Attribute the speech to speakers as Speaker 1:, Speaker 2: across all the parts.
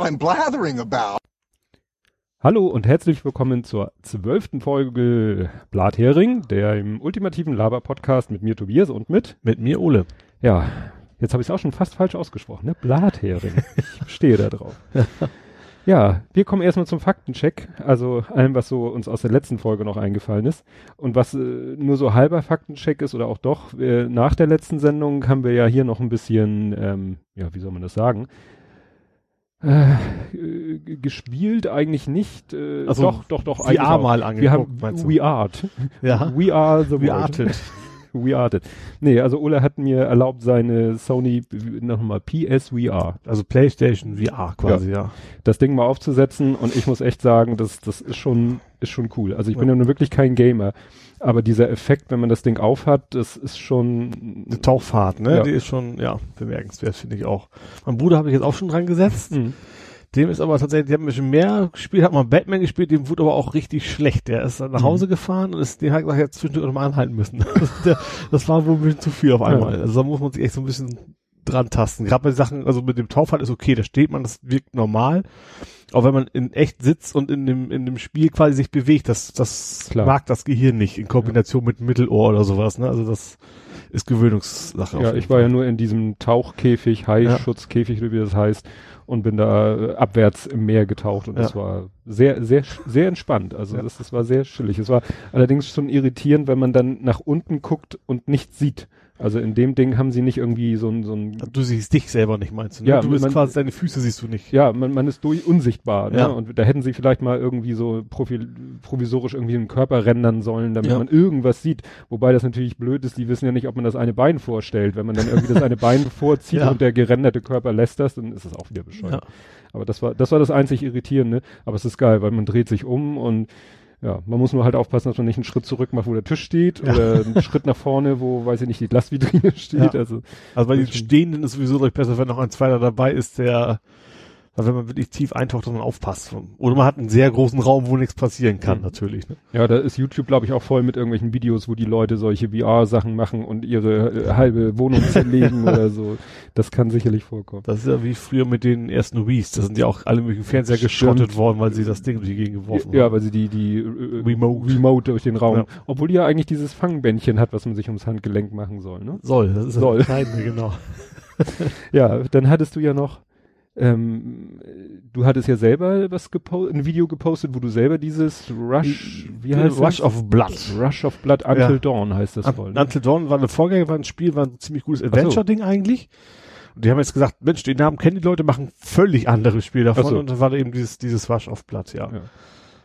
Speaker 1: what I'm blathering about.
Speaker 2: Hallo und herzlich willkommen zur zwölften Folge Blathering, der im ultimativen Laber-Podcast mit mir Tobias und mit
Speaker 3: mit mir Ole.
Speaker 2: Ja, jetzt habe ich es auch schon fast falsch ausgesprochen, ne? Blathering. ich stehe da drauf. Ja, wir kommen erstmal zum Faktencheck, also allem, was so uns aus der letzten Folge noch eingefallen ist. Und was äh, nur so halber Faktencheck ist oder auch doch, äh, nach der letzten Sendung haben wir ja hier noch ein bisschen, ähm, ja, wie soll man das sagen? Äh, gespielt eigentlich nicht. Äh,
Speaker 3: also,
Speaker 2: doch, doch, doch.
Speaker 3: VR mal angeguckt.
Speaker 2: Wir haben We Art.
Speaker 3: Ja.
Speaker 2: We Are the
Speaker 3: We Arted.
Speaker 2: We Arted. Nee, also Ole hat mir erlaubt, seine Sony, nochmal PSVR.
Speaker 3: Also PlayStation VR quasi, ja. ja.
Speaker 2: Das Ding mal aufzusetzen und ich muss echt sagen, das, das ist schon, ist schon cool. Also ich bin ja nun wirklich kein Gamer. Aber dieser Effekt, wenn man das Ding aufhat, das ist schon.
Speaker 3: Eine Tauchfahrt, ne?
Speaker 2: Ja.
Speaker 3: Die ist schon, ja, bemerkenswert, finde ich auch. Mein Bruder habe ich jetzt auch schon dran gesetzt.
Speaker 2: Mhm.
Speaker 3: Dem ist aber tatsächlich, die haben ein bisschen mehr gespielt, hat mal Batman gespielt, dem wurde aber auch richtig schlecht. Der ist dann nach
Speaker 2: Mhm.
Speaker 3: Hause gefahren und ist, den hat gesagt, jetzt zwischendurch mal anhalten müssen. Der, das war wohl ein bisschen zu viel auf einmal.
Speaker 2: Ja.
Speaker 3: Also da muss man sich echt so ein bisschen dran tasten. Gerade bei Sachen, also mit dem Tauchfahrt ist okay, da steht man, das wirkt normal. Auch wenn man in echt sitzt und in dem, in dem Spiel quasi sich bewegt, das, das
Speaker 2: Klar.
Speaker 3: mag das Gehirn nicht in Kombination mit Mittelohr oder sowas, ne? Also das ist Gewöhnungssache.
Speaker 2: Ja, ich war
Speaker 3: Fall.
Speaker 2: ja nur in diesem Tauchkäfig, Haischutzkäfig, wie das heißt, und bin da äh, abwärts im Meer getaucht und
Speaker 3: Ja.
Speaker 2: das war sehr, sehr, sehr entspannt. Also
Speaker 3: Ja.
Speaker 2: das, das war sehr chillig. Es war allerdings schon irritierend, wenn man dann nach unten guckt und nichts sieht. Also in dem Ding haben sie nicht irgendwie so ein, so ein
Speaker 3: Du siehst dich selber nicht, meinst du? Ne?
Speaker 2: Ja,
Speaker 3: du bist
Speaker 2: man-
Speaker 3: quasi, deine Füße siehst du nicht.
Speaker 2: Ja, man, man ist durch unsichtbar, ne?
Speaker 3: Ja.
Speaker 2: Und da hätten sie vielleicht mal irgendwie so profi provisorisch irgendwie einen Körper rendern sollen, damit
Speaker 3: Ja.
Speaker 2: man irgendwas sieht. Wobei das natürlich blöd ist, die wissen ja nicht, ob man das eine Bein vorstellt. Wenn man dann irgendwie das eine Bein vorzieht
Speaker 3: Ja.
Speaker 2: und der gerenderte Körper lässt das, dann ist es auch wieder bescheuert.
Speaker 3: Ja.
Speaker 2: Aber das war, das war das einzig Irritierende. Aber es ist geil, weil man dreht sich um und ja, man muss nur halt aufpassen, dass man nicht einen Schritt zurück macht, wo der Tisch steht,
Speaker 3: Ja.
Speaker 2: oder einen Schritt nach vorne, wo, weiß ich nicht, die Glasvitrine steht.
Speaker 3: Ja.
Speaker 2: Also,
Speaker 3: Also bei den Stehenden ist sowieso gleich besser, wenn noch ein zweiter dabei ist, der, weil wenn man wirklich tief eintaucht, dass man aufpasst. Oder man hat einen sehr großen Raum, wo nichts passieren kann,
Speaker 2: Mhm.
Speaker 3: natürlich. Ne?
Speaker 2: Ja, da ist YouTube, glaube ich, auch voll mit irgendwelchen Videos, wo die Leute solche VR-Sachen machen und ihre äh, halbe Wohnung zerlegen oder so. Das kann sicherlich vorkommen.
Speaker 3: Das ist ja wie früher mit den ersten Wii's. Da sind ja auch alle möglichen Fernseher
Speaker 2: Stimmt.
Speaker 3: geschrottet worden, weil sie das Ding durch die Gegend geworfen
Speaker 2: Ja,
Speaker 3: haben.
Speaker 2: weil sie die, die äh,
Speaker 3: Remote.
Speaker 2: Remote durch den Raum.
Speaker 3: Ja.
Speaker 2: Obwohl die ja eigentlich dieses Fangbändchen hat, was man sich ums Handgelenk machen soll, ne?
Speaker 3: Soll, das ist
Speaker 2: Soll.
Speaker 3: das Entscheidende, genau.
Speaker 2: Ja, dann hattest du ja noch, ähm, du hattest ja selber was gepostet, ein Video gepostet, wo du selber dieses Rush, wie heißt
Speaker 3: Rush
Speaker 2: das?
Speaker 3: of Blood.
Speaker 2: Rush of Blood Until
Speaker 3: Ja.
Speaker 2: Dawn heißt das voll.
Speaker 3: Un
Speaker 2: Ne?
Speaker 3: Until Dawn war eine Vorgänger, war ein Spiel, war ein ziemlich gutes
Speaker 2: so.
Speaker 3: Adventure-Ding eigentlich. Und die haben jetzt gesagt, Mensch, den Namen kennen die Leute, machen völlig anderes Spiel davon.
Speaker 2: So.
Speaker 3: Und dann war eben dieses, dieses Rush of Blood, ja.
Speaker 2: Ja.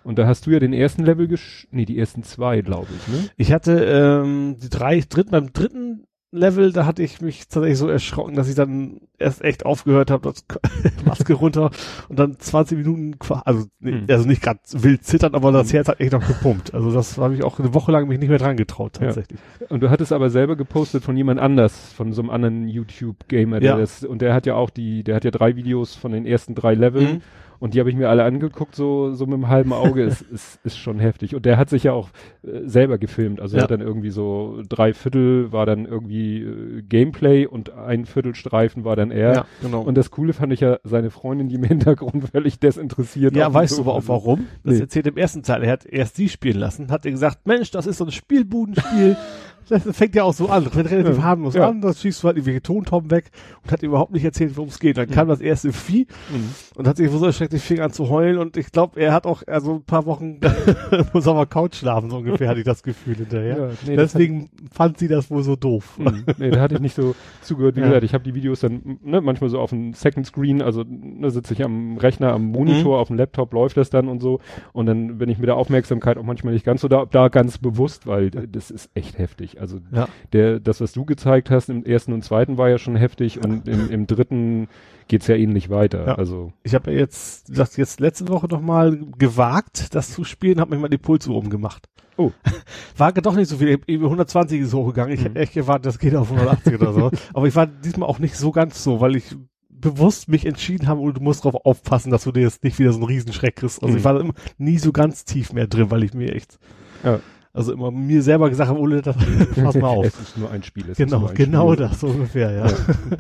Speaker 2: Und da hast du ja den ersten Level gesch, nee, die ersten zwei, glaube ich, ne?
Speaker 3: Ich hatte ähm, die drei, dritten, beim dritten Level, da hatte ich mich tatsächlich so erschrocken, dass ich dann erst echt aufgehört habe, das Maske runter und dann 20 Minuten, also,
Speaker 2: Hm.
Speaker 3: also nicht gerade wild zittern, aber das
Speaker 2: Hm.
Speaker 3: Herz hat echt noch gepumpt. Also das habe ich auch eine Woche lang mich nicht mehr dran getraut,
Speaker 2: Ja.
Speaker 3: tatsächlich.
Speaker 2: Und du hattest aber selber gepostet von jemand anders, von so einem anderen YouTube-Gamer, der
Speaker 3: Ja.
Speaker 2: das, und der hat ja auch die, der hat ja drei Videos von den ersten drei Leveln
Speaker 3: Mhm.
Speaker 2: Und die habe ich mir alle angeguckt, so, so mit einem halben Auge, ist, ist, ist schon heftig. Und der hat sich ja auch äh, selber gefilmt, also er
Speaker 3: Ja.
Speaker 2: hat dann irgendwie so drei Viertel war dann irgendwie äh, Gameplay und ein Viertelstreifen war dann er.
Speaker 3: Ja, genau.
Speaker 2: Und das Coole fand ich ja seine Freundin, die im Hintergrund völlig desinteressiert.
Speaker 3: ja, weißt du aber auch warum? Das
Speaker 2: Nee.
Speaker 3: erzählt im ersten Teil. Er hat erst sie spielen lassen, hat er gesagt, Mensch, das ist so ein Spielbudenspiel. das fängt ja auch so an, fängt relativ
Speaker 2: Ja.
Speaker 3: harmlos
Speaker 2: Ja.
Speaker 3: an, das schießt du halt irgendwelche Tontauben weg und hat überhaupt nicht erzählt, worum es geht. Dann kam das erste Vieh
Speaker 2: Mhm.
Speaker 3: und hat sich so erschreckt, die Finger an zu heulen und ich glaube, er hat auch also ein paar Wochen muss auf der Couch schlafen, so ungefähr hatte ich das Gefühl hinterher.
Speaker 2: Ja, nee, das
Speaker 3: Deswegen fand sie das wohl so doof.
Speaker 2: Mhm. nee, da hatte ich nicht so zugehört. Wie gesagt, ich habe die Videos dann ne, manchmal so auf dem Second Screen, also da sitze ich am Rechner, am Monitor, auf dem Laptop läuft das dann und so. Und dann bin ich mit der Aufmerksamkeit auch manchmal nicht ganz so da, da ganz bewusst, weil äh, das ist echt heftig. Also
Speaker 3: Ja.
Speaker 2: der, das, was du gezeigt hast im ersten und zweiten war ja schon heftig und im, im dritten geht's ja ähnlich weiter.
Speaker 3: Ja.
Speaker 2: Also
Speaker 3: Ich habe ja jetzt das jetzt letzte Woche noch mal gewagt, das zu spielen, habe mich mal die Pulsuhr umgemacht.
Speaker 2: Oh.
Speaker 3: War doch nicht so viel. Über 120 ist hochgegangen. Ich
Speaker 2: Mhm.
Speaker 3: hätte echt gewartet, das geht auf 180 oder so. Aber ich war diesmal auch nicht so ganz so, weil ich bewusst mich entschieden habe, und du musst darauf aufpassen, dass du dir jetzt nicht wieder so einen Riesenschreck kriegst. Also
Speaker 2: Mhm.
Speaker 3: ich war nie so ganz tief mehr drin, weil ich mir echt
Speaker 2: Ja.
Speaker 3: Also immer mir selber gesagt habe, Ole, das, pass mal auf.
Speaker 2: es ist nur ein Spiel. Es
Speaker 3: genau,
Speaker 2: ein
Speaker 3: genau
Speaker 2: Spiel.
Speaker 3: das so ungefähr, ja.
Speaker 2: Ja.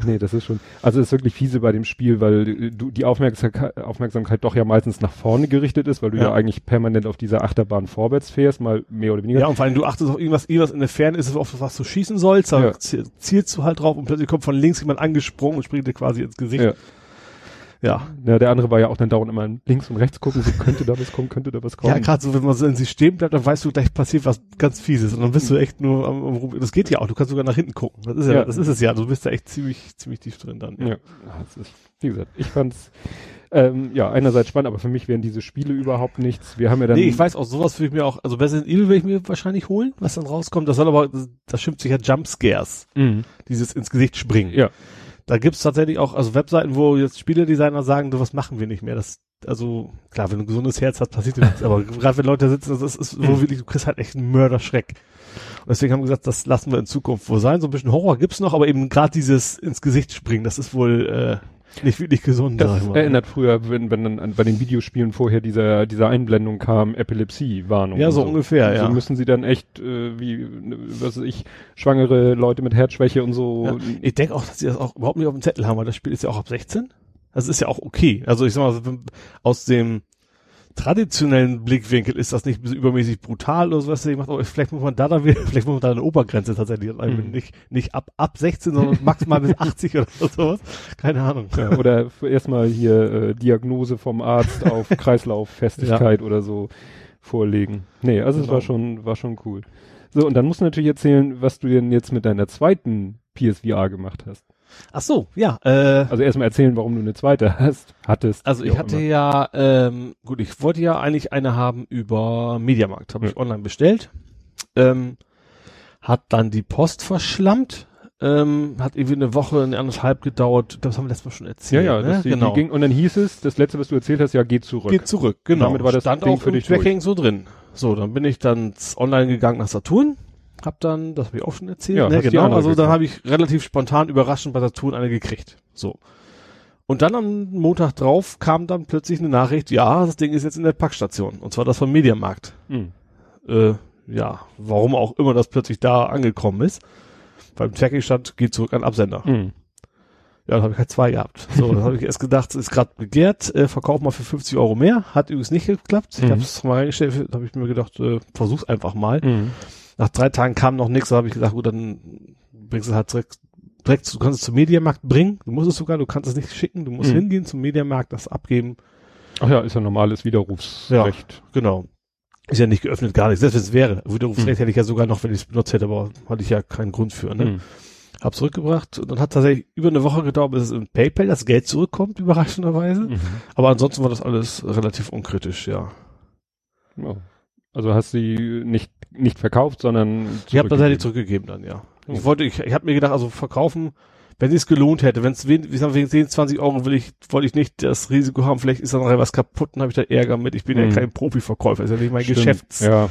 Speaker 2: nee, das ist schon, also es ist wirklich fiese bei dem Spiel, weil du die Aufmerksamkeit, Aufmerksamkeit doch ja meistens nach vorne gerichtet ist, weil du ja,
Speaker 3: Ja.
Speaker 2: eigentlich permanent auf dieser Achterbahn vorwärts fährst, mal mehr oder weniger.
Speaker 3: Ja, und vor allem du achtest auf irgendwas, irgendwas in der Ferne ist, auf was du schießen sollst, da
Speaker 2: Ja.
Speaker 3: zie- zielst du halt drauf und plötzlich kommt von links jemand angesprungen und springt dir quasi ins Gesicht.
Speaker 2: Ja.
Speaker 3: Ja.
Speaker 2: Ja, der andere war ja auch dann dauernd immer links und rechts gucken, so könnte da was kommen, könnte da was kommen.
Speaker 3: Ja, gerade so, wenn man so in sich stehen bleibt, dann weißt du, gleich passiert was ganz Fieses. Und dann bist du echt nur am, am rum. Das geht ja auch, du kannst sogar nach hinten gucken. Das ist ja,
Speaker 2: Ja.
Speaker 3: das ist es ja. Du bist da echt ziemlich, ziemlich tief drin dann.
Speaker 2: Ja, das ist, wie gesagt, ich fand's, ähm, ja, einerseits spannend, aber für mich wären diese Spiele überhaupt nichts. Wir haben ja dann,
Speaker 3: Nee, ich weiß auch, sowas würde ich mir auch, also Resident Evil will ich mir wahrscheinlich holen, was dann rauskommt. Das soll aber, das, das schimpft sich ja Jumpscares.
Speaker 2: Mhm.
Speaker 3: Dieses ins Gesicht springen.
Speaker 2: Ja.
Speaker 3: Da gibt's tatsächlich auch, also Webseiten, wo jetzt Spieledesigner sagen, du, was machen wir nicht mehr. Das, also, klar, wenn du ein gesundes Herz hast, passiert dir nichts. Aber gerade wenn Leute sitzen, das ist so
Speaker 2: Mhm.
Speaker 3: wirklich, du kriegst halt echt einen Mörderschreck. Und deswegen haben wir gesagt, das lassen wir in Zukunft wohl sein. So ein bisschen Horror gibt's noch, aber eben gerade dieses ins Gesicht springen, das ist wohl äh, nicht wirklich gesund.
Speaker 2: Das erinnert früher, wenn, wenn dann an, bei den Videospielen vorher dieser, dieser Einblendung kam, Epilepsie-Warnung.
Speaker 3: Ja,
Speaker 2: und
Speaker 3: so ungefähr, ja.
Speaker 2: So müssen sie dann echt, äh, wie, ne, was weiß ich, schwangere Leute mit Herzschwäche und so.
Speaker 3: Ja. Ich denke auch, dass sie das auch überhaupt nicht auf dem Zettel haben, weil das Spiel ist ja auch ab 16. Das ist ja auch okay. Also ich sag mal, aus dem traditionellen Blickwinkel ist das nicht übermäßig brutal oder sowas gemacht, aber vielleicht muss man da dann wieder, vielleicht muss man da eine Obergrenze tatsächlich.
Speaker 2: Mhm.
Speaker 3: nicht, nicht ab, ab 16, sondern maximal bis 80 oder sowas. Keine Ahnung.
Speaker 2: Ja, oder erstmal hier äh, Diagnose vom Arzt auf Kreislauffestigkeit oder so vorlegen. Nee, also es
Speaker 3: Genau.
Speaker 2: war schon, war schon cool. So, und dann musst du natürlich erzählen, was du denn jetzt mit deiner zweiten PSVR gemacht hast.
Speaker 3: Ach so, ja, äh,
Speaker 2: Also erstmal erzählen, warum du eine zweite hast, hattest.
Speaker 3: Also ich hatte
Speaker 2: immer.
Speaker 3: ja, ähm, gut, ich wollte ja eigentlich eine haben über Mediamarkt, habe ich online bestellt. Ähm, hat dann die Post verschlammt, ähm, hat irgendwie eine Woche, eine anderthalb gedauert, das haben wir letztes Mal schon
Speaker 2: Ja,
Speaker 3: erzählt.
Speaker 2: ja,
Speaker 3: ne?
Speaker 2: das, die,
Speaker 3: genau.
Speaker 2: die ging, und dann hieß es, das letzte, was du erzählt hast, ja, geht zurück.
Speaker 3: Geht zurück, genau.
Speaker 2: damit war das
Speaker 3: Stand
Speaker 2: Ding
Speaker 3: auch
Speaker 2: für dich durch.
Speaker 3: Tracking so drin. So, dann bin ich dann online gegangen nach Saturn, hab dann, das habe ich auch schon erzählt,
Speaker 2: Ja,
Speaker 3: ne, genau, also dann habe ich relativ spontan überraschend bei Saturn eine gekriegt. So. Und dann am Montag drauf kam dann plötzlich eine Nachricht, ja, das Ding ist jetzt in der Packstation. Und zwar das vom Mediamarkt.
Speaker 2: Hm.
Speaker 3: Äh, ja, warum auch immer das plötzlich da angekommen ist. Beim Tracking stand, geht zurück an Absender.
Speaker 2: Hm.
Speaker 3: Ja, dann habe ich halt zwei gehabt. So, dann habe ich erst gedacht, ist gerade begehrt, äh, verkauf mal für 50 Euro mehr. Hat übrigens nicht geklappt. Ich
Speaker 2: Mhm.
Speaker 3: habe es mal reingestellt, habe ich mir gedacht, äh, versuch's einfach mal.
Speaker 2: Hm.
Speaker 3: Nach drei Tagen kam noch nichts, da habe ich gesagt, gut, dann bringst du es halt direkt, direkt, zu- du kannst es zum Mediamarkt bringen. Du musst es sogar, du kannst es nicht schicken, du musst
Speaker 2: Mhm.
Speaker 3: hingehen zum Mediamarkt, das abgeben.
Speaker 2: Ach ja, ist ja normales Widerrufsrecht.
Speaker 3: Genau. Ist ja nicht geöffnet, gar nichts. Selbst wenn es wäre. Widerrufsrecht
Speaker 2: Mhm.
Speaker 3: hätte ich ja sogar noch, wenn ich es benutzt hätte, aber hatte ich ja keinen Grund für. Ne?
Speaker 2: Hm.
Speaker 3: Hab zurückgebracht und dann hat tatsächlich über eine Woche gedauert, bis es in PayPal das Geld zurückkommt, überraschenderweise.
Speaker 2: Mhm.
Speaker 3: Aber ansonsten war das alles relativ unkritisch, ja.
Speaker 2: Ja. Also hast sie nicht, nicht verkauft, sondern
Speaker 3: Ich habe tatsächlich
Speaker 2: zurückgegeben.
Speaker 3: zurückgegeben dann, ja. Ich wollte, ich, ich habe mir gedacht, also verkaufen, wenn es gelohnt hätte, wenn es wen, wie sagen, wegen 10, 20 Euro will ich, wollte ich nicht das Risiko haben, vielleicht ist da nachher was kaputt und habe ich da Ärger mit. Ich bin ja
Speaker 2: Mhm.
Speaker 3: kein Profiverkäufer, ist ja nicht mein
Speaker 2: Stimmt.
Speaker 3: Geschäfts.
Speaker 2: Ja.
Speaker 3: und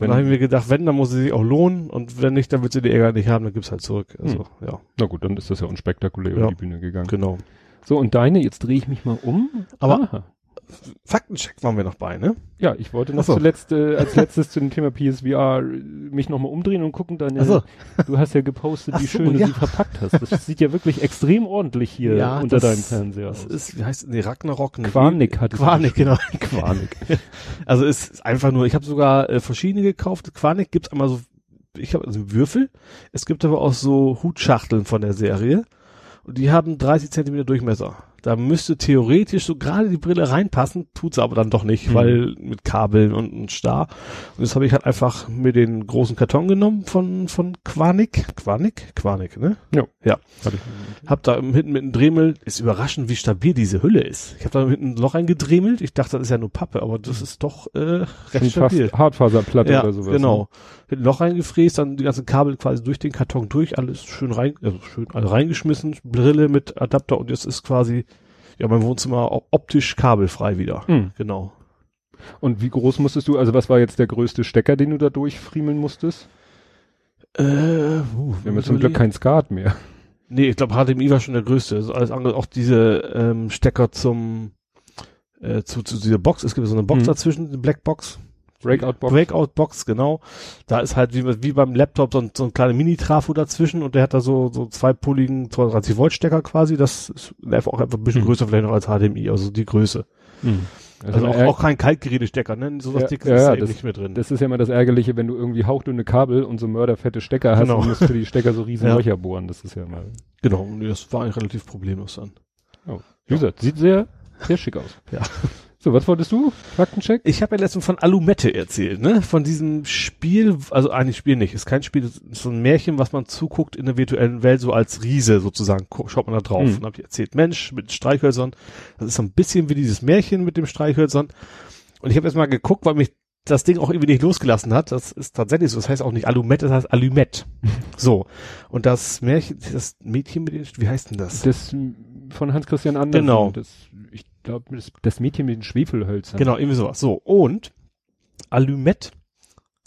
Speaker 2: Wenn,
Speaker 3: dann habe ich mir gedacht, wenn, dann muss sie sich auch lohnen und wenn nicht, dann wird sie den Ärger nicht haben, dann gibt's halt zurück. Also, ja,
Speaker 2: na gut, dann ist das ja unspektakulär
Speaker 3: Ja.
Speaker 2: über die Bühne gegangen.
Speaker 3: genau.
Speaker 2: So, und deine, jetzt drehe ich mich mal um.
Speaker 3: Aber-
Speaker 2: Aha.
Speaker 3: Faktencheck waren wir noch bei, ne?
Speaker 2: Ja, ich wollte noch
Speaker 3: so.
Speaker 2: zuletzt, äh, als letztes zu dem Thema PSVR äh, mich nochmal umdrehen und gucken, deine,
Speaker 3: so.
Speaker 2: du hast ja gepostet,
Speaker 3: Ach
Speaker 2: wie
Speaker 3: so,
Speaker 2: schön du
Speaker 3: ja.
Speaker 2: sie verpackt hast. Das sieht ja wirklich extrem ordentlich hier
Speaker 3: Ja,
Speaker 2: unter
Speaker 3: das-
Speaker 2: deinem Fernseher
Speaker 3: Das
Speaker 2: aus.
Speaker 3: ist, wie heißt, nee, Ragnarok. nee,
Speaker 2: Quanik hat es
Speaker 3: Quanik, genau.
Speaker 2: Quanik.
Speaker 3: Also es ist einfach nur, ich habe sogar äh, verschiedene gekauft. Quanik gibt's einmal so, ich habe also Würfel. Es gibt aber auch so Hutschachteln von der Serie. Und die haben 30 Zentimeter Durchmesser. Da müsste theoretisch so gerade die Brille reinpassen, tut's aber dann doch nicht,
Speaker 2: Mhm.
Speaker 3: weil mit Kabeln und, und Star. Und jetzt habe ich halt einfach mir den großen Karton genommen von von Quanik. Quanik? Quanik, ne?
Speaker 2: Hatte ich-
Speaker 3: Hab da hinten mit einem Dremel, ist überraschend, wie stabil diese Hülle ist. Ich habe da hinten ein Loch eingedremelt. Ich dachte, das ist ja nur Pappe, aber das ist doch äh, recht stabil.
Speaker 2: Hartfaserplatte
Speaker 3: Ja,
Speaker 2: oder sowas.
Speaker 3: genau.
Speaker 2: Ne?
Speaker 3: Ein Loch reingefräst, dann die ganzen Kabel quasi durch den Karton durch, alles schön rein, also schön alle reingeschmissen, Brille mit Adapter und jetzt ist quasi ja mein Wohnzimmer op- optisch kabelfrei wieder.
Speaker 2: Hm.
Speaker 3: Genau.
Speaker 2: Und wie groß musstest du, also was war jetzt der größte Stecker, den du da durchfriemeln musstest?
Speaker 3: Äh, uh,
Speaker 2: Wir haben ja zum Glück kein Skat mehr.
Speaker 3: Nee, ich glaube HDMI war schon der größte. Also alles andere, auch diese ähm, Stecker zum äh, zu, zu dieser Box. Es gibt so eine Box
Speaker 2: Mhm.
Speaker 3: dazwischen, eine Blackbox.
Speaker 2: Breakout-Box.
Speaker 3: Breakout-Box, genau. Da ist halt wie, wie beim Laptop so ein, so ein kleiner Mini-Trafo dazwischen und der hat da so, so zwei poligen 230 Volt Stecker quasi. Das ist auch einfach ein bisschen
Speaker 2: Hm.
Speaker 3: größer vielleicht noch als HDMI, also die Größe.
Speaker 2: Hm.
Speaker 3: Also, auch,
Speaker 2: ärg-
Speaker 3: auch kein Kaltgerätestecker, ne? So was
Speaker 2: Ja,
Speaker 3: dickes
Speaker 2: ja,
Speaker 3: ist
Speaker 2: ja,
Speaker 3: da eben nicht mehr drin.
Speaker 2: Das ist ja immer das Ärgerliche, wenn du irgendwie hauchdünne Kabel und so mörderfette Stecker hast
Speaker 3: Genau.
Speaker 2: und musst für die Stecker so riesen
Speaker 3: Ja.
Speaker 2: Löcher bohren. Das ist ja mal.
Speaker 3: genau, das war eigentlich relativ problemlos dann.
Speaker 2: Wie gesagt, sieht sehr, sehr schick aus.
Speaker 3: Ja.
Speaker 2: So, was wolltest du? Faktencheck?
Speaker 3: Ich habe ja letztens von Alumette erzählt, ne? Von diesem Spiel, also eigentlich Spiel nicht, ist kein Spiel, das ist so ein Märchen, was man zuguckt in der virtuellen Welt, so als Riese sozusagen. Schaut man da drauf.
Speaker 2: Mhm.
Speaker 3: Und hab ich erzählt, Mensch, mit Streichhölzern. Das ist so ein bisschen wie dieses Märchen mit dem Streichhölzern. Und ich habe jetzt mal geguckt, weil mich das Ding auch irgendwie nicht losgelassen hat. Das ist tatsächlich so. Das heißt auch nicht Alumette, das heißt Alumette. so. Und das Märchen, das Mädchen mit den, wie heißt denn das?
Speaker 2: Das von Hans Christian Andersen.
Speaker 3: Genau.
Speaker 2: Das, glaube, das, das Mädchen mit den Schwefelhölzern.
Speaker 3: Genau, irgendwie sowas. So. Und Alumette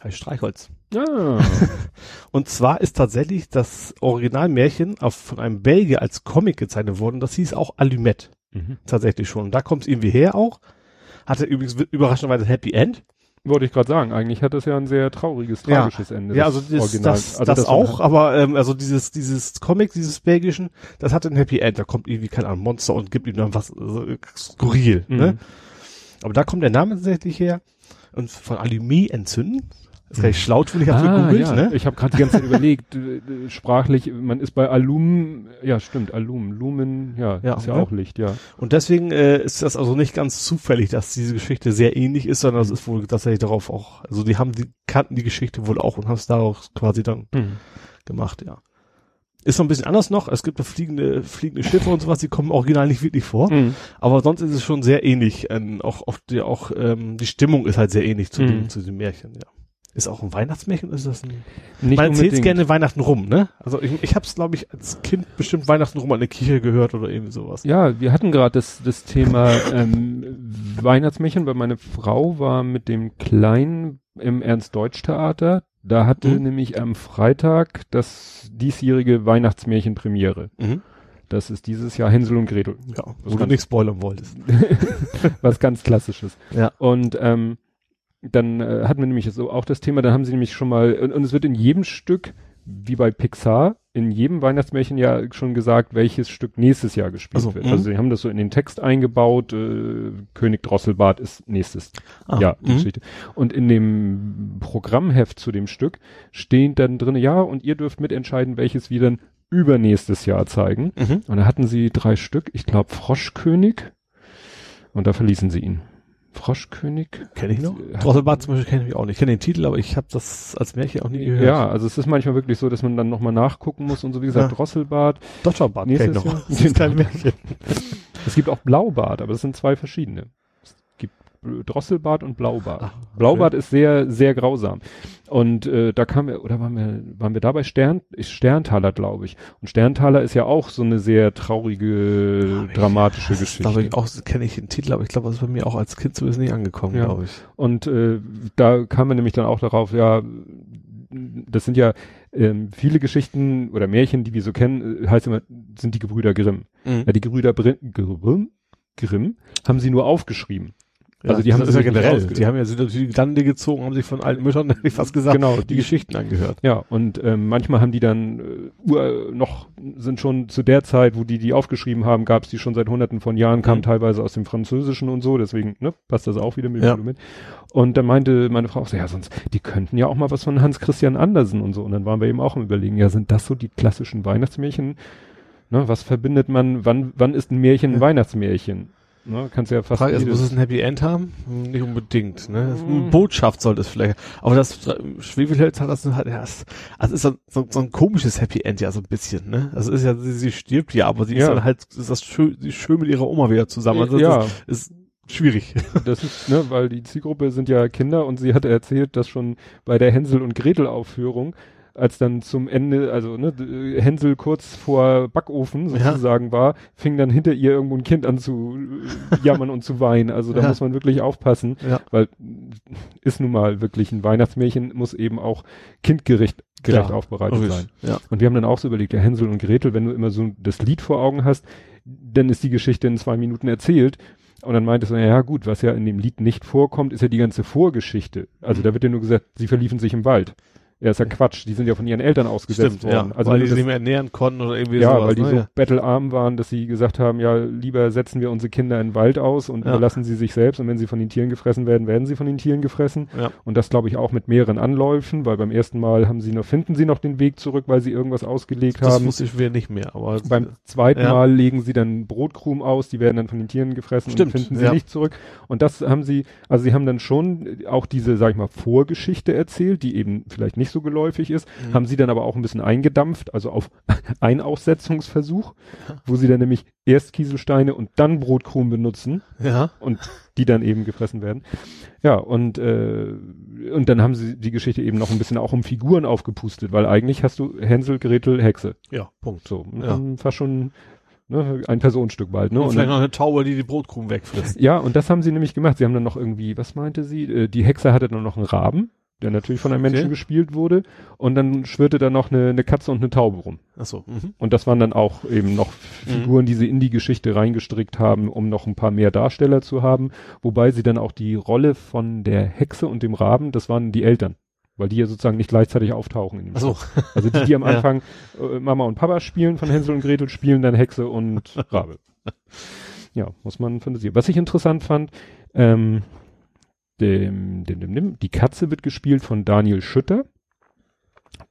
Speaker 3: heißt Streichholz.
Speaker 2: Ah.
Speaker 3: Und zwar ist tatsächlich das Originalmärchen auf, von einem Belgier als Comic gezeichnet worden. Das hieß auch Alumette.
Speaker 2: mhm.
Speaker 3: Tatsächlich schon. Und da kommt es irgendwie her auch. Hatte übrigens überraschenderweise Happy End.
Speaker 2: Wollte ich gerade sagen. Eigentlich hat das ja ein sehr trauriges,
Speaker 3: Ja.
Speaker 2: tragisches Ende.
Speaker 3: Ja, also das,
Speaker 2: Original.
Speaker 3: das,
Speaker 2: Also
Speaker 3: das,
Speaker 2: von-
Speaker 3: auch, aber ähm, also dieses dieses Comic, dieses belgischen, das hatte ein Happy End. Da kommt irgendwie kein Ahnung, Monster und gibt ihm dann was äh, skurril.
Speaker 2: Mhm.
Speaker 3: Ne? Aber da kommt der Name tatsächlich her. Und von Alumé entzünden. Das ist gleich schlau, finde ich, hab's
Speaker 2: Ah,
Speaker 3: gegoogelt,
Speaker 2: ja.
Speaker 3: ne?
Speaker 2: Ich habe gerade die ganze Zeit überlegt, äh, äh, sprachlich, man ist bei Alum, ja stimmt, Alum, Lumen, ja,
Speaker 3: Ja,
Speaker 2: ist ja
Speaker 3: ne?
Speaker 2: auch Licht, ja.
Speaker 3: Und deswegen äh, ist das also nicht ganz zufällig, dass diese Geschichte sehr ähnlich ist, sondern es ist wohl tatsächlich darauf auch, also die haben die kannten die Geschichte wohl auch und haben es daraus quasi dann gemacht, ja. Ist noch ein bisschen anders noch. Es gibt da fliegende, fliegende Schiffe und sowas, die kommen original nicht wirklich vor.
Speaker 2: Mhm.
Speaker 3: Aber sonst ist es schon sehr ähnlich. Ähm, auch auch, die, auch ähm, die Stimmung ist halt sehr ähnlich zu,
Speaker 2: Mhm.
Speaker 3: dem, zu dem Märchen, ja. Ist auch ein Weihnachtsmärchen? Ist das ein
Speaker 2: Nicht
Speaker 3: Man erzählt gerne Weihnachten rum, ne? Also ich, ich habe es, glaube ich, als Kind bestimmt Weihnachten rum an der Kirche gehört oder irgendwie sowas.
Speaker 2: Ja, wir hatten gerade das, das Thema ähm, Weihnachtsmärchen, weil meine Frau war mit dem Kleinen im Ernst-Deutsch-Theater. Da hatte
Speaker 3: Mhm.
Speaker 2: nämlich am Freitag das diesjährige Weihnachtsmärchen Premiere.
Speaker 3: Mhm.
Speaker 2: Das ist dieses Jahr Hänsel und Gretel.
Speaker 3: Ja,
Speaker 2: Wo
Speaker 3: du nicht spoilern wolltest.
Speaker 2: was ganz Klassisches.
Speaker 3: Ja.
Speaker 2: Und ähm, dann äh, hatten wir nämlich so auch das Thema, dann haben sie nämlich schon mal, und, und es wird in jedem Stück, wie bei Pixar, in jedem Weihnachtsmärchen ja schon gesagt, welches Stück nächstes Jahr gespielt
Speaker 3: Ach so,
Speaker 2: wird.
Speaker 3: mhm.
Speaker 2: Also sie haben das so in den Text eingebaut, äh, König Drosselbart ist nächstes
Speaker 3: Ah,
Speaker 2: Jahr die
Speaker 3: mhm.
Speaker 2: Geschichte. Und in dem Programmheft zu dem Stück stehen dann drin, ja, und ihr dürft mitentscheiden, welches wir dann übernächstes Jahr zeigen.
Speaker 3: Mhm.
Speaker 2: Und da hatten sie drei Stück, ich glaube Froschkönig. Und da verließen sie ihn. Froschkönig?
Speaker 3: Kenne ich noch? Drosselbart zum Beispiel kenne ich mich auch nicht. Ich kenne den Titel, aber ich habe das als Märchen auch nie gehört.
Speaker 2: Ja, also es ist manchmal wirklich so, dass man dann nochmal nachgucken muss und so, wie gesagt,
Speaker 3: Ja.
Speaker 2: Drosselbart.
Speaker 3: Dotterbart kenne ich noch. Das ist kein Märchen.
Speaker 2: Es gibt auch Blaubart, aber das sind zwei verschiedene. Drosselbart und Blaubart.
Speaker 3: Ah, okay.
Speaker 2: Blaubart ist sehr, sehr grausam. Und äh, da kam wir, oder waren wir, waren wir da bei Stern, ist Sterntaler, glaube ich. Und Sterntaler ist ja auch so eine sehr traurige,
Speaker 3: ich-
Speaker 2: dramatische
Speaker 3: Das
Speaker 2: Geschichte.
Speaker 3: glaube ich auch, kenne ich den Titel, aber ich glaube, das ist bei mir auch als Kind ist nicht angekommen,
Speaker 2: Ja.
Speaker 3: glaube ich.
Speaker 2: Und äh, da kam man nämlich dann auch darauf, ja, das sind ja ähm, viele Geschichten oder Märchen, die wir so kennen, äh, heißt immer, sind die Gebrüder Grimm.
Speaker 3: Mhm.
Speaker 2: Ja, die Gebrüder Brin Grimm, Grimm haben sie nur aufgeschrieben. Also die haben
Speaker 3: das ja generell. Die haben ja sind die Lande gezogen, haben sich von alten Müttern, hätte ich fast gesagt,
Speaker 2: Genau,
Speaker 3: die,
Speaker 2: die-
Speaker 3: Geschichten angehört.
Speaker 2: Ja, und ähm, manchmal haben die dann äh, noch, sind schon zu der Zeit, wo die die aufgeschrieben haben, gab es die schon seit hunderten von Jahren, kamen
Speaker 3: Mhm.
Speaker 2: teilweise aus dem Französischen und so, deswegen ne, passt das auch wieder mit,
Speaker 3: Ja.
Speaker 2: mit. Und dann meinte meine Frau auch so, ja, sonst, die könnten ja auch mal was von Hans Christian Andersen und so. Und dann waren wir eben auch im Überlegen, ja, sind das so die klassischen Weihnachtsmärchen? Ne, was verbindet man, wann, wann ist ein Märchen ein
Speaker 3: Ja.
Speaker 2: Weihnachtsmärchen? Ne, kannst ja fast
Speaker 3: Frage ist, muss es ein Happy End haben? Hm, Nicht unbedingt, ne?
Speaker 2: Mhm.
Speaker 3: Eine Botschaft sollte es vielleicht. Aber das äh, Schwefelholz hat das halt, ja, es- also ist so, so, so ein komisches Happy End ja so ein bisschen, ne? Also ist ja, sie, sie stirbt ja, aber sie ist
Speaker 2: Ja.
Speaker 3: dann halt, ist das schön, sie ist schön mit ihrer Oma wieder zusammen. Also
Speaker 2: ja.
Speaker 3: das ist schwierig.
Speaker 2: Das ist, ne, weil die Zielgruppe sind ja Kinder und sie hatte erzählt, dass schon bei der Hänsel und Gretel Aufführung, als dann zum Ende, also ne, d- Hänsel kurz vor Backofen
Speaker 3: Ja.
Speaker 2: sozusagen war, fing dann hinter ihr irgendwo ein Kind an zu äh, jammern und zu weinen. Also da
Speaker 3: Ja.
Speaker 2: muss man wirklich aufpassen,
Speaker 3: Ja.
Speaker 2: weil ist nun mal wirklich ein Weihnachtsmärchen, muss eben auch kindgerecht gerecht aufbereitet
Speaker 3: Logisch.
Speaker 2: sein.
Speaker 3: Ja.
Speaker 2: Und wir haben dann auch so überlegt, ja, Hänsel und Gretel, wenn du immer so das Lied vor Augen hast, dann ist die Geschichte in zwei Minuten erzählt. Und dann meinte so, ja gut, was ja in dem Lied nicht vorkommt, ist ja die ganze Vorgeschichte. Also
Speaker 3: Mhm.
Speaker 2: da wird ja nur gesagt, sie verliefen sich im Wald. Ja, ist ja Quatsch. Die sind ja von ihren Eltern ausgesetzt
Speaker 3: Stimmt,
Speaker 2: worden.
Speaker 3: ja.
Speaker 2: Also
Speaker 3: weil die sich
Speaker 2: das-
Speaker 3: nicht mehr ernähren konnten oder irgendwie
Speaker 2: ja,
Speaker 3: sowas.
Speaker 2: weil die
Speaker 3: ne?
Speaker 2: so
Speaker 3: ja.
Speaker 2: bettelarm waren, dass sie gesagt haben, ja, lieber setzen wir unsere Kinder in den Wald aus und
Speaker 3: Ja.
Speaker 2: überlassen sie sich selbst und wenn sie von den Tieren gefressen werden, werden sie von den Tieren gefressen.
Speaker 3: Ja.
Speaker 2: Und das glaube ich auch mit mehreren Anläufen, weil beim ersten Mal haben sie noch, finden sie noch den Weg zurück, weil sie irgendwas ausgelegt
Speaker 3: Das
Speaker 2: haben.
Speaker 3: wusste ich wieder nicht mehr, aber
Speaker 2: Beim zweiten. Mal legen sie dann Brotkrumen aus, die werden dann von den Tieren gefressen
Speaker 3: Stimmt,
Speaker 2: und finden sie nicht zurück. Und das haben sie, also sie haben dann schon auch diese, sag ich mal, Vorgeschichte erzählt, die eben vielleicht nicht so geläufig ist,
Speaker 3: Mhm.
Speaker 2: haben sie dann aber auch ein bisschen eingedampft, also auf einen Aussetzungsversuch, wo sie dann nämlich erst Kieselsteine und dann Brotkrumen benutzen
Speaker 3: ja.
Speaker 2: und die dann eben gefressen werden. Ja, und, äh, und dann haben sie die Geschichte eben noch ein bisschen auch um Figuren aufgepustet, weil eigentlich hast du Hänsel, Gretel, Hexe.
Speaker 3: Ja, Punkt.
Speaker 2: So,
Speaker 3: Ja.
Speaker 2: fast schon ne, ein Personenstück bald. Ne?
Speaker 3: Und
Speaker 2: Und
Speaker 3: vielleicht noch eine Taube, die die Brotkrumen wegfrisst.
Speaker 2: ja, und das haben sie nämlich gemacht. Sie haben dann noch irgendwie, was meinte sie? Äh, Die Hexe hatte dann noch einen Raben, der natürlich von einem
Speaker 3: Okay.
Speaker 2: Menschen gespielt wurde. Und dann schwirrte da noch eine, eine Katze und eine Taube rum.
Speaker 3: Achso. Mhm.
Speaker 2: Und das waren dann auch eben noch Figuren, die sie in die Geschichte reingestrickt haben, um noch ein paar mehr Darsteller zu haben. Wobei sie dann auch die Rolle von der Hexe und dem Raben, das waren die Eltern. Weil die ja sozusagen nicht gleichzeitig auftauchen in dem
Speaker 3: Achso.
Speaker 2: Stoff. Also die, die am
Speaker 3: Ja.
Speaker 2: Anfang äh, Mama und Papa spielen von Hänsel und Gretel, spielen dann Hexe und Rabe. Ja, muss man fantasieren. Was ich interessant fand, ähm, dem, dem, dem, dem, die Katze wird gespielt von Daniel Schütter.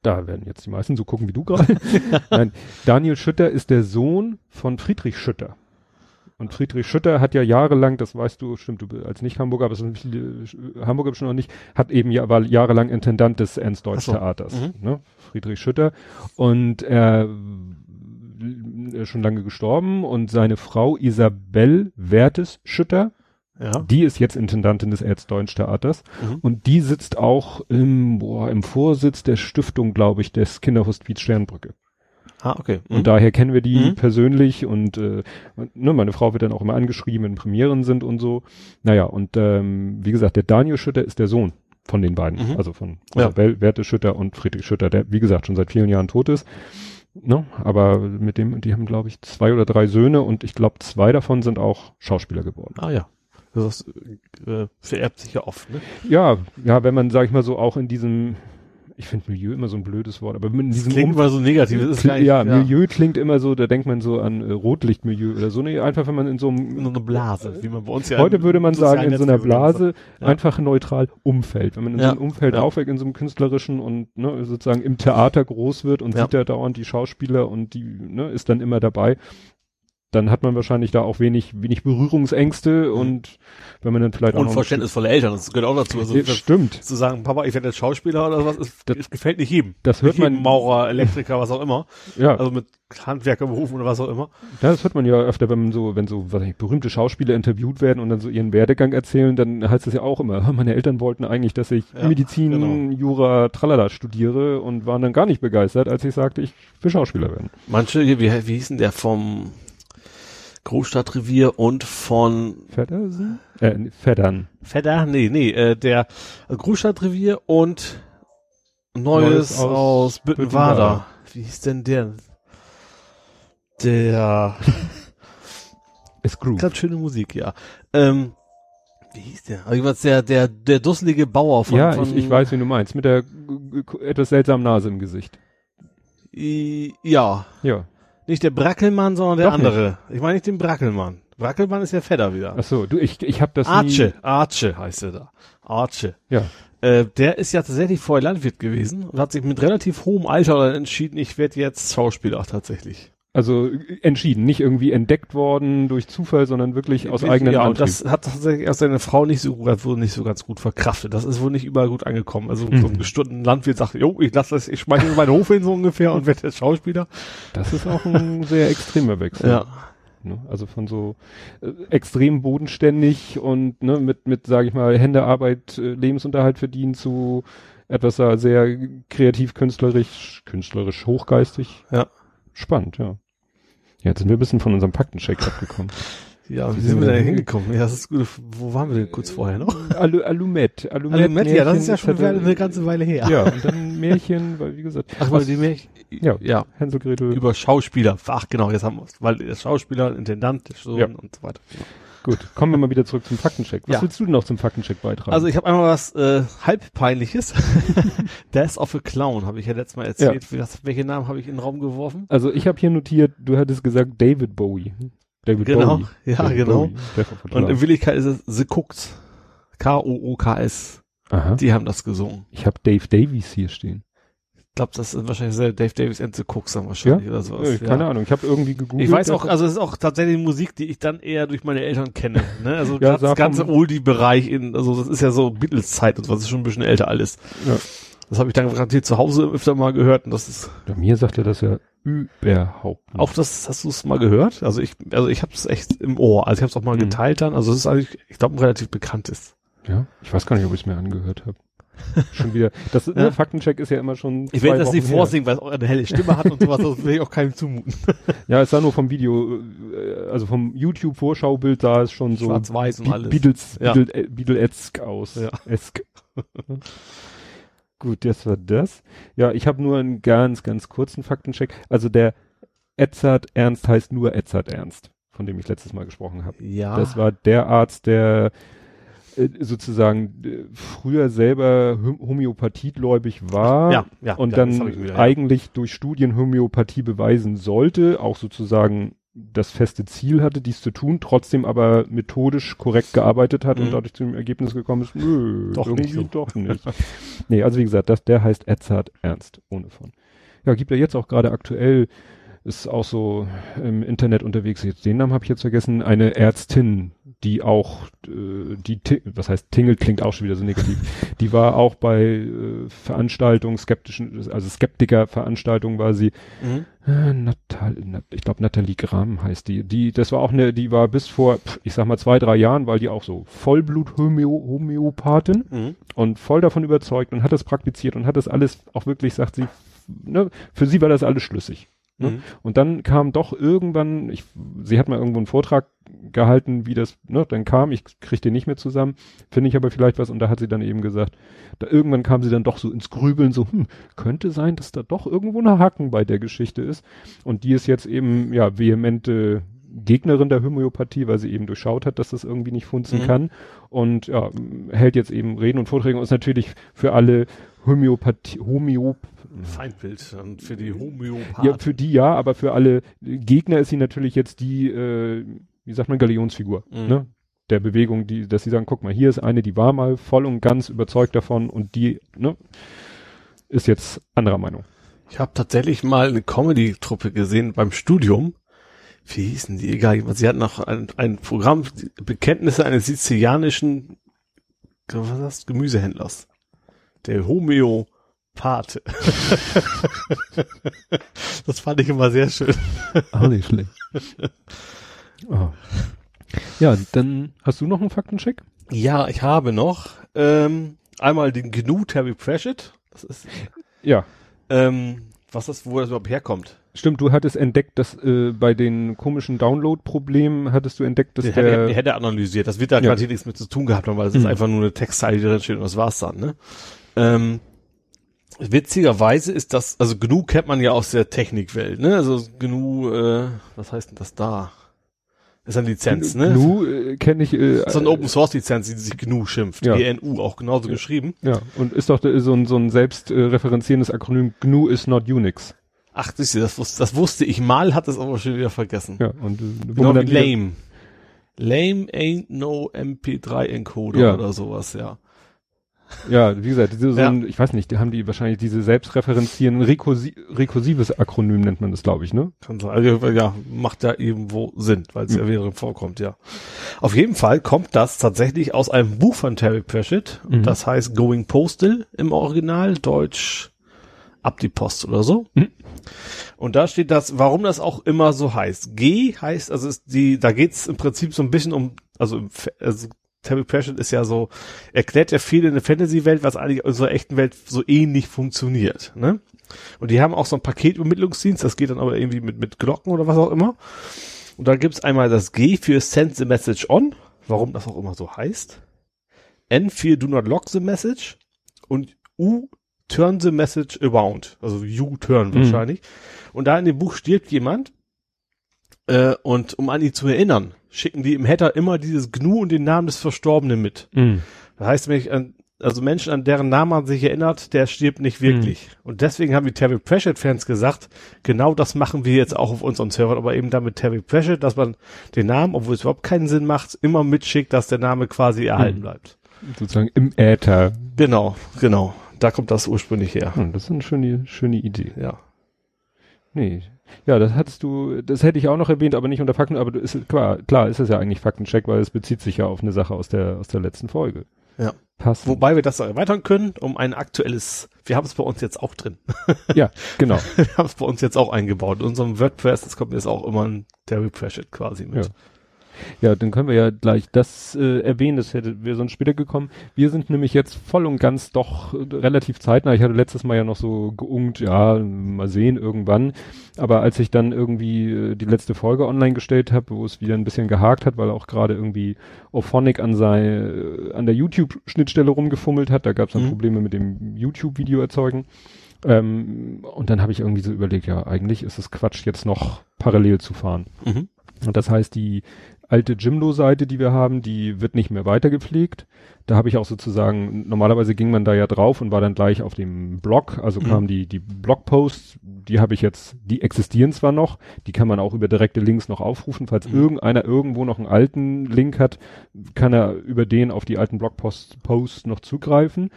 Speaker 2: Da werden jetzt die meisten so gucken wie du gerade. Nein, Daniel Schütter ist der Sohn von Friedrich Schütter. Und Friedrich Schütter hat ja jahrelang, das weißt du, stimmt, du als Nicht-Hamburger, aber es sind viele äh, Hamburger bestimmt noch nicht, hat eben ja, war jahrelang Intendant des Ernst-Deutsch-Theaters,
Speaker 3: Mhm.
Speaker 2: ne? Friedrich Schütter. Und er äh, ist schon lange gestorben und seine Frau Isabel Wertes Schütter,
Speaker 3: Ja.
Speaker 2: die ist jetzt Intendantin des Ernst-Deutsch-Theaters
Speaker 3: Mhm.
Speaker 2: und die sitzt auch im, boah, im Vorsitz der Stiftung, glaube ich, des Kinderhospiz Sternbrücke.
Speaker 3: Ah, okay. Mhm.
Speaker 2: Und daher kennen wir die
Speaker 3: Mhm.
Speaker 2: persönlich und äh, ne, meine Frau wird dann auch immer angeschrieben, wenn Premieren sind und so. Naja, und ähm, wie gesagt, der Daniel Schütter ist der Sohn von den beiden,
Speaker 3: Mhm.
Speaker 2: also von
Speaker 3: Ja.
Speaker 2: Werte Schütter und Friedrich Schütter, der wie gesagt schon seit vielen Jahren tot ist. Ne? Aber mit dem, die haben glaube ich zwei oder drei Söhne und ich glaube zwei davon sind auch Schauspieler geworden.
Speaker 3: Ah ja. Das äh, vererbt sich ja oft, ne?
Speaker 2: Ja, ja, wenn man, sag ich mal so, auch in diesem, ich finde Milieu immer so ein blödes Wort, aber in diesem
Speaker 3: klingt
Speaker 2: Um-
Speaker 3: immer so negativ. Das ist gar nicht,
Speaker 2: ja, Milieu klingt immer so, da denkt man so an äh, Rotlichtmilieu oder so. Nee, einfach wenn man in so
Speaker 3: Nur
Speaker 2: einem,
Speaker 3: eine Blase, wie man bei uns ja
Speaker 2: heute würde man sagen, in so einer Blase,
Speaker 3: Ja.
Speaker 2: einfach neutral Umfeld. Wenn man in so
Speaker 3: Ja.
Speaker 2: einem Umfeld
Speaker 3: Ja.
Speaker 2: aufwächst, in so einem künstlerischen und ne, sozusagen im Theater groß wird und
Speaker 3: Ja.
Speaker 2: sieht da dauernd die Schauspieler und die ne, ist dann immer dabei, dann hat man wahrscheinlich da auch wenig, wenig Berührungsängste und wenn man dann vielleicht auch
Speaker 3: Unverständnisvolle Eltern, das gehört auch dazu. Also,
Speaker 2: Ja, stimmt.
Speaker 3: zu sagen, Papa, ich werde jetzt Schauspieler oder was, ist,
Speaker 2: Das-
Speaker 3: das gefällt nicht jedem.
Speaker 2: Das hört
Speaker 3: Nicht
Speaker 2: man,
Speaker 3: Maurer, Elektriker, was auch immer.
Speaker 2: ja,
Speaker 3: Also mit Handwerkerberufen oder was auch immer.
Speaker 2: Ja, das hört man ja öfter, wenn man so, wenn so, was ich, berühmte Schauspieler interviewt werden und dann so ihren Werdegang erzählen, dann heißt es ja auch immer, meine Eltern wollten eigentlich, dass ich
Speaker 3: Ja,
Speaker 2: Medizin,
Speaker 3: genau.
Speaker 2: Jura, Tralala studiere und waren dann gar nicht begeistert, als ich sagte, ich will Schauspieler werden.
Speaker 3: Manche, wie, wie hieß denn der vom Großstadtrevier und von
Speaker 2: Feddersen? Äh, nee, Feddern.
Speaker 3: Fedder? Nee, nee, äh, der Großstadtrevier und Neues,
Speaker 2: Neues aus
Speaker 3: aus, Büttenwader. Wie hieß denn der? Der
Speaker 2: Ist Groove.
Speaker 3: Ganz schöne Musik, ja. Ähm, wie hieß der? Jedenfalls der, der, der dusselige Bauer von,
Speaker 2: ja,
Speaker 3: von
Speaker 2: ich, ich weiß, wie du meinst, mit der etwas seltsamen Nase im Gesicht.
Speaker 3: I, ja.
Speaker 2: Ja.
Speaker 3: Nicht der Brackelmann, sondern der
Speaker 2: Doch
Speaker 3: andere. Ich meine nicht den Brackelmann. Brackelmann ist ja Fedder wieder.
Speaker 2: Ach so, du, ich, ich hab das
Speaker 3: Arche.
Speaker 2: nie.
Speaker 3: Arche heißt er da. Arche.
Speaker 2: Ja.
Speaker 3: Äh, der ist ja tatsächlich vorher Landwirt gewesen und hat sich mit relativ hohem Alter entschieden, ich werde jetzt Schauspieler tatsächlich.
Speaker 2: Also äh, entschieden, nicht irgendwie entdeckt worden durch Zufall, sondern wirklich aus eigenen
Speaker 3: Ja, und
Speaker 2: Antrieb.
Speaker 3: das hat tatsächlich erst seine Frau nicht so wohl nicht so ganz gut verkraftet. Das ist wohl nicht überall gut angekommen. Also so
Speaker 2: Mhm.
Speaker 3: ein gestunden Landwirt sagt, jo, ich lasse das, ich schmeiße meinen Hof hin so ungefähr und werde jetzt Schauspieler.
Speaker 2: Das ist auch ein sehr extremer Wechsel.
Speaker 3: Ja.
Speaker 2: Ne? Also von so äh, extrem bodenständig und ne, mit, mit sage ich mal, Händearbeit, äh, Lebensunterhalt verdienen zu etwas da sehr kreativ, künstlerisch, künstlerisch, hochgeistig.
Speaker 3: Ja.
Speaker 2: Spannend, ja. Ja, Jetzt sind wir ein bisschen von unserem Faktencheck abgekommen.
Speaker 3: Ja, wie sind wir da hingekommen? Ja, das ist gut. Wo waren wir denn kurz vorher noch?
Speaker 2: Alu Alumet. Alumet,
Speaker 3: Alumet, ja, das ist ja schon
Speaker 2: hatte-
Speaker 3: eine ganze Weile her.
Speaker 2: Ja, und dann Märchen, weil wie gesagt,
Speaker 3: Ach, weil die Märchen,
Speaker 2: ja,
Speaker 3: ja,
Speaker 2: Hänsel Gretel,
Speaker 3: über Schauspieler. Ach, genau, jetzt haben wir es. Weil der Schauspieler, Intendant, der Sohn
Speaker 2: Ja.
Speaker 3: und so weiter.
Speaker 2: Gut, kommen wir mal wieder zurück zum Faktencheck. Was
Speaker 3: Ja.
Speaker 2: willst du denn noch zum Faktencheck beitragen?
Speaker 3: Also ich habe einmal was äh, halb peinliches. Death of a Clown habe ich ja letztes Mal erzählt. Wie das, welche Namen habe ich in den Raum geworfen?
Speaker 2: Also ich habe hier notiert, du hattest gesagt David Bowie. David
Speaker 3: Genau,
Speaker 2: Bowie.
Speaker 3: ja,
Speaker 2: David
Speaker 3: genau.
Speaker 2: Bowie.
Speaker 3: Und in Wirklichkeit ist es The Cooks. K-O-O-K-S.
Speaker 2: Aha.
Speaker 3: Die haben das gesungen.
Speaker 2: Ich habe Dave Davies hier stehen.
Speaker 3: Ich glaube, das sind wahrscheinlich sehr Dave Davis and the Cooks dann wahrscheinlich oder sowas.
Speaker 2: Ja,
Speaker 3: ja.
Speaker 2: keine Ahnung. Ich habe irgendwie gegoogelt.
Speaker 3: Ich weiß auch, also es ist auch tatsächlich Musik, die ich dann eher durch meine Eltern kenne. Ne? Also
Speaker 2: Ja,
Speaker 3: das ganze Oldie-Bereich in, also das ist ja so Beatles-Zeit und was ist schon ein bisschen älter alles.
Speaker 2: Ja.
Speaker 3: Das habe ich dann garantiert zu Hause öfter mal gehört und das ist
Speaker 2: Bei mir sagt er das ja überhaupt nicht.
Speaker 3: auch das, hast du es mal gehört? Also ich, also ich habe es echt im Ohr. Also ich habe es auch mal
Speaker 2: Mhm.
Speaker 3: geteilt dann. Also es ist eigentlich, ich glaube, ein relativ bekanntes.
Speaker 2: Ja, ich weiß gar nicht, ob ich es mir angehört habe. schon wieder. Das
Speaker 3: Ja.
Speaker 2: ne, Faktencheck ist ja immer schon.
Speaker 3: Ich werde das nicht vorsingen, weil es auch eine helle Stimme hat und sowas. Das will ich auch keinem zumuten.
Speaker 2: Ja, es sah nur vom Video, äh, also vom YouTube-Vorschaubild sah es schon so
Speaker 3: Schwarz-Weiß und
Speaker 2: Be-
Speaker 3: alles.
Speaker 2: Beatles,
Speaker 3: Ja.
Speaker 2: Äh, Beatle-esk aus.
Speaker 3: Ja.
Speaker 2: Esk. Gut, das war das. Ja, ich habe nur einen ganz, ganz kurzen Faktencheck. Also der Edzard Ernst heißt nur Edzard Ernst, von dem ich letztes Mal gesprochen habe.
Speaker 3: Ja.
Speaker 2: Das war der Arzt, der sozusagen äh, früher selber homöopathiegläubig war
Speaker 3: ja, ja.
Speaker 2: und
Speaker 3: ja,
Speaker 2: dann
Speaker 3: wieder,
Speaker 2: eigentlich durch Studien Homöopathie beweisen sollte, auch sozusagen das feste Ziel hatte, dies zu tun, trotzdem aber methodisch korrekt gearbeitet hat
Speaker 3: Mhm.
Speaker 2: und dadurch zum Ergebnis gekommen ist, nö,
Speaker 3: Doch
Speaker 2: irgendwie
Speaker 3: nicht so.
Speaker 2: doch nicht. nee, also wie gesagt, das, der heißt Edzard Ernst, ohne von. Ja, gibt ja jetzt auch gerade aktuell, ist auch so im Internet unterwegs, jetzt den Namen habe ich jetzt vergessen, eine Ärztin, die auch, äh, die, was heißt Tingle klingt auch schon wieder so negativ, die war auch bei äh, Veranstaltungen, skeptischen, also Skeptiker-Veranstaltungen war sie,
Speaker 3: Mhm.
Speaker 2: äh, Natal, Nat, ich glaube Nathalie Graham heißt die. Die, das war auch eine, die war bis vor, ich sag mal zwei, drei Jahren, weil die auch so Vollblut-Homöopathin
Speaker 3: Mhm.
Speaker 2: und voll davon überzeugt und hat das praktiziert und hat das alles auch wirklich, sagt sie, ne, für sie war das alles schlüssig. Ne?
Speaker 3: Mhm.
Speaker 2: Und dann kam doch irgendwann, ich, sie hat mal irgendwo einen Vortrag gehalten, wie das, ne, dann kam, ich krieg den nicht mehr zusammen, finde ich aber vielleicht was, und da hat sie dann eben gesagt, da irgendwann kam sie dann doch so ins Grübeln, so, hm, könnte sein, dass da doch irgendwo ein Haken bei der Geschichte ist. Und die ist jetzt eben, ja, vehemente Gegnerin der Homöopathie, weil sie eben durchschaut hat, dass das irgendwie nicht funzen
Speaker 3: Mhm.
Speaker 2: kann. Und ja, hält jetzt eben Reden und Vorträge und ist natürlich für alle Homöopathie, Homöop,
Speaker 3: Feindbild und für die Homöopathen.
Speaker 2: ja, für die ja, aber für alle Gegner ist sie natürlich jetzt die, äh, wie sagt man, Galionsfigur,
Speaker 3: Mhm.
Speaker 2: ne? Der Bewegung, die, dass sie sagen, guck mal, hier ist eine, die war mal voll und ganz überzeugt davon und die, ne, ist jetzt anderer Meinung.
Speaker 3: Ich habe tatsächlich mal eine Comedy-Truppe gesehen beim Studium. Wie hießen die? Egal, sie hatten noch ein, ein Programm, Bekenntnisse eines sizilianischen was das? Gemüsehändlers. Der Homöopathe. das fand ich immer sehr schön.
Speaker 2: Auch nicht schlecht. oh. Ja, dann hast du noch einen Faktencheck?
Speaker 3: Ja, ich habe noch ähm, einmal den GNU Terry Pratchett. Das ist
Speaker 2: Ja.
Speaker 3: ähm, was das, wo das überhaupt herkommt.
Speaker 2: Stimmt, du hattest entdeckt, dass äh, bei den komischen Download-Problemen hattest du entdeckt, dass
Speaker 3: Den hätte,
Speaker 2: der
Speaker 3: den hätte er analysiert. Das wird da
Speaker 2: Ja.
Speaker 3: garantiert nichts mit zu tun gehabt haben, weil es ist
Speaker 2: Mhm.
Speaker 3: einfach nur eine Textzeile, die drin steht und das war's dann, ne? Ähm, witzigerweise ist das, also GNU kennt man ja aus der Technikwelt, ne? Also GNU, äh, was heißt denn das da? Ist eine Lizenz, ne?
Speaker 2: GNU äh, kenne ich. Äh,
Speaker 3: Das ist eine Open Source Lizenz, die sich GNU schimpft.
Speaker 2: Ja.
Speaker 3: GNU, auch genauso
Speaker 2: Ja.
Speaker 3: geschrieben.
Speaker 2: Ja, und ist doch äh, so ein, so ein selbst äh, referenzierendes Akronym. GNU is not Unix.
Speaker 3: Ach, siehst du, das, wus- das wusste ich mal, hat es aber schon wieder vergessen.
Speaker 2: Ja, und äh,
Speaker 3: Genau wie Lame. Lame ain't no MP3 Encoder
Speaker 2: Ja.
Speaker 3: oder sowas, ja.
Speaker 2: Ja, wie gesagt, diese, so
Speaker 3: Ja.
Speaker 2: ein, ich weiß nicht, die haben die wahrscheinlich diese selbstreferenzierenden rekursi rekursives Akronym nennt man das, glaube ich, ne?
Speaker 3: Kann sein. Also, ja, macht ja irgendwo Sinn, weil es ja während vorkommt, ja. Auf jeden Fall kommt das tatsächlich aus einem Buch von Terry Pratchett.
Speaker 2: Mhm.
Speaker 3: Das heißt Going Postal im Original, Deutsch ab die Post oder so.
Speaker 2: Mhm.
Speaker 3: Und da steht das, warum das auch immer so heißt. G heißt, also ist die, da geht's im Prinzip so ein bisschen um, also, im also Terry Pratchett ist ja so, erklärt ja viel in der Fantasy-Welt, was eigentlich in unserer echten Welt so ähnlich funktioniert, ne? Und die haben auch so ein Paketübermittlungsdienst, das geht dann aber irgendwie mit, mit Glocken oder was auch immer. Und da gibt's einmal das G für Send the Message On, warum das auch immer so heißt. N für Do not lock the message und U turn the message around, also U-turn
Speaker 2: Mhm.
Speaker 3: wahrscheinlich. Und da in dem Buch stirbt jemand Äh, und um an ihn zu erinnern, schicken die im Header immer dieses GNU und den Namen des Verstorbenen mit.
Speaker 2: Mhm.
Speaker 3: Das heißt, wenn ich an, also Menschen, an deren Namen man sich erinnert, der stirbt nicht wirklich. Und deswegen haben die Terry Pratchett-Fans gesagt, genau das machen wir jetzt auch auf unseren Servern, aber eben damit Terry Pratchett, dass man den Namen, obwohl es überhaupt keinen Sinn macht, immer mitschickt, dass der Name quasi erhalten
Speaker 2: Mhm.
Speaker 3: bleibt.
Speaker 2: Sozusagen im Äther.
Speaker 3: Genau, genau. Da kommt das ursprünglich her.
Speaker 2: Hm, das ist eine schöne, schöne Idee.
Speaker 3: Ja.
Speaker 2: Nee. Ja, das hattest du, das hätte ich auch noch erwähnt, aber nicht unter Fakten, aber ist, klar, klar ist es ja eigentlich Faktencheck, weil es bezieht sich ja auf eine Sache aus der, aus der letzten Folge.
Speaker 3: Ja.
Speaker 2: Passt.
Speaker 3: Wobei wir das erweitern können, um ein aktuelles, wir haben es bei uns jetzt auch drin.
Speaker 2: ja, genau.
Speaker 3: wir haben es bei uns jetzt auch eingebaut. In unserem WordPress, das kommt jetzt auch immer ein Terry Pratchett quasi mit.
Speaker 2: Ja. Ja, dann können wir ja gleich das äh, erwähnen, das hätte wäre sonst später gekommen. Wir sind nämlich jetzt voll und ganz doch äh, relativ zeitnah. Ich hatte letztes Mal ja noch so geungt, ja, mal sehen irgendwann. Aber als ich dann irgendwie äh, die letzte Folge online gestellt habe, wo es wieder ein bisschen gehakt hat, weil auch gerade irgendwie Ophonic an sei, äh, an der YouTube-Schnittstelle rumgefummelt hat, da gab es dann
Speaker 3: Mhm.
Speaker 2: Probleme mit dem YouTube-Video erzeugen. Ähm, und dann habe ich irgendwie so überlegt, ja, eigentlich ist es Quatsch, jetzt noch parallel zu fahren.
Speaker 3: Mhm.
Speaker 2: Und das heißt, die alte Jimdo-Seite, die wir haben, die wird nicht mehr weiter gepflegt. Da habe ich auch sozusagen, normalerweise ging man da ja drauf und war dann gleich auf dem Blog, also
Speaker 3: Mhm.
Speaker 2: kamen die, die Blogposts, die habe ich jetzt, die existieren zwar noch, die kann man auch über direkte Links noch aufrufen. Falls
Speaker 3: Mhm.
Speaker 2: irgendeiner irgendwo noch einen alten Link hat, kann er über den auf die alten Blogposts Posts noch zugreifen.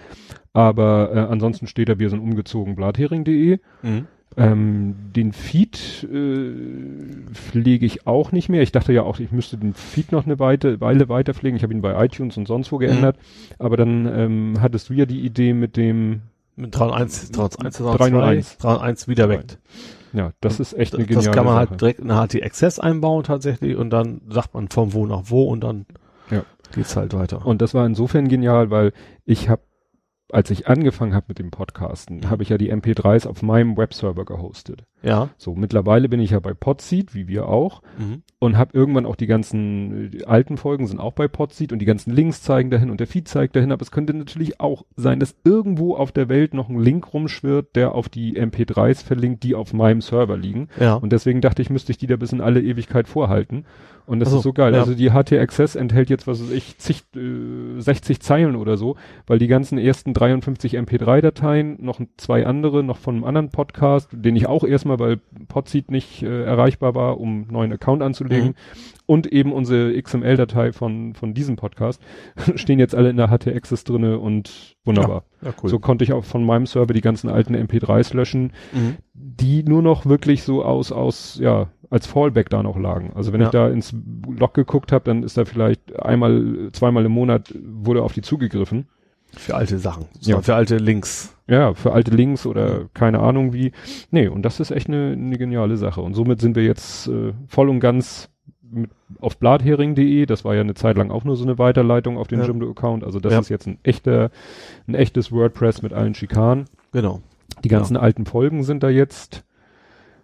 Speaker 2: Aber äh, ansonsten steht da, wir sind umgezogen, blathering.de.
Speaker 3: Mhm.
Speaker 2: Ähm, den Feed äh, pflege ich auch nicht mehr. Ich dachte ja auch, ich müsste den Feed noch eine Weite, Weile weiter pflegen. Ich habe ihn bei iTunes und sonst wo geändert. Aber dann ähm, hattest du ja die Idee mit dem,
Speaker 3: Mit 301, 301,
Speaker 2: 301.
Speaker 3: 301 wieder weg.
Speaker 2: ja, das ist echt eine
Speaker 3: Das
Speaker 2: geniale
Speaker 3: kann man
Speaker 2: Sache.
Speaker 3: halt direkt in HT Access einbauen tatsächlich und dann sagt man vom wo nach wo und dann
Speaker 2: Ja.
Speaker 3: geht's halt weiter.
Speaker 2: Und das war insofern genial, weil ich habe, als ich angefangen habe mit dem Podcasten, habe ich ja die MP3s auf meinem Webserver gehostet.
Speaker 3: ja.
Speaker 2: So, mittlerweile bin ich ja bei Podseed, wie wir auch.
Speaker 3: Mhm.
Speaker 2: und habe irgendwann auch die ganzen die alten Folgen sind auch bei Podseed und die ganzen Links zeigen dahin und der Feed zeigt dahin, aber es könnte natürlich auch sein, dass irgendwo auf der Welt noch ein Link rumschwirrt, der auf die MP3s verlinkt, die auf meinem Server liegen.
Speaker 3: Ja.
Speaker 2: Und deswegen dachte ich, müsste ich die da bis in alle Ewigkeit vorhalten. Und das
Speaker 3: Ach so,
Speaker 2: ist so geil.
Speaker 3: ja.
Speaker 2: Also die HT Access enthält jetzt, was weiß ich, zig, äh, 60 Zeilen oder so, weil die ganzen ersten 53 MP3-Dateien, noch zwei andere, noch von einem anderen Podcast, den ich auch erstmal, weil Podseed nicht äh, erreichbar war, um einen neuen Account anzulegen,
Speaker 3: Mhm.
Speaker 2: Und eben unsere XML-Datei von, von diesem Podcast, stehen jetzt alle in der HT Access drinne und wunderbar.
Speaker 3: ja, cool.
Speaker 2: So konnte ich auch von meinem Server die ganzen alten MP3s löschen,
Speaker 3: Mhm.
Speaker 2: die nur noch wirklich so aus, aus, ja, als Fallback da noch lagen. Also wenn
Speaker 3: Ja.
Speaker 2: ich da ins Log geguckt habe, dann ist da vielleicht einmal, zweimal im Monat wurde auf die zugegriffen.
Speaker 3: Für alte Sachen.
Speaker 2: Ja.
Speaker 3: Ja. Für alte Links.
Speaker 2: Ja, für alte Links oder keine Ahnung wie. Nee, und das ist echt eine, eine geniale Sache. Und somit sind wir jetzt äh, voll und ganz mit, auf blathering.de. Das war ja eine Zeit lang auch nur so eine Weiterleitung auf den
Speaker 3: Ja.
Speaker 2: Jimdo-Account. Also das
Speaker 3: Ja.
Speaker 2: ist jetzt ein echter, ein echtes WordPress mit allen Schikanen.
Speaker 3: Genau.
Speaker 2: Die ganzen alten Folgen sind da jetzt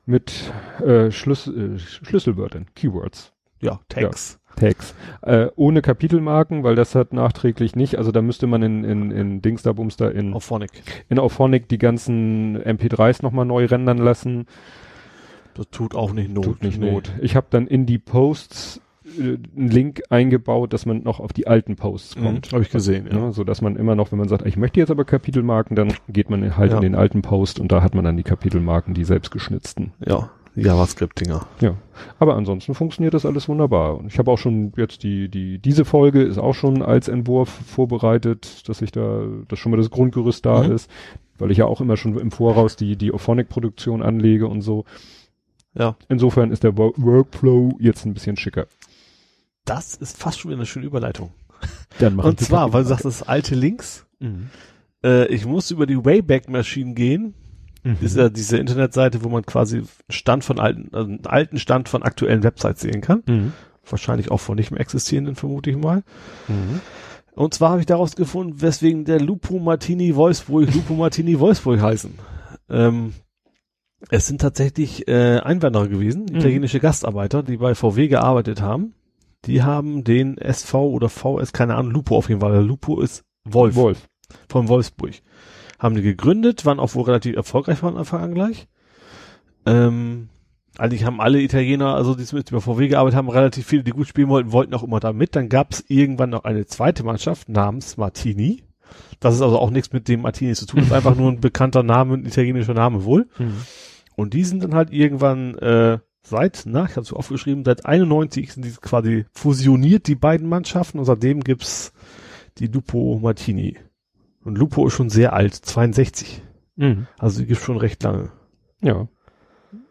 Speaker 2: mit äh, Schlüs äh, Schlüsselwörtern, Keywords,
Speaker 3: Ja, Tags.
Speaker 2: Tags. Äh, ohne Kapitelmarken, weil das hat nachträglich nicht. Also da müsste man in, in, in Dings da Bums da in,
Speaker 3: Auf Phonic.
Speaker 2: in Auphonic die ganzen MP3s nochmal neu rendern lassen.
Speaker 3: Das tut auch nicht Not.
Speaker 2: Tut nicht
Speaker 3: Nee.
Speaker 2: Not. Ich habe dann in die Posts äh, einen Link eingebaut, dass man noch auf die alten Posts
Speaker 3: Mhm,
Speaker 2: kommt.
Speaker 3: Habe ich gesehen, ja.
Speaker 2: Ne, so dass man immer noch, wenn man sagt, ich möchte jetzt aber Kapitelmarken, dann geht man halt
Speaker 3: Ja.
Speaker 2: in den alten Post und da hat man dann die Kapitelmarken, die selbstgeschnitzten.
Speaker 3: Ja. JavaScript-Dinger.
Speaker 2: Ja, aber ansonsten funktioniert das alles wunderbar. Und ich habe auch schon jetzt die, die, diese Folge ist auch schon als Entwurf vorbereitet, dass ich da, dass schon mal das Grundgerüst da
Speaker 3: Mhm.
Speaker 2: ist, weil ich ja auch immer schon im Voraus die, die Ophonic-Produktion anlege und so.
Speaker 3: Ja.
Speaker 2: Insofern ist der Wo- Workflow jetzt ein bisschen schicker.
Speaker 3: Das ist fast schon wieder eine schöne Überleitung.
Speaker 2: Dann
Speaker 3: Und zwar, weil du sagst, das ist alte Links.
Speaker 2: mhm.
Speaker 3: Äh, ich muss über die Wayback Machine gehen.
Speaker 2: Mhm.
Speaker 3: ist ja diese Internetseite, wo man quasi Stand von alten, also einen alten Stand von aktuellen Websites sehen kann.
Speaker 2: Mhm.
Speaker 3: Wahrscheinlich auch von nicht mehr existierenden, vermute ich mal.
Speaker 2: Mhm.
Speaker 3: Und zwar habe ich daraus gefunden, weswegen der Lupo Martini Wolfsburg Lupo Martini Wolfsburg heißen. Ähm, es sind tatsächlich äh, Einwanderer gewesen,
Speaker 2: Mhm.
Speaker 3: italienische Gastarbeiter, die bei VW gearbeitet haben. Die haben den SV oder VS, keine Ahnung, Lupo auf jeden Fall. Lupo ist Wolf,
Speaker 2: Wolf.
Speaker 3: von Wolfsburg. Haben die gegründet, waren auch wohl relativ erfolgreich von Anfang an gleich. Ähm, eigentlich haben alle Italiener, also die mit über VW gearbeitet haben, relativ viele, die gut spielen wollten, wollten auch immer da mit. Dann gab es irgendwann noch eine zweite Mannschaft namens Martini. Das ist also auch nichts mit dem Martini zu tun, das ist einfach nur ein bekannter Name, ein italienischer Name wohl.
Speaker 2: Mhm.
Speaker 3: Und die sind dann halt irgendwann äh, seit, na, ich habe es aufgeschrieben, seit 91 sind die quasi fusioniert, die beiden Mannschaften. Und seitdem gibt's die Lupo Martini. Und Lupo ist schon sehr alt, 62.
Speaker 2: Mhm.
Speaker 3: Also die gibt's schon recht lange.
Speaker 2: Ja.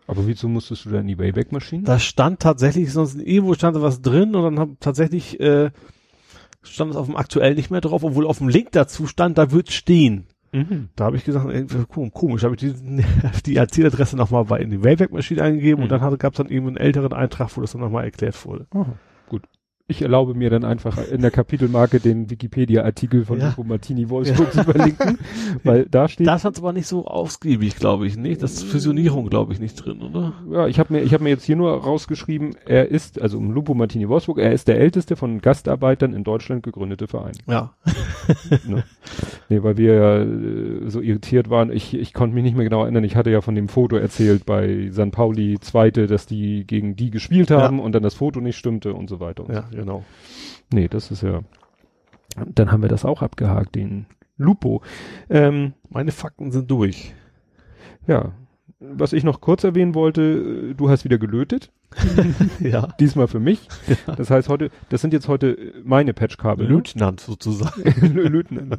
Speaker 2: Aber wieso musstest du da in die Wayback-Maschine?
Speaker 3: Da stand tatsächlich, sonst irgendwo stand da was drin und dann haben tatsächlich äh, stand es auf dem aktuell nicht mehr drauf, obwohl auf dem Link dazu stand, da wird stehen.
Speaker 2: Mhm.
Speaker 3: Da habe ich gesagt, ey, kom- komisch, habe ich die, die Erzähladresse nochmal bei in die Wayback-Maschine eingegeben und
Speaker 2: Mhm.
Speaker 3: dann gab es dann eben einen älteren Eintrag, wo das dann nochmal erklärt wurde.
Speaker 2: Aha, gut. Ich erlaube mir dann einfach in der Kapitelmarke den Wikipedia-Artikel von
Speaker 3: Ja.
Speaker 2: Lupo Martini Wolfsburg zu verlinken, weil da steht,
Speaker 3: Das hat's aber nicht so ausgiebig, glaube ich, nicht. Das ist Fusionierung, glaube ich, nicht drin, oder?
Speaker 2: ja, ich habe mir, ich habe mir jetzt hier nur rausgeschrieben, er ist, also um Lupo Martini Wolfsburg, er ist der älteste von Gastarbeitern in Deutschland gegründete Verein.
Speaker 3: Ja.
Speaker 2: ne? Nee, weil wir ja äh, so irritiert waren. Ich, ich konnte mich nicht mehr genau erinnern. Ich hatte ja von dem Foto erzählt bei San Pauli Zweite, dass die gegen die gespielt haben und dann das Foto nicht stimmte und so weiter. Und
Speaker 3: Ja, genau.
Speaker 2: Nee, das ist ja. Dann haben wir das auch abgehakt, den Lupo. Ähm,
Speaker 3: Meine Fakten sind durch.
Speaker 2: ja. Was ich noch kurz erwähnen wollte, äh, du hast wieder gelötet.
Speaker 3: ja.
Speaker 2: Diesmal für mich. Das heißt heute, das sind jetzt heute äh, meine Patchkabel. ne?
Speaker 3: Lieutenant sozusagen.
Speaker 2: Löten.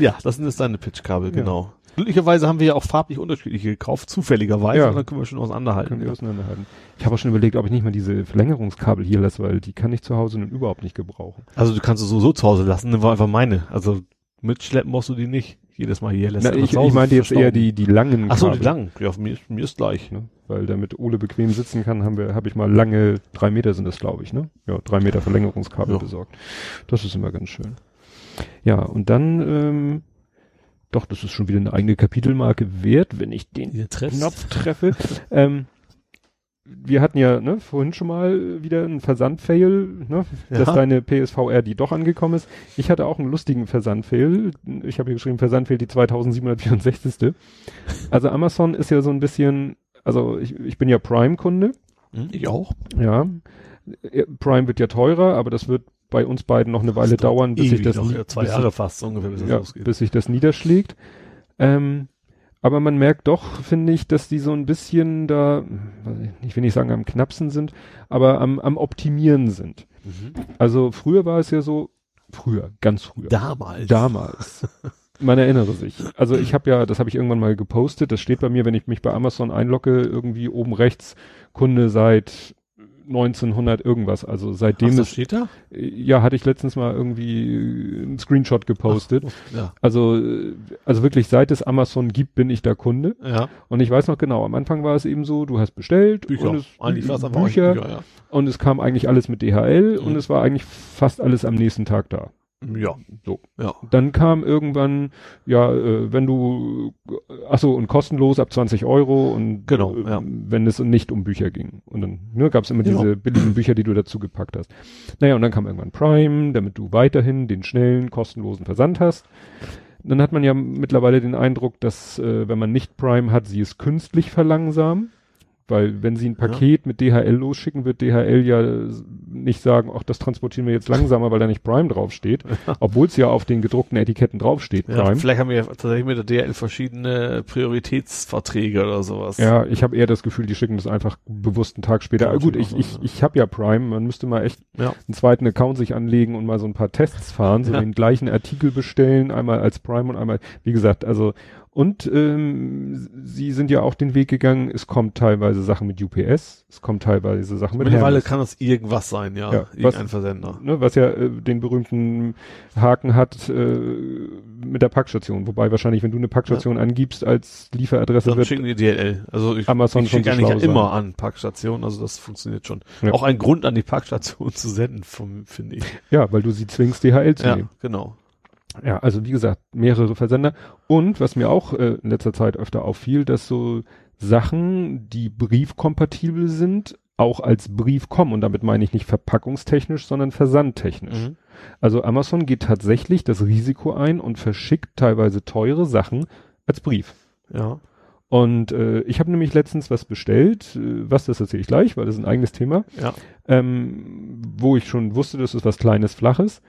Speaker 3: ja, das sind jetzt deine Pitchkabel,
Speaker 2: Ja.
Speaker 3: genau. Glücklicherweise haben wir ja auch farblich unterschiedliche gekauft, zufälligerweise,
Speaker 2: Ja.
Speaker 3: und dann können wir schon auseinanderhalten.
Speaker 2: Können wir auseinanderhalten. Ich habe auch schon überlegt, ob ich nicht mal diese Verlängerungskabel hier lasse, weil die kann ich zu Hause nun überhaupt nicht gebrauchen.
Speaker 3: Also du kannst es so, so zu Hause lassen, das war einfach meine. Also mitschleppen musst du die nicht. Jedes Mal hier lässt
Speaker 2: Na, ich, ich meinte jetzt eher die, die langen
Speaker 3: Ach so,
Speaker 2: Kabel.
Speaker 3: die lang. Ja, mir, ist- mir ist gleich.
Speaker 2: Ne? Weil damit Ole bequem sitzen kann, haben wir, habe ich mal lange, drei Meter sind das, glaube ich, ne? Ja, drei Meter Verlängerungskabel
Speaker 3: Ja.
Speaker 2: besorgt. Das ist immer ganz schön. Ja, und dann, ähm, doch, das ist schon wieder eine eigene Kapitelmarke wert, wenn ich den. Knopf treffe. ähm, wir hatten ja ne, vorhin schon mal wieder einen Versandfail, ne,
Speaker 3: Ja.
Speaker 2: dass deine PSVR die doch angekommen ist. Ich hatte auch einen lustigen Versandfail. Ich habe hier geschrieben, Versandfail die 2764. Also Amazon ist ja so ein bisschen, also ich, ich bin ja Prime-Kunde,
Speaker 3: Hm, ich auch.
Speaker 2: ja. Prime wird ja teurer, aber das wird bei uns beiden noch eine Weile dauern, bis sich das,
Speaker 3: noch, zwei
Speaker 2: bis
Speaker 3: Jahre fast so ungefähr, bis das
Speaker 2: ja,
Speaker 3: losgeht.
Speaker 2: bis sich das niederschlägt. Ähm, aber man merkt doch, finde ich, dass die so ein bisschen da, ich will nicht sagen am knappsten sind, aber am, am optimieren sind.
Speaker 3: Mhm.
Speaker 2: Also früher war es ja so, früher, ganz früher,
Speaker 3: Damals.
Speaker 2: damals. Man erinnere sich. Also ich habe ja, das habe ich irgendwann mal gepostet, das steht bei mir, wenn ich mich bei Amazon einlogge, irgendwie oben rechts, Kunde seit 1900 irgendwas, also seitdem
Speaker 3: Ach, das steht da?
Speaker 2: ja, hatte ich letztens mal irgendwie einen Screenshot gepostet.
Speaker 3: Ach, ja.
Speaker 2: Also, also wirklich, seit es Amazon gibt, bin ich da Kunde.
Speaker 3: Ja.
Speaker 2: Und ich weiß noch genau, am Anfang war es eben so, du hast bestellt
Speaker 3: Bücher.
Speaker 2: und es, Bücher,
Speaker 3: Bücher, ja.
Speaker 2: und es kam eigentlich alles mit DHL
Speaker 3: Mhm.
Speaker 2: und es war eigentlich fast alles am nächsten Tag da.
Speaker 3: Ja.
Speaker 2: So.
Speaker 3: Ja.
Speaker 2: Dann kam irgendwann, ja, äh, wenn du, ach so, und kostenlos ab 20 Euro und
Speaker 3: Genau,
Speaker 2: äh,
Speaker 3: ja.
Speaker 2: wenn es nicht um Bücher ging. Und dann ne, gab es immer
Speaker 3: Genau.
Speaker 2: diese billigen Bücher, die du dazu gepackt hast. Naja, und dann kam irgendwann Prime, damit du weiterhin den schnellen, kostenlosen Versand hast. Dann hat man ja mittlerweile den Eindruck, dass äh, wenn man nicht Prime hat, sie es künstlich verlangsamen. Weil wenn sie ein Paket mit DHL losschicken, wird DHL ja nicht sagen, ach, das transportieren wir jetzt langsamer, weil da nicht Prime draufsteht. Obwohl es ja auf den gedruckten Etiketten draufsteht,
Speaker 3: Ja,
Speaker 2: Prime.
Speaker 3: vielleicht haben wir ja tatsächlich mit der DL verschiedene Prioritätsverträge oder sowas.
Speaker 2: Ja, ich habe eher das Gefühl, die schicken das einfach bewusst einen Tag später. Gut, ich, ich, ich habe ja Prime, man müsste mal echt
Speaker 3: Ja.
Speaker 2: einen zweiten Account sich anlegen und mal so ein paar Tests fahren, so
Speaker 3: Ja.
Speaker 2: den gleichen Artikel bestellen, einmal als Prime und einmal, wie gesagt, also und ähm, sie sind ja auch den Weg gegangen, es kommt teilweise Sachen mit UPS, es kommt teilweise Sachen mit
Speaker 3: Mittlerweile
Speaker 2: Hermes.
Speaker 3: kann das irgendwas sein, ja.
Speaker 2: Ja, was-
Speaker 3: Irgendein Versender.
Speaker 2: ne, was ja äh, den berühmten Haken hat äh, mit der Packstation. Wobei wahrscheinlich, wenn du eine Packstation angibst als Lieferadresse,
Speaker 3: Dann
Speaker 2: wird
Speaker 3: schicken die DLL. Also ich,
Speaker 2: Amazon
Speaker 3: ich schicke eigentlich immer an Packstationen, also das funktioniert schon.
Speaker 2: Ja.
Speaker 3: Auch ein Grund an die Packstation zu senden, finde ich.
Speaker 2: ja, weil du sie zwingst, DHL zu
Speaker 3: Ja,
Speaker 2: nehmen.
Speaker 3: genau.
Speaker 2: Ja, also wie gesagt, mehrere Versender. Und was mir auch äh, in letzter Zeit öfter auffiel, dass so Sachen, die briefkompatibel sind, auch als Brief kommen. Und damit meine ich nicht verpackungstechnisch, sondern versandtechnisch.
Speaker 3: Mhm.
Speaker 2: Also Amazon geht tatsächlich das Risiko ein und verschickt teilweise teure Sachen als Brief.
Speaker 3: Ja.
Speaker 2: Und äh, ich habe nämlich letztens was bestellt, äh, was das erzähle ich gleich, weil das ist ein eigenes Thema,
Speaker 3: Ja.
Speaker 2: ähm, wo ich schon wusste, das ist was Kleines, Flaches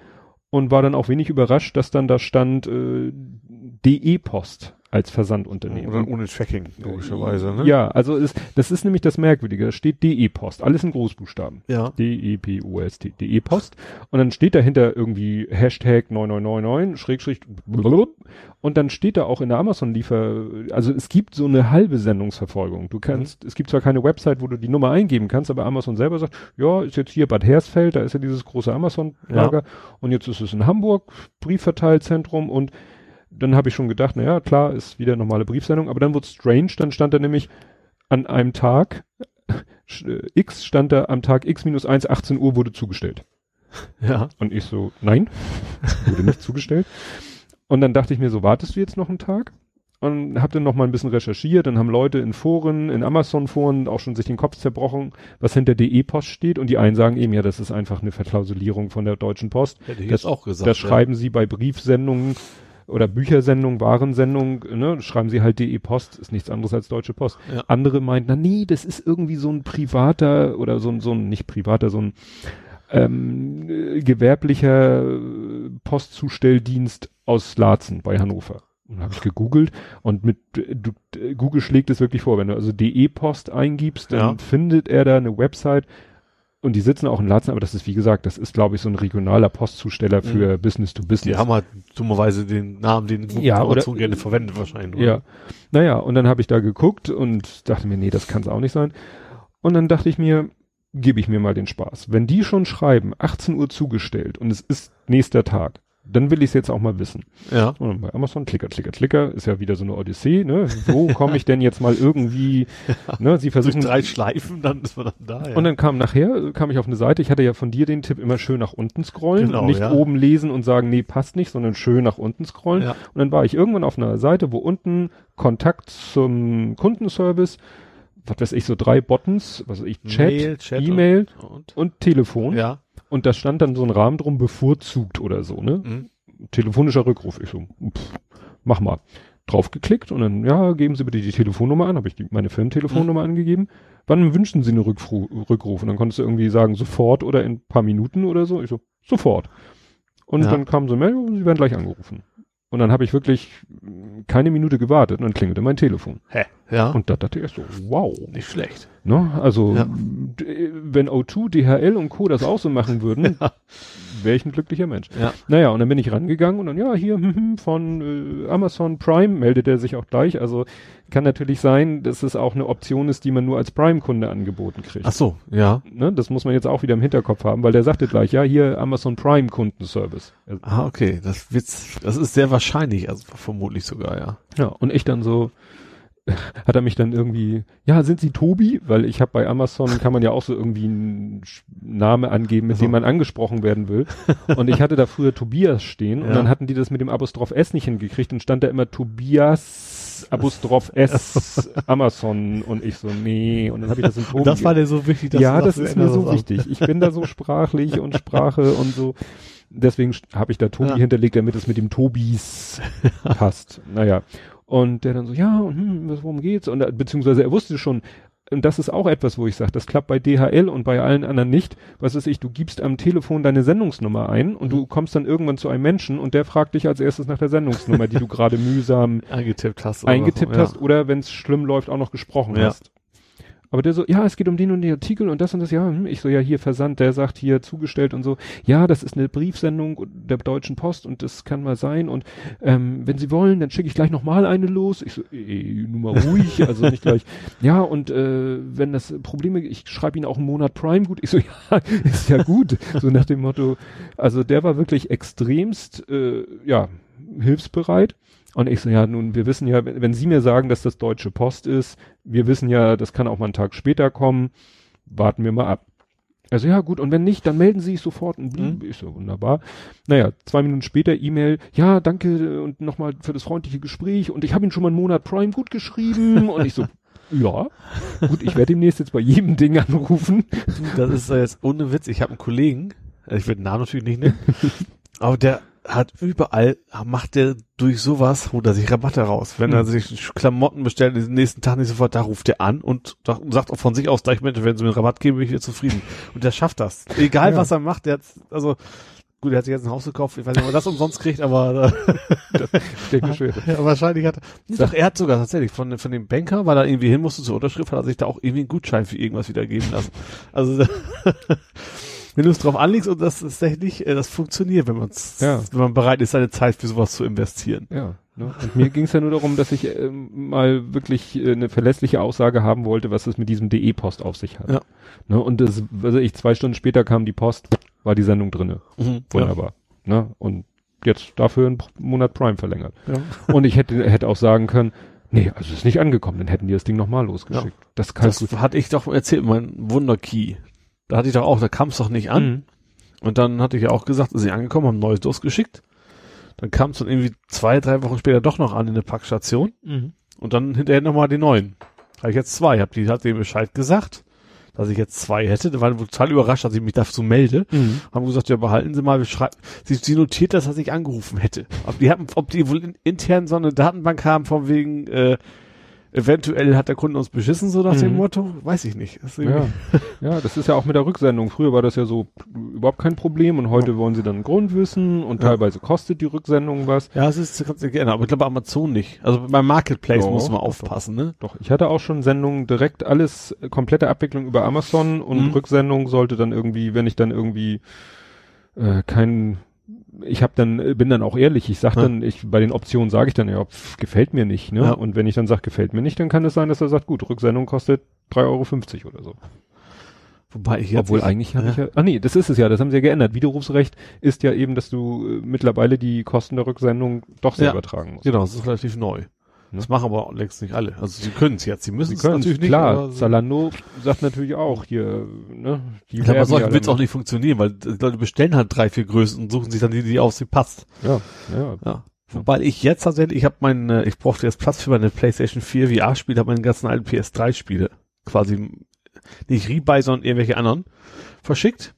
Speaker 2: und war dann auch wenig überrascht, dass dann da stand äh, DE Post als Versandunternehmen.
Speaker 3: Oder ohne Tracking, logischerweise, ne?
Speaker 2: Ja, also ist, das ist nämlich das Merkwürdige. Da steht DE Post, alles in Großbuchstaben.
Speaker 3: Ja.
Speaker 2: D-E-P-O-S-T, DE Post. Und dann steht dahinter irgendwie Hashtag 9999, Schrägstrich, blub, und dann steht da auch in der Amazon-Liefer, also es gibt so eine halbe Sendungsverfolgung. Du kannst, es gibt zwar keine Website, wo du die Nummer eingeben kannst, aber Amazon selber sagt, ja, ist jetzt hier Bad Hersfeld, da ist ja dieses große Amazon-Lager, und jetzt ist es in Hamburg, Briefverteilzentrum, und dann habe ich schon gedacht, naja, klar, ist wieder normale Briefsendung, aber dann wurde strange, dann stand da nämlich an einem Tag, äh, X stand da am Tag X minus 1, 18 Uhr wurde zugestellt.
Speaker 3: Ja.
Speaker 2: Und ich so, nein, wurde nicht zugestellt. Und dann dachte ich mir so, wartest du jetzt noch einen Tag? Und hab dann noch mal ein bisschen recherchiert, dann haben Leute in Foren, in Amazon-Foren auch schon sich den Kopf zerbrochen, was hinter DE-Post steht. Und die einen sagen eben, ja, das ist einfach eine Verklausulierung von der Deutschen Post.
Speaker 3: Hätte ich
Speaker 2: Das-
Speaker 3: jetzt auch gesagt.
Speaker 2: Das
Speaker 3: ja.
Speaker 2: schreiben sie bei Briefsendungen oder Büchersendungen, Warensendungen, ne, schreiben sie halt DE Post, ist nichts anderes als Deutsche Post.
Speaker 3: Ja.
Speaker 2: Andere meinten, na nee, das ist irgendwie so ein privater oder so ein, so ein, nicht privater, so ein ähm, äh, gewerblicher Postzustelldienst aus Laatzen bei Hannover. Und dann habe ich gegoogelt und mit du, Google schlägt es wirklich vor, wenn du also DE Post eingibst, dann
Speaker 3: Ja.
Speaker 2: findet er da eine Website und die sitzen auch in Laatzen, aber das ist wie gesagt, das ist glaube ich so ein regionaler Postzusteller für Business to Business.
Speaker 3: Die haben halt dummerweise den Namen, den
Speaker 2: Ja,
Speaker 3: Amazon
Speaker 2: oder-
Speaker 3: gerne verwendet wahrscheinlich.
Speaker 2: Ja. Naja, und dann habe ich da geguckt und dachte mir, nee, das kann es auch nicht sein. Und dann dachte ich mir, gebe ich mir mal den Spaß. Wenn die schon schreiben, 18 Uhr zugestellt und es ist nächster Tag, dann will ich es jetzt auch mal wissen.
Speaker 3: Ja.
Speaker 2: Und dann bei Amazon, Klicker, Klicker, Klicker, ist ja wieder so eine Odyssee, ne? Wo komme ich denn jetzt mal irgendwie, ne? Sie
Speaker 3: Durch
Speaker 2: versuchen,
Speaker 3: drei Schleifen, dann ist man dann da. Ja.
Speaker 2: und dann kam nachher, kam ich auf eine Seite, ich hatte ja von dir den Tipp, immer schön nach unten scrollen,
Speaker 3: Genau,
Speaker 2: und nicht
Speaker 3: ja.
Speaker 2: oben lesen und sagen, nee, passt nicht, sondern schön nach unten scrollen.
Speaker 3: Ja.
Speaker 2: Und dann war ich irgendwann auf einer Seite, wo unten Kontakt zum Kundenservice, was weiß ich, so drei Buttons, was weiß ich, Chat,
Speaker 3: Mail, Chat
Speaker 2: E-Mail
Speaker 3: und,
Speaker 2: und Telefon.
Speaker 3: ja.
Speaker 2: Und da stand dann so ein Rahmen drum, bevorzugt oder so, ne?
Speaker 3: Mhm.
Speaker 2: Telefonischer Rückruf. Ich so, pff, mach mal. Draufgeklickt und dann, ja, geben Sie bitte die Telefonnummer an, habe ich die, meine Firmentelefonnummer angegeben. Wann wünschen Sie einen Rückfru Rückruf? Und dann konntest du irgendwie sagen, sofort oder in ein paar Minuten oder so. Ich so, sofort. Und
Speaker 3: Ja.
Speaker 2: dann kam so, Mail, Sie werden gleich angerufen. Und dann habe ich wirklich keine Minute gewartet und dann klingelte mein Telefon.
Speaker 3: Hä? Ja.
Speaker 2: Und da dachte ich so, wow.
Speaker 3: nicht schlecht.
Speaker 2: Ne? Also,
Speaker 3: Ja.
Speaker 2: d- wenn O2, DHL und Co. das auch so machen würden, wäre ich ein glücklicher Mensch.
Speaker 3: Ja.
Speaker 2: Naja, und dann bin ich rangegangen und dann, ja, hier hm, hm, von äh, Amazon Prime meldet er sich auch gleich. Also kann natürlich sein, dass es auch eine Option ist, die man nur als Prime-Kunde angeboten kriegt.
Speaker 3: Ach so, ja.
Speaker 2: Ne? Das muss man jetzt auch wieder im Hinterkopf haben, weil der sagte gleich, ja, hier Amazon Prime Kundenservice. Also,
Speaker 3: Ah, okay. Das wird's, das ist sehr wahrscheinlich, also vermutlich sogar, ja.
Speaker 2: Ja, und ich dann so, hat er mich dann irgendwie, ja, sind Sie Tobi? Weil ich habe bei Amazon, kann man ja auch so irgendwie einen Name angeben, mit
Speaker 3: Also.
Speaker 2: dem man angesprochen werden will. Und ich hatte da früher Tobias stehen und
Speaker 3: Ja.
Speaker 2: dann hatten die das mit dem Apostroph S nicht hingekriegt und stand da immer Tobias Apostroph S Amazon und ich so, nee, und dann habe ich das in Tobi.
Speaker 3: Das war dir so wichtig, dass
Speaker 2: ja,
Speaker 3: du
Speaker 2: das ist mir so wichtig. Ich bin da so sprachlich und Sprache und so. Deswegen habe ich da Tobi
Speaker 3: Ja.
Speaker 2: hinterlegt, damit es mit dem Tobis passt. Naja. Und der dann so, ja, und hm, was- worum geht's? Und äh, beziehungsweise er wusste schon, und das ist auch etwas, wo ich sage, das klappt bei DHL und bei allen anderen nicht. Was weiß ich, du gibst am Telefon deine Sendungsnummer ein und du kommst dann irgendwann zu einem Menschen und der fragt dich als erstes nach der Sendungsnummer, die du gerade mühsam
Speaker 3: eingetippt hast. oder
Speaker 2: eingetippt
Speaker 3: so,
Speaker 2: hast oder wenn es schlimm läuft, auch noch gesprochen
Speaker 3: Ja.
Speaker 2: hast. Aber der so, ja, es geht um den und den Artikel und das und das, ja, hm, ich so, ja, hier Versand, der sagt hier zugestellt und so, ja, das ist eine Briefsendung der Deutschen Post und das kann mal sein und ähm, wenn Sie wollen, dann schicke ich gleich nochmal eine los. Ich so, ey, nur mal ruhig, also nicht gleich, ja, und äh, wenn das Probleme, ich schreibe Ihnen auch einen Monat Prime gut. Ich so, ja, ist ja gut, so nach dem Motto, also der war wirklich extremst, äh, ja, hilfsbereit. Und ich so, ja, nun, wir wissen ja, wenn, Sie mir sagen, dass das Deutsche Post ist, wir wissen ja, das kann auch mal einen Tag später kommen, warten wir mal ab. Also ja, gut, und wenn nicht, dann melden Sie sich sofort. Und
Speaker 3: Mhm.
Speaker 2: ich so, wunderbar. Naja, zwei Minuten später E-Mail, ja, danke und nochmal für das freundliche Gespräch und ich habe Ihnen schon mal einen Monat Prime gut geschrieben und ich so, ja, gut, ich werde demnächst jetzt bei jedem Ding anrufen.
Speaker 3: Das ist jetzt ohne Witz. Ich habe einen Kollegen, äh, ich will den Namen natürlich nicht nennen, aber der hat überall, macht der durch sowas, holt er sich Rabatte raus. Wenn
Speaker 2: Hm.
Speaker 3: er sich Klamotten bestellt, den nächsten Tag nicht sofort, da ruft er an und, sagt- auch von sich aus gleich, Mensch, wenn sie mir einen Rabatt geben, bin ich wieder zufrieden. Und der schafft das. Egal
Speaker 2: Ja.
Speaker 3: was er macht, der hat, also, gut, er hat sich jetzt ein Haus gekauft, ich weiß nicht, ob er das umsonst kriegt, aber,
Speaker 2: Ich denke schon.
Speaker 3: ja, wahrscheinlich hat er, doch, er hat sogar tatsächlich von, von dem Banker, weil er irgendwie hin musste zur Unterschrift, hat er sich da auch irgendwie einen Gutschein für irgendwas wieder geben lassen. Also, wenn du es drauf anlegst und das ist tatsächlich, äh, das funktioniert, wenn man
Speaker 2: Ja.
Speaker 3: wenn man bereit ist, seine Zeit für sowas zu investieren.
Speaker 2: Ja. Ne? Und mir ging es ja nur darum, dass ich ähm, mal wirklich äh, eine verlässliche Aussage haben wollte, was es mit diesem DE-Post auf sich hat.
Speaker 3: Ja.
Speaker 2: Ne? Und das, also ich zwei Stunden später kam die Post, war die Sendung drinne.
Speaker 3: Mhm.
Speaker 2: Wunderbar. Ne? Und jetzt dafür einen Monat Prime verlängert.
Speaker 3: Ja.
Speaker 2: Und ich hätte, hätte auch sagen können, nee, also ist nicht angekommen, dann hätten die das Ding nochmal losgeschickt. Das kann
Speaker 3: Das hatte ich doch erzählt, mein Wunderkey. Da hatte ich doch auch, da kam es doch nicht an.
Speaker 2: Mhm.
Speaker 3: Und dann hatte ich ja auch gesagt, ist sie angekommen, haben ein neues losgeschickt. Dann kam es dann irgendwie zwei, drei Wochen später doch noch an in eine Packstation.
Speaker 2: Mhm.
Speaker 3: Und dann hinterher nochmal die neuen. Habe ich jetzt zwei. Hab die, hat dem Bescheid gesagt, dass ich jetzt zwei hätte. Da waren total überrascht, dass ich mich dazu melde.
Speaker 2: Mhm.
Speaker 3: Haben gesagt, ja, behalten Sie mal, wir schreiben. Sie, sie notiert das, dass ich angerufen hätte. Ob die haben, ob die wohl in, intern so eine Datenbank haben, von wegen, äh, eventuell hat der Kunde uns beschissen, so nach dem
Speaker 2: Mhm.
Speaker 3: Motto, weiß ich nicht. Das
Speaker 2: Ja. ja, das ist ja auch mit der Rücksendung. Früher war das ja so überhaupt kein Problem und heute wollen sie dann Grundwissen und
Speaker 3: Ja.
Speaker 2: teilweise kostet die Rücksendung was.
Speaker 3: ja, es ist ganz geändert, aber ich glaube Amazon nicht. Also beim Marketplace
Speaker 2: Ja,
Speaker 3: muss man
Speaker 2: doch,
Speaker 3: aufpassen, ne?
Speaker 2: Doch, ich hatte auch schon Sendungen direkt alles, äh, komplette Abwicklung über Amazon und
Speaker 3: Mhm.
Speaker 2: Rücksendung sollte dann irgendwie, wenn ich dann irgendwie äh, kein ich habe dann äh, bin dann auch ehrlich, ich sag
Speaker 3: Ja.
Speaker 2: dann ich bei den Optionen sage ich dann ja, pf, gefällt mir nicht, ne?
Speaker 3: Ja.
Speaker 2: Und wenn ich dann sage, gefällt mir nicht, dann kann es sein, dass er sagt, gut, Rücksendung kostet 3,50 Euro oder so.
Speaker 3: Wobei ich jetzt
Speaker 2: Obwohl eigentlich habe
Speaker 3: ja.
Speaker 2: ich ja, ah nee, das ist es ja, das haben sie ja geändert. Widerrufsrecht ist ja eben, dass du äh, mittlerweile die Kosten der Rücksendung doch selber tragen musst.
Speaker 3: Genau, das ist relativ neu. Das machen aber auch längst nicht alle. Also sie können es jetzt, sie müssen es natürlich nicht.
Speaker 2: klar.
Speaker 3: aber so-
Speaker 2: Zalando sagt natürlich auch hier, ne? Die
Speaker 3: Ich glaube, bei
Speaker 2: werben
Speaker 3: solchen
Speaker 2: ja
Speaker 3: wird es auch nicht funktionieren, weil die Leute bestellen halt drei, vier Größen und suchen sich dann die, die auf sie passt.
Speaker 2: Ja, ja.
Speaker 3: Ja. Wobei ich jetzt tatsächlich, ich habe meine, ich brauchte jetzt Platz für meine PlayStation 4 VR-Spiele, habe meine ganzen alten PS3-Spiele quasi nicht Rebuy, sondern irgendwelche anderen verschickt.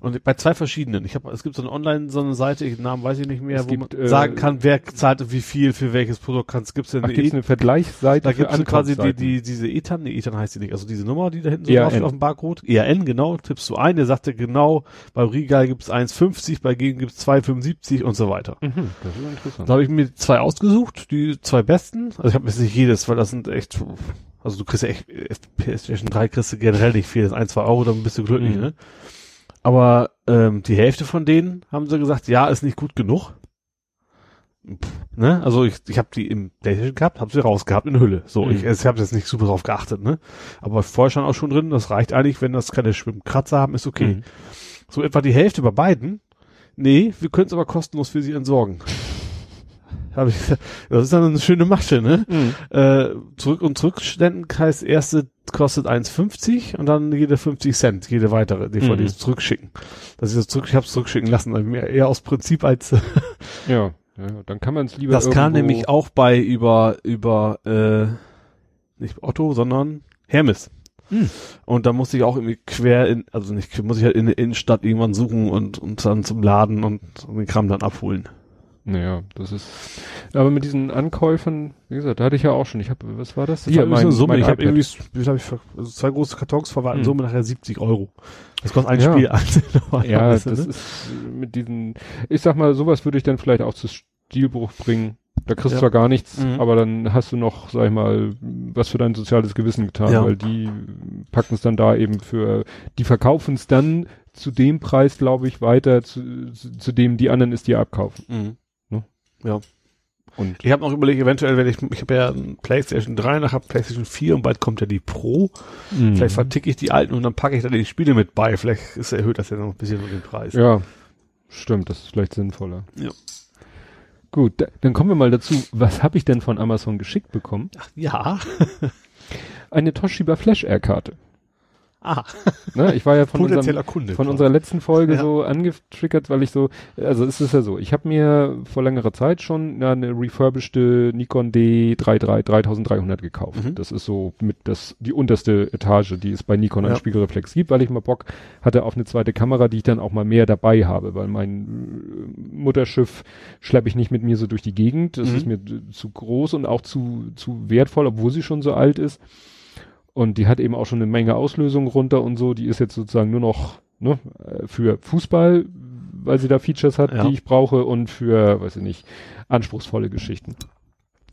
Speaker 3: Und bei zwei verschiedenen. Ich habe, es gibt so eine Online, so eine Seite, den Namen weiß ich nicht mehr,
Speaker 2: Es
Speaker 3: wo
Speaker 2: gibt,
Speaker 3: man
Speaker 2: äh,
Speaker 3: sagen kann, wer zahlt und wie viel für welches Produkt kannst. Gibt's denn
Speaker 2: Ach,
Speaker 3: eine
Speaker 2: gibt's
Speaker 3: E-
Speaker 2: eine Vergleichsseite
Speaker 3: da gibt's quasi die, die, diese ETAN, nee, ETAN heißt sie nicht, also diese Nummer, die da hinten so
Speaker 2: ERN.
Speaker 3: drauf steht auf dem Barcode. ERN, genau, tippst du ein, der sagt dir genau, bei Regal gibt's 1,50, bei Gegen gibt's 2,75 und so weiter.
Speaker 2: Mhm, das ist interessant.
Speaker 3: Da habe ich mir zwei ausgesucht, die zwei besten. Also ich habe jetzt nicht jedes, weil das sind echt, also du kriegst ja echt, PlayStation 3 kriegst du generell nicht viel, das ist ein, zwei Euro, dann bist du glücklich,
Speaker 2: Mhm.
Speaker 3: ne? Aber ähm, die Hälfte von denen haben sie gesagt, ja, ist nicht gut genug. Pff, ne? Also ich, ich habe die im PlayStation gehabt, habe sie rausgehabt in Hülle. So,
Speaker 2: Mhm.
Speaker 3: ich, ich habe jetzt nicht super drauf geachtet, ne? Aber vorher schon auch schon drin, das reicht eigentlich, wenn das keine Schwimmkratzer haben, ist okay.
Speaker 2: Mhm.
Speaker 3: So etwa die Hälfte bei beiden. Nee, wir können es aber kostenlos für sie entsorgen. Hab ich gesagt, das ist dann eine schöne Masche, ne?
Speaker 2: Mhm.
Speaker 3: Äh, zurück und zurückstellen heißt, erste kostet 1,50 und dann jede 50 Cent, jede weitere DVD
Speaker 2: Mhm.
Speaker 3: zurückschicken. Das ist jetzt zurück, ich habe es zurückschicken lassen, also eher aus Prinzip als
Speaker 2: Ja, ja, dann kann man es lieber
Speaker 3: das kam nämlich auch bei über über äh, nicht Otto, sondern Hermes.
Speaker 2: Hm.
Speaker 3: Und da musste ich auch irgendwie quer in, also nicht, muss ich halt in der Innenstadt irgendwann suchen und, und dann zum Laden und, und den Kram dann abholen.
Speaker 2: Naja, das ist. Aber mit diesen Ankäufen, wie gesagt, da hatte ich ja auch schon. Ich habe, was war das?
Speaker 3: Das war irgendwie so eine Summe.
Speaker 2: mein
Speaker 3: Ich habe irgendwie, ich, ver- also zwei große Kartons verwalten,
Speaker 2: Hm.
Speaker 3: Summe nachher 70 Euro. Das kostet ein
Speaker 2: Ja.
Speaker 3: Spiel.
Speaker 2: Ja, das
Speaker 3: ne?
Speaker 2: ist mit diesen, ich sag mal, sowas würde ich dann vielleicht auch zu Stilbruch bringen. Da kriegst du
Speaker 3: Ja.
Speaker 2: zwar gar nichts,
Speaker 3: Mhm.
Speaker 2: aber dann hast du noch, sag ich mal, was für dein soziales Gewissen getan,
Speaker 3: Ja.
Speaker 2: weil die packen es dann da eben für, die verkaufen es dann zu dem Preis, glaube ich, weiter, zu, zu, zu dem die anderen es dir abkaufen.
Speaker 3: Mhm. Ja.
Speaker 2: Und
Speaker 3: Ich habe noch überlegt, eventuell, wenn ich, ich habe ja PlayStation 3, nachher PlayStation 4 und bald kommt ja die Pro.
Speaker 2: Mhm.
Speaker 3: Vielleicht verticke ich die alten und dann packe ich da die Spiele mit bei. Vielleicht ist, erhöht das ja noch ein bisschen den Preis.
Speaker 2: Ja, stimmt, das ist vielleicht sinnvoller.
Speaker 3: Ja.
Speaker 2: Gut, da, dann kommen wir mal dazu, was habe ich denn von Amazon geschickt bekommen?
Speaker 3: Ach, ja.
Speaker 2: Eine Toshiba Flash Air Karte.
Speaker 3: Ah,
Speaker 2: Ne? Ich war ja von, unserem,
Speaker 3: Kunde.
Speaker 2: von unserer letzten Folge
Speaker 3: Ja.
Speaker 2: so angetriggert, weil ich so, also es ist ja so, ich habe mir vor längerer Zeit schon ja, eine refurbished Nikon D33 3300 gekauft.
Speaker 3: Mhm.
Speaker 2: Das ist so mit das die unterste Etage, die es bei Nikon an
Speaker 3: Ja.
Speaker 2: Spiegelreflex gibt, weil ich mal Bock hatte auf eine zweite Kamera, die ich dann auch mal mehr dabei habe, weil mein äh, Mutterschiff schleppe ich nicht mit mir so durch die Gegend. Das
Speaker 3: Mhm.
Speaker 2: ist mir zu groß und auch zu zu wertvoll, obwohl sie schon so alt ist. Und die hat eben auch schon eine Menge Auslösung runter und so. Die ist jetzt sozusagen nur noch ne, äh, für Fußball, weil sie da Features hat,
Speaker 3: Ja.
Speaker 2: die ich brauche und für, weiß ich nicht, anspruchsvolle Geschichten.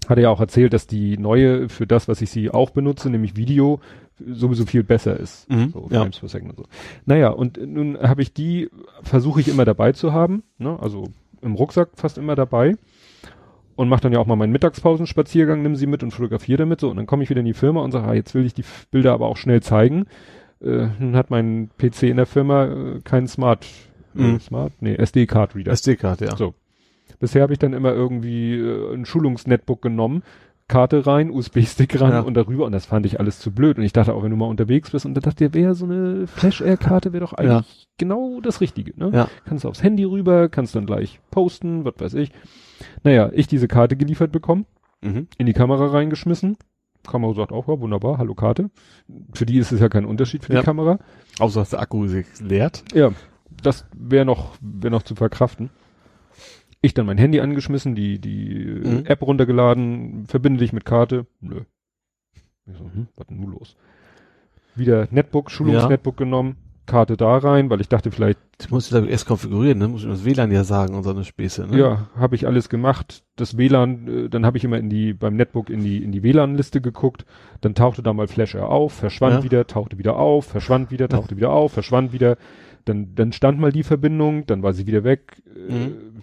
Speaker 2: Hatte ja auch erzählt, dass die neue für das, was ich sie auch benutze, nämlich Video, sowieso viel besser ist.
Speaker 3: Mhm,
Speaker 2: So,
Speaker 3: ja.
Speaker 2: Frames per Second und so. Naja, und nun habe ich die, versuche ich immer dabei zu haben, ne? also im Rucksack fast immer dabei und mache dann ja auch mal meinen Mittagspausenspaziergang, nimm sie mit und fotografiere damit so und dann komme ich wieder in die Firma und sage, ah, jetzt will ich die Bilder aber auch schnell zeigen. Äh, nun hat mein PC in der Firma äh, keinen Smart, äh,
Speaker 3: Mhm.
Speaker 2: Smart, nee, SD-Card-Reader.
Speaker 3: SD-Karte, ja.
Speaker 2: So. Bisher habe ich dann immer irgendwie äh, ein Schulungsnetbook genommen, Karte rein, USB-Stick ran
Speaker 3: Ja.
Speaker 2: und darüber und das fand ich alles zu blöd und ich dachte auch, wenn du mal unterwegs bist und da dachte ich, wäre so eine Flash-Air-Karte wäre doch eigentlich genau das Richtige, ne?
Speaker 3: Ja.
Speaker 2: Kannst du aufs Handy rüber, kannst dann gleich posten, was weiß ich. Naja, ich diese Karte geliefert bekommen,
Speaker 3: Mhm.
Speaker 2: in die Kamera reingeschmissen. Kamera sagt auch, ja, wunderbar, hallo Karte. Für die ist es ja kein Unterschied für
Speaker 3: Ja.
Speaker 2: die Kamera.
Speaker 3: Außer dass der Akku sich leert.
Speaker 2: Ja, das wäre noch, wäre noch zu verkraften. Ich dann mein Handy angeschmissen, die, die äh,
Speaker 3: Mhm.
Speaker 2: App runtergeladen, verbinde dich mit Karte. Nö. Ich so, hm, was denn nun los? Wieder Netbook, Schulungsnetbook genommen, Karte da rein, weil ich dachte vielleicht,
Speaker 3: Das muss ich da erst konfigurieren, ne? Muss ich das WLAN ja sagen und so eine Späße, ne?
Speaker 2: ja, habe ich alles gemacht. Das WLAN, äh, dann habe ich immer in die, beim Netbook in die, in die WLAN-Liste geguckt. Dann tauchte da mal Flash Air auf, verschwand
Speaker 3: Ja.
Speaker 2: wieder, tauchte wieder auf, verschwand wieder, tauchte wieder auf, verschwand wieder. Dann, dann stand mal die Verbindung, dann war sie wieder weg. Äh,
Speaker 3: Mhm.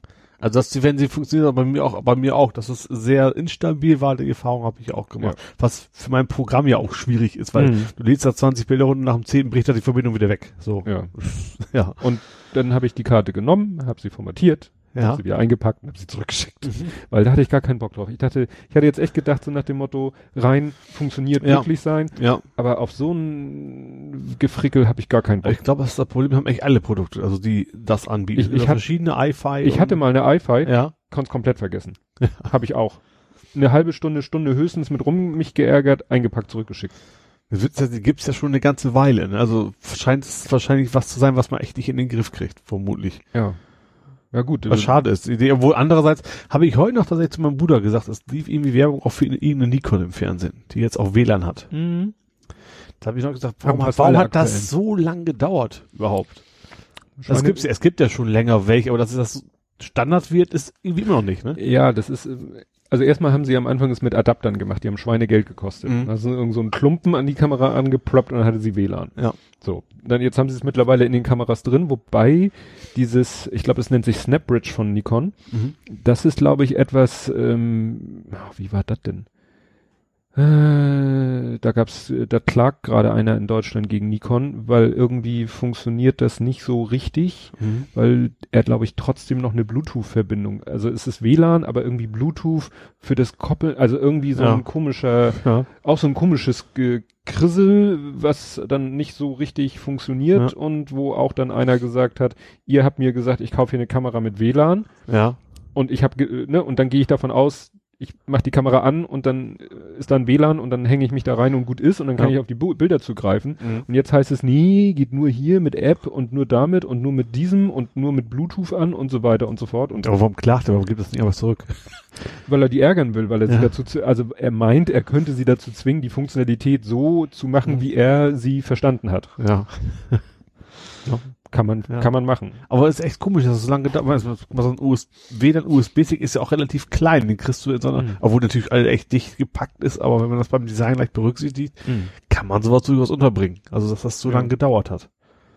Speaker 3: Also dass wenn sie funktioniert, aber bei mir auch, bei mir auch, dass es sehr instabil war, die Erfahrung habe ich auch gemacht. Was für mein Programm ja auch schwierig ist, weil
Speaker 2: Mhm.
Speaker 3: du lädst da 20 Bilder runter, nach dem 10. bricht da die Verbindung wieder weg. So.
Speaker 2: Ja.
Speaker 3: Ja.
Speaker 2: Und dann habe ich die Karte genommen, habe sie formatiert,
Speaker 3: Ja.
Speaker 2: habe sie wieder eingepackt und habe sie zurückgeschickt. Weil da hatte ich gar keinen Bock drauf. Ich dachte, ich hatte jetzt echt gedacht, so nach dem Motto, rein funktioniert,
Speaker 3: Ja.
Speaker 2: glücklich sein.
Speaker 3: Ja.
Speaker 2: Aber auf so ein Gefrickel habe ich gar keinen Bock.
Speaker 3: Ich glaube, das ist das Problem, haben echt alle Produkte, also die das anbieten.
Speaker 2: Ich- ich hab-
Speaker 3: verschiedene iFi.
Speaker 2: Ich hatte mal eine iFi,
Speaker 3: Ja.
Speaker 2: konnte komplett vergessen. Habe ich auch. Eine halbe Stunde, Stunde höchstens mit rum mich geärgert, eingepackt, zurückgeschickt.
Speaker 3: Ja- Die gibt's ja schon eine ganze Weile. Ne? Also scheint es wahrscheinlich was zu sein, was man echt nicht in den Griff kriegt, vermutlich.
Speaker 2: Ja. Ja gut.
Speaker 3: Was
Speaker 2: äh,
Speaker 3: schade ist. Obwohl andererseits habe ich heute noch tatsächlich zu meinem Bruder gesagt, es lief irgendwie Werbung auch für irgendeine Nikon im Fernsehen, die jetzt auch WLAN hat.
Speaker 2: mh.
Speaker 3: Da habe ich noch gesagt, warum, hat, warum hat das so lang gedauert überhaupt? Das
Speaker 2: Schweine-
Speaker 3: gibt's, es gibt ja schon länger welche, aber dass das Standard wird, ist irgendwie immer noch nicht, ne?
Speaker 2: Ja, das ist, äh, also erstmal haben sie am Anfang es mit Adaptern gemacht, die haben Schweinegeld gekostet.
Speaker 3: Mhm.
Speaker 2: Also irgend so ein Klumpen an die Kamera angeploppt und dann hatte sie WLAN.
Speaker 3: Ja.
Speaker 2: So, dann jetzt haben sie es mittlerweile in den Kameras drin, wobei dieses, ich glaube, es nennt sich Snapbridge von Nikon.
Speaker 3: Mhm.
Speaker 2: Das ist, glaube ich, etwas, ähm, wie war das denn? Äh, da gab's, da klagt gerade einer in Deutschland gegen Nikon, weil irgendwie funktioniert das nicht so richtig,
Speaker 3: Mhm.
Speaker 2: weil er, glaube ich, trotzdem noch eine Bluetooth-Verbindung, also es ist WLAN, aber irgendwie Bluetooth für das Koppeln, also irgendwie so
Speaker 3: Ja.
Speaker 2: ein komischer,
Speaker 3: Ja.
Speaker 2: auch so ein komisches Gekrissel, was dann nicht so richtig funktioniert
Speaker 3: Ja.
Speaker 2: und wo auch dann einer gesagt hat, ihr habt mir gesagt, ich kaufe hier eine Kamera mit WLAN
Speaker 3: Ja.
Speaker 2: und ich habe ne und dann gehe ich davon aus, ich mache die Kamera an und dann äh, ist dann WLAN und dann hänge ich mich da rein und gut ist und dann kann
Speaker 3: Ja.
Speaker 2: ich auf die Bu Bilder zugreifen.
Speaker 3: Mhm.
Speaker 2: Und jetzt heißt es, nee, geht nur hier mit App und nur damit und nur mit diesem und nur mit Bluetooth an und so weiter und so fort. Und
Speaker 3: Aber warum klagt er? Warum gibt es nicht einfach zurück?
Speaker 2: weil er die ärgern will, weil er sie
Speaker 3: Ja.
Speaker 2: dazu, zu- also er meint, er könnte sie dazu zwingen, die Funktionalität so zu machen,
Speaker 3: Mhm.
Speaker 2: wie er sie verstanden hat.
Speaker 3: Ja.
Speaker 2: Kann man,
Speaker 3: Ja.
Speaker 2: kann man machen.
Speaker 3: Aber es ist echt komisch, dass es so lange gedauert hat. So ein USB, dann USB-Stick ist ja auch relativ klein. Den kriegst du in so einer,
Speaker 2: Mhm.
Speaker 3: obwohl natürlich alle echt dicht gepackt ist, aber wenn man das beim Design gleich berücksichtigt, kann man sowas durchaus unterbringen. Also, dass das so
Speaker 2: Ja.
Speaker 3: lange gedauert hat.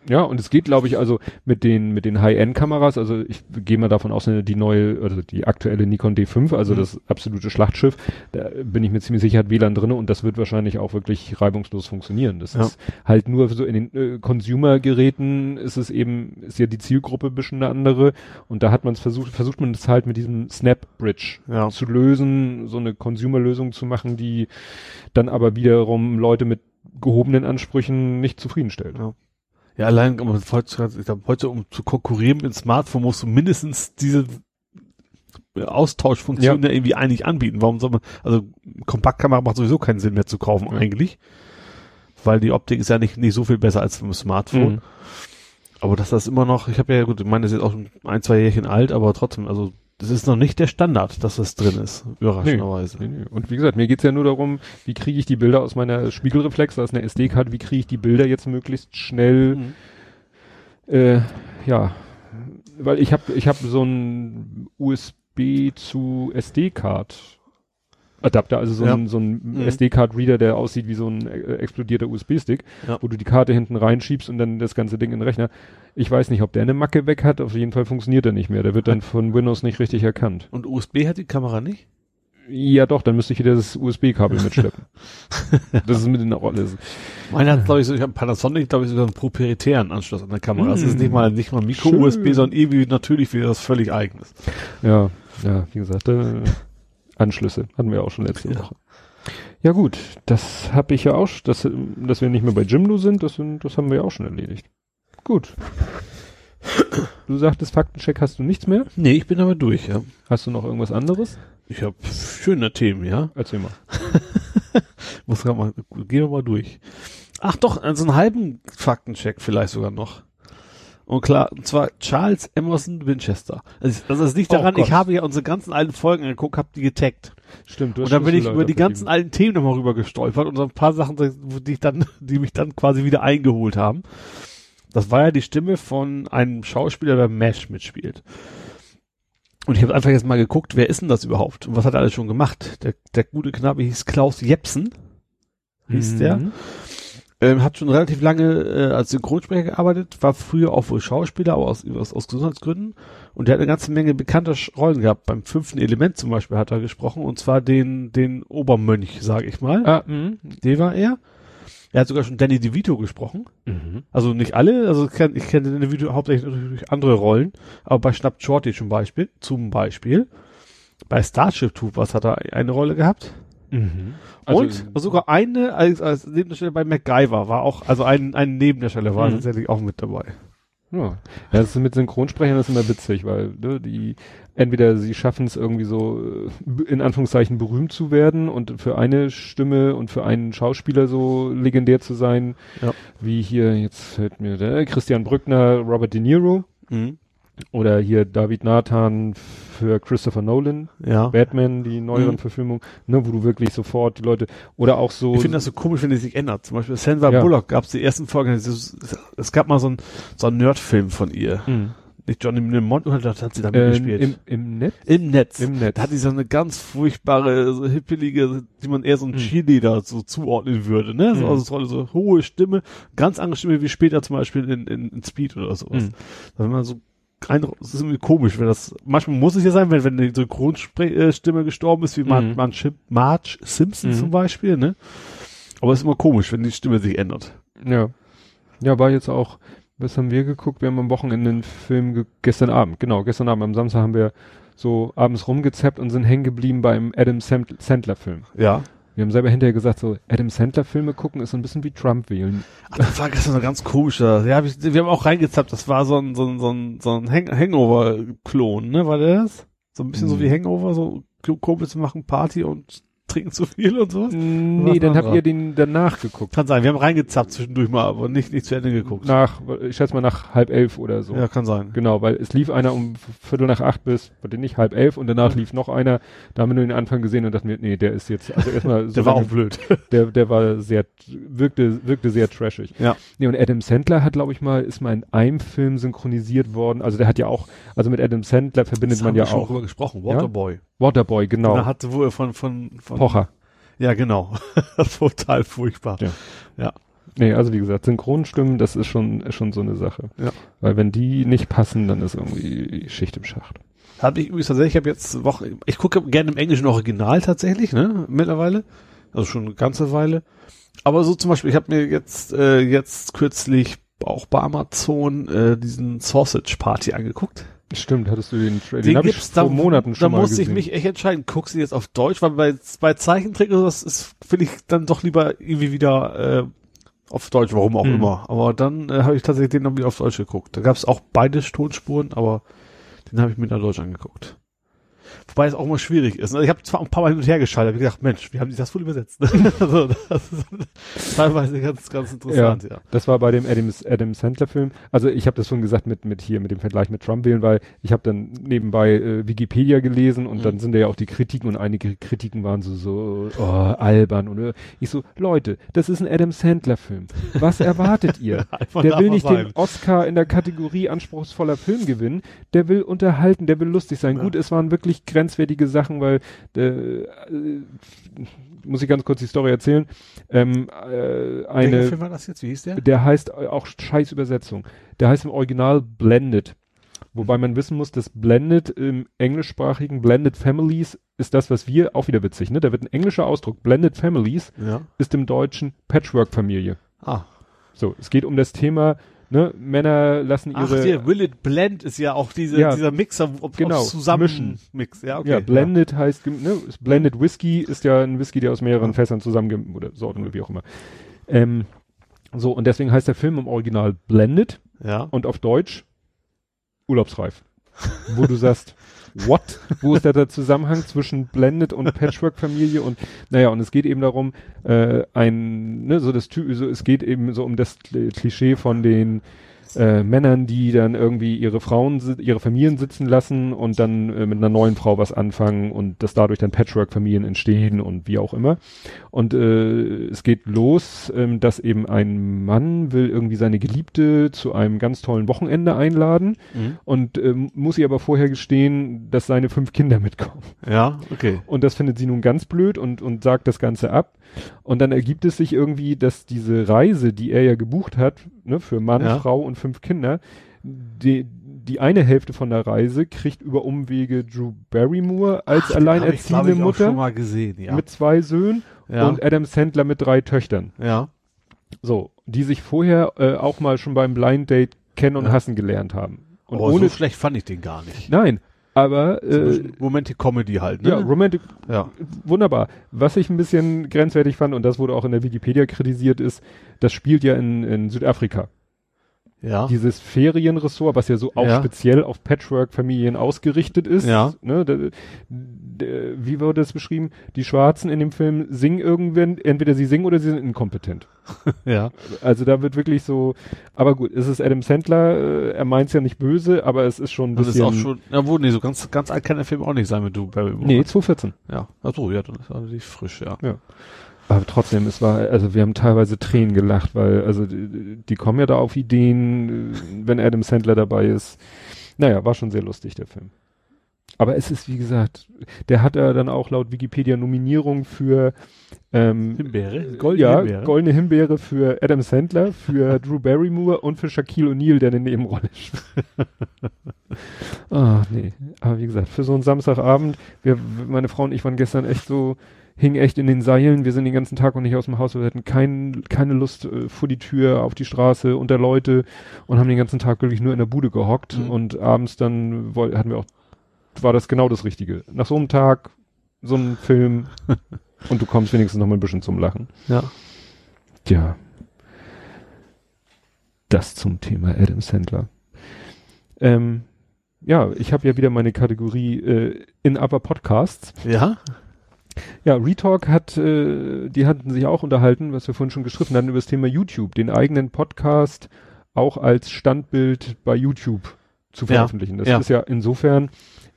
Speaker 2: Ja, und es geht, glaube ich, also mit den mit den High-End-Kameras, also ich gehe mal davon aus, ne, die neue, also die aktuelle Nikon D5, also
Speaker 3: Mhm.
Speaker 2: das absolute Schlachtschiff, da bin ich mir ziemlich sicher, hat WLAN drinne und das wird wahrscheinlich auch wirklich reibungslos funktionieren. Das
Speaker 3: Ja.
Speaker 2: ist halt nur so in den äh, Consumer-Geräten ist es eben, ist ja die Zielgruppe ein bisschen eine andere und da hat man es versucht, versucht man es halt mit diesem Snap-Bridge
Speaker 3: Ja.
Speaker 2: zu lösen, so eine Consumer-Lösung zu machen, die dann aber wiederum Leute mit gehobenen Ansprüchen nicht zufriedenstellt.
Speaker 3: Ja. Ja, allein, um, heute, ich glaube, heute, um zu konkurrieren mit dem Smartphone, musst du mindestens diese Austauschfunktion ja. ja irgendwie eigentlich anbieten. Warum soll man, also Kompaktkamera macht sowieso keinen Sinn mehr zu kaufen eigentlich. Weil die Optik ist ja nicht, nicht so viel besser als beim Smartphone. Mhm. Aber dass das immer noch, ich habe ja gut, ich meine, das ist jetzt auch ein, zwei Jährchen alt, aber trotzdem, also das ist noch nicht der Standard, dass das drin ist, überraschenderweise.
Speaker 2: Nee, nee, nee. Und wie gesagt, mir geht's ja nur darum, wie kriege ich die Bilder aus meiner Spiegelreflex, da ist eine SD-Karte, wie kriege ich die Bilder jetzt möglichst schnell, mhm. äh, ja, weil ich habe ich hab so ein USB zu SD-Card Adapter, also so ja. ein, so ein mhm. SD-Card-Reader, der aussieht wie so ein äh, explodierter USB-Stick, ja. wo du die Karte hinten reinschiebst und dann das ganze Ding in den Rechner. Ich weiß nicht, ob der eine Macke weg hat, auf jeden Fall funktioniert er nicht mehr. Der wird dann von Windows nicht richtig erkannt.
Speaker 3: Und USB hat die Kamera nicht?
Speaker 2: Ja doch, dann müsste ich wieder das USB-Kabel mitschleppen. das ist mit in der Rolle.
Speaker 3: Meiner hat, glaube ich, so, ich habe Panasonic, glaube ich, sogar einen proprietären Anschluss an der Kamera. Mm. Das ist nicht mal, nicht mal Micro-USB, sondern irgendwie natürlich wieder was völlig eigenes.
Speaker 2: Ja, ja, wie gesagt, äh, Anschlüsse. Hatten wir auch schon letzte ja. Woche. Ja gut, das habe ich ja auch, dass, dass wir nicht mehr bei Jimdo sind, das, das haben wir ja auch schon erledigt. Gut. Du sagtest, Faktencheck hast du nichts mehr?
Speaker 3: Nee, ich bin aber durch, ja.
Speaker 2: Hast du noch irgendwas anderes?
Speaker 3: Ich habe schöne Themen, ja.
Speaker 2: Erzähl mal.
Speaker 3: Muss grad mal, gehen wir mal durch. Ach doch, also einen halben Faktencheck vielleicht sogar noch. Und klar, und zwar Charles Emerson Winchester. Also, also das liegt daran, oh ich habe ja unsere ganzen alten Folgen angeguckt, habe die getaggt.
Speaker 2: Stimmt.
Speaker 3: Du hast und dann bin ich über die ganzen alten Themen nochmal rüber gestolpert und so ein paar Sachen, die ich dann, die mich dann quasi wieder eingeholt haben. Das war ja die Stimme von einem Schauspieler, der MASH mitspielt. Und ich habe einfach jetzt mal geguckt, wer ist denn das überhaupt? Und was hat er alles schon gemacht? Der, der gute Knabe hieß Klaus Jepsen. Hieß mhm. der. Ähm, hat schon relativ lange äh, als Synchronsprecher gearbeitet, war früher auch wohl Schauspieler, aber aus, aus, aus Gesundheitsgründen. Und der hat eine ganze Menge bekannter Rollen gehabt. Beim fünften Element zum Beispiel hat er gesprochen, und zwar den, den Obermönch, sage ich mal. Ah, mh. Der war er. Er hat sogar schon Danny DeVito gesprochen. Mhm. Also nicht alle, also ich kenne kenn Danny DeVito hauptsächlich durch andere Rollen, aber bei Schnapp Shorty zum Beispiel, zum Beispiel. Bei Starship Troopers hat er eine Rolle gehabt. Mhm. Also, und sogar eine als, als Nebendarsteller bei MacGyver war auch, also ein, ein Nebendarsteller war mhm. tatsächlich auch mit dabei.
Speaker 2: Ja, das ist mit Synchronsprechern ist immer witzig, weil ne, die entweder sie schaffen es irgendwie so äh, in Anführungszeichen berühmt zu werden und für eine Stimme und für einen Schauspieler so legendär zu sein, ja. wie hier jetzt fällt mir der Christian Brückner, Robert De Niro. Mhm. Oder hier David Nathan für Christopher Nolan,
Speaker 3: ja.
Speaker 2: Batman, die neueren mhm. Verfilmungen, ne, wo du wirklich sofort die Leute, oder auch so.
Speaker 3: Ich finde das so komisch, wenn die sich ändert. Zum Beispiel Sandra ja. Bullock gab es die ersten Folgen, es gab mal so ein, so ein Nerdfilm von ihr. Mhm. Nicht Johnny Mnemont, oder hat sie da mitgespielt?
Speaker 2: Im, Im Netz?
Speaker 3: Im Netz. Im Netz. Da hat sie so eine ganz furchtbare, so hippelige, die man eher so ein mhm. Cheerleader so zuordnen würde, ne? So, mhm. also so, so hohe Stimme, ganz andere Stimme wie später zum Beispiel in, in, in Speed oder sowas. Mhm. Wenn man so es ist irgendwie komisch, wenn das, manchmal muss es ja sein, wenn, wenn die Synchronstimme gestorben ist, wie mhm. Marge, Marge Simpson mhm. zum Beispiel, ne? Aber es ist immer komisch, wenn die Stimme sich ändert.
Speaker 2: Ja. Ja, war jetzt auch, was haben wir geguckt? Wir haben am Wochenende einen Film gestern Abend, genau, gestern Abend, am Samstag haben wir so abends rumgezappt und sind hängen geblieben beim Adam Sandler Film.
Speaker 3: Ja.
Speaker 2: Wir haben selber hinterher gesagt, so Adam Sandler Filme gucken ist so ein bisschen wie Trump wählen.
Speaker 3: Ach, das war gestern so ganz komischer. Ja, wir, wir haben auch reingezappt, das war so ein, so ein, so ein, so ein Hang Hangover-Klon, ne? War der das? So ein bisschen hm. so wie Hangover, so Kumpels machen Party und trinken zu viel und sowas?
Speaker 2: Nee, dann habt ihr den danach geguckt.
Speaker 3: Kann sein, wir haben reingezappt zwischendurch mal, aber nicht, nicht zu Ende geguckt.
Speaker 2: Nach, ich schätze mal nach halb elf oder so.
Speaker 3: Ja, kann sein.
Speaker 2: Genau, weil es lief einer um Viertel nach acht bis, warte nicht, halb elf und danach lief noch einer, da haben wir nur den Anfang gesehen und dachten mir, nee, der ist jetzt, also erstmal
Speaker 3: so Der war auch blöd.
Speaker 2: Der, der war sehr, wirkte, wirkte sehr trashig.
Speaker 3: Ja.
Speaker 2: Nee, und Adam Sandler hat, glaube ich mal, ist mal in einem Film synchronisiert worden, also der hat ja auch, also mit Adam Sandler verbindet das man ja auch.
Speaker 3: drüber gesprochen, Waterboy. Ja?
Speaker 2: Waterboy, genau.
Speaker 3: Da hatte, wo er von, von,
Speaker 2: von Pocher.
Speaker 3: Ja, genau. Total furchtbar.
Speaker 2: Ja. ja. Nee, also wie gesagt, Synchronstimmen, das ist schon, ist schon so eine Sache.
Speaker 3: Ja.
Speaker 2: Weil wenn die nicht passen, dann ist irgendwie Schicht im Schacht.
Speaker 3: Habe ich übrigens tatsächlich, ich habe jetzt Woche, ich gucke gerne im englischen Original tatsächlich, ne, mittlerweile. Also schon eine ganze Weile. Aber so zum Beispiel, ich habe mir jetzt, äh, jetzt kürzlich auch bei Amazon äh, diesen Sausage Party angeguckt.
Speaker 2: Stimmt, hattest du den Trailer?
Speaker 3: Den
Speaker 2: hab
Speaker 3: gibt's
Speaker 2: ich vor
Speaker 3: da,
Speaker 2: Monaten schon
Speaker 3: Da
Speaker 2: mal
Speaker 3: musste ich
Speaker 2: gesehen.
Speaker 3: mich echt entscheiden, guckst du jetzt auf Deutsch, weil bei, bei Zeichentrick oder was ist, will ich dann doch lieber irgendwie wieder äh, auf Deutsch, warum auch
Speaker 2: Hm.
Speaker 3: immer. Aber dann äh, habe ich tatsächlich den noch wieder auf Deutsch geguckt. Da gab es auch beide Tonspuren, aber den habe ich mir dann Deutsch angeguckt. Wobei es auch mal schwierig ist. Ich habe zwar ein paar Mal hin und her geschaltet, habe gedacht, Mensch, wie haben die das wohl übersetzt? also, das ist teilweise ganz, ganz interessant, ja.
Speaker 2: Das war bei dem Adam, Adam Sandler Film. Also ich habe das schon gesagt mit mit hier mit dem Vergleich mit Trump wählen, weil ich habe dann nebenbei äh, Wikipedia gelesen und
Speaker 3: Mhm.
Speaker 2: dann sind da ja auch die Kritiken und einige Kritiken waren so so oh, albern und äh, ich so Leute, das ist ein Adam Sandler Film. Was erwartet ihr? Der will nicht
Speaker 3: sein.
Speaker 2: den Oscar in der Kategorie anspruchsvoller Film gewinnen. Der will unterhalten, der will lustig sein.
Speaker 3: Ja.
Speaker 2: Gut, es waren wirklich grenzwertige Sachen, weil äh, äh, muss ich ganz kurz die Story erzählen. Ähm, äh,
Speaker 3: Welcher
Speaker 2: eine
Speaker 3: Film war das jetzt? Wie hieß der?
Speaker 2: der heißt auch scheiß Übersetzung. Der heißt im Original Blended. Wobei man wissen muss, dass Blended im englischsprachigen Blended Families ist das, was wir, auch wieder witzig, ne? Da wird ein englischer Ausdruck, Blended Families,
Speaker 3: Ja.
Speaker 2: ist im Deutschen Patchwork-Familie.
Speaker 3: Ah.
Speaker 2: So, es geht um das Thema, ne? Männer lassen
Speaker 3: Ach,
Speaker 2: ihre,
Speaker 3: hier, Will It Blend ist ja auch diese,
Speaker 2: Ja.
Speaker 3: dieser Mixer, ob,
Speaker 2: Genau,
Speaker 3: ob's zusammen
Speaker 2: mischen.
Speaker 3: Mix. Ja, okay.
Speaker 2: ja, Blended heißt, gem- ne? Blended Whisky ist ja ein Whisky, der aus mehreren
Speaker 3: Ja.
Speaker 2: Fässern zusammen, oder Sorten oder wie auch immer. Ähm, so, und deswegen heißt der Film im Original Blended.
Speaker 3: Ja.
Speaker 2: und auf Deutsch urlaubsreif. Wo du sagst, what? Wo ist da der Zusammenhang zwischen Blended und Patchwork-Familie und naja, und es geht eben darum, äh, ein, ne, so das Ty so, es geht eben so um das Kl- Klischee von den äh, Männern, die dann irgendwie ihre Frauen, ihre Familien sitzen lassen und dann äh, mit einer neuen Frau was anfangen und dass dadurch dann Patchwork-Familien entstehen und wie auch immer. Und äh, es geht los, ähm, dass eben ein Mann will irgendwie seine Geliebte zu einem ganz tollen Wochenende einladen
Speaker 3: Mhm.
Speaker 2: und ähm, muss ihr aber vorher gestehen, dass seine fünf Kinder mitkommen.
Speaker 3: Ja, okay.
Speaker 2: Und das findet sie nun ganz blöd und, und sagt das Ganze ab. Und dann ergibt es sich irgendwie, dass diese Reise, die er ja gebucht hat, ne, für Mann,
Speaker 3: Ja.
Speaker 2: Frau und fünf Kinder, die, die eine Hälfte von der Reise kriegt über Umwege Drew Barrymore als
Speaker 3: Ach, ich,
Speaker 2: alleinerziehende
Speaker 3: ich, auch
Speaker 2: Mutter
Speaker 3: schon mal gesehen, ja.
Speaker 2: mit zwei Söhnen
Speaker 3: ja.
Speaker 2: und Adam Sandler mit drei Töchtern.
Speaker 3: ja.
Speaker 2: So, die sich vorher äh, auch mal schon beim Blind Date kennen und
Speaker 3: Ja.
Speaker 2: hassen gelernt haben. Und
Speaker 3: oh,
Speaker 2: ohne
Speaker 3: so schlecht fand ich den gar nicht.
Speaker 2: Nein, aber äh,
Speaker 3: Momente Comedy halt, ne?
Speaker 2: ja, Romantic
Speaker 3: ja.
Speaker 2: wunderbar. Was ich ein bisschen grenzwertig fand, und das wurde auch in der Wikipedia kritisiert, ist, das spielt ja in, in Südafrika.
Speaker 3: Ja.
Speaker 2: Dieses Ferienressort, was ja so auch
Speaker 3: Ja.
Speaker 2: speziell auf Patchwork-Familien ausgerichtet ist.
Speaker 3: Ja.
Speaker 2: Ne, da, d- wie wurde das beschrieben? Die Schwarzen in dem Film singen irgendwann, entweder sie singen oder sie sind inkompetent.
Speaker 3: ja.
Speaker 2: Also da wird wirklich so, aber gut, es ist Adam Sandler, äh, er meint's ja nicht böse, aber es ist schon ein
Speaker 3: Das ist
Speaker 2: bisschen.
Speaker 3: auch schon, ja, wo, nee, so ganz, ganz alt kann der Film auch nicht sein mit du, Barrymore.
Speaker 2: nee, 2014.
Speaker 3: Ja. Ach so, ja, dann ist er natürlich frisch, ja.
Speaker 2: Aber trotzdem, es war, also wir haben teilweise Tränen gelacht, weil, also die, die kommen ja da auf Ideen, äh, wenn Adam Sandler dabei ist. Naja, war schon sehr lustig, der Film. Aber es ist, wie gesagt, der hat ja dann auch laut Wikipedia Nominierung für ähm,
Speaker 3: Himbeere?
Speaker 2: ja,
Speaker 3: Himbeere?
Speaker 2: goldene Himbeere für Adam Sandler, für Drew Barrymore und für Shaquille O'Neal, der eine Nebenrolle spielt. Ah, nee. Aber wie gesagt, für so einen Samstagabend, wir, meine Frau und ich waren gestern echt so, hingen echt in den Seilen. Wir sind den ganzen Tag noch nicht aus dem Haus. Wir hatten kein, keine Lust äh, vor die Tür, auf die Straße, unter Leute und haben den ganzen Tag wirklich nur in der Bude gehockt.
Speaker 3: Mhm.
Speaker 2: Und abends dann woll, hatten wir auch, war das genau das Richtige. Nach so einem Tag, so einem Film und du kommst wenigstens noch mal ein bisschen zum Lachen.
Speaker 3: Ja.
Speaker 2: Tja. Das zum Thema Adam Sandler. Ähm, ja, ich habe ja wieder meine Kategorie äh, in Upper Podcasts.
Speaker 3: Ja?
Speaker 2: Ja, Retalk hat, äh, die hatten sich auch unterhalten, was wir vorhin schon geschrieben hatten, über das Thema YouTube, den eigenen Podcast auch als Standbild bei YouTube zu
Speaker 3: Ja,
Speaker 2: veröffentlichen. Das
Speaker 3: ja.
Speaker 2: ist ja insofern,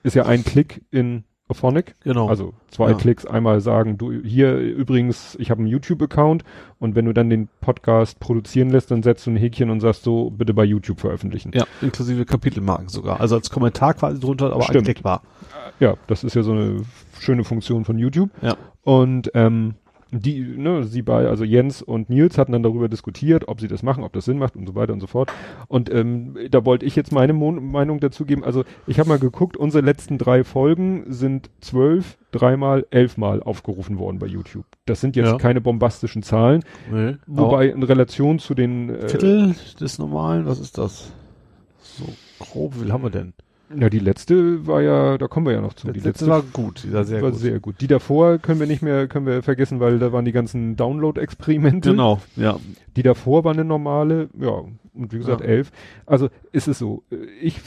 Speaker 2: ist ja ein Klick in Auphonic,
Speaker 3: Genau.
Speaker 2: also zwei
Speaker 3: Ja.
Speaker 2: Klicks, einmal sagen, du hier übrigens, ich habe einen YouTube-Account und wenn du dann den Podcast produzieren lässt, dann setzt du ein Häkchen und sagst so, bitte bei YouTube veröffentlichen.
Speaker 3: ja, inklusive Kapitelmarken sogar. Also als Kommentar quasi drunter, aber
Speaker 2: Stimmt.
Speaker 3: anklickbar.
Speaker 2: Ja, das ist ja so eine schöne Funktion von YouTube.
Speaker 3: Ja.
Speaker 2: Und ähm, die, ne, sie bei, also Jens und Nils hatten dann darüber diskutiert, ob sie das machen, ob das Sinn macht und so weiter und so fort. Und ähm, da wollte ich jetzt meine Mo Meinung dazu geben. Also ich habe mal geguckt, unsere letzten drei Folgen sind zwölf, dreimal, elfmal aufgerufen worden bei YouTube. Das sind jetzt
Speaker 3: Ja.
Speaker 2: keine bombastischen Zahlen,
Speaker 3: Nee.
Speaker 2: wobei in Relation zu den äh,
Speaker 3: Viertel des normalen, was ist das? So grob, wie viel haben wir denn?
Speaker 2: Ja, die letzte war ja, da kommen wir ja noch zu.
Speaker 3: Die, letzte, war gut, die war sehr
Speaker 2: war
Speaker 3: gut.
Speaker 2: sehr gut. Die davor können wir nicht mehr, können wir vergessen, weil da waren die ganzen Download-Experimente.
Speaker 3: Genau, ja.
Speaker 2: Die davor war eine normale, ja, und wie gesagt,
Speaker 3: Ja.
Speaker 2: elf. Also ist es so, ich,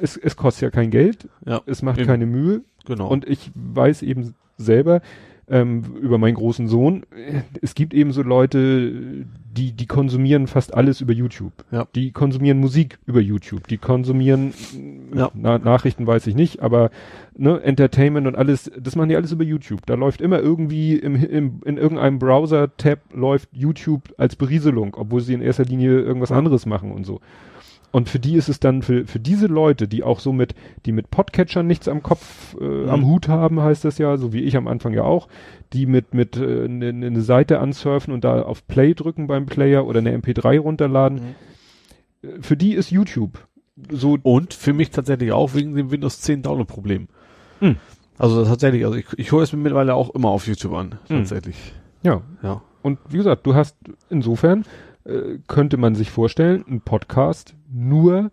Speaker 2: es, es kostet ja kein Geld,
Speaker 3: Ja,
Speaker 2: es macht
Speaker 3: Eben.
Speaker 2: keine Mühe
Speaker 3: genau.
Speaker 2: und ich weiß eben selber ähm, über meinen großen Sohn, es gibt eben so Leute, die, die konsumieren fast alles über YouTube.
Speaker 3: Ja.
Speaker 2: Die konsumieren Musik über YouTube, die konsumieren
Speaker 3: Ja.
Speaker 2: na, Nachrichten weiß ich nicht, aber ne, Entertainment und alles, das machen die alles über YouTube. Da läuft immer irgendwie im, im, in irgendeinem Browser-Tab läuft YouTube als Berieselung, obwohl sie in erster Linie irgendwas anderes machen und so. Und für die ist es dann für, für diese Leute, die auch so mit, die mit Podcatchern nichts am Kopf, äh,
Speaker 3: Mhm.
Speaker 2: am Hut haben, heißt das ja, so wie ich am Anfang ja auch, die mit, mit äh, eine ne Seite ansurfen und da auf Play drücken beim Player oder eine MP3 runterladen.
Speaker 3: Mhm.
Speaker 2: Äh, Für die ist YouTube so,
Speaker 3: Und für mich tatsächlich auch wegen dem Windows 10 Download-Problem.
Speaker 2: Hm.
Speaker 3: Also tatsächlich, also ich, ich höre es mir mittlerweile auch immer auf YouTube an,
Speaker 2: Hm.
Speaker 3: tatsächlich.
Speaker 2: ja.
Speaker 3: Ja.
Speaker 2: Und wie gesagt, du hast insofern äh, könnte man sich vorstellen, ein Podcast nur,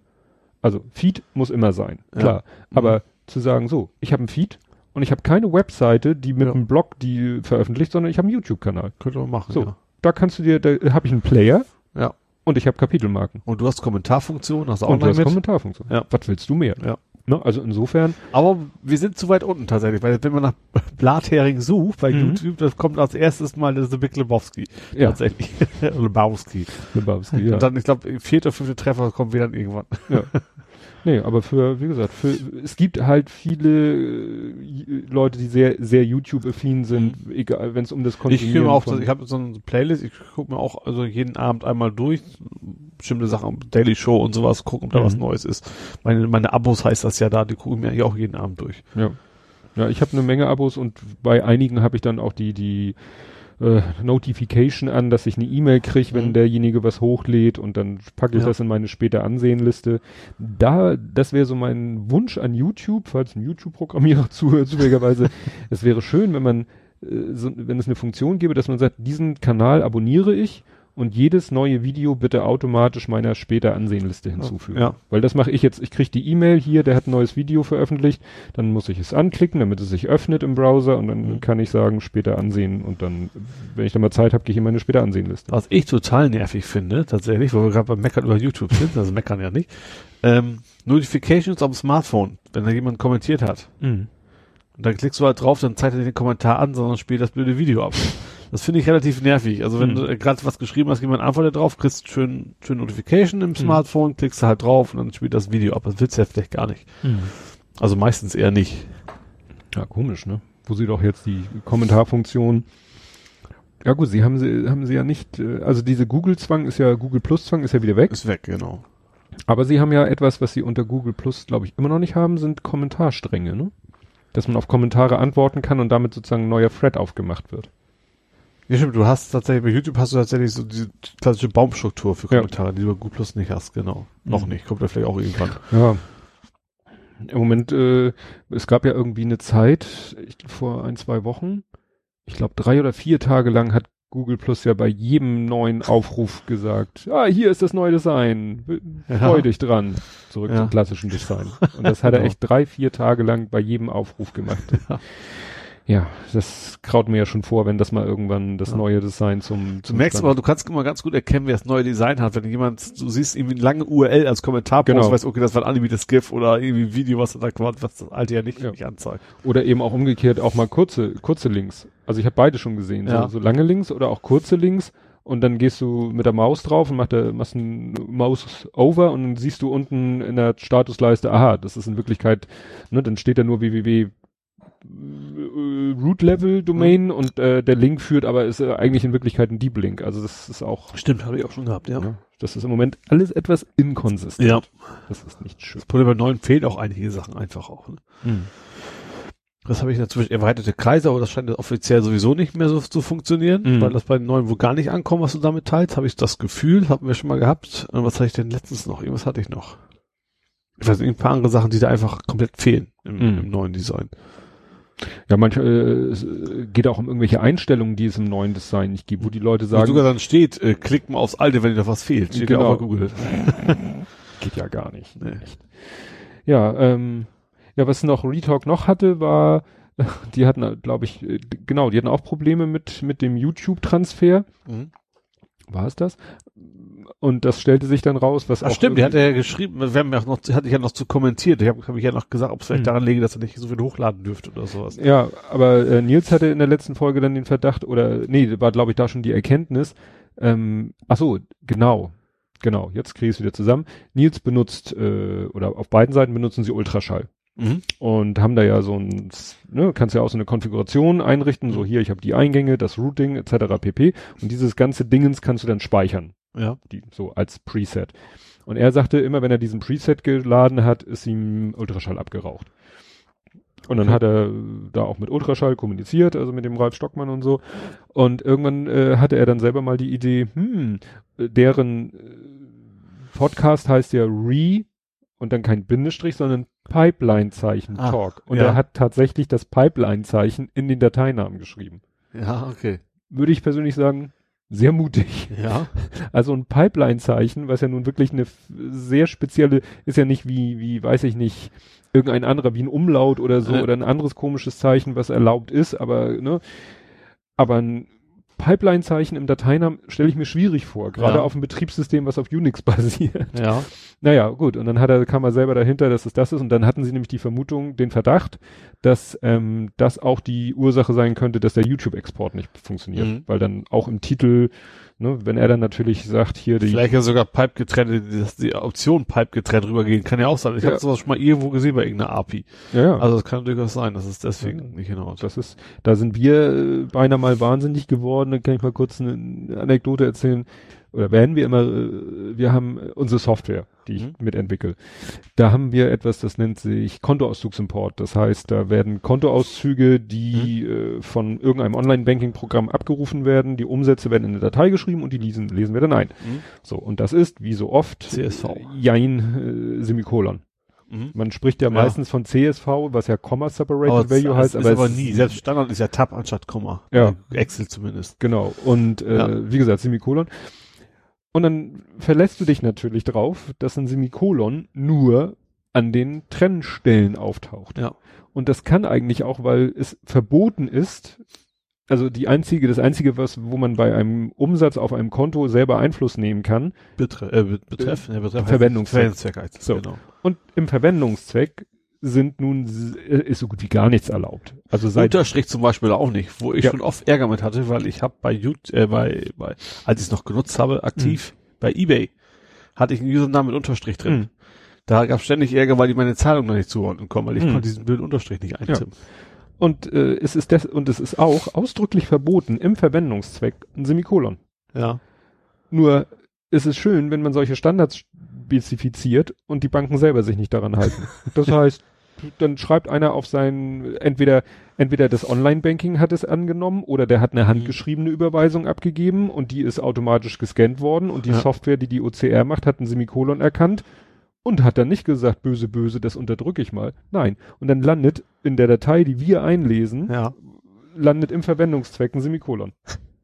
Speaker 2: also Feed muss immer sein,
Speaker 3: Ja.
Speaker 2: klar.
Speaker 3: Mhm.
Speaker 2: Aber zu sagen, so, ich habe ein Feed und ich habe keine Webseite, die mit
Speaker 3: Ja.
Speaker 2: einem Blog die veröffentlicht, sondern ich habe einen YouTube-Kanal.
Speaker 3: Könnte man machen,
Speaker 2: So.
Speaker 3: ja.
Speaker 2: Da kannst du dir, da habe ich einen Player
Speaker 3: Ja.
Speaker 2: und ich habe Kapitelmarken.
Speaker 3: Und du hast Kommentarfunktion, hast auch
Speaker 2: Und du hast
Speaker 3: mit.
Speaker 2: Kommentarfunktion.
Speaker 3: Ja.
Speaker 2: Was willst du mehr?
Speaker 3: Ja.
Speaker 2: Ne? Also insofern,
Speaker 3: Aber wir sind zu weit unten tatsächlich, weil wenn man nach Blathering sucht bei
Speaker 2: Mhm.
Speaker 3: YouTube, das kommt als erstes mal der Big Lebowski.
Speaker 2: ja,
Speaker 3: Tatsächlich. Lebowski.
Speaker 2: Lebowski, ja.
Speaker 3: Und dann, ich glaube, vierte, fünfte Treffer kommt wieder dann irgendwann.
Speaker 2: Ja. Nee, aber für, wie gesagt, für, es gibt halt viele äh, Leute, die sehr, sehr YouTube-affin sind, egal, wenn es um das
Speaker 3: Ich
Speaker 2: Konsumieren
Speaker 3: auch,
Speaker 2: von-
Speaker 3: ich habe so eine Playlist, ich gucke mir auch also jeden Abend einmal durch, bestimmte Sachen, Daily Show und sowas, gucken, ob da
Speaker 2: Mhm.
Speaker 3: was Neues ist. Meine, meine Abos heißt das ja da, die gucken mir eigentlich auch jeden Abend durch.
Speaker 2: Ja. Ja, ich habe eine Menge Abos und bei einigen habe ich dann auch die, die äh, Notification an, dass ich eine E-Mail kriege, wenn
Speaker 3: Mhm.
Speaker 2: derjenige was hochlädt und dann packe ich
Speaker 3: Ja.
Speaker 2: das in meine später Ansehenliste. Da, das wäre so mein Wunsch an YouTube, falls ein YouTube-Programmierer zuhört, zufälligerweise. es wäre schön, wenn man, äh, so, wenn es eine Funktion gäbe, dass man sagt, diesen Kanal abonniere ich und jedes neue Video bitte automatisch meiner später Ansehenliste hinzufügen.
Speaker 3: Ja.
Speaker 2: Weil das mache ich jetzt, ich kriege die E-Mail hier, der hat ein neues Video veröffentlicht, dann muss ich es anklicken, damit es sich öffnet im Browser und dann
Speaker 3: Mhm.
Speaker 2: kann ich sagen, später ansehen und dann, wenn ich dann mal Zeit habe, gehe ich in meine später Ansehenliste.
Speaker 3: Was ich total nervig finde, tatsächlich, wo wir gerade beim Meckern über YouTube sind, also meckern ja nicht, ähm, Notifications am Smartphone, wenn da jemand kommentiert hat. Und dann klickst du halt drauf, dann zeigt er dir den Kommentar an, sondern spielt das blöde Video ab. Das finde ich relativ nervig. Also wenn
Speaker 2: Mhm.
Speaker 3: du äh, gerade was geschrieben hast, jemand antwortet drauf, kriegst schön, schön Notification im Smartphone, klickst du halt drauf und dann spielt das Video ab. Das willst du ja vielleicht gar nicht. Also meistens eher nicht.
Speaker 2: Ja, komisch, ne? Wo sie doch jetzt die Kommentarfunktion ja gut, sie haben sie, haben sie ja nicht, äh, also diese Google-Zwang ist ja, Google Plus-Zwang ist ja wieder weg.
Speaker 3: Ist weg, genau.
Speaker 2: Aber sie haben ja etwas, was sie unter Google Plus, glaube ich, immer noch nicht haben, sind Kommentarstränge, ne? Dass man auf Kommentare antworten kann und damit sozusagen ein neuer Thread aufgemacht wird.
Speaker 3: Ja, stimmt, du hast tatsächlich, bei YouTube hast du tatsächlich so diese klassische Baumstruktur für
Speaker 2: Ja.
Speaker 3: Kommentare, die du bei Google Plus nicht hast, genau. Noch
Speaker 2: Mhm.
Speaker 3: nicht, kommt da vielleicht auch irgendwann.
Speaker 2: Ja. Im Moment, äh, es gab ja irgendwie eine Zeit, ich, vor ein, zwei Wochen, ich glaube drei oder vier Tage lang hat Google Plus ja bei jedem neuen Aufruf gesagt, ah, hier ist das neue Design, w-
Speaker 3: Ja.
Speaker 2: freu dich dran. Zurück
Speaker 3: Ja.
Speaker 2: zum klassischen Design. Und das hat er
Speaker 3: Genau.
Speaker 2: echt drei, vier Tage lang bei jedem Aufruf gemacht.
Speaker 3: Ja.
Speaker 2: Ja, das kraut mir ja schon vor, wenn das mal irgendwann das
Speaker 3: Ja.
Speaker 2: neue Design zum,
Speaker 3: Du
Speaker 2: zum
Speaker 3: merkst
Speaker 2: Stand-
Speaker 3: aber, du kannst immer ganz gut erkennen, wer das neue Design hat. Wenn jemand, du siehst irgendwie eine lange URL als Kommentar,
Speaker 2: Genau.
Speaker 3: weißt, okay, das war ein animiertes GIF oder irgendwie ein Video, was da quasi, was das alte ja nicht,
Speaker 2: Ja.
Speaker 3: nicht anzeigt.
Speaker 2: Oder eben auch umgekehrt auch mal kurze, kurze Links. Also ich habe beide schon gesehen.
Speaker 3: Ja.
Speaker 2: So, so lange Links oder auch kurze Links. Und dann gehst du mit der Maus drauf und machst, der, machst einen Maus over und dann siehst du unten in der Statusleiste, aha, das ist in Wirklichkeit, ne, dann steht da nur www äh, Root Level Domain und äh, der Link führt aber ist äh, eigentlich in Wirklichkeit ein Deep Link. Also das ist auch,
Speaker 3: Stimmt, habe ich auch schon gehabt, ja.
Speaker 2: ne, das ist im Moment alles etwas inkonsistent.
Speaker 3: Ja.
Speaker 2: Das ist nicht schön.
Speaker 3: Das Problem bei neuen fehlen auch einige Sachen einfach auch. Ne? Das habe ich natürlich erweiterte Kreise, aber das scheint offiziell sowieso nicht mehr so zu funktionieren,
Speaker 2: Mhm.
Speaker 3: weil das bei den neuen wohl gar nicht ankommt, was du damit teilst, habe ich das Gefühl, hatten wir schon mal gehabt. Und was hatte ich denn letztens noch? Irgendwas hatte ich noch. Ich weiß nicht, ein paar andere Sachen, die da einfach komplett fehlen im,
Speaker 2: Mhm.
Speaker 3: im neuen Design.
Speaker 2: Ja, manchmal äh, es äh, geht auch um irgendwelche Einstellungen, die es im neuen Design nicht gibt, wo die Leute
Speaker 3: Wo
Speaker 2: sagen,
Speaker 3: sogar dann steht, äh, klick mal aufs alte, wenn dir da was fehlt. Steht ja
Speaker 2: Genau.
Speaker 3: auch bei Google.
Speaker 2: geht ja gar nicht.
Speaker 3: Nee.
Speaker 2: Ja, ähm, ja, was noch Retalk noch hatte, war, die hatten, glaube ich, äh, genau, die hatten auch Probleme mit, mit dem YouTube-Transfer.
Speaker 3: Mhm.
Speaker 2: War es das? Und das stellte sich dann raus, was
Speaker 3: Ach
Speaker 2: auch
Speaker 3: stimmt, der hat
Speaker 2: irgendwie-
Speaker 3: ja geschrieben, wir haben ja noch, hatte ich ja noch zu kommentiert. Ich habe hab ich ja noch gesagt, ob es vielleicht
Speaker 2: Hm.
Speaker 3: daran liege, dass er nicht so viel hochladen dürfte oder sowas.
Speaker 2: Ja, aber äh, Nils hatte in der letzten Folge dann den Verdacht, oder nee, war glaube ich da schon die Erkenntnis. Ähm, ach so, genau, genau. Jetzt kriege ich es wieder zusammen. Nils benutzt äh, oder auf beiden Seiten benutzen sie Ultraschall
Speaker 3: Mhm.
Speaker 2: und haben da ja so ein, ne, kannst ja auch so eine Konfiguration einrichten. So hier, ich habe die Eingänge, das Routing etc. pp. Und dieses ganze Dingens kannst du dann speichern,
Speaker 3: Ja.
Speaker 2: die so als Preset. Und er sagte, immer wenn er diesen Preset geladen hat, ist ihm Ultraschall abgeraucht. Und dann
Speaker 3: Okay.
Speaker 2: hat er da auch mit Ultraschall kommuniziert, also mit dem Ralf Stockmann und so. Und irgendwann äh, hatte er dann selber mal die Idee, hm, äh, deren äh, Podcast heißt ja Re und dann kein Bindestrich, sondern Pipeline-Zeichen Talk. Und
Speaker 3: ja.
Speaker 2: er hat tatsächlich das Pipeline-Zeichen in den Dateinamen geschrieben.
Speaker 3: Ja, okay.
Speaker 2: Würde ich persönlich sagen, sehr mutig.
Speaker 3: Ja.
Speaker 2: Also ein Pipeline-Zeichen, was ja nun wirklich eine sehr spezielle, ist ja nicht wie, wie, weiß ich nicht, irgendein anderer, wie ein Umlaut oder so,
Speaker 3: Ja.
Speaker 2: oder ein anderes komisches Zeichen, was erlaubt ist, aber, ne, aber ein Pipeline-Zeichen im Dateinamen stelle ich mir schwierig vor, gerade
Speaker 3: Ja.
Speaker 2: auf einem Betriebssystem, was auf Unix basiert.
Speaker 3: Ja.
Speaker 2: Naja, gut, und dann hat er, kam er selber dahinter, dass es das ist, und dann hatten sie nämlich die Vermutung, den Verdacht, dass ähm, das auch die Ursache sein könnte, dass der YouTube-Export nicht funktioniert,
Speaker 3: Mhm.
Speaker 2: weil dann auch im Titel, ne, wenn er dann natürlich sagt, hier die,
Speaker 3: Vielleicht ja sogar Pipe getrennt, die Option Pipe getrennt rübergehen, kann ja auch sein. Ich
Speaker 2: Ja.
Speaker 3: habe sowas schon mal irgendwo gesehen bei irgendeiner API.
Speaker 2: ja, ja,
Speaker 3: Also es kann durchaus sein, dass es deswegen
Speaker 2: Ja.
Speaker 3: nicht hinhaut.
Speaker 2: das ist, da sind wir äh, beinahe mal wahnsinnig geworden, da kann ich mal kurz eine Anekdote erzählen, oder werden wir immer, äh, wir haben äh, unsere Software, die ich
Speaker 3: Mhm.
Speaker 2: mitentwickle. Da haben wir etwas, das nennt sich Kontoauszugsimport. Das heißt, da werden Kontoauszüge, die äh, von irgendeinem Online-Banking-Programm abgerufen werden, die Umsätze werden in eine Datei geschrieben und die lesen, lesen wir dann ein.
Speaker 3: Mhm.
Speaker 2: So, und das ist, wie so oft,
Speaker 3: CSV.
Speaker 2: äh, Jein, äh, Semikolon.
Speaker 3: Mhm.
Speaker 2: Man spricht ja,
Speaker 3: Ja.
Speaker 2: meistens von CSV, was ja Comma Separated
Speaker 3: Aber
Speaker 2: Value heißt,
Speaker 3: ist
Speaker 2: aber,
Speaker 3: aber nie. Selbst Standard ist ja Tab anstatt Komma.
Speaker 2: Ja.
Speaker 3: Excel zumindest.
Speaker 2: Genau. Und äh,
Speaker 3: Ja.
Speaker 2: wie gesagt, Semikolon. Und dann verlässt du dich natürlich drauf, dass ein Semikolon nur an den Trennstellen auftaucht.
Speaker 3: Ja.
Speaker 2: Und das kann eigentlich auch, weil es verboten ist, also die einzige, das einzige, was, wo man bei einem Umsatz auf einem Konto selber Einfluss nehmen kann.
Speaker 3: Betre äh, Be- Betreff, ja, Betreff
Speaker 2: Verwendungszweck.
Speaker 3: Verwendungszweck heißt es,
Speaker 2: So.
Speaker 3: genau.
Speaker 2: Und im Verwendungszweck sind nun, äh, ist so gut wie gar nichts erlaubt. Also seit,
Speaker 3: Unterstrich zum Beispiel auch nicht, wo ich
Speaker 2: Ja.
Speaker 3: schon oft Ärger mit hatte, weil ich habe bei YouTube, äh, bei, bei, als ich es noch genutzt habe, aktiv,
Speaker 2: Mhm.
Speaker 3: bei Ebay, hatte ich einen Usernamen mit Unterstrich drin.
Speaker 2: Mhm.
Speaker 3: Da gab es ständig Ärger, weil die meine Zahlung noch nicht zuordnen konnten, weil ich
Speaker 2: Mhm.
Speaker 3: konnte diesen blöden Unterstrich nicht eintippen.
Speaker 2: und äh, es ist das, und es ist auch ausdrücklich verboten im Verwendungszweck ein Semikolon.
Speaker 3: Ja.
Speaker 2: Nur ist es schön, wenn man solche Standards spezifiziert und die Banken selber sich nicht daran halten. Das heißt, dann schreibt einer auf sein, entweder, entweder das Online-Banking hat es angenommen oder der hat eine handgeschriebene Überweisung abgegeben und die ist automatisch gescannt worden und die
Speaker 3: Ja.
Speaker 2: Software, die die OCR macht, hat ein Semikolon erkannt und hat dann nicht gesagt, böse, böse, das unterdrücke ich mal. Nein. Und dann landet in der Datei, die wir einlesen,
Speaker 3: Ja.
Speaker 2: landet im Verwendungszweck ein Semikolon.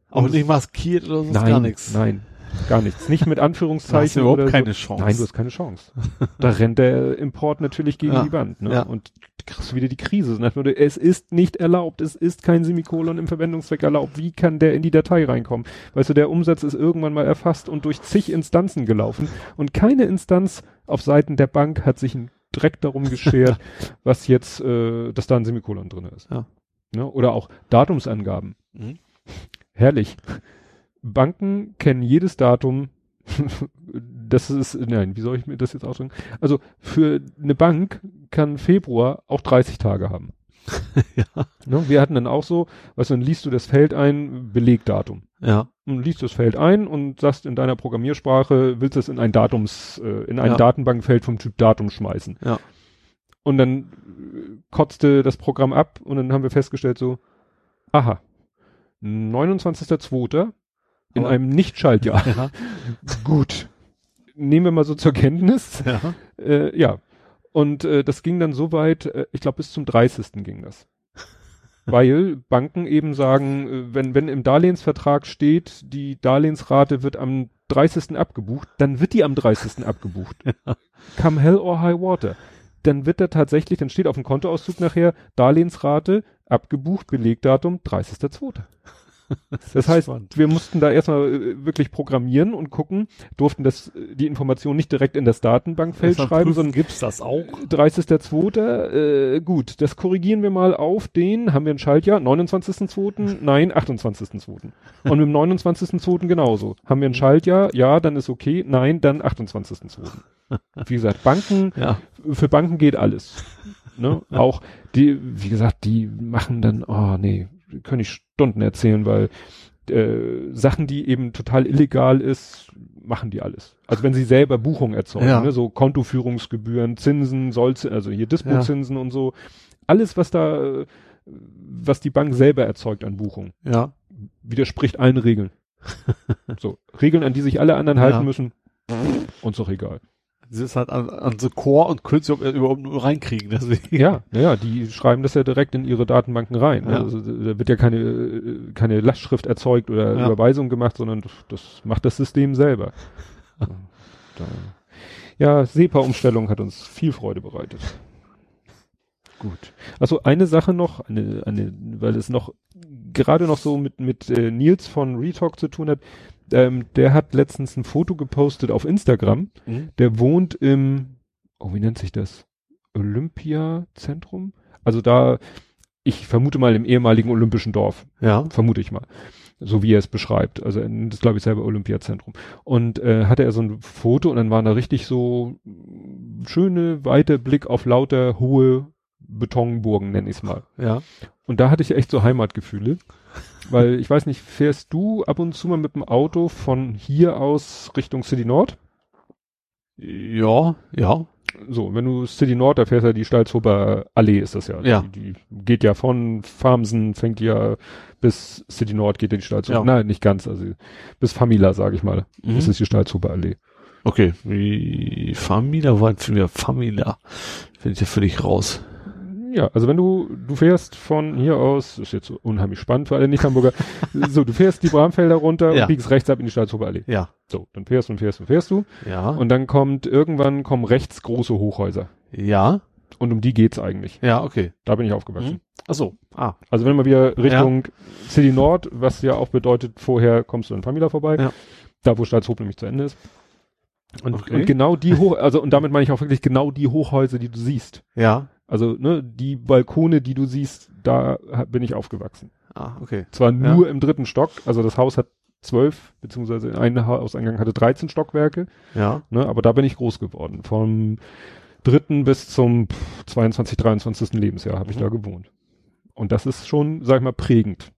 Speaker 3: Auch
Speaker 2: Und-
Speaker 3: nicht maskiert oder so,
Speaker 2: nein,
Speaker 3: gar nichts.
Speaker 2: Nein, gar nichts. Nicht mit
Speaker 3: hast
Speaker 2: Anführungszeichen
Speaker 3: du überhaupt
Speaker 2: oder
Speaker 3: keine
Speaker 2: so.
Speaker 3: Chance.
Speaker 2: Nein, du hast keine Chance. da rennt der Import natürlich gegen
Speaker 3: Ja,
Speaker 2: die Wand. Ne?
Speaker 3: ja.
Speaker 2: Und kriegst du wieder die Krise. Es ist nicht erlaubt. Es ist kein Semikolon im Verwendungszweck erlaubt. Wie kann der in die Datei reinkommen? Weißt du, der Umsatz ist irgendwann mal erfasst und durch zig Instanzen gelaufen. Und keine Instanz auf Seiten der Bank hat sich einen Dreck darum geschert, was jetzt, äh, dass da ein Semikolon drin ist.
Speaker 3: Ja.
Speaker 2: Ne? Oder auch Datumsangaben.
Speaker 3: Mhm.
Speaker 2: Herrlich. Banken kennen jedes Datum. das ist, nein, wie soll ich mir das jetzt ausdrücken? Also für eine Bank kann Februar auch 30 Tage haben.
Speaker 3: ja.
Speaker 2: Ne? Wir hatten dann auch so, weißt du, dann liest du das Feld ein, Belegdatum.
Speaker 3: Ja.
Speaker 2: Und liest das Feld ein und sagst in deiner Programmiersprache, willst es in ein Datums, äh, in ein
Speaker 3: Ja.
Speaker 2: Datenbankfeld vom Typ Datum schmeißen.
Speaker 3: Ja.
Speaker 2: Und dann äh, kotzte das Programm ab und dann haben wir festgestellt so, aha, 29.02. in
Speaker 3: Aber-
Speaker 2: einem Nicht-Schaltjahr.
Speaker 3: Ja.
Speaker 2: Gut. Nehmen wir mal so zur Kenntnis.
Speaker 3: ja.
Speaker 2: Äh, ja. Und äh, das ging dann so weit, äh, ich glaube bis zum 30. ging das. Weil Banken eben sagen, äh, wenn, wenn im Darlehensvertrag steht, die Darlehensrate wird am 30. abgebucht, dann wird die am 30. abgebucht. Come hell or high water. dann wird da tatsächlich, dann steht auf dem Kontoauszug nachher Darlehensrate, abgebucht, Belegdatum 30.02. Das heißt,
Speaker 3: spannend.
Speaker 2: wir mussten da erstmal äh, wirklich programmieren und gucken, durften das, äh, die Information nicht direkt in das Datenbankfeld
Speaker 3: Erstmal
Speaker 2: schreiben, sondern
Speaker 3: gibt's das auch?
Speaker 2: 30.02. Äh, gut, das korrigieren wir mal auf den, haben wir ein Schaltjahr, 29.02. Nein, 28.02. Und mit dem 29.02. genauso. Haben wir ein Schaltjahr? Ja, dann ist okay. Nein, dann 28.02. Wie gesagt, Banken,
Speaker 3: Ja.
Speaker 2: für Banken geht alles. Ne? Auch die, wie gesagt, die machen dann, oh nee, können ich Stunden erzählen, weil äh, Sachen, die eben total illegal ist, machen die alles. Also wenn sie selber Buchungen erzeugen,
Speaker 3: Ja.
Speaker 2: ne? so Kontoführungsgebühren, Zinsen, Sollz also hier Dispozinsen und so, alles was da, was die Bank selber erzeugt an Buchungen,
Speaker 3: Ja.
Speaker 2: widerspricht allen Regeln. so Regeln, an die sich alle anderen
Speaker 3: Ja.
Speaker 2: halten müssen, uns doch egal.
Speaker 3: Das ist halt an, an so Core und können sie überhaupt nur reinkriegen, deswegen.
Speaker 2: Ja, ja, die schreiben das ja direkt in ihre Datenbanken rein. ne?
Speaker 3: Ja.
Speaker 2: Also da wird ja keine, keine Lastschrift erzeugt oder
Speaker 3: Ja.
Speaker 2: Überweisung gemacht, sondern das, macht das System selber. ja, SEPA-Umstellung hat uns viel Freude bereitet. Gut. Also eine Sache noch, eine, eine, weil es noch gerade noch so mit, mit äh, Nils von Retalk zu tun hat. Ähm, der hat letztens ein Foto gepostet auf Instagram.
Speaker 3: Mhm.
Speaker 2: Der wohnt im, oh, wie nennt sich das? Olympiazentrum? Also da, ich vermute mal im ehemaligen Olympischen Dorf,
Speaker 3: Ja.
Speaker 2: vermute ich mal. So wie er es beschreibt. Also es, glaube ich, selber Olympiazentrum. Und äh, hatte er so ein Foto und dann waren da richtig so schöne, weite Blick auf lauter hohe Betonburgen, nenne ich es mal.
Speaker 3: Ja.
Speaker 2: Und da hatte ich echt so Heimatgefühle. Weil ich weiß nicht, fährst du ab und zu mal mit dem Auto von hier aus Richtung City Nord?
Speaker 3: Ja, ja.
Speaker 2: So, wenn du City Nord, da fährst du ja die Stalzhofer Allee ist das ja.
Speaker 3: Ja.
Speaker 2: Die, die geht ja von Farmsen, fängt ja bis City Nord geht ja die Stalzhofer.
Speaker 3: Ja.
Speaker 2: Nein, nicht ganz, also bis Famila, sage ich mal.
Speaker 3: Mhm.
Speaker 2: Das ist die Stalzhofer Allee.
Speaker 3: Okay. Wie Famila war für mich Famila. Finde ich ja völlig raus.
Speaker 2: Ja, also wenn du, du fährst von hier aus, ist jetzt unheimlich spannend für alle Nicht-Hamburger, so, du fährst die Bramfelder runter
Speaker 3: Ja.
Speaker 2: und biegst rechts ab in die Stalzhofer Allee.
Speaker 3: Ja.
Speaker 2: So, dann fährst und fährst und fährst du.
Speaker 3: Ja.
Speaker 2: Und dann kommt, irgendwann kommen rechts große Hochhäuser.
Speaker 3: ja.
Speaker 2: Und um die geht's eigentlich.
Speaker 3: Ja, okay.
Speaker 2: Da bin ich aufgewachsen.
Speaker 3: Mhm. Ach so. Ah.
Speaker 2: Also wenn man wieder Richtung City Nord, was ja auch bedeutet, vorher kommst du an Pamela vorbei,
Speaker 3: Ja.
Speaker 2: da wo Stalzhof nämlich zu Ende ist. Und,
Speaker 3: Okay.
Speaker 2: und genau die Hoch, also und damit meine ich auch wirklich genau die Hochhäuser, die du siehst.
Speaker 3: Ja.
Speaker 2: Also ne, die Balkone, die du siehst, da bin ich aufgewachsen.
Speaker 3: Ah, okay.
Speaker 2: Zwar
Speaker 3: Ja.
Speaker 2: nur im dritten Stock, also das Haus hat zwölf, beziehungsweise ein Hauseingang hatte 13 Stockwerke,
Speaker 3: Ja.
Speaker 2: ne, aber da bin ich groß geworden. Vom dritten bis zum pff, 22, 23. Lebensjahr habe ich
Speaker 3: Mhm.
Speaker 2: da gewohnt. Und das ist schon, sag ich mal, prägend.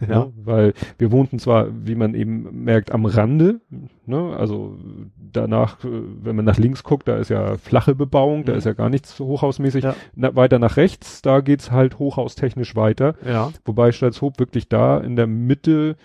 Speaker 3: Ja.
Speaker 2: Ne? Weil wir wohnten zwar, wie man eben merkt, am Rande, ne? also danach, äh, wenn man nach links guckt, da ist ja flache Bebauung, da
Speaker 3: Mhm.
Speaker 2: ist ja gar nichts hochhausmäßig.
Speaker 3: Ja.
Speaker 2: Na, weiter nach rechts, da geht's halt hochhaustechnisch weiter,
Speaker 3: Ja.
Speaker 2: wobei Stalzhoop wirklich da in der Mitte,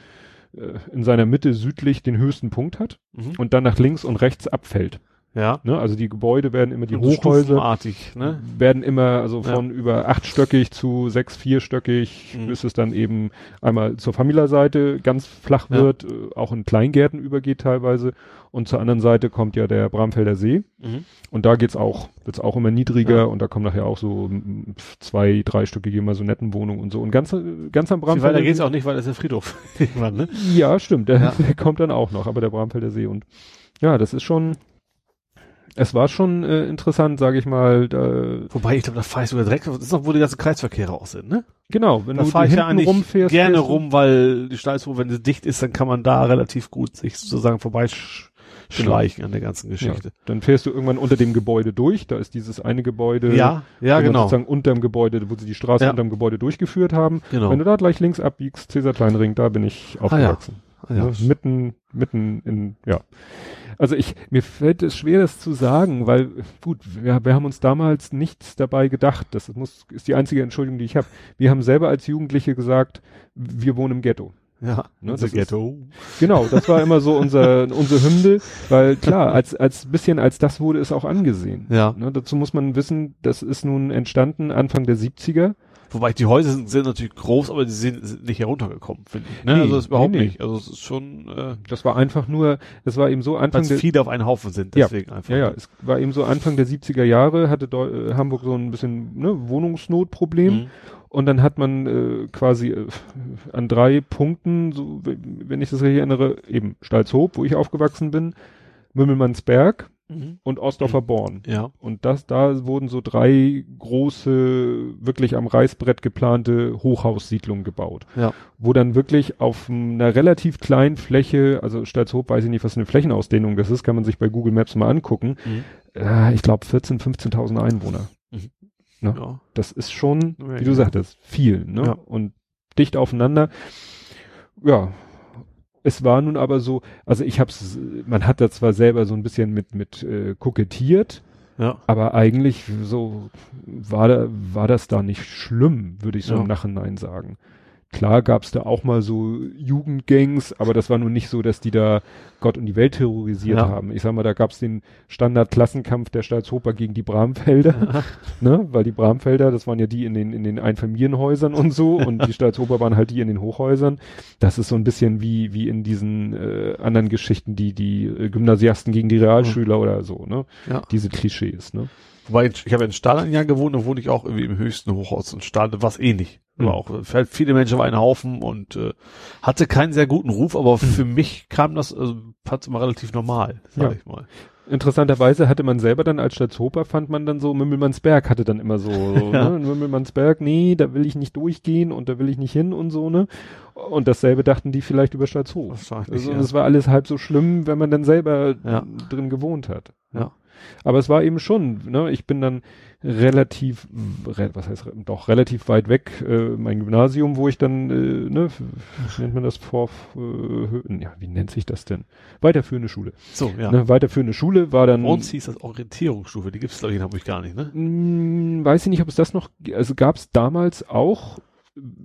Speaker 2: äh, in seiner Mitte südlich den höchsten Punkt hat
Speaker 3: Mhm.
Speaker 2: und dann nach links und rechts abfällt.
Speaker 3: Ja.
Speaker 2: Ne? Also die Gebäude werden immer, die
Speaker 3: Und
Speaker 2: Hochhäuser
Speaker 3: ne?
Speaker 2: werden immer, also
Speaker 3: Ja.
Speaker 2: von über achtstöckig zu sechs, vierstöckig,
Speaker 3: Mhm.
Speaker 2: bis es dann eben einmal zur Familia-Seite ganz flach
Speaker 3: Ja.
Speaker 2: wird, äh, auch in Kleingärten übergeht teilweise. Und zur anderen Seite kommt ja der Bramfelder See.
Speaker 3: Mhm.
Speaker 2: Und da geht's auch, wird's auch immer niedriger
Speaker 3: Ja.
Speaker 2: und da kommen nachher auch so zwei, dreistöckige immer so netten Wohnungen und so. Und ganz, ganz am Bramfelder
Speaker 3: weiter geht's
Speaker 2: See-
Speaker 3: auch nicht, weil das ist der Friedhof. Irgendwann, ne?
Speaker 2: Ja, stimmt, der,
Speaker 3: Ja.
Speaker 2: der kommt dann auch noch, aber der Bramfelder See und ja, das ist schon, es war schon äh, interessant, sage ich mal, da,
Speaker 3: Wobei, ich glaube, da fahre ich sogar direkt, das ist noch, wo die ganzen Kreisverkehre auch sind, ne?
Speaker 2: genau, wenn
Speaker 3: Da
Speaker 2: du
Speaker 3: fahre ich ja eigentlich
Speaker 2: rumfährst,
Speaker 3: gerne rum, weil die Stalzhof, wenn sie dicht ist, dann kann man da relativ gut sich sozusagen vorbeischleichen an der ganzen Geschichte.
Speaker 2: Ja, dann fährst du irgendwann unter dem Gebäude durch. Da ist dieses eine Gebäude.
Speaker 3: Ja, ja, genau.
Speaker 2: Sozusagen unterm Gebäude, wo sie die Straße
Speaker 3: Ja.
Speaker 2: unterm Gebäude durchgeführt haben.
Speaker 3: Genau.
Speaker 2: Wenn du da gleich links abbiegst, Cäsar Kleinring, da bin ich aufgewachsen.
Speaker 3: Ah, ja.
Speaker 2: Ne? Mitten, mitten in, ja. Also ich, mir fällt es schwer, das zu sagen, weil, gut, wir, wir haben uns damals nichts dabei gedacht. Das muss, ist die einzige Entschuldigung, die ich habe. Wir haben selber als Jugendliche gesagt, wir wohnen im Ghetto.
Speaker 3: Ja,
Speaker 2: Ne,
Speaker 3: unser
Speaker 2: das ist-
Speaker 3: Ghetto.
Speaker 2: Genau, das war immer so unser, unsere Hymne, weil klar, als, als bisschen als das wurde es auch angesehen.
Speaker 3: Ja.
Speaker 2: Ne, dazu muss man wissen, das ist nun entstanden Anfang der 70er
Speaker 3: Wobei die Häuser sind, sind natürlich groß, aber die sind, sind nicht heruntergekommen, finde ich. Ne?
Speaker 2: Nee,
Speaker 3: also das ist überhaupt
Speaker 2: nee, nee.
Speaker 3: nicht. Also es ist schon, äh,
Speaker 2: Das war einfach nur, das war eben so Anfang
Speaker 3: weil
Speaker 2: der,
Speaker 3: viele auf einen Haufen sind,
Speaker 2: Ja.
Speaker 3: deswegen einfach.
Speaker 2: ja, ja, es war eben so Anfang der 70er Jahre, hatte Deu äh, Hamburg so ein bisschen ne, Wohnungsnotproblem.
Speaker 3: Mhm.
Speaker 2: Und dann hat man äh, quasi äh, an drei Punkten, so, wenn ich das richtig erinnere, eben Stalzhoop, wo ich aufgewachsen bin, Mümmelmannsberg
Speaker 3: Mhm.
Speaker 2: und Ostdorfer Born.
Speaker 3: Ja.
Speaker 2: Und das, da wurden so drei große, wirklich am Reißbrett geplante Hochhaussiedlungen gebaut.
Speaker 3: Ja.
Speaker 2: Wo dann wirklich auf einer relativ kleinen Fläche, also Stalzhoop weiß ich nicht, was eine Flächenausdehnung das ist, kann man sich bei Google Maps mal angucken.
Speaker 3: Mhm.
Speaker 2: Äh, ich glaube 14.000, 15.000 Einwohner. Ne?
Speaker 3: Ja.
Speaker 2: Das ist schon, wie du sagtest, viel, ne?
Speaker 3: Ja.
Speaker 2: Und dicht aufeinander. Ja. Es war nun aber so, also ich hab's, man hat da zwar selber so ein bisschen mit, mit äh, kokettiert,
Speaker 3: Ja.
Speaker 2: aber eigentlich so war da, war das da nicht schlimm, würde ich so
Speaker 3: Ja.
Speaker 2: im Nachhinein sagen. Klar gab's da auch mal so Jugendgangs, aber das war nun nicht so, dass die da Gott und die Welt terrorisiert
Speaker 3: Ja.
Speaker 2: haben. Ich sag mal, da gab's den Standard-Klassenkampf der Stalzhoper gegen die Bramfelder, ne? Weil die Bramfelder, das waren ja die in den, in den Einfamilienhäusern und so und die Stalzhoper waren halt die in den Hochhäusern. Das ist so ein bisschen wie, wie in diesen äh, anderen Geschichten, die, die äh, Gymnasiasten gegen die Realschüler oder so, ne?
Speaker 3: Ja.
Speaker 2: Diese Klischees, ne?
Speaker 3: Wobei, ich habe ja in Stahl ein Jahr gewohnt, da wohne ich auch irgendwie im höchsten Hochhaus und Stahl war es ähnlich.
Speaker 2: Mhm.
Speaker 3: War auch äh, viele Menschen auf einen Haufen und äh, hatte keinen sehr guten Ruf, aber für mich kam das, also hat's immer relativ normal, sag
Speaker 2: Ja.
Speaker 3: ich mal.
Speaker 2: Interessanterweise hatte man selber dann als Stadthoper fand man dann so, Mümmelmannsberg hatte dann immer so, so
Speaker 3: Ja.
Speaker 2: ne? Mümmelmannsberg, nee, da will ich nicht durchgehen und da will ich nicht hin und so, ne? Und dasselbe dachten die vielleicht über Stadthof. Also
Speaker 3: ja.
Speaker 2: es war alles halb so schlimm, wenn man dann selber
Speaker 3: Ja.
Speaker 2: drin gewohnt hat.
Speaker 3: Ja.
Speaker 2: Aber es war eben schon, ne, ich bin dann relativ, re, was heißt, doch relativ weit weg, äh, mein Gymnasium, wo ich dann, äh, ne, wie nennt man das vor, äh, ja, wie nennt sich das denn? Weiterführende Schule.
Speaker 3: So, ja.
Speaker 2: Ne, weiterführende Schule war dann,
Speaker 3: Bei uns hieß das Orientierungsstufe, die gibt's glaube ich in Hamburg gar nicht, ne?
Speaker 2: mh, weiß ich nicht, ob es das noch, also gab es damals auch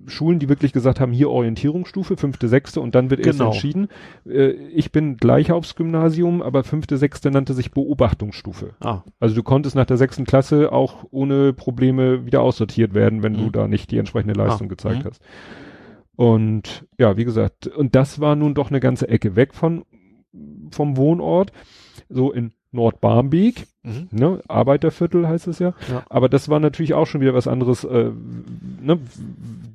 Speaker 2: Schulen, die wirklich gesagt haben, hier Orientierungsstufe, fünfte, sechste und dann wird erst
Speaker 3: Genau.
Speaker 2: entschieden. Äh, ich bin gleich aufs Gymnasium, aber fünfte, sechste nannte sich Beobachtungsstufe.
Speaker 3: Ah,
Speaker 2: Also du konntest nach der sechsten Klasse auch ohne Probleme wieder aussortiert werden, wenn du
Speaker 3: Mhm.
Speaker 2: da nicht die entsprechende Leistung
Speaker 3: Ah,
Speaker 2: gezeigt
Speaker 3: mhm.
Speaker 2: hast. Und ja, wie gesagt, und das war nun doch eine ganze Ecke weg von vom Wohnort, so in Nordbarmbek,
Speaker 3: mhm.
Speaker 2: ne, Arbeiterviertel heißt es ja.
Speaker 3: Ja.
Speaker 2: Aber das war natürlich auch schon wieder was anderes. Äh, ne,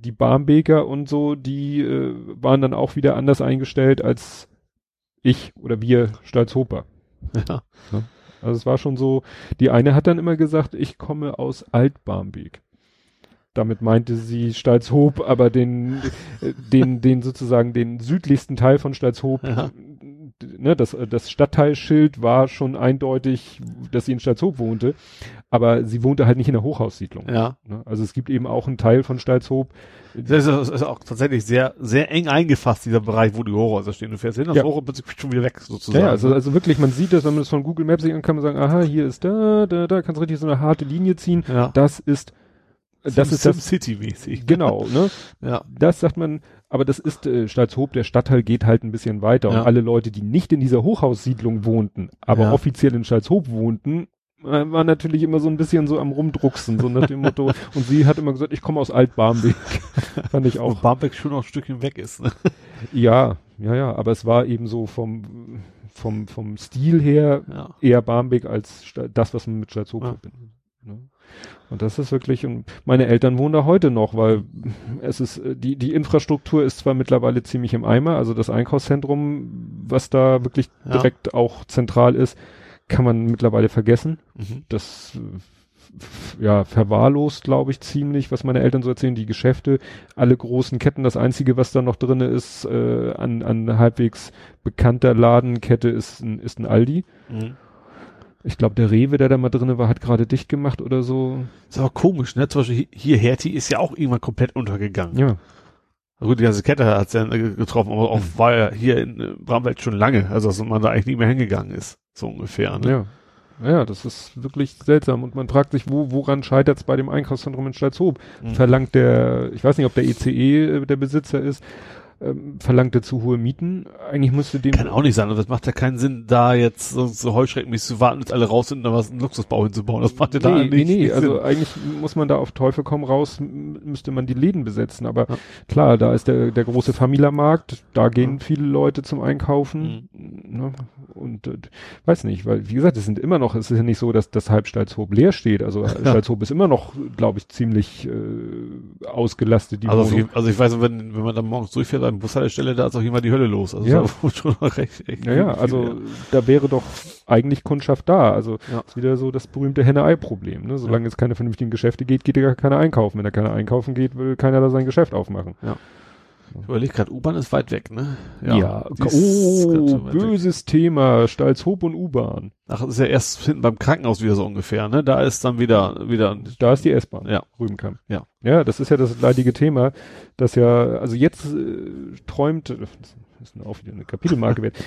Speaker 2: die Barmbeker und so, die äh, waren dann auch wieder anders eingestellt als ich oder wir Stalzhoper.
Speaker 3: ja.
Speaker 2: Also es war schon so, die eine hat dann immer gesagt, ich komme aus Altbarmbek. Damit meinte sie Stalzhoop, aber den, äh, den, den sozusagen den südlichsten Teil von Stalzhoop.
Speaker 3: Ja.
Speaker 2: Ne, das, das Stadtteilschild war schon eindeutig, dass sie in Stalzhoop wohnte, aber sie wohnte halt nicht in der Hochhaussiedlung.
Speaker 3: ja.
Speaker 2: Ne? Also es gibt eben auch einen Teil von Stalzhoop.
Speaker 3: Das ist, das ist auch tatsächlich sehr, sehr eng eingefasst, dieser Bereich, wo die Hochhäuser stehen. Du fährst hin, das
Speaker 2: Ja.
Speaker 3: Hochhaus ist schon wieder weg, sozusagen.
Speaker 2: Ja, also, also wirklich, man sieht das, wenn man das von Google Maps sich an kann man sagen, aha, hier ist da, da, da, kannst richtig so eine harte Linie ziehen.
Speaker 3: ja.
Speaker 2: Das ist, das ist das,
Speaker 3: City-mäßig.
Speaker 2: genau, ne?
Speaker 3: Ja.
Speaker 2: Das sagt man, aber das ist äh, Stalzhoop, der Stadtteil geht halt ein bisschen weiter.
Speaker 3: Ja.
Speaker 2: Und alle Leute, die nicht in dieser Hochhaussiedlung wohnten, aber
Speaker 3: Ja.
Speaker 2: offiziell in Stalzhoop wohnten, äh, war natürlich immer so ein bisschen so am Rumdrucksen, so nach dem Motto. Und sie hat immer gesagt, ich komme aus Altbarmbek. Fand ich
Speaker 3: Auch
Speaker 2: auch.
Speaker 3: Barmbek schon noch ein Stückchen weg ist. Ne?
Speaker 2: Ja, ja, ja, aber es war eben so vom, vom, vom Stil her
Speaker 3: Ja.
Speaker 2: eher Barmbek als das, was man mit Stalzhoop
Speaker 3: Ja.
Speaker 2: verbindet. Ne? Und das ist wirklich, und meine Eltern wohnen da heute noch, weil es ist, äh, die, die Infrastruktur ist zwar mittlerweile ziemlich im Eimer, also das Einkaufszentrum, was da wirklich
Speaker 3: Ja.
Speaker 2: direkt auch zentral ist, kann man mittlerweile vergessen.
Speaker 3: Mhm.
Speaker 2: Das, äh, ja, verwahrlost, glaube ich, ziemlich, was meine Eltern so erzählen, die Geschäfte, alle großen Ketten, das einzige, was da noch drinne ist, äh, an, an halbwegs bekannter Ladenkette ist ein, ist ein Aldi.
Speaker 3: Mhm.
Speaker 2: Ich glaube, der Rewe, der da mal drinne war, hat gerade dicht gemacht oder so.
Speaker 3: Ist aber komisch, ne? Zum Beispiel hi- hier Hertie ist ja auch irgendwann komplett untergegangen.
Speaker 2: Ja.
Speaker 3: Gut, die ganze Kette hat's ja äh, getroffen, aber auch war ja hier in äh, Bramwelt schon lange, also dass man da eigentlich nicht mehr hingegangen ist, so ungefähr. Ne?
Speaker 2: Ja. Ja, das ist wirklich seltsam. Und man fragt sich, wo, woran scheitert es bei dem Einkaufszentrum in Stalzhoop?
Speaker 3: Mhm.
Speaker 2: Verlangt der, ich weiß nicht, ob der ECE äh, der Besitzer ist, ähm, verlangte zu hohe Mieten. Eigentlich musste dem
Speaker 3: Kann auch nicht sein. Und das macht ja keinen Sinn, da jetzt so, so heuschreckenmäßig zu warten, bis alle raus sind und dann was einen Luxusbau hinzubauen. Das macht ja da
Speaker 2: nee,
Speaker 3: nicht,
Speaker 2: nee, nee, also
Speaker 3: Sinn.
Speaker 2: eigentlich muss man da auf Teufel komm raus, müsste man die Läden besetzen. Aber
Speaker 3: Ja.
Speaker 2: klar, da ist der, der große Familiermarkt, da gehen viele Leute zum Einkaufen.
Speaker 3: Mhm.
Speaker 2: Ne? Und äh, weiß nicht, weil wie gesagt, es sind immer noch, es ist ja nicht so, dass das halb Stalzhoop leer steht. Also Stalzhoop ist immer noch, glaube ich, ziemlich äh, ausgelastet, die
Speaker 3: Also,
Speaker 2: Wohnung.
Speaker 3: also ich weiß, wenn, wenn man dann morgens durchfährt an Bushaltestelle, da ist auch immer die Hölle los. Also
Speaker 2: Ja.
Speaker 3: da schon recht, echt
Speaker 2: Ja, ja,
Speaker 3: viel,
Speaker 2: also
Speaker 3: ja.
Speaker 2: da wäre doch eigentlich Kundschaft da. Also
Speaker 3: Ja.
Speaker 2: ist wieder so das berühmte Henne-Ei-Problem. Ne? Solange es keine vernünftigen Geschäfte geht, geht ja gar keiner einkaufen. Wenn er keiner einkaufen geht, will keiner da sein Geschäft aufmachen.
Speaker 3: Ich überlege gerade, U-Bahn ist weit weg, ne?
Speaker 2: oh,
Speaker 3: ist ganz schön weit weg.
Speaker 2: böses Thema. Stalzhoop und U-Bahn.
Speaker 3: Ach, das ist ja erst hinten beim Krankenhaus wieder so ungefähr, ne? Da ist dann wieder, wieder,
Speaker 2: Da ist die S-Bahn.
Speaker 3: Ja.
Speaker 2: Rübenkamp.
Speaker 3: Ja.
Speaker 2: Ja, das ist ja das leidige Thema, dass ja, also jetzt äh, träumt, das ist auch wieder eine Kapitelmarke wert.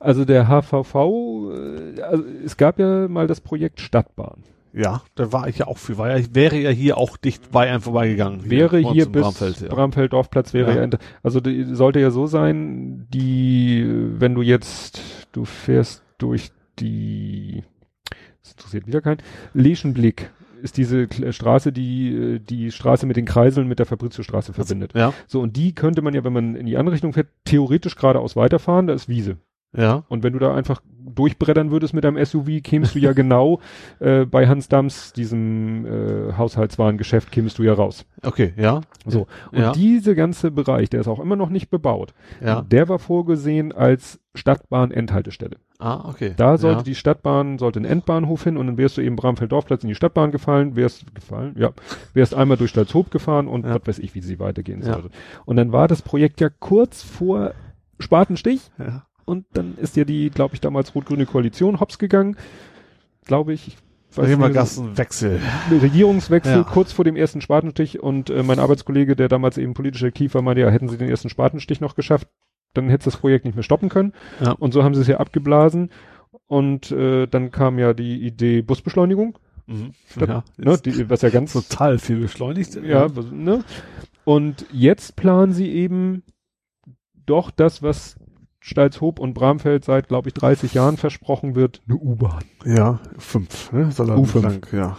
Speaker 2: Also der HVV, äh, also es gab ja mal das Projekt Stadtbahn.
Speaker 3: Ja, da war ich ja auch für, war ja, wäre ja hier auch dicht bei einem vorbeigegangen.
Speaker 2: wäre hier bis
Speaker 3: Bramfeld, ja.
Speaker 2: Bramfeld Dorfplatz wäre
Speaker 3: Ja.
Speaker 2: ja, also die, sollte ja so sein, die, wenn du jetzt, du fährst durch die, das interessiert wieder keinen, Leschenblick ist diese Straße, die die Straße mit den Kreiseln mit der Fabriciusstraße verbindet.
Speaker 3: Ja,
Speaker 2: So, und die könnte man ja, wenn man in die andere Richtung fährt, theoretisch geradeaus weiterfahren, da ist Wiese.
Speaker 3: ja,
Speaker 2: Und wenn du da einfach durchbrettern würdest mit einem SUV, kämst du ja genau äh, bei Hans Dams, diesem äh, Haushaltswarengeschäft, kämst du ja raus.
Speaker 3: okay, ja,
Speaker 2: So. Und
Speaker 3: Ja.
Speaker 2: diese ganze Bereich, der ist auch immer noch nicht bebaut,
Speaker 3: ja.
Speaker 2: der war vorgesehen als Stadtbahn-Endhaltestelle.
Speaker 3: Ah, okay.
Speaker 2: Da sollte
Speaker 3: ja.
Speaker 2: die Stadtbahn, sollte ein Endbahnhof hin und dann wärst du eben Bramfeld-Dorfplatz in die Stadtbahn gefallen, wärst gefallen, ja, wärst einmal durch Stalzhoop gefahren und
Speaker 3: Ja.
Speaker 2: was weiß ich, wie sie weitergehen
Speaker 3: Ja.
Speaker 2: sollte. Und dann war das Projekt ja kurz vor Spatenstich
Speaker 3: ja.
Speaker 2: Und dann ist ja die, glaube ich, damals rot-grüne Koalition hops gegangen, glaube ich. ich weiß
Speaker 3: Immer
Speaker 2: nicht,
Speaker 3: Gassenwechsel.
Speaker 2: Regierungswechsel
Speaker 3: Ja.
Speaker 2: kurz vor dem ersten Spatenstich und äh, mein Arbeitskollege, der damals eben politischer Kiefer meinte, ja, hätten sie den ersten Spatenstich noch geschafft, dann hätte das Projekt nicht mehr stoppen können.
Speaker 3: Ja.
Speaker 2: Und so haben sie es ja abgeblasen. Und äh, dann kam ja die Idee Busbeschleunigung,
Speaker 3: Mhm.
Speaker 2: Statt-
Speaker 3: Ja,
Speaker 2: ne, die, was ja ganz
Speaker 3: total viel beschleunigt.
Speaker 2: ja, was, ne? Und jetzt planen sie eben doch das, was Stalzhoop und Bramfeld seit, glaube ich, 30 Jahren versprochen wird, eine U-Bahn.
Speaker 3: Ja, fünf, ne? Soll er
Speaker 2: U5.
Speaker 3: lang, ja.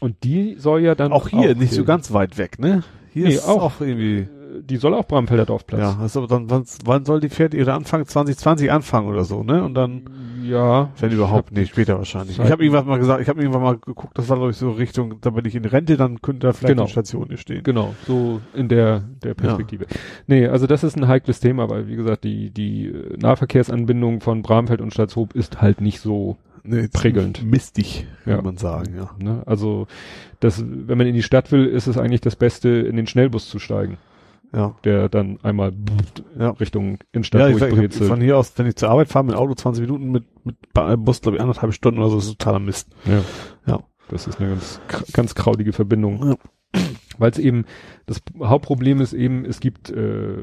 Speaker 2: Und die soll ja dann
Speaker 3: Auch hier, nicht so
Speaker 2: fehlen.
Speaker 3: ganz weit weg, ne? Hier
Speaker 2: Nee,
Speaker 3: ist
Speaker 2: auch.
Speaker 3: auch, irgendwie.
Speaker 2: Die soll auch Bramfelder Dorfplatz.
Speaker 3: Ja, also dann, wann, wann soll die Pferde ihre Anfang 2020 anfangen oder so, ne? Und dann,
Speaker 2: Ja.
Speaker 3: wenn überhaupt, nee, später wahrscheinlich.
Speaker 2: Zeit-
Speaker 3: Ich habe irgendwas mal gesagt, ich habe irgendwann mal geguckt, das war glaube ich so Richtung, da bin ich in Rente, dann könnte da vielleicht
Speaker 2: Genau.
Speaker 3: eine Station hier stehen.
Speaker 2: Genau, so in der, der Perspektive. Nee, also das ist ein heikles Thema, weil wie gesagt, die, die Nahverkehrsanbindung von Bramfeld und Stadtshoop ist halt nicht so,
Speaker 3: Nee,
Speaker 2: Prickelnd.
Speaker 3: Mistig,
Speaker 2: Ja.
Speaker 3: kann man sagen, ja.
Speaker 2: ne? Also das, wenn man in die Stadt will, ist es eigentlich das Beste, in den Schnellbus zu steigen,
Speaker 3: Ja.
Speaker 2: der dann einmal
Speaker 3: Ja.
Speaker 2: Richtung Innenstadt
Speaker 3: Ja, ich, von hier aus, wenn ich zur Arbeit fahre mit Auto 20 Minuten, mit, mit Ba- Bus, glaube ich, anderthalb Stunden oder so, ist totaler Mist.
Speaker 2: Ja.
Speaker 3: Ja.
Speaker 2: Das ist eine ganz, ganz krautige Verbindung.
Speaker 3: Ja.
Speaker 2: Weil es eben, das Hauptproblem ist eben, es gibt äh,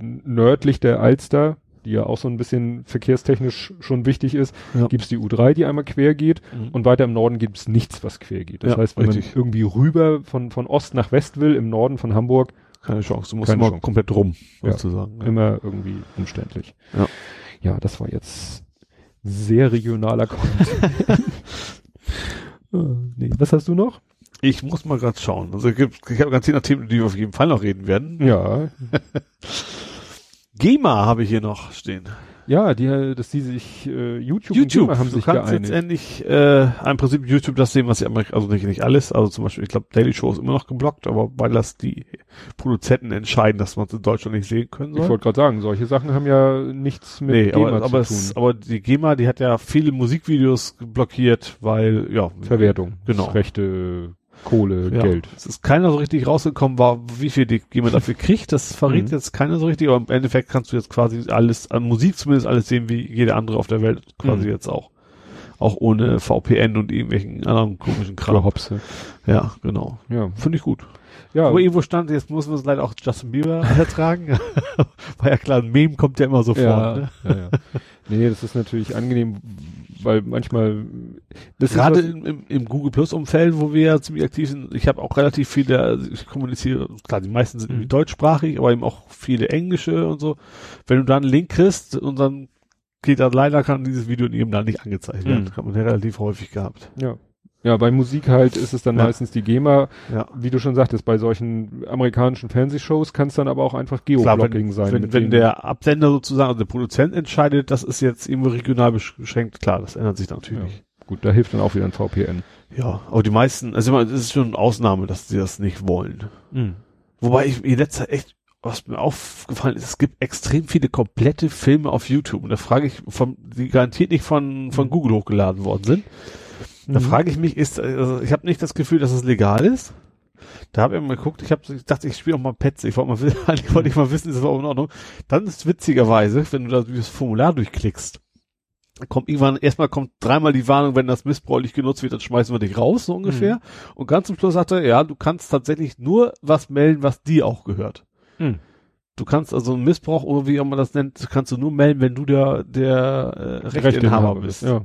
Speaker 2: nördlich der Alster, die ja auch so ein bisschen verkehrstechnisch schon wichtig ist,
Speaker 3: Ja.
Speaker 2: gibt's die U3, die einmal quer geht
Speaker 3: Mhm.
Speaker 2: und weiter im Norden gibt's nichts, was quer geht. Das
Speaker 3: Ja,
Speaker 2: heißt, wenn
Speaker 3: richtig.
Speaker 2: man irgendwie rüber von, von Ost nach West will, im Norden von Hamburg,
Speaker 3: Keine Chance, du musst
Speaker 2: Keine
Speaker 3: immer
Speaker 2: Chance.
Speaker 3: komplett rum, sozusagen. Ja.
Speaker 2: immer irgendwie umständlich.
Speaker 3: Ja.
Speaker 2: Ja, das war jetzt sehr regionaler Content. Nee. Was hast du noch?
Speaker 3: Ich muss mal gerade schauen. Also ich habe ganz viele Themen, die wir auf jeden Fall noch reden werden.
Speaker 2: Ja,
Speaker 3: GEMA habe ich hier noch stehen.
Speaker 2: Ja, die, dass die sich äh, YouTube,
Speaker 3: YouTube
Speaker 2: haben
Speaker 3: du
Speaker 2: sich
Speaker 3: kannst
Speaker 2: geeinigt.
Speaker 3: jetzt endlich äh, im Prinzip YouTube das sehen, was die Amerik also nicht, nicht alles, also zum Beispiel, ich glaube, Daily Show ist immer noch geblockt, aber weil das die Produzenten entscheiden, dass man es in Deutschland nicht sehen können
Speaker 2: Ich
Speaker 3: soll.
Speaker 2: wollte gerade sagen, solche Sachen haben ja nichts mit
Speaker 3: Nee,
Speaker 2: GEMA
Speaker 3: aber, aber,
Speaker 2: zu
Speaker 3: es,
Speaker 2: tun.
Speaker 3: aber die GEMA, die hat ja viele Musikvideos blockiert, weil, ja.
Speaker 2: Verwertung,
Speaker 3: Genau.
Speaker 2: Rechte, Kohle,
Speaker 3: Ja.
Speaker 2: Geld.
Speaker 3: Es ist keiner so richtig rausgekommen, war, wie viel die GEMA dafür kriegt. Das verrät
Speaker 2: Mhm.
Speaker 3: jetzt keiner so richtig, aber im Endeffekt kannst du jetzt quasi alles, an Musik zumindest alles sehen, wie jede andere auf der Welt quasi
Speaker 2: Mhm.
Speaker 3: jetzt auch. Auch ohne VPN und irgendwelchen anderen komischen Kram.
Speaker 2: Überhopse.
Speaker 3: Ja, genau.
Speaker 2: Ja,
Speaker 3: Finde ich gut.
Speaker 2: ja.
Speaker 3: Wo irgendwo stand, jetzt muss man es leider auch Justin Bieber ertragen. War ja klar, ein Meme kommt ja immer sofort.
Speaker 2: ja,
Speaker 3: Ne?
Speaker 2: ja, ja. Nee, das ist natürlich angenehm, weil manchmal das
Speaker 3: Gerade im, im, Google Plus Umfeld, wo wir ja ziemlich aktiv sind, ich habe auch relativ viele, also ich kommuniziere, klar, die meisten sind
Speaker 2: Mhm.
Speaker 3: irgendwie deutschsprachig, aber eben auch viele englische und so. Wenn du da einen Link kriegst und dann geht da leider kann dieses Video eben da nicht angezeigt werden.
Speaker 2: Mhm.
Speaker 3: Hat man ja relativ häufig gehabt.
Speaker 2: ja. Ja, bei Musik halt ist es dann
Speaker 3: Ja.
Speaker 2: meistens die GEMA.
Speaker 3: Ja.
Speaker 2: Wie du schon sagtest, bei solchen amerikanischen Fernsehshows kann es dann aber auch einfach Geoblocking sein.
Speaker 3: wenn, wenn der Absender sozusagen, also der Produzent entscheidet, das ist jetzt irgendwo regional beschränkt, klar, das ändert sich natürlich.
Speaker 2: Gut, da hilft dann auch wieder ein VPN.
Speaker 3: Ja, aber die meisten, also es ist schon eine Ausnahme, dass sie das nicht wollen. Wobei ich in letzter Zeit echt, was mir aufgefallen ist, es gibt extrem viele komplette Filme auf YouTube. Und da frage ich, von, die garantiert nicht von, von
Speaker 2: Mhm.
Speaker 3: Google hochgeladen worden sind. Da
Speaker 2: Mhm.
Speaker 3: frage ich mich, ist, also ich habe nicht das Gefühl, dass es legal ist. Da habe ich mal geguckt, ich, hab, ich dachte, ich spiele auch mal Pets. Ich wollte mal, wissen- eigentlich wollte ich mal wissen, ist das auch in Ordnung. Dann ist witzigerweise, wenn du da dieses Formular durchklickst, kommt irgendwann, erstmal kommt dreimal die Warnung, wenn das missbräuchlich genutzt wird, dann schmeißen wir dich raus, so ungefähr. Und ganz zum Schluss sagt er, ja, du kannst tatsächlich nur was melden, was dir auch gehört.
Speaker 2: Mhm.
Speaker 3: Du kannst also einen Missbrauch oder wie auch man das nennt, kannst du nur melden, wenn du der, der äh, Rechteinhaber bist.
Speaker 2: Ja.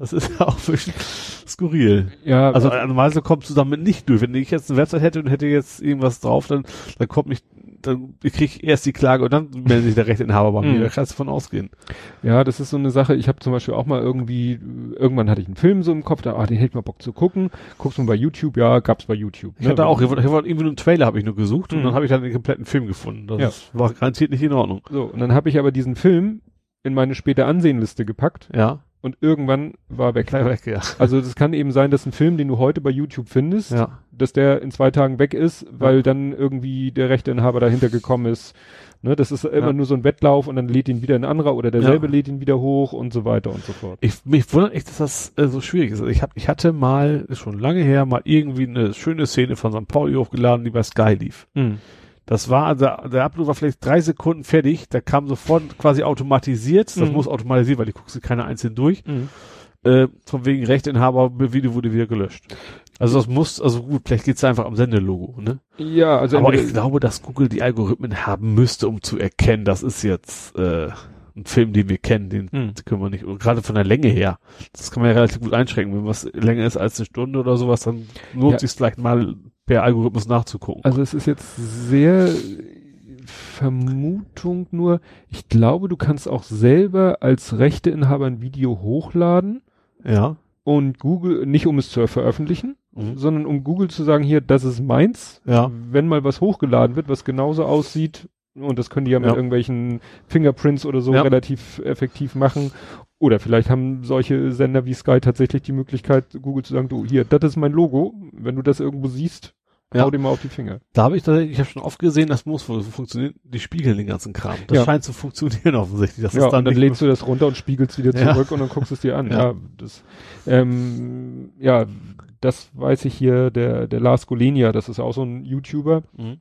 Speaker 3: Das ist ja auch bisschen skurril.
Speaker 2: Ja,
Speaker 3: Also äh, normalerweise kommst du damit nicht durch. Wenn ich jetzt eine Website hätte und hätte jetzt irgendwas drauf, dann, dann kommt nicht, dann ich krieg erst die Klage und dann meldet sich der Rechteinhaber bei mir.
Speaker 2: Mhm.
Speaker 3: Da kannst du von ausgehen.
Speaker 2: Ja, das ist so eine Sache. Ich habe zum Beispiel auch mal irgendwie, irgendwann hatte ich einen Film so im Kopf, da, ah, den hätte ich mal Bock zu gucken. Guckst du mal bei YouTube? Ja, gab's bei YouTube.
Speaker 3: Ich hatte auch, ich wollte, ich irgendwie nur einen Trailer habe ich nur gesucht und
Speaker 2: Mhm.
Speaker 3: dann habe ich dann den kompletten Film gefunden. Das
Speaker 2: Ja.
Speaker 3: war garantiert nicht in Ordnung.
Speaker 2: So, und dann habe ich aber diesen Film in meine später Ansehenliste gepackt
Speaker 3: Ja.
Speaker 2: Und irgendwann war weg.
Speaker 3: Gleich weg, ja.
Speaker 2: Also das kann eben sein, dass ein Film, den du heute bei YouTube findest,
Speaker 3: Ja.
Speaker 2: dass der in zwei Tagen weg ist, weil dann irgendwie der Rechteinhaber dahinter gekommen ist. Ne, das ist immer
Speaker 3: Ja.
Speaker 2: nur so ein Wettlauf und dann lädt ihn wieder ein anderer oder derselbe
Speaker 3: Ja.
Speaker 2: lädt ihn wieder hoch und so weiter und so fort.
Speaker 3: Ich, mich wundert echt, dass das äh, so schwierig ist. Also ich, hab, ich hatte mal, ist schon lange her, mal irgendwie eine schöne Szene von St. Pauli hochgeladen, die bei Sky lief. Das war, also der Upload war vielleicht drei Sekunden fertig, da kam sofort quasi automatisiert, das
Speaker 2: Mhm.
Speaker 3: muss automatisiert, weil die guckst du keine einzeln durch, äh, von wegen Rechteinhaber, Video wurde wieder gelöscht. Also das muss, also gut, vielleicht geht's einfach am Sendelogo, ne?
Speaker 2: Ja, also
Speaker 3: Aber ich glaube, dass Google die Algorithmen haben müsste, um zu erkennen, das ist jetzt äh, ein Film, den wir kennen, den
Speaker 2: Hm.
Speaker 3: können wir nicht, und gerade von der Länge her, das kann man ja relativ gut einschränken. Wenn was länger ist als eine Stunde oder sowas, dann lohnt
Speaker 2: Ja.
Speaker 3: sich vielleicht mal per Algorithmus nachzugucken.
Speaker 2: Also es ist jetzt sehr Vermutung nur. Ich glaube, du kannst auch selber als Rechteinhaber ein Video hochladen
Speaker 3: ja.
Speaker 2: und Google, nicht um es zu veröffentlichen,
Speaker 3: Mhm.
Speaker 2: sondern um Google zu sagen, hier, das ist meins.
Speaker 3: Ja.
Speaker 2: Wenn mal was hochgeladen wird, was genauso aussieht, und das können die ja mit
Speaker 3: Ja.
Speaker 2: irgendwelchen Fingerprints oder so
Speaker 3: Ja.
Speaker 2: relativ effektiv machen. Oder vielleicht haben solche Sender wie Sky tatsächlich die Möglichkeit, Google zu sagen, du, hier, das ist mein Logo. Wenn du das irgendwo siehst,
Speaker 3: Ja.
Speaker 2: hau dir mal auf die Finger.
Speaker 3: Da habe ich tatsächlich, ich habe schon oft gesehen, das muss funktionieren, die spiegeln den ganzen Kram. Das
Speaker 2: Ja.
Speaker 3: scheint zu funktionieren offensichtlich. Das
Speaker 2: ja,
Speaker 3: ist dann
Speaker 2: und dann lädst du das runter und spiegelst wieder
Speaker 3: Ja.
Speaker 2: zurück und dann guckst es dir an.
Speaker 3: Ja.
Speaker 2: Ja, das, ähm, ja, das weiß ich hier, der, der Lars Golenia, das ist auch so ein YouTuber
Speaker 3: Mhm.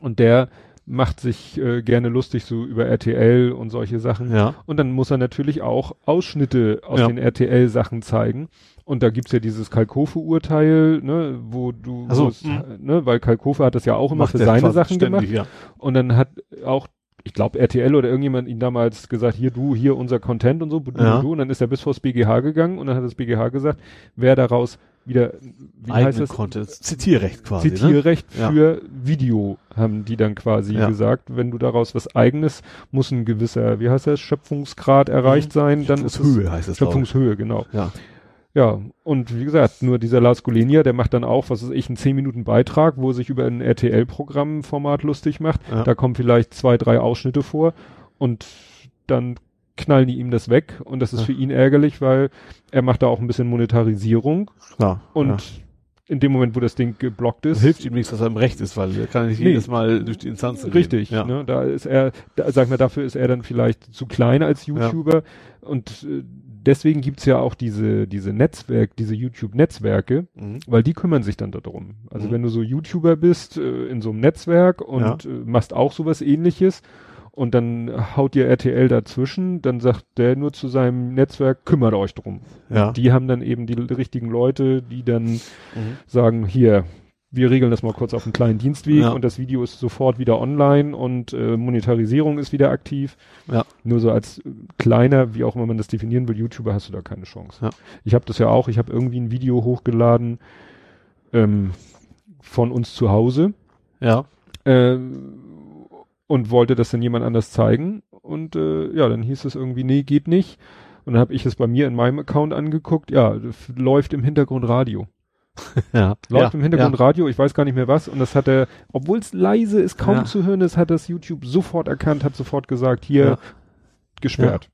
Speaker 2: und der macht sich äh, gerne lustig so über RTL und solche Sachen.
Speaker 3: Ja.
Speaker 2: Und dann muss er natürlich auch Ausschnitte aus
Speaker 3: Ja.
Speaker 2: den RTL-Sachen zeigen. Und da gibt's ja dieses Kalkofe-Urteil, ne, wo du,
Speaker 3: Ach so,
Speaker 2: wo es,
Speaker 3: mhm.
Speaker 2: ne, weil Kalkofe hat das ja auch immer für seine Sachen
Speaker 3: ständig,
Speaker 2: gemacht.
Speaker 3: Ja.
Speaker 2: Und dann hat auch, ich glaube, RTL oder irgendjemand ihn damals gesagt, hier du, hier unser Content und so, du,
Speaker 3: Ja.
Speaker 2: du. Und dann ist er bis vors BGH gegangen und dann hat das BGH gesagt, wer daraus wieder, wie heißt
Speaker 3: Eigene
Speaker 2: das?
Speaker 3: Content. Zitierrecht quasi. Ne?
Speaker 2: Zitierrecht
Speaker 3: Ja.
Speaker 2: für Video, haben die dann quasi
Speaker 3: Ja.
Speaker 2: gesagt. Wenn du daraus was eigenes, muss ein gewisser, wie heißt das, Schöpfungsgrad erreicht
Speaker 3: Mhm.
Speaker 2: sein, dann ist
Speaker 3: Schöpfungshöhe heißt es.
Speaker 2: Schöpfungshöhe, genau.
Speaker 3: Ja.
Speaker 2: Ja, und wie gesagt, nur dieser Lars Golenia, der macht dann auch, was weiß ich, einen 10 Minuten Beitrag, wo er sich über ein RTL-Programmformat lustig macht.
Speaker 3: Ja.
Speaker 2: Da kommen vielleicht zwei, drei Ausschnitte vor und dann knallen die ihm das weg und das ist
Speaker 3: Ja.
Speaker 2: für ihn ärgerlich, weil er macht da auch ein bisschen Monetarisierung
Speaker 3: Klar.
Speaker 2: und
Speaker 3: ja.
Speaker 2: in dem Moment, wo das Ding geblockt ist,
Speaker 3: hilft ihm nichts, dass er im Recht ist, weil er kann nicht
Speaker 2: Nee.
Speaker 3: jedes Mal durch die Instanzen gehen.
Speaker 2: Richtig,
Speaker 3: Ja.
Speaker 2: ne? da ist er, da, sag mal, dafür ist er dann vielleicht zu klein als YouTuber und äh, deswegen gibt's ja auch diese, diese Netzwerk, diese YouTube-Netzwerke,
Speaker 3: Mhm.
Speaker 2: weil die kümmern sich dann darum. Also
Speaker 3: Mhm.
Speaker 2: wenn du so YouTuber bist äh, in so einem Netzwerk und äh, machst auch sowas ähnliches und dann haut dir RTL dazwischen, dann sagt der nur zu seinem Netzwerk, kümmert euch drum.
Speaker 3: Ja.
Speaker 2: Die haben dann eben die richtigen Leute, die dann
Speaker 3: Mhm.
Speaker 2: sagen, hier, wir regeln das mal kurz auf einen kleinen Dienstweg
Speaker 3: Ja.
Speaker 2: und das Video ist sofort wieder online und äh, Monetarisierung ist wieder aktiv.
Speaker 3: Ja.
Speaker 2: Nur so als äh, kleiner, wie auch immer man das definieren will, YouTuber hast du da keine Chance.
Speaker 3: Ja.
Speaker 2: Ich habe das ja auch, ich habe irgendwie ein Video hochgeladen ähm, von uns zu Hause
Speaker 3: Ja.
Speaker 2: ähm, und wollte das dann jemand anders zeigen und äh, ja, dann hieß es irgendwie, nee, geht nicht. Und dann habe ich es bei mir in meinem Account angeguckt, ja, läuft im Hintergrund Radio.
Speaker 3: Ja.
Speaker 2: Läuft
Speaker 3: ja.
Speaker 2: im Hintergrund
Speaker 3: ja.
Speaker 2: Radio, ich weiß gar nicht mehr was. Und das hat er, obwohl es leise ist, kaum
Speaker 3: Ja.
Speaker 2: zu hören ist, hat das YouTube sofort erkannt, hat sofort gesagt, hier gesperrt.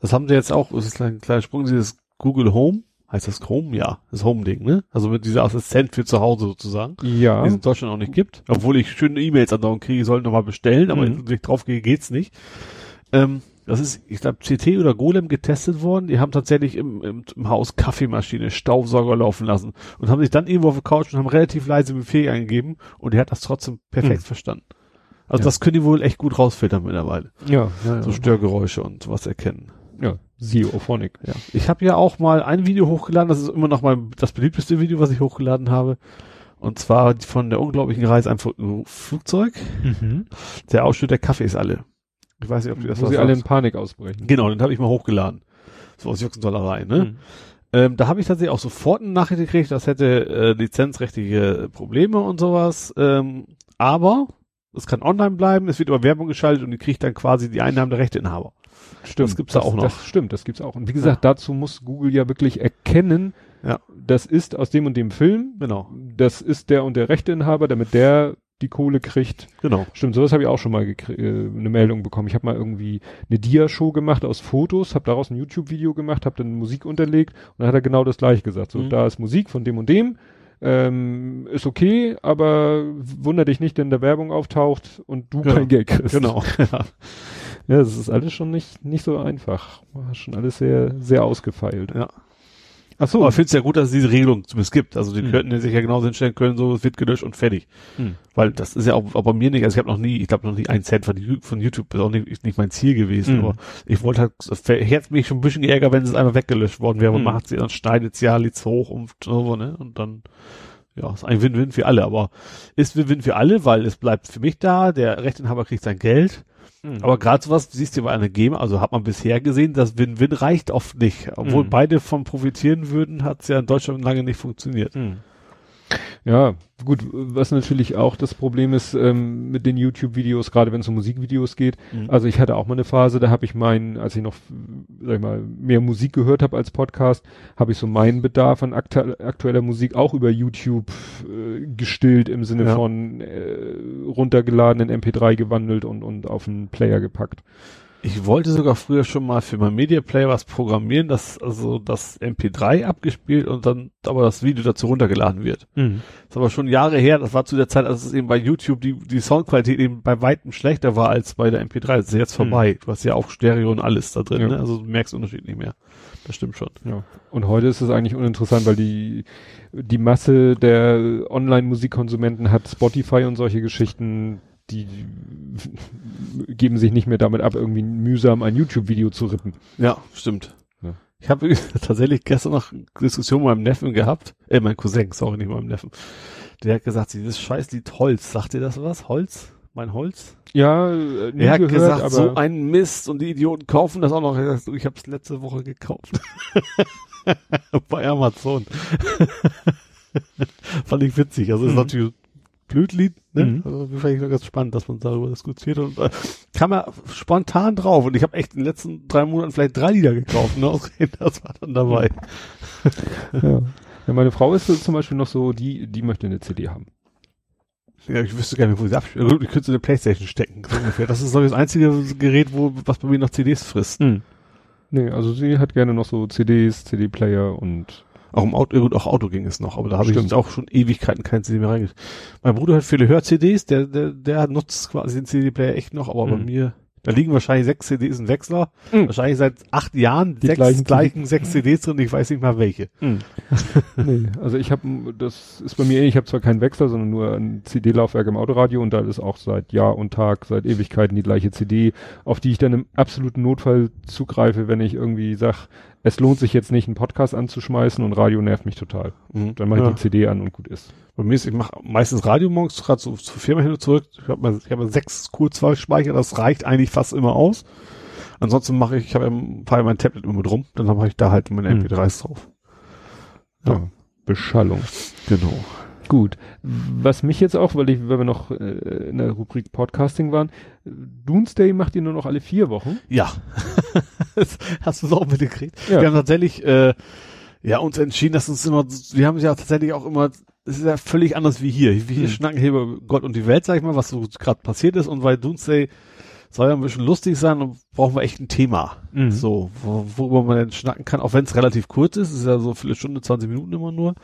Speaker 3: Das haben sie jetzt auch, das ist ein kleiner Sprung, dieses Google Home. Heißt das Chrome? Ja, das Home-Ding, ne? Also mit dieser Assistent für zu Hause sozusagen.
Speaker 2: Ja.
Speaker 3: die es in Deutschland auch nicht gibt. Obwohl ich schöne E-Mails andauernd kriege, ich soll nochmal bestellen, aber
Speaker 2: Mhm.
Speaker 3: wenn ich drauf gehe, geht's nicht. Ähm, das ist, ich glaube, CT oder Golem getestet worden. Die haben tatsächlich im, im, im Haus Kaffeemaschine, Staubsauger laufen lassen und haben sich dann irgendwo auf der Couch und haben relativ leise Befehl eingegeben und der hat das trotzdem perfekt
Speaker 2: Mhm.
Speaker 3: verstanden. Also
Speaker 2: Ja.
Speaker 3: das können die wohl echt gut rausfiltern mittlerweile.
Speaker 2: ja, ja, ja.
Speaker 3: So Störgeräusche und was erkennen.
Speaker 2: ja. Ziophonic.
Speaker 3: Ja. Ich habe ja auch mal ein Video hochgeladen, das ist immer noch mal das beliebteste Video, was ich hochgeladen habe. Und zwar von der unglaublichen Reise am Fu- Flugzeug.
Speaker 2: Mhm.
Speaker 3: Der Ausschnitt der Kaffees alle. Ich weiß nicht, ob du das
Speaker 2: Wo sie alle in. Panik ausbrechen.
Speaker 3: Genau, den habe ich mal hochgeladen. So aus Juxendollerei, ne?
Speaker 2: Mhm.
Speaker 3: Ähm, da habe ich tatsächlich auch sofort eine Nachricht gekriegt, das hätte äh, lizenzrechtliche Probleme und sowas. Ähm, aber es kann online bleiben, es wird über Werbung geschaltet und die kriegt dann quasi die Einnahmen der Rechteinhaber.
Speaker 2: Stimmt.
Speaker 3: Das gibt's da auch noch.
Speaker 2: Das stimmt, das gibt's auch. Und wie gesagt, dazu muss Google ja wirklich erkennen,
Speaker 3: Ja.
Speaker 2: das ist aus dem und dem Film,
Speaker 3: Genau,
Speaker 2: das ist der und der Rechteinhaber, damit der die Kohle kriegt.
Speaker 3: genau.
Speaker 2: Stimmt, sowas habe ich auch schon mal äh, eine Meldung bekommen. Ich habe mal irgendwie eine Dia-Show gemacht aus Fotos, habe daraus ein YouTube-Video gemacht, habe dann Musik unterlegt und dann hat er genau das gleiche gesagt. So,
Speaker 3: Mhm.
Speaker 2: da ist Musik von dem und dem, ähm, ist okay, aber wunder dich nicht, wenn da Werbung auftaucht und du
Speaker 3: Genau.
Speaker 2: kein Geld kriegst.
Speaker 3: Genau. ja.
Speaker 2: Das ist alles schon nicht, nicht so einfach. War schon alles sehr, sehr ausgefeilt.
Speaker 3: Ja.
Speaker 2: Ach so.
Speaker 3: Aber ich finde es ja gut, dass es diese Regelung zumindest gibt. Also die
Speaker 2: Hm.
Speaker 3: könnten sich ja genauso hinstellen können, so es wird gelöscht und fertig.
Speaker 2: Hm.
Speaker 3: Weil das ist ja auch, auch bei mir nicht, also ich habe noch nie, ich glaube noch nie einen Cent von, von YouTube, ist auch nicht, nicht mein Ziel gewesen,
Speaker 2: Hm.
Speaker 3: aber ich wollte halt, es hätte mich schon ein bisschen geärgert, wenn es einmal weggelöscht worden wäre und
Speaker 2: Hm.
Speaker 3: macht sie, dann schneidet sie ja Lieds hoch und so, ne, und dann, ja, ist ein Win-Win für alle, aber ist Win-Win für alle, weil es bleibt für mich da, der Rechteinhaber kriegt sein Geld,
Speaker 2: Hm.
Speaker 3: aber gerade sowas siehst du bei einer Game, also hat man bisher gesehen, das Win-Win reicht oft nicht. Obwohl
Speaker 2: Mhm.
Speaker 3: beide von profitieren würden, hat es ja in Deutschland lange nicht funktioniert.
Speaker 2: Hm. Ja, gut, was natürlich auch das Problem ist ähm, mit den YouTube-Videos, gerade wenn es um Musikvideos geht.
Speaker 3: Mhm.
Speaker 2: Also ich hatte auch mal eine Phase, da habe ich meinen, als ich noch, sag ich mal, mehr Musik gehört habe als Podcast, habe ich so meinen Bedarf an aktu aktueller Musik auch über YouTube äh, gestillt im Sinne
Speaker 3: Ja.
Speaker 2: von äh, runtergeladen in MP3 gewandelt und, und auf einen Player gepackt.
Speaker 3: Ich wollte sogar früher schon mal für mein Media Player was programmieren, das also das MP3 abgespielt und dann aber das Video dazu runtergeladen wird. Das ist aber schon Jahre her, das war zu der Zeit, als es eben bei YouTube die, die Soundqualität eben bei weitem schlechter war als bei der MP3. Das ist jetzt vorbei. Du hast ja auch Stereo und alles da drin,
Speaker 2: Ja.
Speaker 3: ne? also du merkst Unterschied nicht mehr. Das stimmt schon.
Speaker 2: Ja. Und heute ist es eigentlich uninteressant, weil die, die Masse der Online-Musikkonsumenten hat Spotify und solche Geschichten, die geben sich nicht mehr damit ab, irgendwie mühsam ein YouTube-Video zu rippen.
Speaker 3: Ja, stimmt.
Speaker 2: Ja.
Speaker 3: Ich habe tatsächlich gestern noch eine Diskussion mit meinem Neffen gehabt, äh, mein Cousin, sorry, nicht meinem Neffen. Der hat gesagt, dieses Scheißlied Holz, sagt dir das was? Holz? Mein Holz?
Speaker 2: Ja, äh, nie
Speaker 3: er hat
Speaker 2: gehört,
Speaker 3: gesagt,
Speaker 2: aber
Speaker 3: so ein Mist und die Idioten kaufen das auch noch. Er hat gesagt, ich habe es letzte Woche gekauft. Bei Amazon. Fand ich witzig. Also ist
Speaker 2: Mhm.
Speaker 3: natürlich Blödlied, ne?
Speaker 2: Mhm.
Speaker 3: Also fand ich ganz spannend, dass man darüber diskutiert und äh, kam er spontan drauf und ich habe echt in den letzten drei Monaten vielleicht drei Lieder gekauft, ne? Das war dann dabei.
Speaker 2: ja. ja, meine Frau ist zum Beispiel noch so, die, die möchte eine CD haben.
Speaker 3: Ja, ich wüsste gar nicht, wo sie abspielt. Gut, Ich könnte sie in eine Playstation stecken, so ungefähr. Das ist so das einzige Gerät, wo, was bei mir noch CDs frisst.
Speaker 2: Nee, also sie hat gerne noch so CDs, CD-Player und
Speaker 3: Auch im Auto, gut, auch Auto ging es noch, aber da habe ich jetzt auch schon Ewigkeiten kein CD mehr reingeschickt. Mein Bruder hat viele Hör-CDs, der, der, der nutzt quasi den CD-Player echt noch, aber bei
Speaker 2: Mhm.
Speaker 3: mir, da liegen wahrscheinlich sechs CDs im Wechsler,
Speaker 2: Mhm.
Speaker 3: wahrscheinlich seit acht Jahren
Speaker 2: Die
Speaker 3: sechs
Speaker 2: gleichen
Speaker 3: gleichen, sechs CDs drin, ich weiß nicht mal welche.
Speaker 2: nee, also ich habe, das ist bei mir, ich habe zwar keinen Wechsel, sondern nur ein CD-Laufwerk im Autoradio und da ist auch seit Jahr und Tag, seit Ewigkeiten die gleiche CD, auf die ich dann im absoluten Notfall zugreife, wenn ich irgendwie sag, es lohnt sich jetzt nicht, einen Podcast anzuschmeißen und Radio nervt mich total.
Speaker 3: Mhm.
Speaker 2: Dann mache ich
Speaker 3: Ja.
Speaker 2: die CD an und gut ist.
Speaker 3: Bei mir ist, ich mache meistens Radio morgens, gerade so zur Firma hin und zurück. Ich habe habe sechs Kurzwahlspeicher, das reicht eigentlich fast immer aus. Ansonsten mache ich, ich habe ein paar mein Tablet immer mit rum, dann mache ich da halt meine
Speaker 2: Hm.
Speaker 3: MP3s drauf.
Speaker 2: Ja.
Speaker 3: Ja.
Speaker 2: Beschallung.
Speaker 3: Genau.
Speaker 2: Gut. Was mich jetzt auch, weil ich, weil wir noch äh, in der Rubrik Podcasting waren, Doomsday macht ihr nur noch alle vier Wochen.
Speaker 3: Ja. Hast du es auch mitgekriegt?
Speaker 2: Ja.
Speaker 3: Wir haben tatsächlich, äh, ja, uns entschieden, dass uns immer, wir haben ja tatsächlich auch immer, es ist ja völlig anders wie hier. Wir hier
Speaker 2: Hm.
Speaker 3: schnacken hier über Gott und die Welt, sag ich mal, was so gerade passiert ist und weil Doomsday soll ja ein bisschen lustig sein und brauchen wir echt ein Thema.
Speaker 2: Mhm.
Speaker 3: So, wo, worüber man denn schnacken kann, auch wenn es relativ kurz ist, es ist ja so viele Stunde, 20 Minuten immer nur.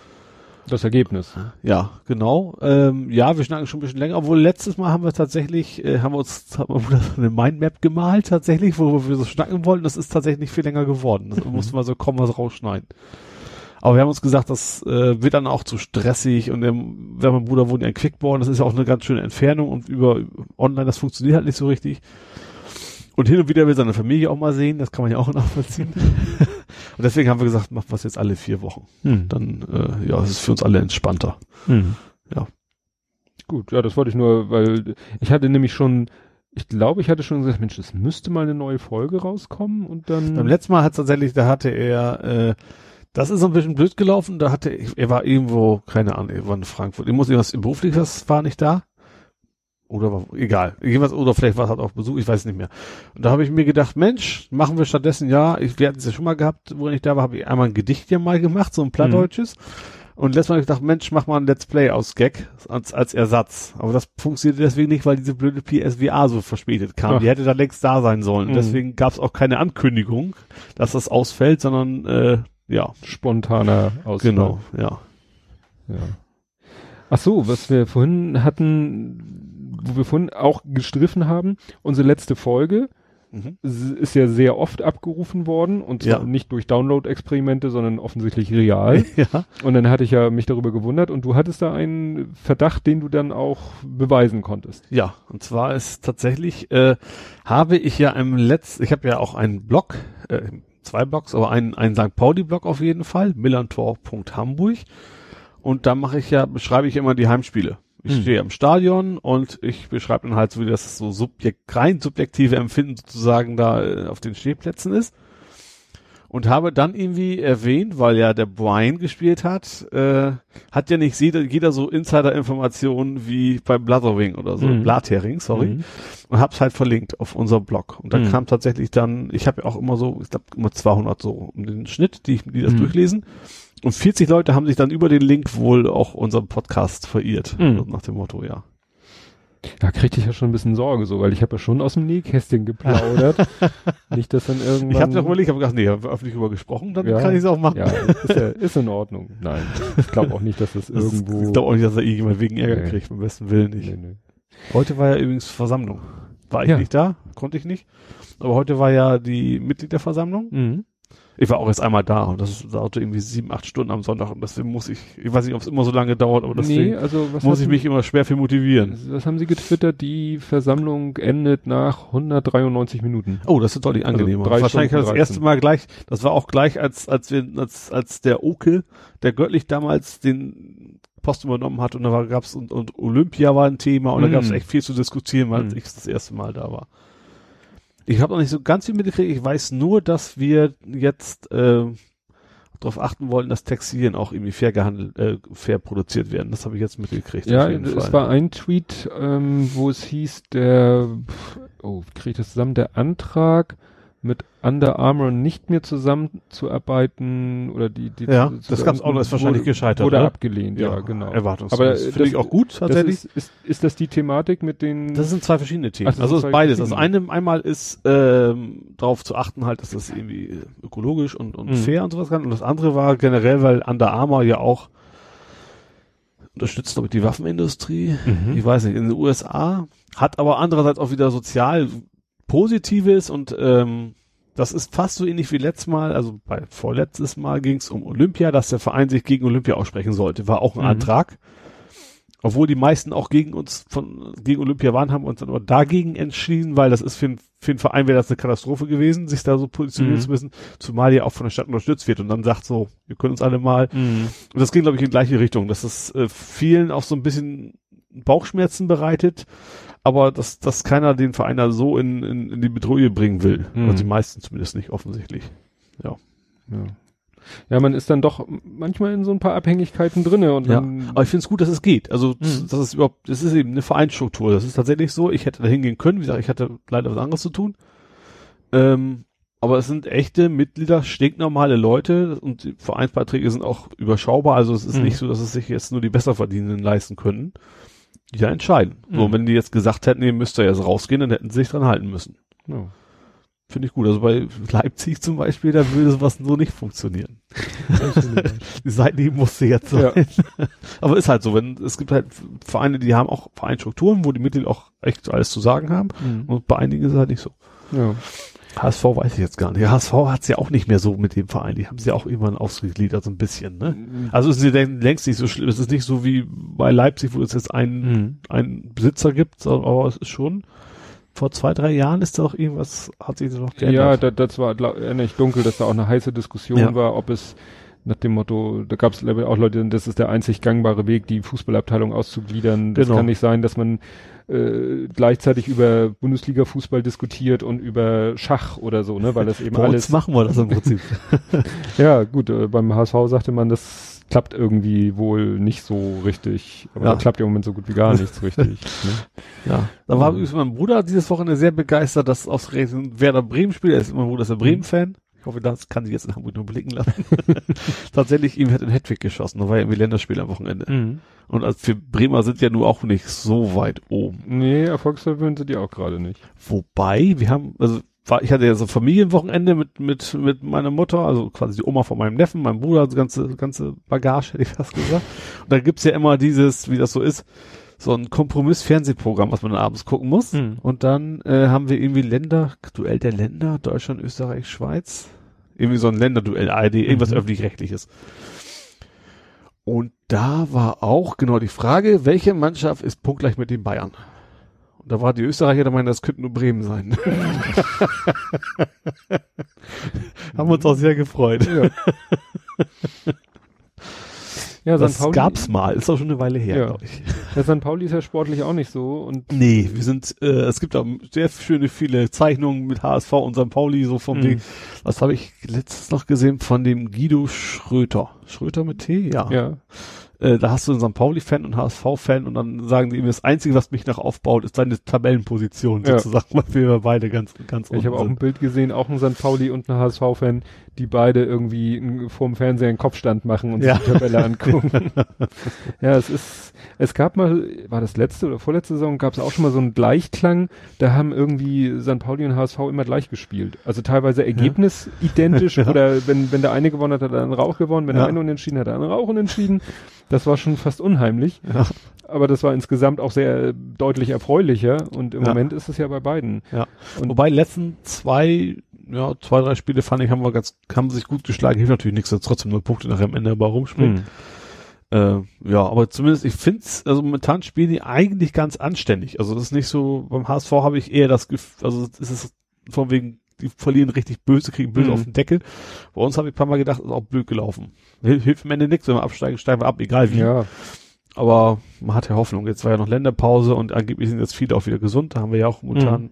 Speaker 2: Das Ergebnis.
Speaker 3: Ja, genau. Ähm, ja, wir schnacken schon ein bisschen länger, obwohl letztes Mal haben wir tatsächlich, äh, haben wir uns haben wir eine Mindmap gemalt tatsächlich, wo wir so schnacken wollten. Das ist tatsächlich nicht viel länger geworden. Das mussten wir so kaum was rausschneiden. Aber wir haben uns gesagt, das äh, wird dann auch zu stressig und ähm, wenn mein Bruder wohnt in Quickborn, das ist ja auch eine ganz schöne Entfernung und über online, das funktioniert halt nicht so richtig. Und hin und wieder will seine Familie auch mal sehen, das kann man ja auch nachvollziehen. und deswegen haben wir gesagt, machen wir es jetzt alle vier Wochen.
Speaker 2: Hm.
Speaker 3: Dann, äh, ja, es ist für uns alle entspannter.
Speaker 2: Hm.
Speaker 3: Ja.
Speaker 2: Gut, ja, das wollte ich nur, weil ich hatte nämlich schon, ich glaube, ich hatte schon gesagt, Mensch, es müsste mal eine neue Folge rauskommen und dann.
Speaker 3: Beim letzten Mal hat tatsächlich, da hatte er, äh, das ist so ein bisschen blöd gelaufen, da hatte, er war irgendwo, keine Ahnung, er war in Frankfurt, ich muss irgendwas, beruflich was war nicht da. Oder war, egal, irgendwas, oder vielleicht war es halt auch Besuch, ich weiß nicht mehr. Und da habe ich mir gedacht, Mensch, machen wir stattdessen, ja, ich, wir hatten es ja schon mal gehabt, wo ich da war, habe ich einmal ein Gedicht ja mal gemacht, so ein Plattdeutsches. Und letztes Mal habe ich gedacht, Mensch, mach mal ein Let's Play aus Gag als, als Ersatz. Aber das funktionierte deswegen nicht, weil diese blöde PSVR so verspätet kam.
Speaker 2: Ach.
Speaker 3: Die hätte da längst da sein sollen.
Speaker 2: Mhm.
Speaker 3: Deswegen gab es auch keine Ankündigung, dass das ausfällt, sondern äh, ja,
Speaker 2: spontaner Ausfall.
Speaker 3: genau, ja.
Speaker 2: Ja. Ach so, was wir vorhin hatten, wo wir vorhin auch gestriffen haben, unsere letzte Folge
Speaker 3: Mhm.
Speaker 2: ist ja sehr oft abgerufen worden und zwar
Speaker 3: Ja.
Speaker 2: nicht durch Download-Experimente, sondern offensichtlich real.
Speaker 3: ja.
Speaker 2: und dann hatte ich ja mich darüber gewundert und du hattest da einen Verdacht, den du dann auch beweisen konntest.
Speaker 3: Ja, und zwar ist tatsächlich, äh, habe ich ja im letzten, ich habe ja auch einen Blog, äh, zwei Blogs, aber einen, einen St. Pauli-Blog auf jeden Fall, millantor.hamburg. Und da mache ich ja, beschreibe ich immer die Heimspiele. Ich
Speaker 2: Hm.
Speaker 3: stehe im Stadion und ich beschreibe dann halt so, wie das so subjekt, rein subjektive Empfinden sozusagen da äh, auf den Stehplätzen ist. Und habe dann irgendwie erwähnt, weil ja der Brian gespielt hat, äh, hat ja nicht jeder, jeder so Insider-Informationen wie beim Blatherwing oder so,
Speaker 2: Mhm.
Speaker 3: Blathering, sorry
Speaker 2: Mhm.
Speaker 3: und hab's halt verlinkt auf unserem Blog. Und da
Speaker 2: Mhm.
Speaker 3: kam tatsächlich dann, ich habe ja auch immer so, ich glaube immer 200 so um den Schnitt, die, die das
Speaker 2: Mhm.
Speaker 3: durchlesen. Und 40 Leute haben sich dann über den Link wohl auch unserem Podcast verirrt.
Speaker 2: Mhm.
Speaker 3: Nach dem Motto, ja.
Speaker 2: Da kriegte ich ja schon ein bisschen Sorge so, weil ich habe ja schon aus dem Nähkästchen geplaudert. Nicht, dass dann irgendwann...
Speaker 3: Ich habe noch überlegt, habe gedacht, nee, haben wir öffentlich drüber gesprochen, dann
Speaker 2: Ja.
Speaker 3: kann ich es auch machen.
Speaker 2: Ja, ist, ja, ist in Ordnung. Nein, ich glaube auch nicht, dass das
Speaker 3: Das
Speaker 2: irgendwo...
Speaker 3: Ich glaube auch nicht, dass da irgendjemand wegen Ärger
Speaker 2: Nee.
Speaker 3: kriegt, beim besten Willen nicht.
Speaker 2: Nee, nee.
Speaker 3: Heute war ja übrigens Versammlung. War ich
Speaker 2: Ja.
Speaker 3: nicht da, konnte ich nicht. Aber heute war ja die Mitgliederversammlung.
Speaker 2: Mhm.
Speaker 3: Ich war auch erst einmal da und das dauerte irgendwie sieben, acht Stunden am Sonntag und deswegen muss ich, ich weiß nicht, ob es immer so lange dauert, aber deswegen
Speaker 2: Nee, also was
Speaker 3: muss ich mich immer schwer für motivieren.
Speaker 2: Was haben Sie getwittert? Die Versammlung endet nach 193 Minuten.
Speaker 3: Oh, das ist deutlich
Speaker 2: Also
Speaker 3: angenehmer.
Speaker 2: drei
Speaker 3: Wahrscheinlich
Speaker 2: Stunden
Speaker 3: das
Speaker 2: 13.
Speaker 3: erste Mal gleich, das war auch gleich, als, als wir, als, als der Oke, der göttlich damals den Post übernommen hat und da war, gab's und, und Olympia war ein Thema und da
Speaker 2: Mm.
Speaker 3: gab's echt viel zu diskutieren, weil
Speaker 2: Mm.
Speaker 3: ich das erste Mal da war. Ich habe noch nicht so ganz viel mitgekriegt. Ich weiß nur, dass wir jetzt äh, darauf achten wollen, dass Textilien auch irgendwie fair gehandelt, äh, fair produziert werden. Das habe ich jetzt mitgekriegt.
Speaker 2: Ja, es war ein Tweet, ähm, wo es hieß, der, oh, kriege ich das zusammen, der Antrag mit Under Armour nicht mehr zusammenzuarbeiten oder die, die
Speaker 3: Ja,
Speaker 2: zu-
Speaker 3: das gab's auch noch, ist wahrscheinlich gescheitert, oder?
Speaker 2: abgelehnt, ja, genau.
Speaker 3: Erwartungsgemäß.
Speaker 2: Aber, äh,
Speaker 3: finde
Speaker 2: das-
Speaker 3: ich auch gut
Speaker 2: Das
Speaker 3: tatsächlich.
Speaker 2: ist, ist, ist das die Thematik mit den,
Speaker 3: Das sind zwei verschiedene Themen.
Speaker 2: Ach, das
Speaker 3: also ist beides. Also
Speaker 2: verschiedene.
Speaker 3: eine, einmal ist ähm, darauf zu achten halt, dass das irgendwie ökologisch und, und
Speaker 2: Mhm.
Speaker 3: fair und sowas kann. Und das andere war generell, weil Under Armour ja auch unterstützt, glaube ich, die Waffenindustrie.
Speaker 2: Mhm.
Speaker 3: Ich weiß nicht, in den USA hat aber andererseits auch wieder sozial Positives und ähm, das ist fast so ähnlich wie letztes Mal, also bei vorletztes Mal ging es um Olympia, dass der Verein sich gegen Olympia aussprechen sollte. War auch ein
Speaker 2: Mhm.
Speaker 3: Antrag. Obwohl die meisten auch gegen uns von gegen Olympia waren, haben uns dann aber dagegen entschieden, weil das ist für, für den Verein wäre das eine Katastrophe gewesen, sich da so positionieren
Speaker 2: Mhm.
Speaker 3: zu müssen, zumal ja auch von der Stadt unterstützt wird und dann sagt so, wir können uns alle mal. Und das ging, glaube ich, in die gleiche Richtung, dass es äh, vielen auch so ein bisschen Bauchschmerzen bereitet, aber dass, dass keiner den Verein da so in, in, in die Bedrohung bringen will.
Speaker 2: Mhm.
Speaker 3: Also die meisten zumindest nicht, offensichtlich.
Speaker 2: Ja. Ja, man ist dann doch manchmal in so ein paar Abhängigkeiten drinne und
Speaker 3: Ja, aber ich finde es gut, dass es geht. Also,
Speaker 2: Mhm.
Speaker 3: das ist überhaupt, das ist eben eine Vereinsstruktur. Das ist tatsächlich so. Ich hätte da hingehen können. Wie gesagt, ich hatte leider was anderes zu tun. Ähm, aber es sind echte Mitglieder, stinknormale Leute und die Vereinsbeiträge sind auch überschaubar. Also, es ist
Speaker 2: Mhm.
Speaker 3: nicht so, dass es sich jetzt nur die Besserverdienenden leisten können. Die da entscheiden. So,
Speaker 2: Mhm.
Speaker 3: wenn die jetzt gesagt hätten, ihr müsst da jetzt rausgehen, dann hätten sie sich dran halten müssen.
Speaker 2: ja.
Speaker 3: Finde ich gut. Also bei Leipzig zum Beispiel, da würde sowas so nicht funktionieren. Die Seitenhieb musste jetzt
Speaker 2: Ja.
Speaker 3: sein. Aber ist halt so, wenn, es gibt halt Vereine, die haben auch Vereinsstrukturen, wo die Mitglieder auch echt alles zu sagen haben.
Speaker 2: Mhm.
Speaker 3: Und bei einigen ist es halt nicht so.
Speaker 2: ja.
Speaker 3: HSV weiß ich jetzt gar nicht. HSV hat es ja auch nicht mehr so mit dem Verein. Die haben sie ja auch irgendwann ausgegliedert, so ein bisschen, ne? Also es ist ja längst nicht so schlimm. Es ist nicht so wie bei Leipzig, wo es jetzt einen,
Speaker 2: Mhm.
Speaker 3: einen Besitzer gibt, aber es ist schon, vor zwei, drei Jahren ist da auch irgendwas, hat sich das noch
Speaker 2: Ja,
Speaker 3: geändert.
Speaker 2: da, das war glaub, erinnere ich dunkel, dass da auch eine heiße Diskussion
Speaker 3: Ja.
Speaker 2: war, ob es nach dem Motto, da gab es auch Leute, das ist der einzig gangbare Weg, die Fußballabteilung auszugliedern. Das
Speaker 3: Genau.
Speaker 2: kann nicht sein, dass man äh, gleichzeitig über Bundesliga-Fußball diskutiert und über Schach oder so, ne? Weil das eben
Speaker 3: Bei uns
Speaker 2: alles.
Speaker 3: machen wir das im Prinzip.
Speaker 2: Ja, gut, äh, beim HSV sagte man, das klappt irgendwie wohl nicht so richtig. Aber
Speaker 3: Ja.
Speaker 2: da klappt ja im Moment so gut wie gar nichts richtig. Ne?
Speaker 3: Ja, da war übrigens mein Bruder dieses Wochenende sehr begeistert, dass ausgerechnet Werder Bremen spielt. Er ist, mein Bruder ist ein Bremen-Fan. Ich hoffe, das kann sich jetzt in Hamburg nur blicken lassen. Tatsächlich, ihm hat ein Hattrick geschossen. Da war ja irgendwie Länderspiel am Wochenende.
Speaker 2: Mhm.
Speaker 3: Und als für Bremer sind ja nur auch nicht so weit oben.
Speaker 2: Nee, erfolgsverwöhnt sind die auch gerade nicht.
Speaker 3: Wobei, wir haben, also war, ich hatte ja so ein Familienwochenende mit, mit, mit meiner Mutter, also quasi die Oma von meinem Neffen, meinem Bruder, also ganze, ganze Bagage, hätte ich fast gesagt. Und da gibt's ja immer dieses, wie das so ist, so ein Kompromiss-Fernsehprogramm, was man dann abends gucken muss.
Speaker 2: Mhm.
Speaker 3: Und dann äh, haben wir irgendwie Länder, Duell der Länder, Deutschland, Österreich, Schweiz. Irgendwie so ein Länderduell, ARD, irgendwas
Speaker 2: Mhm.
Speaker 3: öffentlich-rechtliches. Und da war auch genau die Frage, welche Mannschaft ist punktgleich mit den Bayern? Und da war die Österreicher der Meinung, das könnte nur Bremen sein. Haben uns auch sehr gefreut.
Speaker 2: Ja. Ja.
Speaker 3: Das
Speaker 2: Pauli,
Speaker 3: gab's mal, ist auch schon eine Weile her,
Speaker 2: Ja.
Speaker 3: glaube ich.
Speaker 2: ja, St. Pauli ist ja sportlich auch nicht so und
Speaker 3: Nee, wir sind, äh, es gibt auch sehr schöne viele Zeichnungen mit HSV und St. Pauli, so vom
Speaker 2: Mhm.
Speaker 3: Ding. Was habe ich letztens noch gesehen von dem Guido Schröter? Schröter mit T? Ja.
Speaker 2: ja,
Speaker 3: Äh, da hast du einen St. Pauli-Fan und HSV-Fan und dann sagen die ihm, das Einzige, was mich noch aufbaut, ist deine Tabellenposition
Speaker 2: Ja.
Speaker 3: sozusagen, weil wir beide ganz, ganz
Speaker 2: ich habe auch ein Bild gesehen, auch ein St. Pauli und ein HSV-Fan, die beide irgendwie vorm Fernseher einen Kopfstand machen und
Speaker 3: Ja.
Speaker 2: sich die Tabelle angucken. ja, es ist, es gab mal, war das letzte oder vorletzte Saison, gab es auch schon mal so einen Gleichklang, da haben irgendwie St. Pauli und HSV immer gleich gespielt. Also teilweise Ergebnis identisch
Speaker 3: Ja.
Speaker 2: oder wenn, wenn der eine gewonnen hat, hat der andere auch gewonnen, wenn
Speaker 3: Ja.
Speaker 2: der eine unentschieden hat, der andere auch unentschieden. Das war schon fast unheimlich.
Speaker 3: Ja.
Speaker 2: Aber das war insgesamt auch sehr deutlich erfreulicher und im
Speaker 3: Ja.
Speaker 2: Moment ist es ja bei beiden.
Speaker 3: Ja.
Speaker 2: Und
Speaker 3: Wobei letzten zwei, ja, zwei, drei Spiele fand ich, haben wir ganz, haben sich gut geschlagen. Hilft natürlich nichts, dass trotzdem nur Punkte nachher am Ende aber rumspringen.
Speaker 2: Mhm.
Speaker 3: Äh, ja, aber zumindest, ich find's, also momentan spielen die eigentlich ganz anständig. Also das ist nicht so, beim HSV habe ich eher das Gefühl, also es ist von wegen, die verlieren richtig böse, kriegen böse
Speaker 2: Mhm.
Speaker 3: auf den Deckel. Bei uns habe ich ein paar Mal gedacht, ist auch blöd gelaufen. Hil hilft am Ende nichts, wenn wir absteigen, steigen wir ab, egal wie.
Speaker 2: Ja,
Speaker 3: Aber man hat ja Hoffnung. Jetzt war ja noch Länderpause und angeblich sind jetzt viele auch wieder gesund. Da haben wir ja auch momentan,
Speaker 2: Mhm.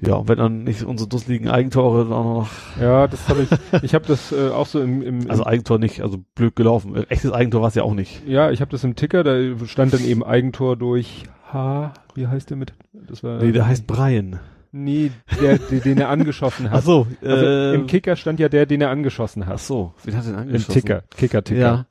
Speaker 3: Ja, wenn dann nicht unsere dusseligen Eigentore dann auch noch,
Speaker 2: ja, das habe ich. Ich habe das äh, auch so im, im,
Speaker 3: also Eigentor nicht, also blöd gelaufen. Echtes Eigentor war es ja auch nicht.
Speaker 2: ja, ich habe das im Ticker. Da stand dann eben Eigentor durch H. Wie heißt der mit? Das war
Speaker 3: Nee, der heißt Brian.
Speaker 2: nee, der, der den er angeschossen hat.
Speaker 3: Ach so,
Speaker 2: Also
Speaker 3: äh,
Speaker 2: im Kicker stand ja der, den er angeschossen
Speaker 3: Ach
Speaker 2: hat.
Speaker 3: so, wen hat er denn
Speaker 2: Im
Speaker 3: angeschossen?
Speaker 2: Ticker, Kicker, Ticker.
Speaker 3: Ja,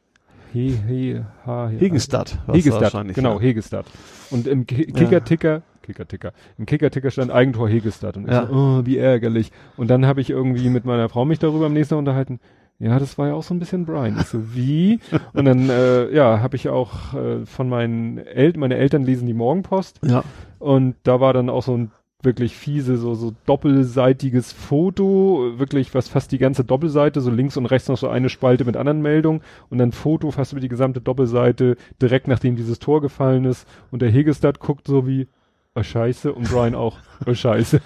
Speaker 2: He, he, ha, he,
Speaker 3: Hegestadt. wahrscheinlich,
Speaker 2: genau,
Speaker 3: ja.
Speaker 2: Hegestadt. Und im Ki- Kicker-Ticker, Kicker-Ticker, im Kicker-Ticker stand Eigentor Hegestadt. Und ich
Speaker 3: Ja.
Speaker 2: so, oh, wie ärgerlich. Und dann habe ich irgendwie mit meiner Frau mich darüber am nächsten Tag unterhalten. Ja, das war ja auch so ein bisschen Brian. Ich so, wie? Und dann, äh, ja, habe ich auch äh, von meinen Eltern, meine Eltern lesen die Morgenpost.
Speaker 3: Ja,
Speaker 2: Und da war dann auch so ein wirklich fiese, so, so doppelseitiges Foto, wirklich was fast die ganze Doppelseite, so links und rechts noch so eine Spalte mit anderen Meldungen und dann Foto fast über die gesamte Doppelseite, direkt nachdem dieses Tor gefallen ist und der Hegestad guckt so wie, oh scheiße und Brian auch, oh scheiße.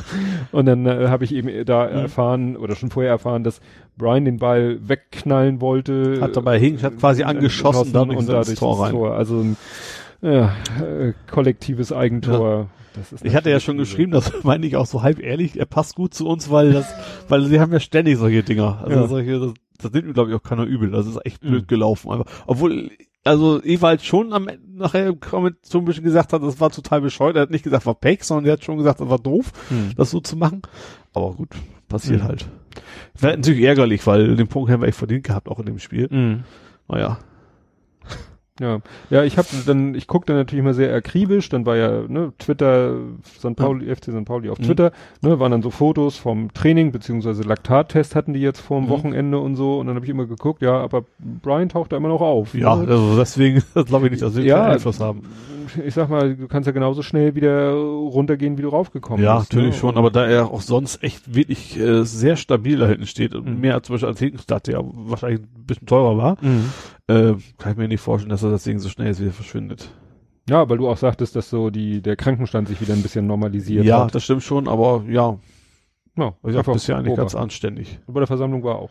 Speaker 2: und dann äh, habe ich eben da
Speaker 3: Mhm.
Speaker 2: erfahren oder schon vorher erfahren, dass Brian den Ball wegknallen wollte.
Speaker 3: Hat dabei Hegestad quasi angeschossen, dadurch
Speaker 2: und
Speaker 3: er ins
Speaker 2: dadurch
Speaker 3: Tor rein.
Speaker 2: Tor. Also ein ja, äh, kollektives Eigentor. Das ist
Speaker 3: Ich hatte ja schon
Speaker 2: übel.
Speaker 3: geschrieben, das meine ich auch so halb ehrlich, er passt gut zu uns, weil das, weil sie haben ja ständig solche Dinger. Also
Speaker 2: Ja.
Speaker 3: solche, das, das nimmt mir glaube ich auch keiner übel. Das ist echt
Speaker 2: Mhm.
Speaker 3: blöd gelaufen. Einfach. Obwohl, also Ewald schon am Ende nachher im Comment so ein bisschen gesagt hat, das war total bescheuert. Er hat nicht gesagt, war Pech, sondern er hat schon gesagt, das war doof,
Speaker 2: Hm.
Speaker 3: das so zu machen. Aber gut, passiert
Speaker 2: Mhm.
Speaker 3: halt. Wäre natürlich ärgerlich, weil den Punkt hätten wir echt verdient gehabt, auch in dem Spiel.
Speaker 2: Mhm.
Speaker 3: Naja.
Speaker 2: Ja, ja, ich habe dann, ich gucke dann natürlich immer sehr akribisch, dann war ja ne, Twitter, St. Pauli, FC St. Pauli auf
Speaker 3: Mhm.
Speaker 2: Twitter, ne, waren dann so Fotos vom Training, beziehungsweise Laktattest hatten die jetzt vor dem
Speaker 3: Mhm.
Speaker 2: Wochenende und so, und dann habe ich immer geguckt, ja, aber Brian taucht da immer noch auf.
Speaker 3: Ja,
Speaker 2: ne?
Speaker 3: also deswegen glaube ich nicht, dass wir
Speaker 2: Ja,
Speaker 3: Einfluss haben.
Speaker 2: Ich sag mal, du kannst ja genauso schnell wieder runtergehen, wie du raufgekommen
Speaker 3: Ja,
Speaker 2: bist.
Speaker 3: natürlich
Speaker 2: ne?
Speaker 3: schon, aber da er auch sonst echt wirklich äh, sehr stabil da hinten steht, und
Speaker 2: Mhm.
Speaker 3: mehr als zum Beispiel als Hinkenstadt, der wahrscheinlich ein bisschen teurer war,
Speaker 2: Mhm.
Speaker 3: äh, kann ich mir nicht vorstellen, dass er das Ding so schnell jetzt wieder verschwindet.
Speaker 2: Ja, weil du auch sagtest, dass so die, der Krankenstand sich wieder ein bisschen normalisiert
Speaker 3: ja,
Speaker 2: hat.
Speaker 3: das stimmt schon, aber ja,
Speaker 2: Ja,
Speaker 3: ich sag,
Speaker 2: einfach
Speaker 3: bisher eigentlich ganz anständig.
Speaker 2: Bei der Versammlung war auch.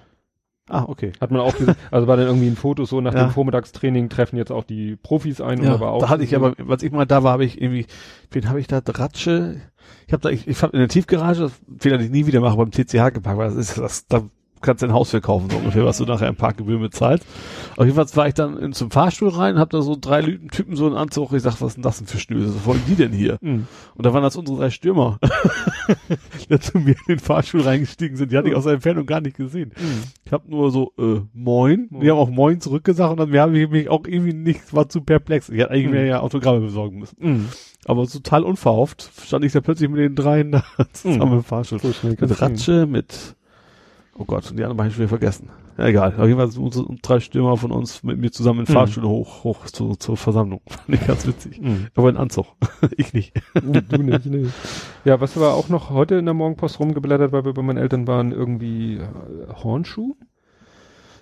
Speaker 3: Ah, okay.
Speaker 2: Hat man auch gesehen, also war dann irgendwie ein Foto so nach
Speaker 3: Ja.
Speaker 2: dem Vormittagstraining treffen jetzt auch die Profis ein und
Speaker 3: Ja,
Speaker 2: da war auch
Speaker 3: da hatte ich aber, als ich mal da war, habe ich irgendwie, wen habe ich da, Dratsche, ich habe da, ich, ich hab in der Tiefgarage, das Fehler, den ich nie wieder mache, beim TCH geparkt, weil das ist, das, da kannst du ein Haus verkaufen, so ungefähr, was du nachher im Parkgebühr bezahlst. Auf jeden Fall war ich dann in, zum Fahrstuhl rein, hab da so drei Typen so einen Anzug, ich sag, was ist denn das denn für Schnöse, was wollen die denn hier?
Speaker 2: Mhm.
Speaker 3: Und da waren das unsere drei Stürmer, die zu mir in den Fahrstuhl reingestiegen sind, die hatte ich aus der Entfernung gar nicht gesehen.
Speaker 2: Mhm.
Speaker 3: Ich habe nur so, äh, moin. Die haben auch moin zurückgesagt und dann wir haben mich auch irgendwie nicht, war zu perplex. Ich hätte eigentlich
Speaker 2: Hm.
Speaker 3: mir ja Autogramme besorgen müssen.
Speaker 2: Mhm.
Speaker 3: Aber total unverhofft stand ich da plötzlich mit den dreien da zusammen
Speaker 2: Hm.
Speaker 3: im Fahrstuhl.
Speaker 2: So
Speaker 3: Mit. Ratsche, mit, oh Gott, und die anderen habe ich schon wieder vergessen. Ja, egal. Auf jeden Fall sind unsere drei Stürmer von uns mit mir zusammen in
Speaker 2: Hm.
Speaker 3: Fahrstuhl hoch, hoch zu, zur Versammlung. Fand ich ganz witzig.
Speaker 2: Mhm.
Speaker 3: Aber in Anzug. ich nicht.
Speaker 2: du nicht, ne. Ja, was war auch noch heute in der Morgenpost rumgeblättert, weil wir bei meinen Eltern waren, irgendwie äh, Hornschuh?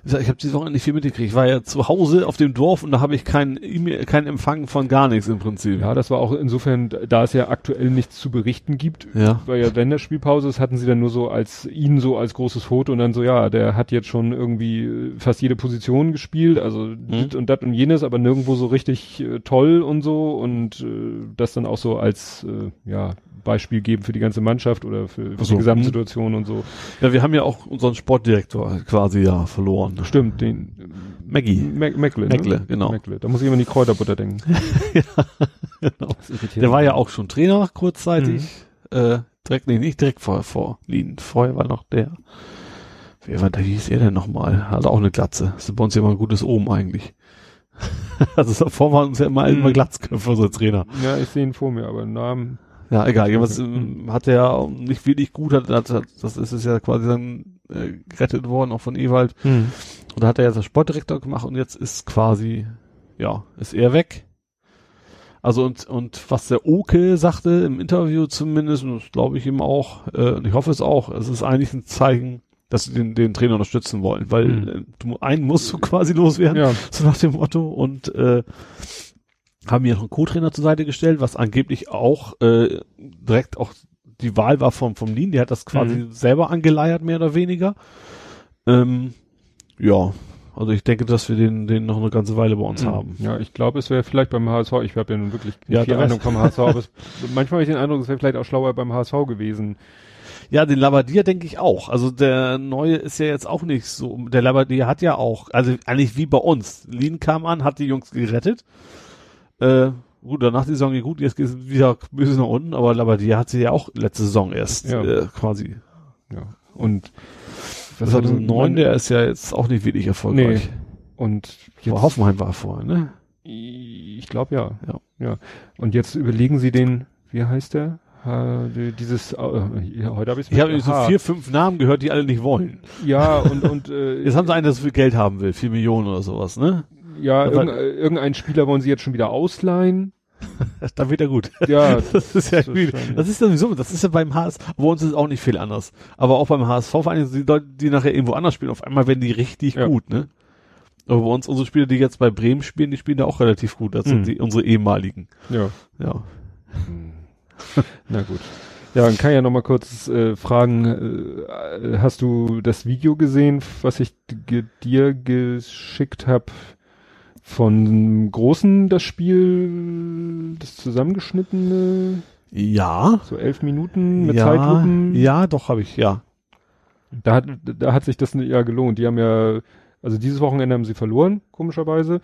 Speaker 3: Ich sag, Ich habe die Woche nicht viel mitgekriegt. Ich war ja zu Hause auf dem Dorf und da habe ich keinen E-Mail, keinen Empfang von gar nichts im Prinzip.
Speaker 2: Ja, das war auch insofern, da es ja aktuell nichts zu berichten gibt,
Speaker 3: Ja.
Speaker 2: weil ja Länderspielpause ist, hatten sie dann nur so als ihn so als großes Foto und dann so, ja, der hat jetzt schon irgendwie äh, fast jede Position gespielt, also dit und dat und jenes, aber nirgendwo so richtig äh, toll und so und äh, das dann auch so als äh, ja Beispiel geben für die ganze Mannschaft oder für, für
Speaker 3: so,
Speaker 2: die Gesamtsituation und so.
Speaker 3: Ja, wir haben ja auch unseren Sportdirektor quasi ja verloren.
Speaker 2: Stimmt, den
Speaker 3: Maggie.
Speaker 2: Mac Meckle,
Speaker 3: Meckle,
Speaker 2: ne?
Speaker 3: genau.
Speaker 2: Meckle. Da muss ich immer an die Kräuterbutter denken.
Speaker 3: genau.
Speaker 2: Das irritiert
Speaker 3: Der war ja auch schon Trainer kurzzeitig. Äh, direkt, nee, nicht direkt vor, vor Lien. Vorher war noch der. Wer war da, wie hieß er denn nochmal? Hatte auch eine Glatze. Das ist bei uns ja immer ein gutes Ohm eigentlich. also davor waren uns ja immer,
Speaker 2: Mhm.
Speaker 3: immer Glatzköpfe, unsere Trainer.
Speaker 2: Ja, ich sehe ihn vor mir, aber Namen.
Speaker 3: Ja, egal. Jedenfalls ähm, hat er nicht wirklich gut, hat, hat, das ist es ja quasi dann äh, gerettet worden, auch von Ewald. Und da hat er jetzt als Sportdirektor gemacht und jetzt ist quasi, ja, ist er weg. Also und, und was der Oke sagte im Interview zumindest, und das glaube ich ihm auch, äh, und ich hoffe es auch, es ist eigentlich ein Zeichen, dass sie den, den Trainer unterstützen wollen, weil
Speaker 2: Mhm.
Speaker 3: äh, du, einen musst du quasi loswerden,
Speaker 2: Ja.
Speaker 3: so nach dem Motto, und äh, haben mir noch einen Co-Trainer zur Seite gestellt, was angeblich auch äh, direkt auch die Wahl war vom, vom Lin, der hat das quasi
Speaker 2: Mhm.
Speaker 3: selber angeleiert, mehr oder weniger. Ähm, ja, also ich denke, dass wir den, den noch eine ganze Weile bei uns
Speaker 2: Mhm.
Speaker 3: haben.
Speaker 2: Ja, ich glaube, es wäre vielleicht beim HSV, ich habe ja nun wirklich
Speaker 3: Ja,
Speaker 2: viel Ahnung vom HSV, aber es, manchmal habe ich den Eindruck, es wäre vielleicht auch schlauer beim HSV gewesen.
Speaker 3: Ja, den Labadier denke ich auch. Also der neue ist ja jetzt auch nicht so. Der Labadier hat ja auch, also eigentlich wie bei uns. Lin kam an, hat die Jungs gerettet. Äh, gut, danach die Saison geht gut, jetzt geht es wieder böse nach unten, aber Labadier hat sie ja auch letzte Saison erst
Speaker 2: Ja.
Speaker 3: äh, quasi.
Speaker 2: Ja. Und
Speaker 3: Was hat ein neun, der ist ja jetzt auch nicht wirklich erfolgreich.
Speaker 2: und
Speaker 3: Nee.
Speaker 2: jetzt,
Speaker 3: Hoffenheim war er vorher, ne?
Speaker 2: ich glaube ja.
Speaker 3: Ja.
Speaker 2: Ja. Und jetzt überlegen sie den, wie heißt der? Dieses, äh, heute habe ich
Speaker 3: Ich habe so vier, fünf Namen gehört, die alle nicht wollen.
Speaker 2: Ja, und, und äh,
Speaker 3: Jetzt haben sie einen, der so viel Geld haben will, vier Millionen oder sowas, ne?
Speaker 2: Ja, irgendein, irgendein Spieler wollen sie jetzt schon wieder ausleihen.
Speaker 3: Dann wird er gut.
Speaker 2: Ja,
Speaker 3: Das ist ja
Speaker 2: das ist
Speaker 3: gut.
Speaker 2: schon-
Speaker 3: Das ist sowieso, das ist ja beim HS, bei uns ist es auch nicht viel anders. Aber auch beim HSV, vor allem die Leute, die nachher irgendwo anders spielen, auf einmal werden die richtig
Speaker 2: Ja.
Speaker 3: gut, ne? Aber bei uns, unsere Spieler, die jetzt bei Bremen spielen, die spielen da auch relativ gut. Das sind
Speaker 2: Mhm.
Speaker 3: die, unsere ehemaligen.
Speaker 2: ja.
Speaker 3: Ja.
Speaker 2: Na gut. Ja, dann kann ich ja noch mal kurz äh, fragen, äh, hast du das Video gesehen, was ich dir geschickt habe von Großen, das Spiel, das zusammengeschnittene,
Speaker 3: Ja.
Speaker 2: so elf Minuten mit
Speaker 3: ja,
Speaker 2: Zeitlupen?
Speaker 3: Ja, doch, habe ich, ja.
Speaker 2: Da hat, da hat sich das ja gelohnt. Die haben ja, also dieses Wochenende haben sie verloren, komischerweise.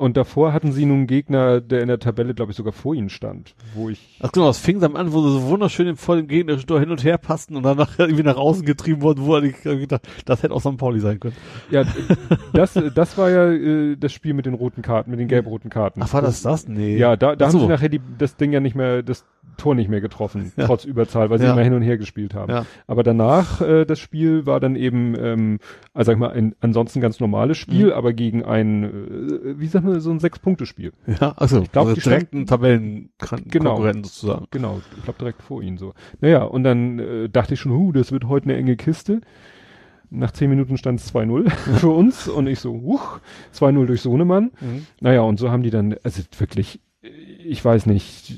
Speaker 2: Und davor hatten sie nun einen Gegner, der in der Tabelle, glaube ich, sogar vor ihnen stand, wo ich
Speaker 3: Ach genau, das fing dann an, wo sie so wunderschön vor dem gegnerischen Tor hin und her passten und dann nachher irgendwie nach außen getrieben wurden, wo ich gedacht, das hätte auch St. Pauli sein können.
Speaker 2: Ja, das, das war ja äh, das Spiel mit den roten Karten, mit den gelb-roten Karten.
Speaker 3: Ach, war das das? Nee.
Speaker 2: Ja, da, da
Speaker 3: Ach
Speaker 2: haben sie nachher die, das Ding ja nicht mehr, das Tor nicht mehr getroffen,
Speaker 3: Ja.
Speaker 2: trotz Überzahl, weil sie
Speaker 3: Ja.
Speaker 2: immer hin und her gespielt haben.
Speaker 3: Ja.
Speaker 2: Aber danach, äh, das Spiel war dann eben, ähm, also sag ich mal, ein ansonsten ganz normales Spiel,
Speaker 3: Mhm.
Speaker 2: aber gegen ein, äh, wie sagt man, so ein Sechs-Punkte-Spiel.
Speaker 3: Ja, also,
Speaker 2: Ich glaub,
Speaker 3: also
Speaker 2: die
Speaker 3: direkt ein Tabellenkonkurrenten
Speaker 2: Genau.
Speaker 3: sozusagen.
Speaker 2: Genau, ich glaube direkt vor ihnen so. Naja, und dann äh, dachte ich schon, huh, das wird heute eine enge Kiste. Nach zehn Minuten stand es 2-0 für uns und ich so, huch, 2-0 durch Sohnemann.
Speaker 3: Mhm.
Speaker 2: Naja, und so haben die dann, also wirklich, ich weiß nicht,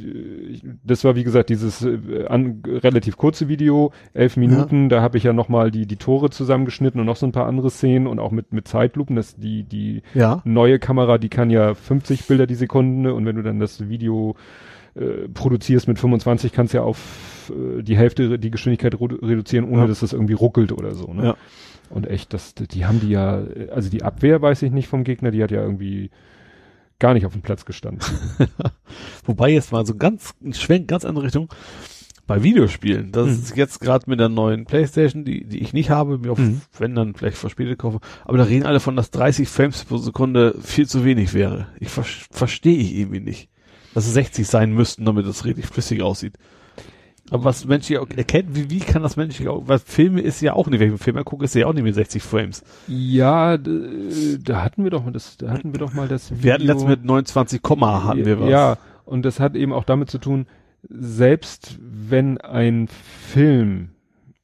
Speaker 2: das war wie gesagt dieses äh, an, relativ kurze Video, elf Minuten, da habe ich ja nochmal die, die Tore zusammengeschnitten und noch so ein paar andere Szenen und auch mit, mit Zeitlupen, das die, die
Speaker 3: Ja.
Speaker 2: neue Kamera, die kann ja 50 Bilder die Sekunde und wenn du dann das Video äh, produzierst mit 25, kannst ja auf äh, die Hälfte die Geschwindigkeit redu- reduzieren, ohne
Speaker 3: Ja.
Speaker 2: dass das irgendwie ruckelt oder so. Ne?
Speaker 3: Ja.
Speaker 2: Und echt, das, die haben die ja, also die Abwehr weiß ich nicht vom Gegner, die hat ja irgendwie gar nicht auf dem Platz gestanden.
Speaker 3: Wobei jetzt mal so ganz, ein Schwenk, ganz andere Richtung. Bei Videospielen, das
Speaker 2: Mhm.
Speaker 3: ist jetzt gerade mit der neuen Playstation, die, die ich nicht habe, mir auf,
Speaker 2: Mhm.
Speaker 3: wenn dann vielleicht verspätet kaufe, aber da reden alle von, dass 30 Frames pro Sekunde viel zu wenig wäre. Ich ver verstehe ich irgendwie nicht. Dass es 60 sein müssten, damit es richtig flüssig aussieht. Aber was menschlich auch erkennt, wie, wie kann das menschlich auch, weil Filme ist ja auch nicht, wenn ich einen Film gucke, ist ja auch nicht mit 60 Frames.
Speaker 2: ja, da hatten wir doch mal das, da hatten wir doch mal das Video.
Speaker 3: Wir hatten letztens mit 29, Komma hatten wir was.
Speaker 2: Ja, und das hat eben auch damit zu tun, selbst wenn ein Film,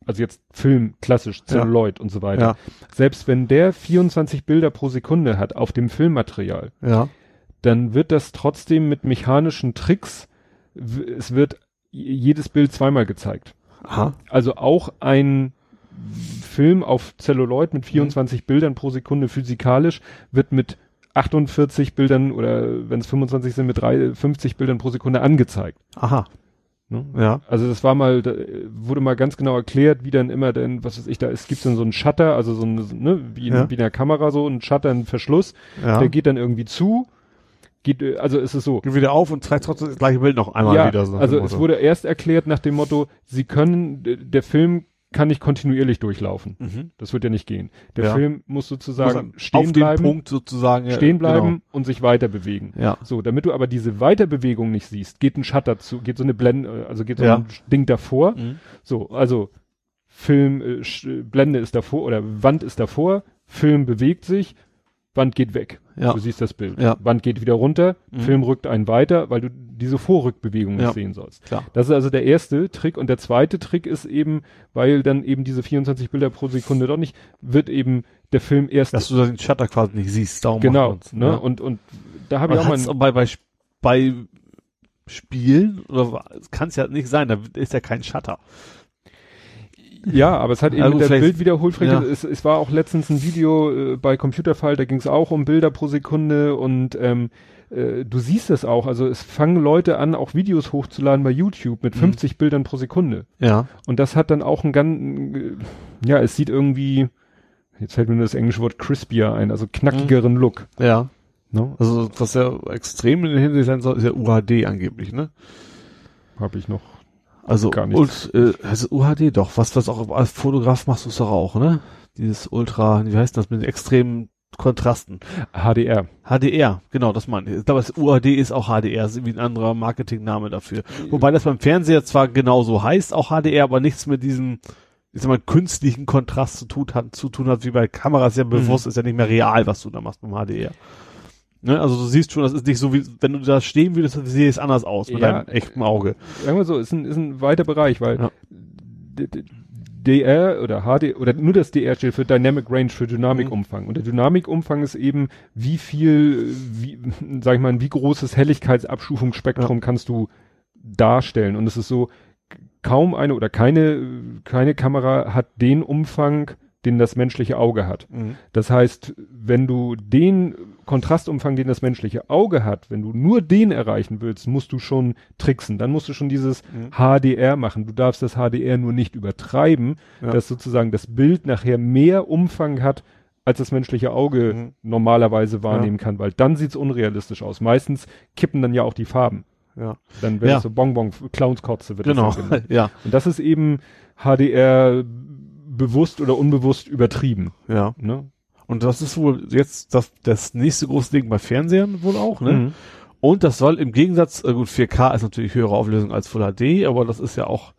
Speaker 2: also jetzt Film klassisch, Celluloid und so weiter,
Speaker 3: Ja,
Speaker 2: selbst wenn der 24 Bilder pro Sekunde hat auf dem Filmmaterial,
Speaker 3: ja.
Speaker 2: dann wird das trotzdem mit mechanischen Tricks, es wird jedes Bild zweimal gezeigt.
Speaker 3: Aha.
Speaker 2: Also auch ein Film auf Celluloid mit 24 Bildern pro Sekunde physikalisch wird mit 48 Bildern oder wenn es 25 sind, mit drei, 50 Bildern pro Sekunde angezeigt.
Speaker 3: Aha.
Speaker 2: Ne?
Speaker 3: Ja.
Speaker 2: Also das war mal, da wurde mal ganz genau erklärt, wie dann immer denn, was weiß ich, da es gibt dann so einen Shutter, also so ein, ne, wie in,
Speaker 3: Ja.
Speaker 2: wie in der Kamera so ein Shutter, ein Verschluss,
Speaker 3: Ja.
Speaker 2: der geht dann irgendwie zu, geht, äh, also ist es so.
Speaker 3: Geht wieder auf und zeigt trotzdem das gleiche Bild noch einmal
Speaker 2: ja,
Speaker 3: wieder. so
Speaker 2: also es wurde erst erklärt nach dem Motto, sie können, der Film kann nicht kontinuierlich durchlaufen.
Speaker 3: Mhm.
Speaker 2: Das wird ja nicht gehen. Der
Speaker 3: Ja.
Speaker 2: Film muss
Speaker 3: Muss
Speaker 2: sozusagen
Speaker 3: dann
Speaker 2: stehen
Speaker 3: auf
Speaker 2: bleiben,
Speaker 3: Punkt sozusagen
Speaker 2: stehen bleiben und sich weiter bewegen.
Speaker 3: Genau. Ja.
Speaker 2: So, damit du aber diese Weiterbewegung nicht siehst, geht ein Shutter zu, geht so eine Blende, also geht so
Speaker 3: Ja.
Speaker 2: ein Ding davor.
Speaker 3: Mhm.
Speaker 2: So, also Film, äh, Blende ist davor oder Wand ist davor, Film bewegt sich, Wand geht weg.
Speaker 3: Ja.
Speaker 2: Du siehst das Bild.
Speaker 3: Ja.
Speaker 2: Wand geht wieder runter,
Speaker 3: Mhm.
Speaker 2: Film rückt einen weiter, weil du diese Vorrückbewegung nicht
Speaker 3: Ja.
Speaker 2: sehen sollst.
Speaker 3: Klar.
Speaker 2: Das ist also der erste Trick und der zweite Trick ist eben, weil dann eben diese 24 Bilder pro Sekunde doch nicht, wird eben der Film erst
Speaker 3: Dass du den Shutter quasi nicht siehst. Darum
Speaker 2: genau,
Speaker 3: man's,
Speaker 2: ne?
Speaker 3: ja.
Speaker 2: Und und da habe ich auch mal
Speaker 3: bei, bei, bei Spielen oder kann es ja nicht sein, da ist ja kein Shutter.
Speaker 2: Ja, aber es hat eben
Speaker 3: Ja,
Speaker 2: mit der Bildwiederholfrequenz,
Speaker 3: ja.
Speaker 2: es, es war auch letztens ein Video äh, bei Computerfall, da ging es auch um Bilder pro Sekunde und ähm, äh, du siehst es auch, also es fangen Leute an, auch Videos hochzuladen bei YouTube mit
Speaker 3: Mhm.
Speaker 2: 50 Bildern pro Sekunde.
Speaker 3: Ja.
Speaker 2: Und das hat dann auch ein ganz, äh, ja, es sieht irgendwie, jetzt fällt mir nur das englische Wort crispier ein, also knackigeren Look.
Speaker 3: Ja.
Speaker 2: Ne?
Speaker 3: Also was ja extrem in der Hinsicht sein soll, ist ja UHD angeblich, ne?
Speaker 2: Habe ich noch.
Speaker 3: Also
Speaker 2: Gar
Speaker 3: Ult, äh, also UHD doch, was was auch als Fotograf machst du es doch auch, ne? Dieses Ultra, wie heißt das mit den extremen Kontrasten?
Speaker 2: HDR.
Speaker 3: HDR, genau, das meine ich. Das UHD ist auch HDR, ist wie ein anderer Marketingname dafür. Wobei das beim Fernseher zwar genauso heißt, auch HDR, aber nichts mit diesem, ich sag mal, künstlichen Kontrast zu tun hat, zu tun hat, wie bei Kameras ja bewusst, ist ja nicht mehr real, was du da machst beim HDR. Ne? Also du siehst schon, das ist nicht so wie, wenn du da stehen würdest, sieht es anders aus mit
Speaker 2: Ja.
Speaker 3: deinem echten Auge.
Speaker 2: Sagen wir so, ist ein, ist ein weiter Bereich, weil
Speaker 3: Ja.
Speaker 2: DR oder HD oder nur das DR steht für Dynamic Range, für Dynamikumfang. Und der Dynamikumfang ist eben, wie viel, wie, sag ich mal, wie großes Helligkeitsabstufungsspektrum kannst du darstellen. Und es ist so, kaum eine oder keine, keine Kamera hat den Umfang, den das menschliche Auge hat. Das heißt, wenn du den Kontrastumfang, den das menschliche Auge hat, wenn du nur den erreichen willst, musst du schon tricksen. Dann musst du schon dieses
Speaker 3: Mhm.
Speaker 2: HDR machen. Du darfst das HDR nur nicht übertreiben,
Speaker 3: Ja.
Speaker 2: dass sozusagen das Bild nachher mehr Umfang hat, als das menschliche Auge
Speaker 3: Mhm.
Speaker 2: normalerweise wahrnehmen kann, weil dann sieht's unrealistisch aus. Meistens kippen dann ja auch die Farben.
Speaker 3: Ja.
Speaker 2: Dann wird
Speaker 3: Ja.
Speaker 2: es so Bonbon, Clownskotze wird
Speaker 3: Genau.
Speaker 2: das genannt.
Speaker 3: ja.
Speaker 2: Und das ist eben HDR bewusst oder unbewusst übertrieben.
Speaker 3: Ja.
Speaker 2: Ne?
Speaker 3: Und das ist wohl jetzt das, das nächste große Ding bei Fernsehern wohl auch, ne?
Speaker 2: Mhm.
Speaker 3: Und das soll im Gegensatz, äh gut, 4K ist natürlich höhere Auflösung als Full HD, aber das ist ja auch,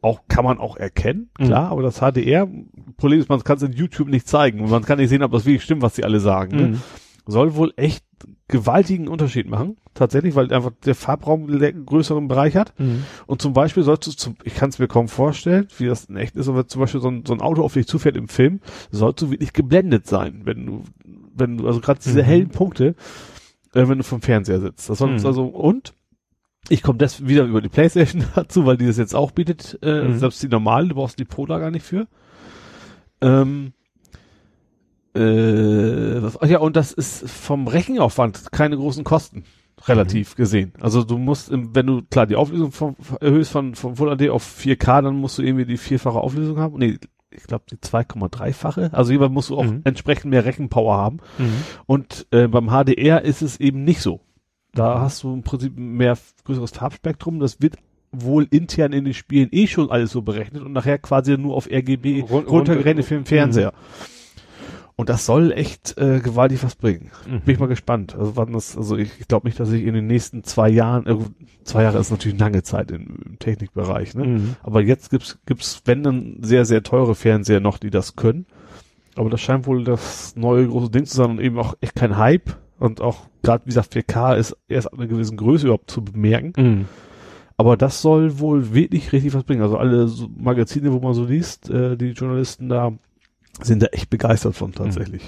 Speaker 3: auch, kann man auch erkennen,
Speaker 2: Mhm.
Speaker 3: klar, aber das HDR, Problem ist, man kann es in YouTube nicht zeigen und man kann nicht sehen, ob das wirklich stimmt, was sie alle sagen, ne?
Speaker 2: Mhm.
Speaker 3: Soll wohl echt gewaltigen Unterschied machen, tatsächlich, weil einfach der Farbraum einen größeren Bereich hat.
Speaker 2: Mhm.
Speaker 3: Und zum Beispiel sollst du zum, ich kann es mir kaum vorstellen, wie das in echt ist, aber zum Beispiel so ein, so ein Auto auf dich zufährt im Film, sollst du wirklich geblendet sein, wenn du, wenn du, also gerade diese
Speaker 2: Mhm.
Speaker 3: hellen Punkte, äh, wenn du vom Fernseher sitzt. Das soll
Speaker 2: Mhm.
Speaker 3: also, und ich komme das wieder über die Playstation dazu, weil die das jetzt auch bietet, äh,
Speaker 2: Mhm.
Speaker 3: selbst die normale, du brauchst die Pro da gar nicht für. Ähm, äh, was, ach ja, und das ist vom Rechenaufwand keine großen Kosten, relativ gesehen. Also du musst, wenn du klar die Auflösung von, erhöhst von, von Full HD auf 4K, dann musst du irgendwie die vierfache Auflösung haben. Nee, ich glaube die 2,3-fache. Also jeweils musst du auch
Speaker 2: Mhm.
Speaker 3: entsprechend mehr Rechenpower haben.
Speaker 2: Mhm.
Speaker 3: Und äh, beim HDR ist es eben nicht so. Da hast du im Prinzip mehr größeres Farbspektrum. Das wird wohl intern in den Spielen eh schon alles so berechnet und nachher quasi nur auf RGB
Speaker 2: Run-
Speaker 3: runtergerechnet
Speaker 2: runter-
Speaker 3: für den Fernseher. Und das soll echt äh, gewaltig was bringen.
Speaker 2: Mhm.
Speaker 3: Bin ich mal gespannt. Also wann das, also ich, ich glaube nicht, dass ich in den nächsten zwei Jahren, äh, zwei Jahre ist natürlich lange Zeit im, im Technikbereich, ne?
Speaker 2: Mhm.
Speaker 3: Aber jetzt gibt's gibt's wenn dann sehr sehr teure Fernseher noch, die das können. Aber das scheint wohl das neue große Ding zu sein und eben auch echt kein Hype und auch gerade wie gesagt 4K ist erst ab einer gewissen Größe überhaupt zu bemerken.
Speaker 2: Mhm.
Speaker 3: Aber das soll wohl wirklich richtig was bringen. Also alle so Magazine, wo man so liest, äh, die Journalisten da sind da echt begeistert von tatsächlich.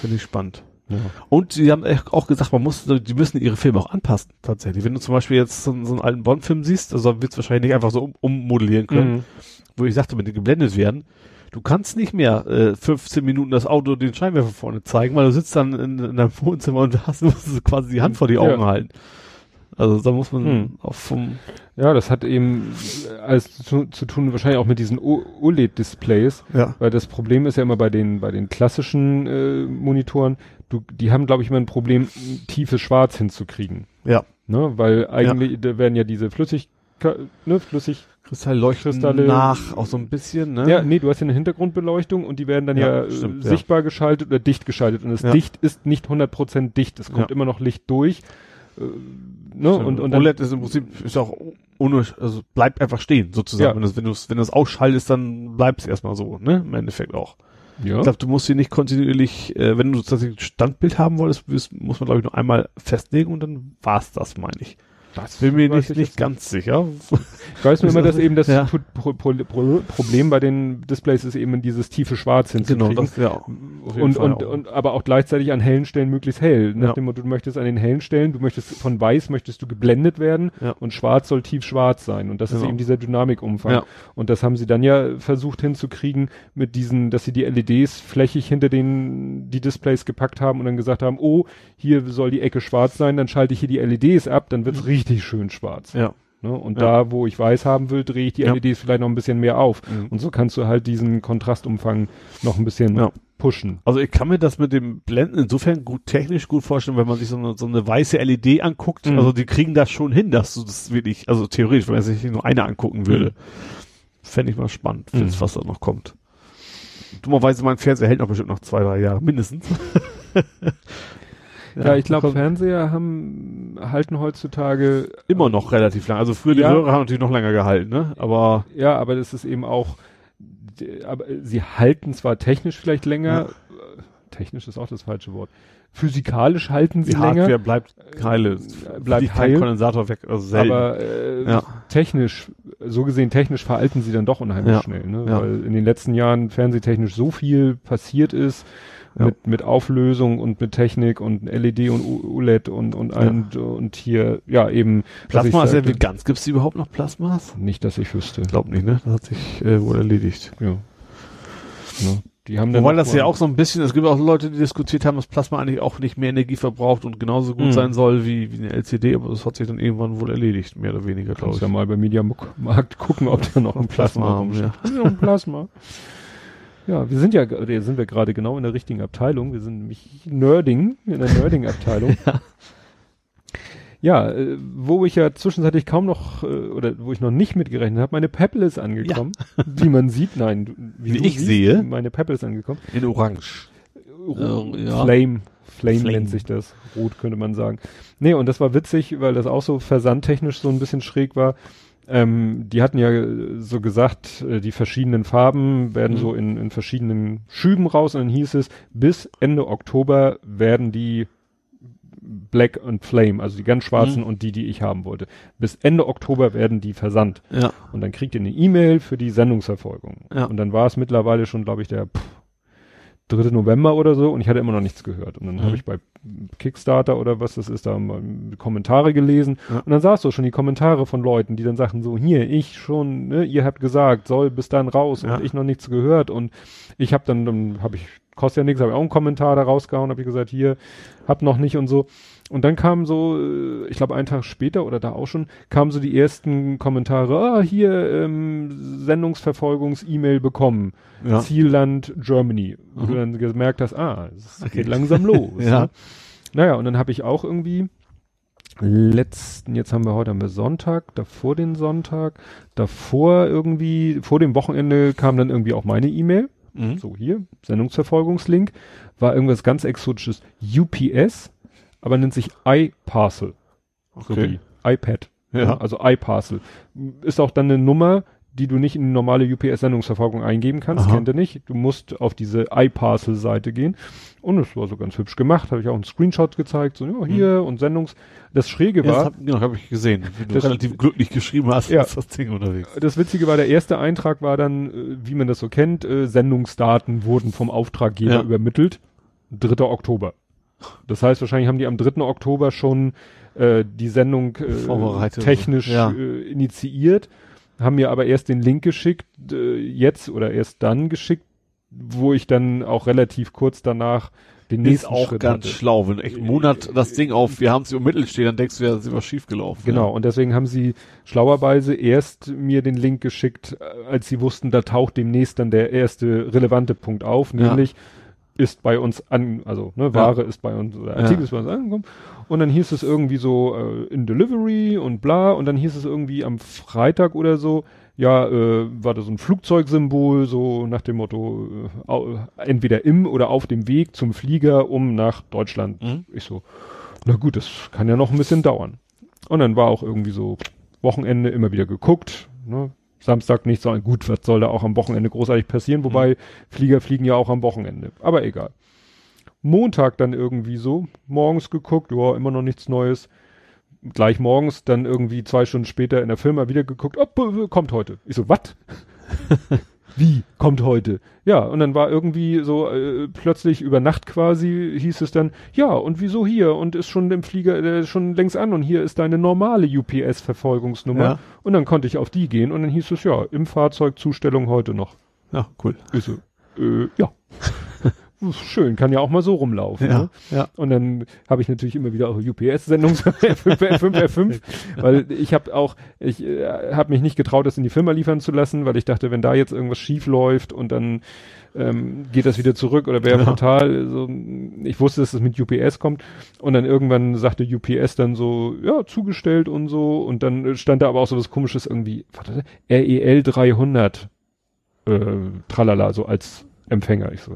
Speaker 3: Finde ich spannend.
Speaker 2: Ja.
Speaker 3: Und sie haben echt auch gesagt, man muss, die müssen ihre Filme auch anpassen, tatsächlich. Wenn du zum Beispiel jetzt so, so einen alten Bond-Film siehst, also wird es wahrscheinlich nicht einfach so um, ummodellieren können,
Speaker 2: Mhm.
Speaker 3: wo ich sagte, wenn die geblendet werden, du kannst nicht mehr äh, 15 Minuten das Auto den Scheinwerfer vorne zeigen, weil du sitzt dann in, in deinem Wohnzimmer und hast musst du quasi die Hand vor die Augen
Speaker 2: Ja.
Speaker 3: halten. Also da muss man
Speaker 2: Hm.
Speaker 3: auch vom
Speaker 2: Ja, das hat eben alles zu, zu tun wahrscheinlich auch mit diesen OLED-Displays,
Speaker 3: ja.
Speaker 2: weil das Problem ist ja immer bei den bei den klassischen äh, Monitoren, du, die haben glaube ich immer ein Problem, tiefes Schwarz hinzukriegen,
Speaker 3: Ja.
Speaker 2: ne, weil eigentlich da werden ja diese Flüssig ne, Flüssig
Speaker 3: Kristall leuchten
Speaker 2: Kristalle-
Speaker 3: nach, auch so ein bisschen, ne?
Speaker 2: Ja, nee, du hast ja eine Hintergrundbeleuchtung und die werden dann
Speaker 3: Ja,
Speaker 2: ja,
Speaker 3: stimmt,
Speaker 2: äh,
Speaker 3: ja.
Speaker 2: sichtbar geschaltet oder dicht geschaltet und das
Speaker 3: Ja.
Speaker 2: Dicht ist nicht 100% dicht, es kommt
Speaker 3: Ja.
Speaker 2: immer noch Licht durch. Äh, ne? Und, und
Speaker 3: OLED ist im Prinzip ist auch ohne, also bleibt einfach stehen, sozusagen.
Speaker 2: Ja.
Speaker 3: Wenn du es wenn du es ausschaltest, dann bleibt es erstmal so, ne? Im Endeffekt auch.
Speaker 2: ja.
Speaker 3: Ich glaube, du musst hier nicht kontinuierlich, äh, wenn du tatsächlich ein Standbild haben wolltest, muss man, glaube ich, nur einmal festlegen und dann war's das, meine ich.
Speaker 2: Das
Speaker 3: Bin mir nicht,
Speaker 2: ich
Speaker 3: nicht ganz sicher.
Speaker 2: Ich weiß nur immer, dass eben das
Speaker 3: Ja.
Speaker 2: Pro Pro Pro Problem bei den Displays ist eben dieses tiefe Schwarz hinzukriegen.
Speaker 3: Genau, das, jeden
Speaker 2: und,
Speaker 3: Fall
Speaker 2: und,
Speaker 3: auch.
Speaker 2: und aber auch gleichzeitig an hellen Stellen möglichst hell. Nach
Speaker 3: Ja.
Speaker 2: dem Motto, du möchtest an den hellen Stellen, du möchtest von weiß möchtest du geblendet werden
Speaker 3: Ja.
Speaker 2: und schwarz soll tief schwarz sein. Und das ist
Speaker 3: Genau.
Speaker 2: eben dieser Dynamikumfang.
Speaker 3: Ja.
Speaker 2: Und das haben sie dann ja versucht hinzukriegen mit diesen, dass sie die LEDs flächig hinter den die Displays gepackt haben und dann gesagt haben, oh, hier soll die Ecke schwarz sein, dann schalte ich hier die LEDs ab, dann wird's richtig schön schwarz.
Speaker 3: ja.
Speaker 2: Ne? Und
Speaker 3: Ja.
Speaker 2: da, wo ich weiß haben will, drehe ich die
Speaker 3: Ja.
Speaker 2: LEDs vielleicht noch ein bisschen mehr auf.
Speaker 3: Mhm.
Speaker 2: Und so kannst du halt diesen Kontrastumfang noch ein bisschen
Speaker 3: Ja.
Speaker 2: pushen.
Speaker 3: Also ich kann mir das mit dem Blenden insofern gut technisch gut vorstellen, wenn man sich so eine, so eine weiße LED anguckt.
Speaker 2: Mhm.
Speaker 3: Also die kriegen das schon hin, dass du das wirklich, also theoretisch, wenn man sich nur eine angucken würde,
Speaker 2: Mhm.
Speaker 3: fände ich mal spannend,
Speaker 2: Mhm.
Speaker 3: was da noch kommt. Dummerweise mein Fernseher hält noch bestimmt noch zwei, drei Jahre mindestens.
Speaker 2: Ja, ich glaube, Fernseher haben, halten heutzutage,
Speaker 3: immer noch relativ lang. Also früher die
Speaker 2: Ja.
Speaker 3: Röhre haben natürlich noch länger gehalten, ne? Aber
Speaker 2: ja, aber das ist eben auch, die- aber sie halten zwar technisch vielleicht länger, technisch ist auch das falsche Wort. Physikalisch halten sie
Speaker 3: Die
Speaker 2: länger.
Speaker 3: Hardware bleibt heile.
Speaker 2: Äh, bleibt heil.
Speaker 3: kein Kondensator weg, also selten.
Speaker 2: Aber äh,
Speaker 3: Ja.
Speaker 2: technisch, so gesehen technisch veralten sie dann doch unheimlich
Speaker 3: Ja.
Speaker 2: schnell, ne?
Speaker 3: Ja.
Speaker 2: Weil in den letzten Jahren fernsehtechnisch so viel passiert ist
Speaker 3: Ja.
Speaker 2: mit, mit Auflösung und mit Technik und LED und OLED und und, und, und hier ja eben
Speaker 3: Plasma ist ja wie ganz. Gibt's überhaupt noch Plasmas?
Speaker 2: nicht, dass ich wüsste.
Speaker 3: Glaub nicht, ne? Das hat sich äh, wohl erledigt.
Speaker 2: Ja. Ne? Die haben dann
Speaker 3: Wobei das ja auch so ein bisschen, es gibt auch Leute, die diskutiert haben, dass Plasma eigentlich auch nicht mehr Energie verbraucht und genauso gut
Speaker 2: Mhm.
Speaker 3: sein soll wie, wie eine LCD, aber das hat sich dann irgendwann wohl erledigt, mehr oder weniger, glaube ich.
Speaker 2: ja mal bei Media Markt gucken, ob da noch ein Plasma,
Speaker 3: Plasma haben, ja.
Speaker 2: Ein Plasma. Ja, wir sind ja, oder sind wir gerade genau in der richtigen Abteilung. Wir sind nämlich Nerding, in der Nerding-Abteilung. ja, äh, wo ich ja zwischenzeitlich kaum noch, äh, oder wo ich noch nicht mitgerechnet habe, meine Pebble ist angekommen. Wie man sieht, nein, du,
Speaker 3: Wie
Speaker 2: du
Speaker 3: ich sehe.
Speaker 2: Meine Pebble ist angekommen.
Speaker 3: In Orange. Äh, ja.
Speaker 2: Flame. Flame,
Speaker 3: Flame.
Speaker 2: nennt sich das. Rot könnte man sagen. Nee, und das war witzig, weil das auch so versandtechnisch so ein bisschen schräg war. Ähm, die hatten ja so gesagt, äh, die verschiedenen Farben werden
Speaker 3: Mhm.
Speaker 2: so in, in verschiedenen Schüben raus und dann hieß es, bis Ende Oktober werden die Black und Flame, also die ganz schwarzen
Speaker 3: Mhm.
Speaker 2: und die, die ich haben wollte. Bis Ende Oktober werden die versandt.
Speaker 3: Ja.
Speaker 2: Und dann kriegt ihr eine E-Mail für die Sendungsverfolgung.
Speaker 3: Ja.
Speaker 2: Und dann war es mittlerweile schon, glaube ich, der pff, 3. November oder so und ich hatte immer noch nichts gehört. Und dann
Speaker 3: Mhm.
Speaker 2: habe ich bei Kickstarter oder was das ist, da mal Kommentare gelesen.
Speaker 3: Ja.
Speaker 2: Und dann sahst du schon die Kommentare von Leuten, die dann sagten so, hier, ich schon, ne, ihr habt gesagt, soll bis dann raus
Speaker 3: Ja.
Speaker 2: und ich noch nichts gehört. Und ich habe dann, dann habe ich, kostet ja nichts, habe ich auch einen Kommentar da rausgehauen, habe ich gesagt, hier, hab noch nicht und so. Und dann kam so, äh, ich glaube einen Tag später oder da auch schon, kamen so die ersten Kommentare, ah, hier ähm, Sendungsverfolgungs-E-Mail bekommen,
Speaker 3: Ja.
Speaker 2: Zielland Germany. Wo du
Speaker 3: Mhm.
Speaker 2: dann gemerkt hast, ah, es
Speaker 3: Okay.
Speaker 2: geht langsam los.
Speaker 3: Ja.
Speaker 2: Ne? Naja, und dann habe ich auch irgendwie letzten, jetzt haben wir heute haben wir Sonntag, davor den Sonntag, davor irgendwie, vor dem Wochenende kam dann irgendwie auch meine E-Mail.
Speaker 3: Mhm.
Speaker 2: So hier, Sendungsverfolgungslink, war irgendwas ganz exotisches. UPS, aber nennt sich iParcel. So
Speaker 3: Okay.
Speaker 2: wie iPad.
Speaker 3: Ja.
Speaker 2: Also iParcel. Ist auch dann eine Nummer, die du nicht in die normale UPS-Sendungsverfolgung eingeben kannst,
Speaker 3: Aha.
Speaker 2: kennt ihr nicht. Du musst auf diese iParcel-Seite gehen. Und es war so ganz hübsch gemacht, habe ich auch einen Screenshot gezeigt, so, ja, hier und Sendungs. Das Schräge
Speaker 3: Ja, das
Speaker 2: war,
Speaker 3: hab, genau, habe ich gesehen, wie du
Speaker 2: Das-
Speaker 3: relativ glücklich geschrieben hast,
Speaker 2: Ja.
Speaker 3: ist das Ding unterwegs.
Speaker 2: das Witzige war, der erste Eintrag war dann, äh, wie man das so kennt, äh, Sendungsdaten wurden vom Auftraggeber
Speaker 3: Ja.
Speaker 2: übermittelt. 3. Oktober. Das heißt, wahrscheinlich haben die am 3. Oktober schon äh, die Sendung äh, technisch
Speaker 3: Ja.
Speaker 2: äh, initiiert, haben mir aber erst den Link geschickt, äh, jetzt oder erst dann geschickt, wo ich dann auch relativ kurz danach den
Speaker 3: Ist
Speaker 2: nächsten
Speaker 3: auch
Speaker 2: Schritt
Speaker 3: ganz
Speaker 2: hatte.
Speaker 3: schlau, wenn echt einen Monat das Ding auf, wir haben es übermittelt steht, dann denkst du ja, es ist was schief gelaufen.
Speaker 2: Genau, und deswegen haben sie schlauerweise erst mir den Link geschickt, äh, als sie wussten, da taucht demnächst dann der erste relevante Punkt auf,
Speaker 3: Ja.
Speaker 2: Ist bei uns an, also ne, Ware ist bei uns, oder Artikel
Speaker 3: Ja.
Speaker 2: ist bei uns angekommen. Und dann hieß es irgendwie so äh, in Delivery und bla, und dann hieß es irgendwie am Freitag oder so, ja, äh, war da so ein Flugzeugsymbol, so nach dem Motto, äh, entweder im oder auf dem Weg zum Flieger, um nach Deutschland.
Speaker 3: Mhm.
Speaker 2: Ich so, na gut, das kann ja noch ein bisschen dauern. Und dann war auch irgendwie so Wochenende immer wieder geguckt, ne? Samstag nicht so, gut, was soll da auch am Wochenende großartig passieren, wobei Flieger fliegen ja auch am Wochenende. Aber egal. Montag dann irgendwie so, morgens geguckt, ja, immer noch nichts Neues. Gleich morgens, dann irgendwie zwei Stunden später in der Firma wieder geguckt, oh, b- kommt heute. Ich so, was? Wie kommt heute? Ja, und dann war irgendwie so äh, plötzlich über Nacht quasi hieß es dann, ja, und wieso hier? Und ist schon im Flieger äh, schon längst an und hier ist deine normale UPS-Verfolgungsnummer.
Speaker 3: Ja.
Speaker 2: Und dann konnte ich auf die gehen und dann hieß es, ja, im Fahrzeug Zustellung heute noch.
Speaker 3: Ja, cool.
Speaker 2: So, äh, ja. Schön, kann ja auch mal so rumlaufen.
Speaker 3: Ja,
Speaker 2: Ne?
Speaker 3: ja.
Speaker 2: Und dann habe ich natürlich immer wieder auch UPS-Sendungen R5, R5, R5, weil ich habe auch, ich äh, habe mich nicht getraut, das in die Firma liefern zu lassen, weil ich dachte, wenn da jetzt irgendwas schief läuft und dann ähm, geht das wieder zurück oder wäre
Speaker 3: Ja.
Speaker 2: fatal. So, ich wusste, dass es mit UPS kommt und dann irgendwann sagte UPS dann so, ja, zugestellt und so und dann stand da aber auch so was komisches irgendwie, warte, REL 300 äh, tralala, so als Empfänger. Ich so,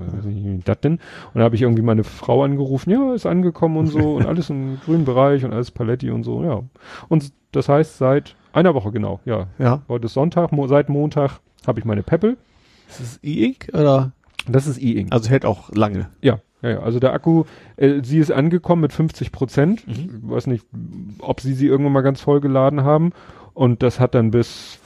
Speaker 2: das denn? Und dann habe ich irgendwie meine Frau angerufen, ja, ist angekommen und so und alles im grünen Bereich und alles Paletti und so, ja. Und das heißt, seit einer Woche genau, ja.
Speaker 3: Ja.
Speaker 2: Heute ist Sonntag, mo seit Montag habe ich meine Peppel.
Speaker 3: Ist das E-Ink oder?
Speaker 2: Das ist E-Ink.
Speaker 3: Also hält auch lange.
Speaker 2: ja, Ja, ja, also der Akku, äh, sie ist angekommen mit 50 Prozent.
Speaker 3: Mhm.
Speaker 2: Ich weiß nicht, ob sie sie irgendwann mal ganz voll geladen haben. Und das hat dann bis,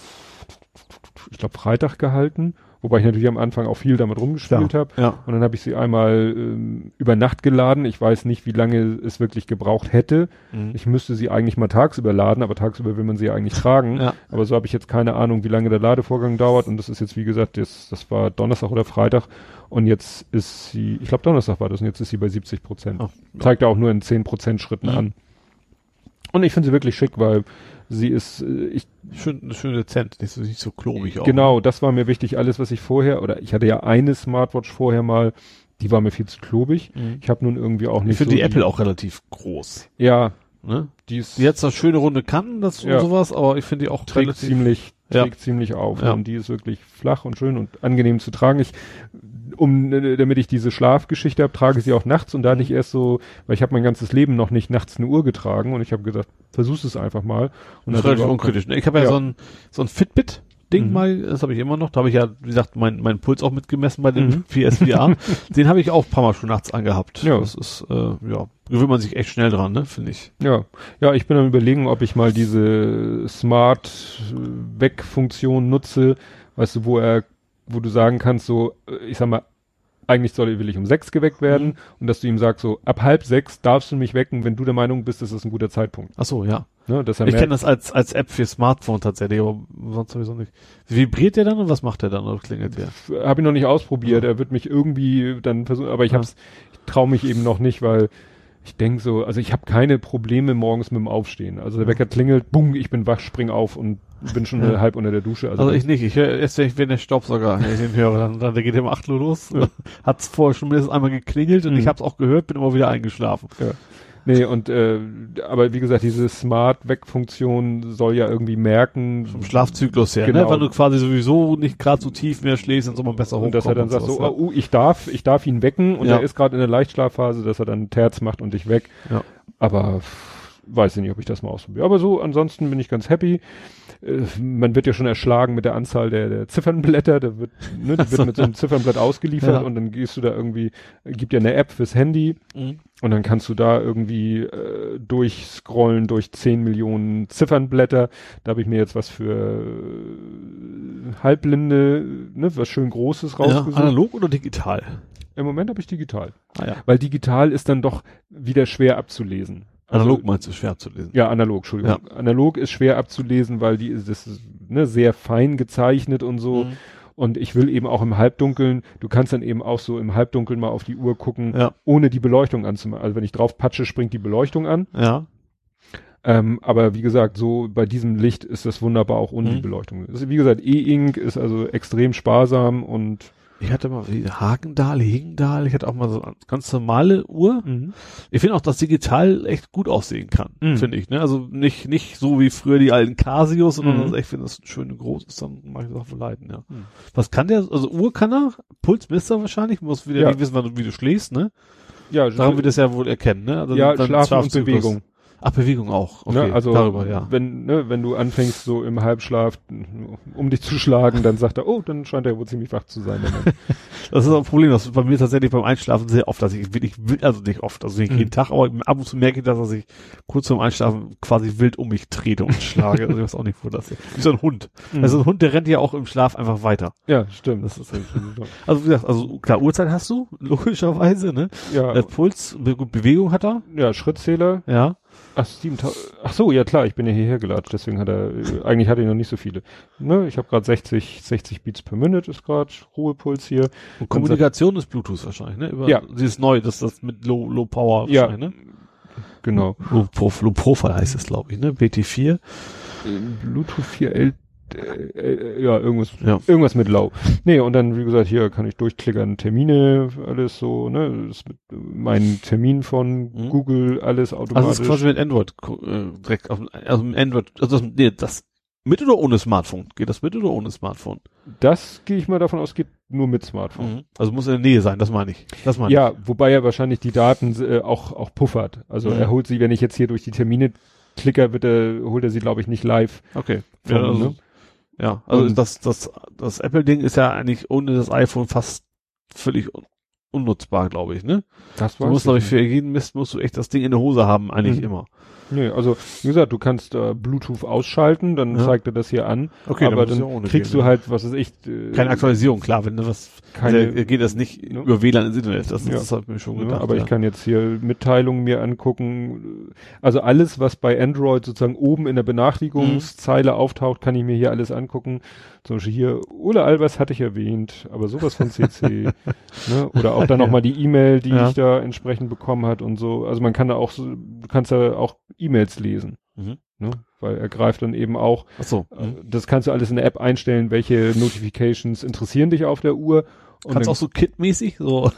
Speaker 2: ich glaube, Freitag gehalten. Wobei ich natürlich am Anfang auch viel damit rumgespielt habe.
Speaker 3: Ja.
Speaker 2: Und dann habe ich sie einmal ähm, über Nacht geladen. Ich weiß nicht, wie lange es wirklich gebraucht hätte.
Speaker 3: Mhm.
Speaker 2: Ich müsste sie eigentlich mal tagsüber laden, aber tagsüber will man sie ja eigentlich tragen.
Speaker 3: Ja.
Speaker 2: Aber so habe ich jetzt keine Ahnung, wie lange der Ladevorgang dauert. Und das ist jetzt, wie gesagt, das, das war Donnerstag oder Freitag. Und jetzt ist sie, ich glaube Donnerstag war das, und jetzt ist sie bei 70 Prozent. Zeigt ja auch nur in 10 Prozent Schritten
Speaker 3: Mhm.
Speaker 2: an. Und ich finde sie wirklich schick, weil sie ist, äh, ich,
Speaker 3: Schön, schön dezent, nicht so, nicht so klobig auch.
Speaker 2: genau, das war mir wichtig. Alles, was ich vorher, oder ich hatte ja eine Smartwatch vorher mal, die war mir viel zu klobig.
Speaker 3: Mhm.
Speaker 2: Ich habe nun irgendwie auch nicht
Speaker 3: Ich finde
Speaker 2: so
Speaker 3: die Apple auch relativ groß.
Speaker 2: Ja,
Speaker 3: Ne?
Speaker 2: die ist,
Speaker 3: Die hat zwar schöne runde Kanten, das
Speaker 2: Ja.
Speaker 3: und sowas, aber ich finde die auch
Speaker 2: trägt
Speaker 3: relativ.
Speaker 2: ziemlich,
Speaker 3: Ja.
Speaker 2: trägt ziemlich auf.
Speaker 3: Ja.
Speaker 2: Und die ist wirklich flach und schön und angenehm zu tragen. Ich, um, äh, damit ich diese Schlafgeschichte habe, trage ich sie auch nachts und da hatte ich erst so, weil ich habe mein ganzes Leben noch nicht nachts eine Uhr getragen und ich habe gesagt, versuch's es einfach mal. Und
Speaker 3: Das ist relativ unkritisch. Ne? Ich habe ja,
Speaker 2: Ja.
Speaker 3: so ein, so ein Fitbit-Ding
Speaker 2: Mhm.
Speaker 3: mal, das habe ich immer noch. Da habe ich ja, wie gesagt, meinen mein Puls auch mitgemessen bei dem
Speaker 2: Mhm.
Speaker 3: PSVR. Den habe ich auch ein paar Mal schon nachts angehabt.
Speaker 2: Ja.
Speaker 3: Das ist, äh, ja, gewöhnt man sich echt schnell dran, ne, finde ich.
Speaker 2: Ja, ja, ich bin am überlegen, ob ich mal diese Smart Weg Funktion nutze, weißt du, wo er, wo du sagen kannst, so, äh, ich sag mal, eigentlich soll, will ich um sechs geweckt werden
Speaker 3: Mhm.
Speaker 2: und dass du ihm sagst, so, ab halb sechs darfst du mich wecken, wenn du der Meinung bist, das ist ein guter Zeitpunkt.
Speaker 3: Ach so, ja.
Speaker 2: Ne, er
Speaker 3: Ich kenne das als, als App für Smartphone tatsächlich, aber sonst sowieso nicht. Vibriert der dann und was macht der dann oder klingelt der?
Speaker 2: habe ich noch nicht ausprobiert.
Speaker 3: Ja.
Speaker 2: Er wird mich irgendwie dann versuchen, aber ich
Speaker 3: Ja.
Speaker 2: hab's, ich traue mich eben noch nicht, weil ich denke so, also ich habe keine Probleme morgens mit dem Aufstehen. Also der Wecker klingelt, bumm, ich bin wach, spring auf und bin schon
Speaker 3: Ja.
Speaker 2: halb unter der Dusche. Also,
Speaker 3: Also ich nicht. Ich höre erst, wenn der Staubsauger, wenn ich den höre, dann, dann der geht um 8 Uhr los.
Speaker 2: Ja.
Speaker 3: Hat's vorher schon mindestens einmal geklingelt und
Speaker 2: Mhm.
Speaker 3: ich hab's auch gehört, bin immer wieder eingeschlafen.
Speaker 2: Nee, und äh, aber wie gesagt, diese Smart-Weg-Funktion soll ja irgendwie merken,
Speaker 3: Vom Schlafzyklus her,
Speaker 2: Genau.
Speaker 3: ne? Weil du quasi sowieso nicht gerade so tief mehr schläfst, dann soll man besser
Speaker 2: und dass er dann
Speaker 3: hochkommen
Speaker 2: sagt so,
Speaker 3: sowas,
Speaker 2: oh, uh, ich darf, ich darf ihn wecken und
Speaker 3: Ja.
Speaker 2: er ist gerade in der Leichtschlafphase, dass er dann Terz macht und dich weg.
Speaker 3: Ja.
Speaker 2: Aber pff, weiß ich nicht, ob ich das mal ausprobiere. Aber so, ansonsten bin ich ganz happy. Äh, man wird ja schon erschlagen mit der Anzahl der, der Ziffernblätter. Da wird, ne, die wird mit so einem Ziffernblatt ausgeliefert
Speaker 3: Ja.
Speaker 2: und dann gehst du da irgendwie, gibt ja eine App fürs Handy
Speaker 3: Mhm.
Speaker 2: und dann kannst du da irgendwie äh, durchscrollen durch 10 Millionen Ziffernblätter. Da habe ich mir jetzt was für äh, Halbblinde, ne, was schön Großes
Speaker 3: Ja,
Speaker 2: rausgesucht.
Speaker 3: analog oder digital?
Speaker 2: Im Moment habe ich digital.
Speaker 3: Ah ja.
Speaker 2: Weil digital ist dann doch wieder schwer abzulesen. Also-
Speaker 3: Analog meinst du schwer zu lesen?
Speaker 2: Ja, analog, Entschuldigung. Analog ist schwer abzulesen, weil die ist, das ist ne, sehr fein gezeichnet und so.
Speaker 3: Mhm.
Speaker 2: Und ich will eben auch im Halbdunkeln, du kannst dann eben auch so im Halbdunkeln mal auf die Uhr gucken,
Speaker 3: Ja.
Speaker 2: ohne die Beleuchtung anzumachen. Also wenn ich drauf patsche, springt die Beleuchtung an.
Speaker 3: Ja.
Speaker 2: Ähm, aber wie gesagt, so bei diesem Licht ist das wunderbar auch ohne
Speaker 3: Mhm.
Speaker 2: die Beleuchtung. Ist, wie gesagt, E-Ink ist also extrem sparsam und
Speaker 3: Ich hatte mal wie Hagendahl, Hegendahl, ich hatte auch mal so eine ganz normale Uhr. Ich finde auch, dass digital echt gut aussehen kann,
Speaker 2: Mhm.
Speaker 3: finde ich. Ne? Also nicht nicht so wie früher die alten Casios, sondern
Speaker 2: Mhm.
Speaker 3: also ich finde das schön groß ist, dann mag ich das auch verleiten, ja.
Speaker 2: Mhm.
Speaker 3: Was kann der? Also Uhr kann er, Puls misst er wahrscheinlich, muss wieder
Speaker 2: Ja.
Speaker 3: nicht wissen, wann du, wie du schläfst, ne?
Speaker 2: ja,
Speaker 3: Daran wird es ja wohl erkennen, ne? Also
Speaker 2: ja,
Speaker 3: dann
Speaker 2: Schlafen und. Bewegung.
Speaker 3: Ach, Bewegung auch. Okay,
Speaker 2: ne? Also
Speaker 3: darüber, ja.
Speaker 2: wenn, ne, wenn du anfängst so im Halbschlaf um dich zu schlagen, dann sagt er, oh, dann scheint er wohl ziemlich wach zu sein. der.
Speaker 3: Das ist auch ein Problem, das ist bei mir tatsächlich beim Einschlafen sehr oft, dass ich wirklich wild, also nicht oft, also nicht
Speaker 2: Mhm.
Speaker 3: jeden Tag, aber ab und zu merke ich, dass er sich kurz vorm Einschlafen quasi wild um mich trete und schlage. Also ich weiß auch nicht, wo das ist. Wie so ein Hund. Also ein Hund, der rennt ja auch im Schlaf einfach weiter.
Speaker 2: ja, stimmt.
Speaker 3: Das ist Also wie gesagt, also klar, Uhrzeit hast du, logischerweise, ne?
Speaker 2: ja,
Speaker 3: Äh, Puls, Bewegung hat er,
Speaker 2: ja, Schrittzähler.
Speaker 3: ja.
Speaker 2: Ach, 7000. Ach so, ja klar, ich bin ja hierher gelatscht, deswegen hat er, äh, eigentlich hatte ich noch nicht so viele. Ne, ich habe gerade 60, 60 Beats per Minute ist gerade Ruhepuls hier.
Speaker 3: Und Kommunikation ist Bluetooth wahrscheinlich, ne? Über,
Speaker 2: Ja.
Speaker 3: Sie ist neu, das ist das mit Low, Low Power
Speaker 2: Ja.
Speaker 3: wahrscheinlich, ne?
Speaker 2: Genau.
Speaker 3: Low, Prof, Low Profile heißt es, glaube ich, ne? BT4.
Speaker 2: Äh, Bluetooth 4L, äh, äh, ja, irgendwas,
Speaker 3: Ja.
Speaker 2: irgendwas mit Low. Nee, und dann, wie gesagt, hier kann ich durchklickern, Termine, alles so, ne, das mit, mein Termin von
Speaker 3: Mhm.
Speaker 2: Google, alles
Speaker 3: Also
Speaker 2: automatisch.
Speaker 3: es ist quasi mit Android äh, direkt auf also mit Android, also das, nee, das mit oder ohne Smartphone? Geht das mit oder ohne Smartphone?
Speaker 2: das gehe ich mal davon aus, geht nur mit Smartphone.
Speaker 3: Also muss in der Nähe sein, das meine ich. Das meine
Speaker 2: Ja, wobei er wahrscheinlich die Daten äh, auch, auch puffert. Also
Speaker 3: Mhm.
Speaker 2: er holt sie, wenn ich jetzt hier durch die Termine klicke, wird er, holt er sie, glaube ich, nicht live.
Speaker 3: ich. Okay.
Speaker 2: Von,
Speaker 3: ja, also,
Speaker 2: ne?
Speaker 3: Ja, also
Speaker 2: Und-
Speaker 3: das das das Apple Ding ist ja eigentlich ohne das iPhone fast völlig un unnutzbar, glaube ich, ne?
Speaker 2: Das
Speaker 3: Du musst, glaube ich, für jeden Mist musst du echt das Ding in der Hose haben, eigentlich
Speaker 2: Mhm.
Speaker 3: immer.
Speaker 2: Nee, also wie gesagt, du kannst äh, Bluetooth ausschalten, dann
Speaker 3: Ja.
Speaker 2: zeigt er das hier an.
Speaker 3: Okay,
Speaker 2: aber
Speaker 3: dann
Speaker 2: dann kriegst
Speaker 3: gehen,
Speaker 2: du halt, was ist ich, äh,
Speaker 3: Keine Aktualisierung, klar, wenn du was,
Speaker 2: Keine-
Speaker 3: der, geht das nicht
Speaker 2: ne?
Speaker 3: über WLAN ins Internet, das,
Speaker 2: Ja.
Speaker 3: das hat mir schon
Speaker 2: Ja,
Speaker 3: gedacht.
Speaker 2: aber
Speaker 3: ja.
Speaker 2: ich kann jetzt hier Mitteilungen mir angucken. Also alles, was bei Android sozusagen oben in der Benachrichtigungszeile auftaucht, kann ich mir hier alles angucken. Zum Beispiel hier, Ole Albers hatte ich erwähnt, aber sowas von CC. ne? Oder auch dann nochmal die E-Mail, die ich da entsprechend bekommen hat und so. Also man kann da auch du kannst da auch E-Mails lesen.
Speaker 3: Mhm.
Speaker 2: Ne? Weil er greift dann eben auch
Speaker 3: Ach so.
Speaker 2: äh,
Speaker 3: Mhm.
Speaker 2: Das kannst du alles in der App einstellen, welche Notifications interessieren dich auf der Uhr. Und
Speaker 3: Kannst auch so Kit-mäßig, so,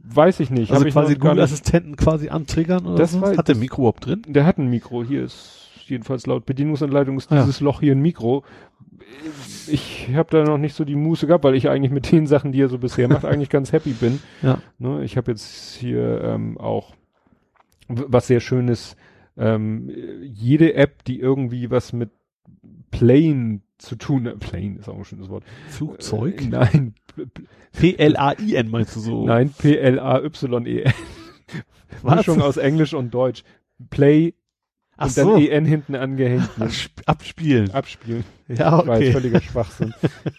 Speaker 2: weiß ich nicht.
Speaker 3: also
Speaker 2: hab
Speaker 3: quasi Google-Assistenten quasi antriggern oder
Speaker 2: Das
Speaker 3: so?
Speaker 2: war-
Speaker 3: Hat der Mikro überhaupt drin?
Speaker 2: Der hat ein Mikro. Hier ist jedenfalls laut Bedienungsanleitung ist
Speaker 3: Ah, ja.
Speaker 2: dieses Loch hier ein Mikro. Ich habe da noch nicht so die Muße gehabt, weil ich eigentlich mit den Sachen, die er so bisher macht, eigentlich ganz happy bin.
Speaker 3: Ja.
Speaker 2: Ne, ich habe jetzt hier ähm, auch was sehr schönes. Ähm, jede App, die irgendwie was mit Plane zu tun hat. Plane ist auch ein schönes Wort.
Speaker 3: Flugzeug?
Speaker 2: Äh, nein,
Speaker 3: P-L-A-I-N meinst du so?
Speaker 2: nein, P-L-A-Y-E-N.
Speaker 3: Was?
Speaker 2: Mischung aus Englisch und Deutsch. Play
Speaker 3: Ach
Speaker 2: und dann
Speaker 3: so.
Speaker 2: EN hinten angehängt.
Speaker 3: Sp- Abspielen.
Speaker 2: Abspielen.
Speaker 3: Ja,
Speaker 2: Ich weiß,
Speaker 3: okay.
Speaker 2: völliger Schwachsinn.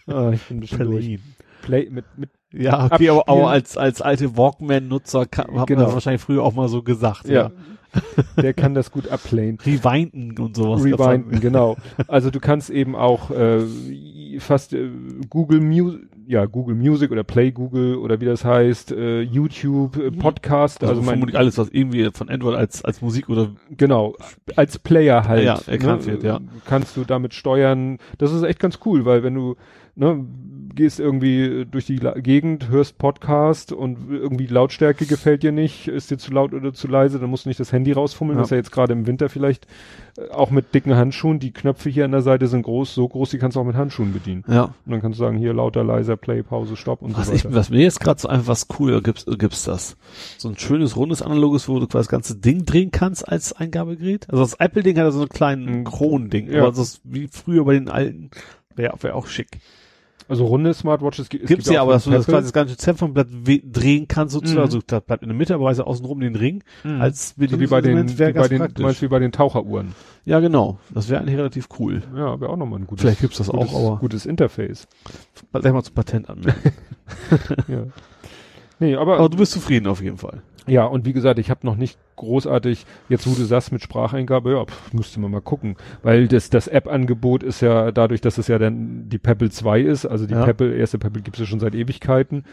Speaker 2: ah, ich bin bisschen durch. Play mit, mit,
Speaker 3: Ja, okay, aber, aber als, als alte Walkman-Nutzer hat man
Speaker 2: Genau.
Speaker 3: das wahrscheinlich früher auch mal so gesagt.
Speaker 2: ja. Der kann das gut abplayen.
Speaker 3: Rewinden und sowas.
Speaker 2: Rewinden, genau. Also du kannst eben auch äh, fast äh, Google Music, ja, Google Music oder Play Google oder wie das heißt, äh, YouTube, äh. Podcast,
Speaker 3: Also,
Speaker 2: also,
Speaker 3: vermutlich alles, was irgendwie von Android als, als Musik oder
Speaker 2: genau, als Player halt.
Speaker 3: Ja, erkannt wird, ja.
Speaker 2: Kannst du damit steuern. Das ist echt ganz cool, weil wenn du, ne, gehst irgendwie durch die Gegend, hörst Podcast und irgendwie die Lautstärke gefällt dir nicht, ist dir zu laut oder zu leise, dann musst du nicht das Handy rausfummeln,
Speaker 3: Ja.
Speaker 2: das ist ja jetzt gerade im Winter vielleicht äh, auch mit dicken Handschuhen. Die Knöpfe hier an der Seite sind groß, so groß, die kannst du auch mit Handschuhen bedienen.
Speaker 3: ja.
Speaker 2: Und dann kannst du sagen, hier lauter, leiser, Play, Pause, Stopp und
Speaker 3: Was,
Speaker 2: so
Speaker 3: ich,
Speaker 2: weiter.
Speaker 3: was mir jetzt gerade so einfach was cool gibt's, gibt's das. So ein schönes, rundes, analoges, wo du quasi das ganze Ding drehen kannst als Eingabegerät. Also das Apple-Ding hat ja so einen kleinen
Speaker 2: Mhm.
Speaker 3: Kronending,
Speaker 2: Ja.
Speaker 3: aber das wie früher bei den alten, wäre wär auch schick.
Speaker 2: Also runde Smartwatches gi- es
Speaker 3: Gibt's
Speaker 2: gibt
Speaker 3: ja, aber dass du das quasi das ganze Zepfernblatt drehen kannst sozusagen.
Speaker 2: Mhm.
Speaker 3: Also da bleibt in der Mitte, aber also außenrum den Ring
Speaker 2: Mhm.
Speaker 3: als
Speaker 2: so wie bei den, wie bei den,
Speaker 3: praktisch.
Speaker 2: meinst du wie bei den Taucheruhren.
Speaker 3: Ja, genau. Das wäre eigentlich relativ cool.
Speaker 2: Ja, wäre auch nochmal ein gutes,
Speaker 3: Vielleicht gibt's das
Speaker 2: gutes,
Speaker 3: auch, aber-
Speaker 2: gutes Interface.
Speaker 3: Gleich mal zum Patent anmelden.
Speaker 2: ja. Nee, aber,
Speaker 3: aber du bist zufrieden auf jeden Fall.
Speaker 2: Ja, und wie gesagt, ich habe noch nicht großartig, jetzt wo du sagst mit Spracheingabe, ja, pf, müsste man mal gucken. Weil das, das App-Angebot ist ja dadurch, dass es ja dann die Pebble 2 ist, also die
Speaker 3: Ja.
Speaker 2: Pebble, erste Pebble gibt's ja schon seit Ewigkeiten.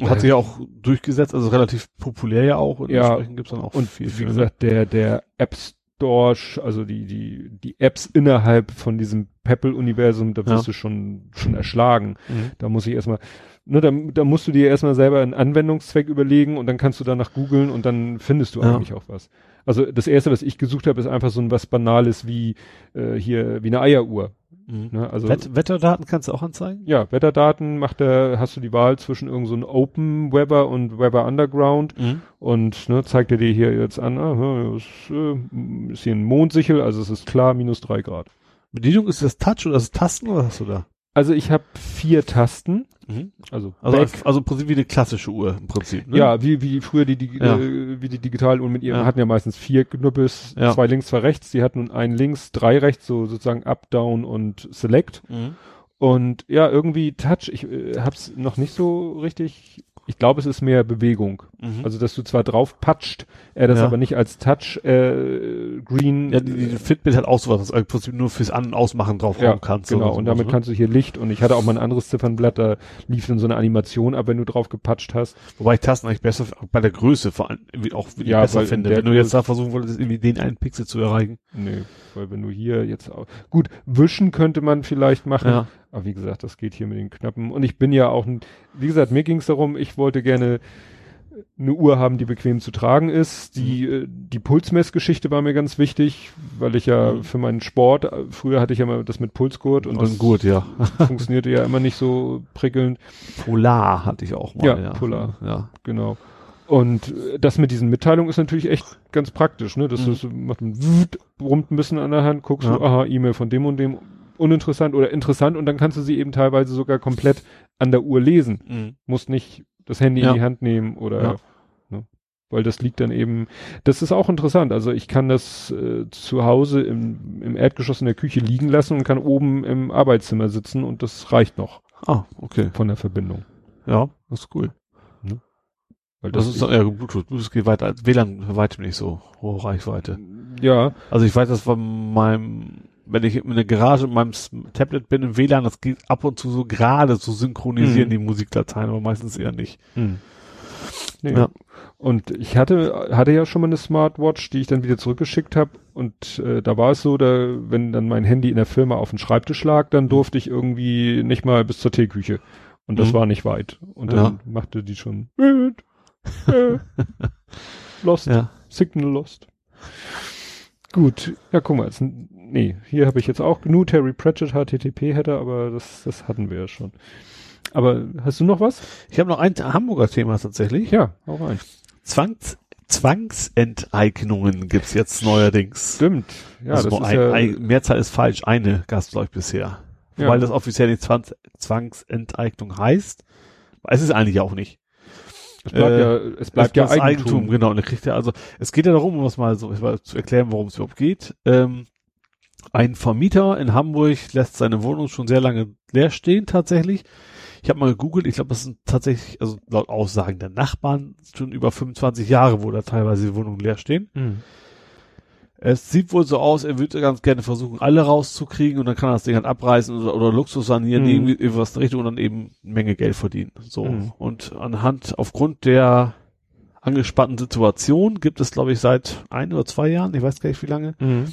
Speaker 3: Und hat sich ja auch durchgesetzt, also relativ populär ja auch. Und
Speaker 2: Ja.
Speaker 3: entsprechend gibt's dann auch
Speaker 2: Und
Speaker 3: viel,
Speaker 2: wie
Speaker 3: viel.
Speaker 2: gesagt, der, der App Store, also die, die, die Apps innerhalb von diesem Pebble-Universum, da wirst
Speaker 3: Ja.
Speaker 2: du schon, schon erschlagen.
Speaker 3: Mhm.
Speaker 2: Da muss ich erstmal, ne, da, da musst du dir erstmal selber einen Anwendungszweck überlegen und dann kannst du danach googeln und dann findest du
Speaker 3: Ja.
Speaker 2: eigentlich auch was. Also das erste, was ich gesucht habe, ist einfach so ein was Banales wie äh, hier, wie eine Eieruhr.
Speaker 3: Mhm.
Speaker 2: Ne? Also
Speaker 3: Wett Wetterdaten kannst du auch anzeigen?
Speaker 2: ja, Wetterdaten macht er, hast du die Wahl zwischen irgendeinem so einem Open Weather und Weather Underground und ne, zeigt er dir hier jetzt an, ah, ist, äh, ist hier ein Mondsichel, also es ist klar, minus drei Grad.
Speaker 3: Bedienung ist das Touch oder es Tasten oder hast du da?
Speaker 2: Also ich habe vier Tasten, also,
Speaker 3: Also,
Speaker 2: Back,
Speaker 3: also im Prinzip wie eine klassische Uhr im Prinzip. Ne?
Speaker 2: Ja, wie, wie früher die, die,
Speaker 3: Ja.
Speaker 2: äh, wie die Digitaluhren mit ihren,
Speaker 3: Ja.
Speaker 2: hatten ja meistens vier Knüppels,
Speaker 3: Ja.
Speaker 2: zwei links, zwei rechts, die hatten nun einen links, drei rechts, so sozusagen Up, Down und Select.
Speaker 3: Mhm.
Speaker 2: Und ja, irgendwie Touch, ich äh, hab's noch nicht so richtig, ich glaube, es ist mehr Bewegung.
Speaker 3: Mhm.
Speaker 2: Also, dass du zwar drauf patscht, er das
Speaker 3: Ja.
Speaker 2: aber nicht als Touch, äh, Green.
Speaker 3: ja, die, die Fitbit hat auch sowas, dass du im Prinzip nur fürs An- und Ausmachen drauf
Speaker 2: ja,
Speaker 3: kannst.
Speaker 2: genau. Und damit
Speaker 3: ne?
Speaker 2: kannst du hier Licht und ich hatte auch mal ein anderes Ziffernblatt, da lief dann so eine Animation ab, wenn du drauf gepatscht hast.
Speaker 3: Wobei ich Tasten eigentlich besser, bei der Größe vor allem, auch
Speaker 2: Ja,
Speaker 3: besser finde. Wenn du jetzt da versuchen wolltest, irgendwie den einen Pixel zu erreichen.
Speaker 2: Nee, weil wenn du hier jetzt auch, gut, wischen könnte man vielleicht machen,
Speaker 3: Ja.
Speaker 2: Aber wie gesagt, das geht hier mit den Knöpfen und ich bin ja auch, wie gesagt, mir ging es darum, ich wollte gerne eine Uhr haben, die bequem zu tragen ist. Die, äh, die Pulsmessgeschichte war mir ganz wichtig, weil ich ja
Speaker 3: Mhm.
Speaker 2: für meinen Sport, äh, früher hatte ich ja mal das mit Pulsgurt und,
Speaker 3: Und
Speaker 2: das
Speaker 3: gut, ja.
Speaker 2: funktionierte ja immer nicht so prickelnd.
Speaker 3: Polar hatte ich auch mal.
Speaker 2: Ja,
Speaker 3: Ja,
Speaker 2: Polar.
Speaker 3: Ja.
Speaker 2: Genau. Und äh, das mit diesen Mitteilungen ist natürlich echt ganz praktisch, ne? Das
Speaker 3: Mhm.
Speaker 2: ist, macht ein brummt ein bisschen an der Hand, guckst
Speaker 3: Ja.
Speaker 2: du, aha, E-Mail von dem und dem, uninteressant oder interessant und dann kannst du sie eben teilweise sogar komplett an der Uhr lesen.
Speaker 3: Mhm.
Speaker 2: Musst nicht das Handy
Speaker 3: Ja.
Speaker 2: in die Hand nehmen oder
Speaker 3: Ja.
Speaker 2: ne? weil das liegt dann eben, das ist auch interessant. Also ich kann das äh, zu Hause im, im Erdgeschoss in der Küche liegen lassen und kann oben im Arbeitszimmer sitzen und das reicht noch
Speaker 3: Ah, okay.
Speaker 2: von der Verbindung.
Speaker 3: Ja, das ist cool.
Speaker 2: Weil
Speaker 3: Das ist ja Bluetooth. Bluetooth geht weiter WLAN weitem nicht so hohe Reichweite.
Speaker 2: ja,
Speaker 3: Also ich weiß das von meinem, wenn ich in der Garage mit meinem Tablet bin im WLAN, das geht ab und zu so gerade zu synchronisieren,
Speaker 2: Mhm.
Speaker 3: die Musikdateien, aber meistens eher nicht.
Speaker 2: Hm. Nee.
Speaker 3: Ja.
Speaker 2: Und ich hatte hatte ja schon mal eine Smartwatch, die ich dann wieder zurückgeschickt habe und äh, da war es so, da wenn dann mein Handy in der Firma auf den Schreibtisch lag, dann durfte ich irgendwie nicht mal bis zur Teeküche und das
Speaker 3: Mhm.
Speaker 2: war nicht weit und
Speaker 3: Ja.
Speaker 2: dann machte die schon Lost,
Speaker 3: Ja.
Speaker 2: Signal Lost. Gut, ja guck mal, jetzt, nee, hier habe ich jetzt auch genug Terry Pratchett HTTP hätte, aber das das hatten wir ja schon. Aber hast du noch was?
Speaker 3: Ich habe noch ein Hamburger Thema tatsächlich.
Speaker 2: Ja, hau rein.
Speaker 3: Zwangs Zwangsenteignungen gibt's jetzt neuerdings.
Speaker 2: Stimmt. Ja,
Speaker 3: also
Speaker 2: das ist
Speaker 3: ein,
Speaker 2: ja,
Speaker 3: ein, Mehrzahl ist falsch, eine gab's glaube ich bisher.
Speaker 2: Ja.
Speaker 3: Weil das offiziell nicht Zwangs Zwangsenteignung heißt. Es ist eigentlich auch nicht.
Speaker 2: es bleibt
Speaker 3: äh,
Speaker 2: ja, es bleibt ja
Speaker 3: das
Speaker 2: Eigentum.
Speaker 3: Genau, und kriegt ja also, es geht ja darum, um was mal so zu erklären, worum es überhaupt geht. Ähm, ein Vermieter in Hamburg lässt seine Wohnung schon sehr lange leer stehen, tatsächlich. Ich habe mal gegoogelt, ich glaube, das sind tatsächlich, also laut Aussagen der Nachbarn, schon über 25 Jahre, wo da teilweise die Wohnungen leer stehen.
Speaker 2: Mhm.
Speaker 3: Es sieht wohl so aus, er würde ganz gerne versuchen, alle rauszukriegen und dann kann er das Ding halt abreißen oder, oder Luxus sanieren,
Speaker 2: Mhm.
Speaker 3: irgendwie irgendwas in der Richtung und dann eben eine Menge Geld verdienen. So.
Speaker 2: Mhm.
Speaker 3: Und anhand, aufgrund der angespannten Situation gibt es, glaube ich, seit ein oder zwei Jahren, ich weiß gar nicht wie lange,
Speaker 2: Mhm.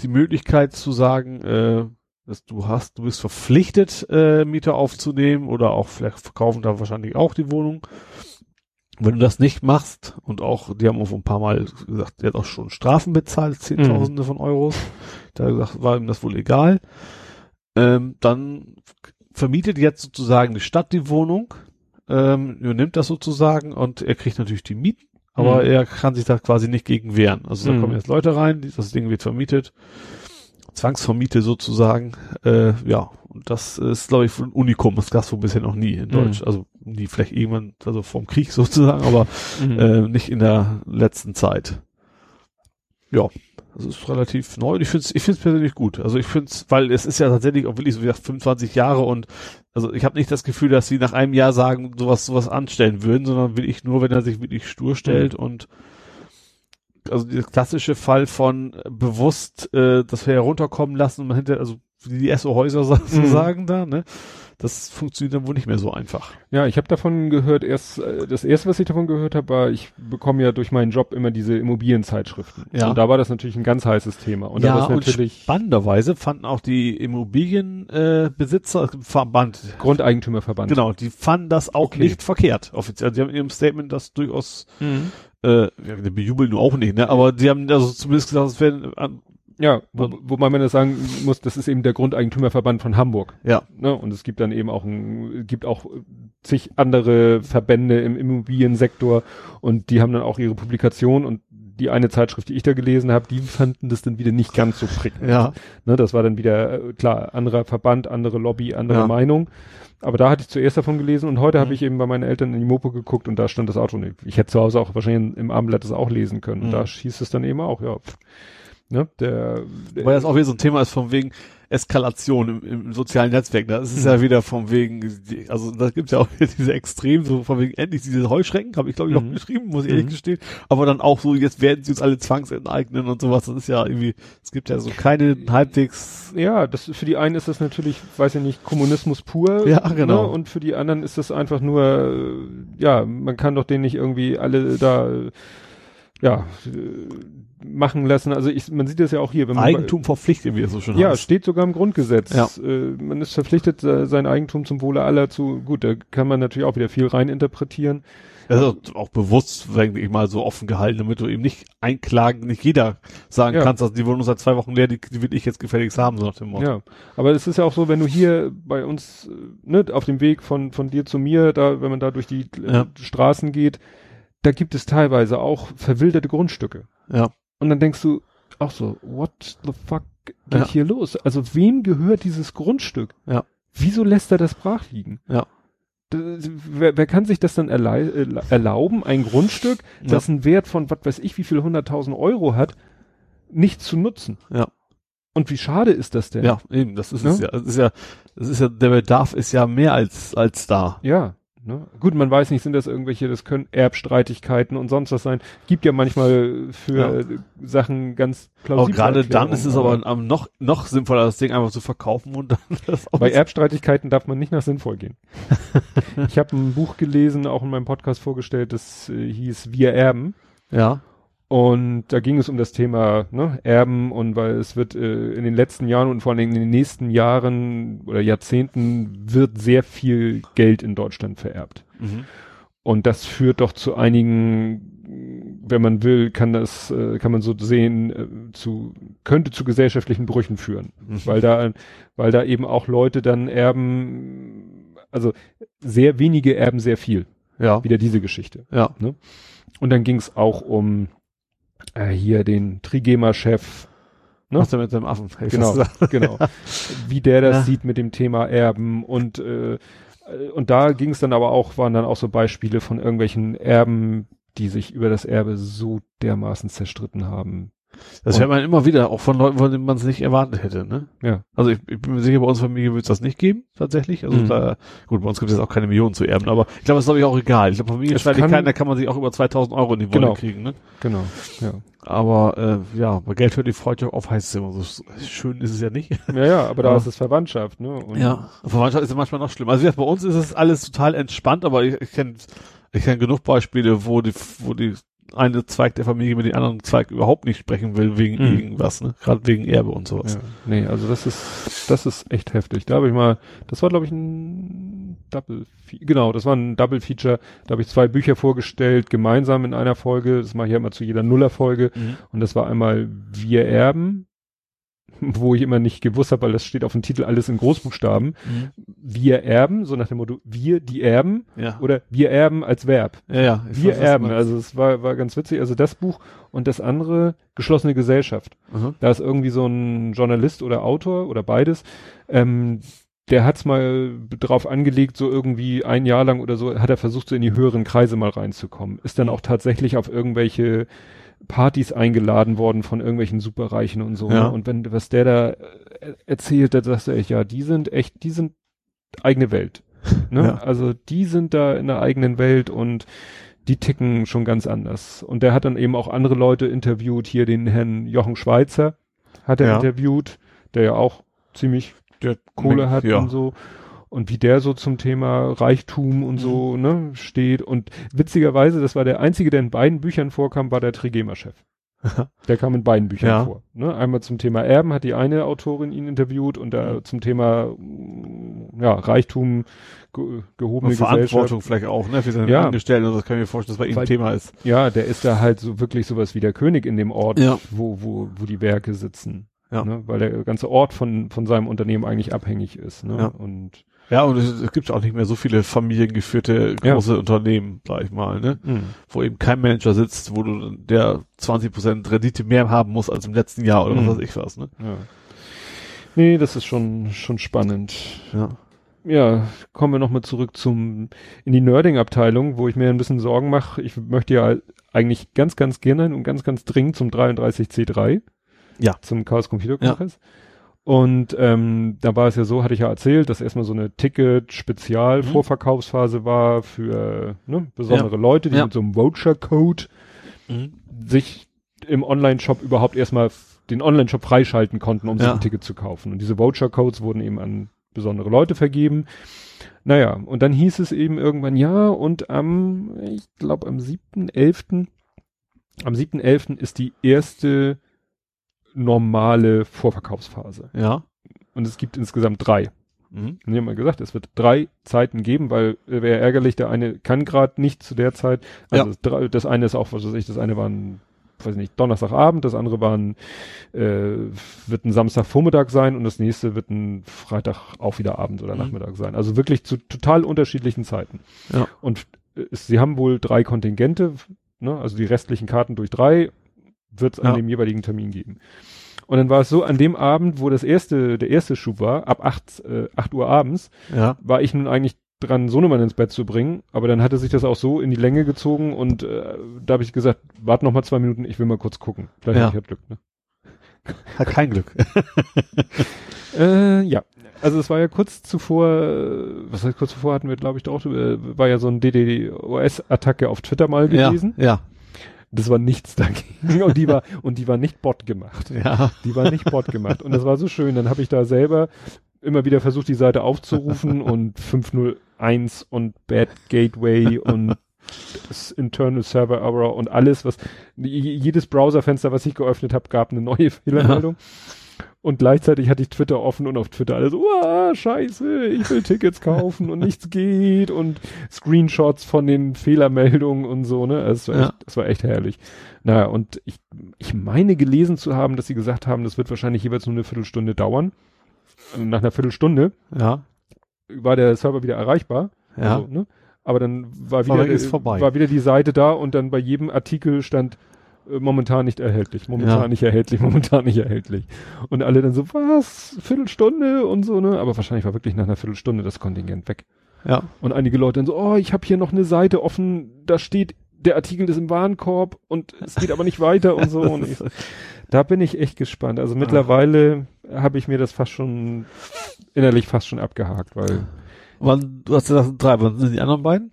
Speaker 3: Die Möglichkeit zu sagen, äh, dass du hast, du bist verpflichtet, äh, Mieter aufzunehmen oder auch vielleicht verkaufen da wahrscheinlich auch die Wohnung. Wenn du das nicht machst und auch, die haben auch ein paar Mal gesagt, der hat auch schon Strafen bezahlt, Zehntausende von Euros. Da gesagt, war ihm das wohl egal. Ähm, dann vermietet jetzt sozusagen die Stadt die Wohnung, ähm, übernimmt das sozusagen und er kriegt natürlich die Mieten, aber
Speaker 2: Mhm.
Speaker 3: er kann sich da quasi nicht gegen wehren. Also da
Speaker 2: Mhm.
Speaker 3: kommen jetzt Leute rein, das Ding wird vermietet, Zwangsvermiete sozusagen, äh, ja, und das ist, glaube ich, ein Unikum, das gab's wohl bisher noch nie in
Speaker 2: Mhm.
Speaker 3: Deutsch, also nie, vielleicht irgendwann, also vom Krieg sozusagen, aber
Speaker 2: Mhm.
Speaker 3: äh, nicht in der letzten Zeit. Ja, das ist relativ neu und ich finde es ich find's persönlich gut. Also ich finde es, weil es ist ja tatsächlich auch wirklich so wie gesagt 25 Jahre und also ich habe nicht das Gefühl, dass sie nach einem Jahr sagen, sowas sowas anstellen würden, sondern will ich nur, wenn er sich wirklich stur stellt und also der klassische Fall von äh, bewusst äh, das herunterkommen lassen und man hinter, also wie die SO-Häuser sozusagen da, ne? Das funktioniert dann wohl nicht mehr so einfach.
Speaker 2: Ja, ich habe davon gehört, erst äh, das erste, was ich davon gehört habe, war, ich bekomme ja durch meinen Job immer diese Immobilienzeitschriften.
Speaker 3: Ja.
Speaker 2: Und da war das natürlich ein ganz heißes Thema. Und da
Speaker 3: ja,
Speaker 2: war es
Speaker 3: und
Speaker 2: natürlich
Speaker 3: spannenderweise fanden auch die Immobilienbesitzer, äh,
Speaker 2: Grundeigentümerverband.
Speaker 3: genau, die fanden das auch
Speaker 2: Okay.
Speaker 3: nicht verkehrt, offiziell. Die haben in ihrem Statement das durchaus,
Speaker 2: Mhm.
Speaker 3: äh, ja, bejubeln nur auch nicht, ne, aber die haben also zumindest gesagt, es wäre,
Speaker 2: Ja, wo, wobei man das sagen muss, das ist eben der Grundeigentümerverband von Hamburg.
Speaker 3: ja,
Speaker 2: Ne? Und es gibt dann eben auch ein, gibt auch zig andere Verbände im Immobiliensektor und die haben dann auch ihre Publikation und die eine Zeitschrift, die ich da gelesen habe, die fanden das dann wieder nicht ganz so prickelnd.
Speaker 3: ja,
Speaker 2: Ne, das war dann wieder, äh, klar, anderer Verband, andere Lobby, andere
Speaker 3: Ja.
Speaker 2: Meinung. Aber da hatte ich zuerst davon gelesen und heute habe
Speaker 3: Mhm.
Speaker 2: ich eben bei meinen Eltern in die Mopo geguckt und da stand das Auto. Ich hätte zu Hause auch wahrscheinlich im Abendblatt das auch lesen können. Und
Speaker 3: Mhm.
Speaker 2: da hieß es dann eben auch, ja, pff, ne, der, der
Speaker 3: weil das auch wieder so ein Thema ist von wegen Eskalation im, im sozialen Netzwerk, da ist es
Speaker 2: Mhm.
Speaker 3: ja wieder von wegen, also da gibt's ja auch wieder diese Extrem, so von wegen endlich diese Heuschrecken, habe ich glaube ich
Speaker 2: Mhm.
Speaker 3: noch geschrieben, muss ich ehrlich
Speaker 2: Mhm.
Speaker 3: gestehen, aber dann auch so, jetzt werden sie uns alle zwangsenteignen und sowas, das ist ja irgendwie, es gibt ja so keine halbwegs,
Speaker 2: ja, das für die einen ist das natürlich, weiß ich nicht, Kommunismus pur.
Speaker 3: Ja, genau.
Speaker 2: Ne? Und für die anderen ist das einfach nur, ja, man kann doch den nicht irgendwie alle da, ja, machen lassen. Also ich, man sieht das ja auch hier, wenn man
Speaker 3: Eigentum verpflichtet, wie es so schon
Speaker 2: Ja,
Speaker 3: heißt.
Speaker 2: steht sogar im Grundgesetz.
Speaker 3: Ja.
Speaker 2: Äh, man ist verpflichtet, sein Eigentum zum Wohle aller zu, gut, da kann man natürlich auch wieder viel reininterpretieren.
Speaker 3: Also auch bewusst, denke ich mal, so offen gehalten, damit du eben nicht einklagen, nicht jeder sagen
Speaker 2: Ja.
Speaker 3: kannst, dass die Wohnung seit zwei Wochen leer, die, die will ich jetzt gefälligst haben, so nach dem Motto.
Speaker 2: Ja, aber es ist ja auch so, wenn du hier bei uns, ne, auf dem Weg von, von dir zu mir, da, wenn man da durch die
Speaker 3: Ja.
Speaker 2: Straßen geht, da gibt es teilweise auch verwilderte Grundstücke.
Speaker 3: Ja.
Speaker 2: Und dann denkst du auch so, what the fuck geht
Speaker 3: Ja.
Speaker 2: hier los? Also wem gehört dieses Grundstück?
Speaker 3: Ja.
Speaker 2: Wieso lässt er das brach liegen?
Speaker 3: Ja.
Speaker 2: wer, wer kann sich das dann äh, erlauben, ein Grundstück, das einen Wert von, was weiß ich, wie viel hunderttausend Euro hat, nicht zu nutzen?
Speaker 3: Ja.
Speaker 2: Und wie schade ist das denn?
Speaker 3: Ja, eben, das ist
Speaker 2: Ne?
Speaker 3: es ja. Das ist ja, das ist ja, der Bedarf ist ja mehr als, als da.
Speaker 2: Ja. Ne? Gut, man weiß nicht, sind das irgendwelche, das können Erbstreitigkeiten und sonst was sein. Gibt ja manchmal für
Speaker 3: Ja.
Speaker 2: Sachen ganz
Speaker 3: Aber
Speaker 2: plausible
Speaker 3: gerade dann ist es aber am noch, noch sinnvoller, das Ding einfach zu verkaufen und dann das
Speaker 2: Bei Erbstreitigkeiten darf man nicht nach sinnvoll gehen. ich habe ein Buch gelesen, auch in meinem Podcast vorgestellt, das äh, hieß Wir erben.
Speaker 3: Ja.
Speaker 2: Und da ging es um das Thema ne, Erben und weil es wird äh, in den letzten Jahren und vor allen Dingen in den nächsten Jahren oder Jahrzehnten wird sehr viel Geld in Deutschland vererbt.
Speaker 3: Mhm.
Speaker 2: Und das führt doch zu einigen, wenn man will, kann das, äh, kann man so sehen, äh, zu, könnte zu gesellschaftlichen Brüchen führen.
Speaker 3: Mhm.
Speaker 2: Weil da, weil da eben auch Leute dann erben, also sehr wenige erben sehr viel.
Speaker 3: Ja.
Speaker 2: Wieder diese Geschichte.
Speaker 3: Ja.
Speaker 2: Und dann ging es auch um äh, hier den Trigema-Chef, Ne?
Speaker 3: Was denn mit dem Affen?
Speaker 2: Genau, genau. Wie der das
Speaker 3: Ja.
Speaker 2: sieht mit dem Thema Erben und äh, und da ging es dann aber auch, waren dann auch so Beispiele von irgendwelchen Erben, die sich über das Erbe so dermaßen zerstritten haben.
Speaker 3: Das
Speaker 2: Und-
Speaker 3: hört man immer wieder, auch von Leuten, von denen man es nicht erwartet hätte, ne?
Speaker 2: Ja.
Speaker 3: Also ich, ich bin mir sicher, bei unserer Familie wird es das nicht geben, tatsächlich. Also
Speaker 2: Mhm.
Speaker 3: da, gut, bei uns gibt es jetzt auch keine Millionen zu erben, aber ich glaube, das ist glaube ich auch egal. Ich glaube, Familienstreitigkeiten, da kann man sich auch über 2000 Euro in die Wolle
Speaker 2: Genau.
Speaker 3: kriegen, ne?
Speaker 2: Genau. Ja.
Speaker 3: Aber äh, ja, bei Geld hört die Freude auf, heißt es immer so. Schön ist es ja nicht.
Speaker 2: Ja, ja, aber da
Speaker 3: Ja.
Speaker 2: ist es Verwandtschaft, ne? Und
Speaker 3: Verwandtschaft ist ja manchmal noch schlimmer. Also bei uns ist es alles total entspannt, aber ich, ich kenne ich kenn genug Beispiele, wo die, wo die eine Zweig der Familie mit dem anderen Zweig überhaupt nicht sprechen will wegen
Speaker 2: Mhm.
Speaker 3: irgendwas, ne? Gerade wegen Erbe und sowas.
Speaker 2: Ja, nee, also das ist, das ist echt heftig. Da habe ich mal, das war glaube ich ein Double, genau, das war ein Double Feature. Da habe ich zwei Bücher vorgestellt, gemeinsam in einer Folge. Das mache ich ja immer zu jeder Nuller-Folge.
Speaker 3: Mhm.
Speaker 2: Und das war einmal Wir erben, wo ich immer nicht gewusst habe, weil das steht auf dem Titel alles in Großbuchstaben. Wir erben, so nach dem Motto, wir die erben
Speaker 3: Ja.
Speaker 2: oder wir erben als Verb.
Speaker 3: ja, ja.
Speaker 2: Wir
Speaker 3: weiß,
Speaker 2: erben, also es war, war ganz witzig. Also das Buch und das andere, geschlossene Gesellschaft.
Speaker 3: Mhm.
Speaker 2: Da ist irgendwie so ein Journalist oder Autor oder beides, ähm, der hat's mal drauf angelegt, so irgendwie ein Jahr lang oder so, hat er versucht, so in die höheren Kreise mal reinzukommen. Ist dann auch tatsächlich auf irgendwelche Partys eingeladen worden von irgendwelchen Superreichen und so.
Speaker 3: Ja.
Speaker 2: Ne? Und wenn, was der da äh, erzählt, da sagst du echt, ja, die sind echt, die sind eigene Welt. Ne?
Speaker 3: Ja.
Speaker 2: Also die sind da in der eigenen Welt und die ticken schon ganz anders. Und der hat dann eben auch andere Leute interviewt, hier den Herrn Jochen Schweizer hat er
Speaker 3: Ja.
Speaker 2: interviewt, der ja auch ziemlich
Speaker 3: Der
Speaker 2: Kohle hat
Speaker 3: ja.
Speaker 2: und so. Und wie der so zum Thema Reichtum
Speaker 3: Mhm.
Speaker 2: und so, ne, steht. Und witzigerweise, das war der einzige, der in beiden Büchern vorkam, war der Trigema-Chef. Der kam in beiden Büchern
Speaker 3: Ja.
Speaker 2: vor. Ne? Einmal zum Thema Erben hat die eine Autorin ihn interviewt und da
Speaker 3: Mhm.
Speaker 2: zum Thema ja, Reichtum, ge gehobene
Speaker 3: Und Verantwortung vielleicht auch, ne, für seine
Speaker 2: Ja.
Speaker 3: Angestellten, das kann ich mir vorstellen, dass bei ihm
Speaker 2: Weil-
Speaker 3: Thema ist.
Speaker 2: Ja, der ist da halt so wirklich sowas wie der König in dem Ort,
Speaker 3: Ja.
Speaker 2: wo, wo, wo die Werke sitzen.
Speaker 3: Ja.
Speaker 2: Ne? Weil der ganze Ort von, von seinem Unternehmen eigentlich abhängig ist. Ne?
Speaker 3: Ja.
Speaker 2: Und
Speaker 3: Ja, und es, es gibt auch nicht mehr so viele familiengeführte
Speaker 2: Ja.
Speaker 3: große Unternehmen, sag ich mal, ne,
Speaker 2: mh.
Speaker 3: wo eben kein Manager sitzt, wo du der 20% Rendite mehr haben muss als im letzten Jahr oder
Speaker 2: Mhm.
Speaker 3: was weiß ich was, ne?
Speaker 2: Ja. Nee, das ist schon, schon spannend.
Speaker 3: Ja.
Speaker 2: Ja, kommen wir nochmal zurück zum, in die Nerding-Abteilung, wo ich mir ein bisschen Sorgen mache. Ich möchte ja eigentlich ganz, ganz gerne und ganz, ganz dringend zum 33C3.
Speaker 3: Ja.
Speaker 2: Zum Chaos Computer Congress. Und ähm, da war es ja so, hatte ich ja erzählt, dass erstmal so eine Ticket-Spezial-Vorverkaufsphase war für ne, besondere Leute, die
Speaker 3: Ja.
Speaker 2: mit so einem Voucher-Code
Speaker 3: Mhm.
Speaker 2: sich im Online-Shop überhaupt erstmal den Online-Shop freischalten konnten, um sich
Speaker 3: Ja.
Speaker 2: ein Ticket zu kaufen. Und diese Voucher-Codes wurden eben an besondere Leute vergeben. Naja, und dann hieß es eben irgendwann, ja, und am, ich glaube am 7.11., am 7.11. ist die erste normale Vorverkaufsphase.
Speaker 3: Ja.
Speaker 2: Und es gibt insgesamt drei.
Speaker 3: Mhm.
Speaker 2: Und die haben mal gesagt, es wird drei Zeiten geben, weil äh, wäre ärgerlich, der eine kann gerade nicht zu der Zeit. Also
Speaker 3: Ja.
Speaker 2: das, das eine ist auch, was weiß ich, das eine war ein, weiß nicht, Donnerstagabend, das andere war ein, äh, wird ein Samstagvormittag sein und das nächste wird ein Freitag auch wieder Abend oder
Speaker 3: Mhm.
Speaker 2: Nachmittag sein. Also wirklich zu total unterschiedlichen Zeiten.
Speaker 3: Ja.
Speaker 2: Und äh, sie haben wohl drei Kontingente, ne, also die restlichen Karten durch drei wird es an
Speaker 3: Ja.
Speaker 2: dem jeweiligen Termin geben. Und dann war es so, an dem Abend, wo das erste, der erste Schub war, ab 8, äh, 8 Uhr abends,
Speaker 3: Ja.
Speaker 2: war ich nun eigentlich dran, Sohnemann ins Bett zu bringen, aber dann hatte sich das auch so in die Länge gezogen und äh, da habe ich gesagt, warte noch mal zwei Minuten, ich will mal kurz gucken. Vielleicht
Speaker 3: Ja.
Speaker 2: hab ich ja Glück. Ne?
Speaker 3: Hat kein Glück.
Speaker 2: Äh, ja, also es war ja kurz zuvor, äh, was heißt kurz zuvor hatten wir, glaube ich, auch, äh, war ja so ein DDoS-Attacke auf Twitter mal gewesen.
Speaker 3: Ja,
Speaker 2: Das war nichts dagegen und die war und die war nicht Bot gemacht.
Speaker 3: ja. Ja.
Speaker 2: Die war nicht Bot gemacht und das war so schön. Dann habe ich da selber immer wieder versucht, die Seite aufzurufen und 501 und Bad Gateway und das Internal Server Error und alles, was jedes Browserfenster, was ich geöffnet habe, gab eine neue Fehlermeldung. Und gleichzeitig hatte ich Twitter offen und auf Twitter alles, uah, scheiße, ich will Tickets kaufen und nichts geht und Screenshots von den Fehlermeldungen und so, ne? Es war,
Speaker 3: Ja.
Speaker 2: echt, es war echt herrlich. Naja, und ich, ich meine gelesen zu haben, dass sie gesagt haben, das wird wahrscheinlich jeweils nur eine Viertelstunde dauern. Und Nach einer Viertelstunde
Speaker 3: Ja.
Speaker 2: war der Server wieder erreichbar.
Speaker 3: Ja.
Speaker 2: Also, ne? Aber dann war
Speaker 3: War
Speaker 2: wieder,
Speaker 3: ist vorbei.
Speaker 2: war wieder die Seite da und dann bei jedem Artikel stand momentan nicht erhältlich, momentan
Speaker 3: Ja.
Speaker 2: nicht erhältlich, momentan nicht erhältlich. Und alle dann so, was? Viertelstunde und so, ne? Aber wahrscheinlich war wirklich nach einer Viertelstunde das Kontingent weg.
Speaker 3: ja.
Speaker 2: Und einige Leute dann so, oh, ich habe hier noch eine Seite offen, da steht, der Artikel ist im Warenkorb und es geht aber nicht weiter und so. Und ich, da bin ich echt gespannt. Also mittlerweile habe ich mir das fast schon innerlich fast schon abgehakt, weil
Speaker 3: Wann, du hast gesagt, drei, wann sind die anderen beiden?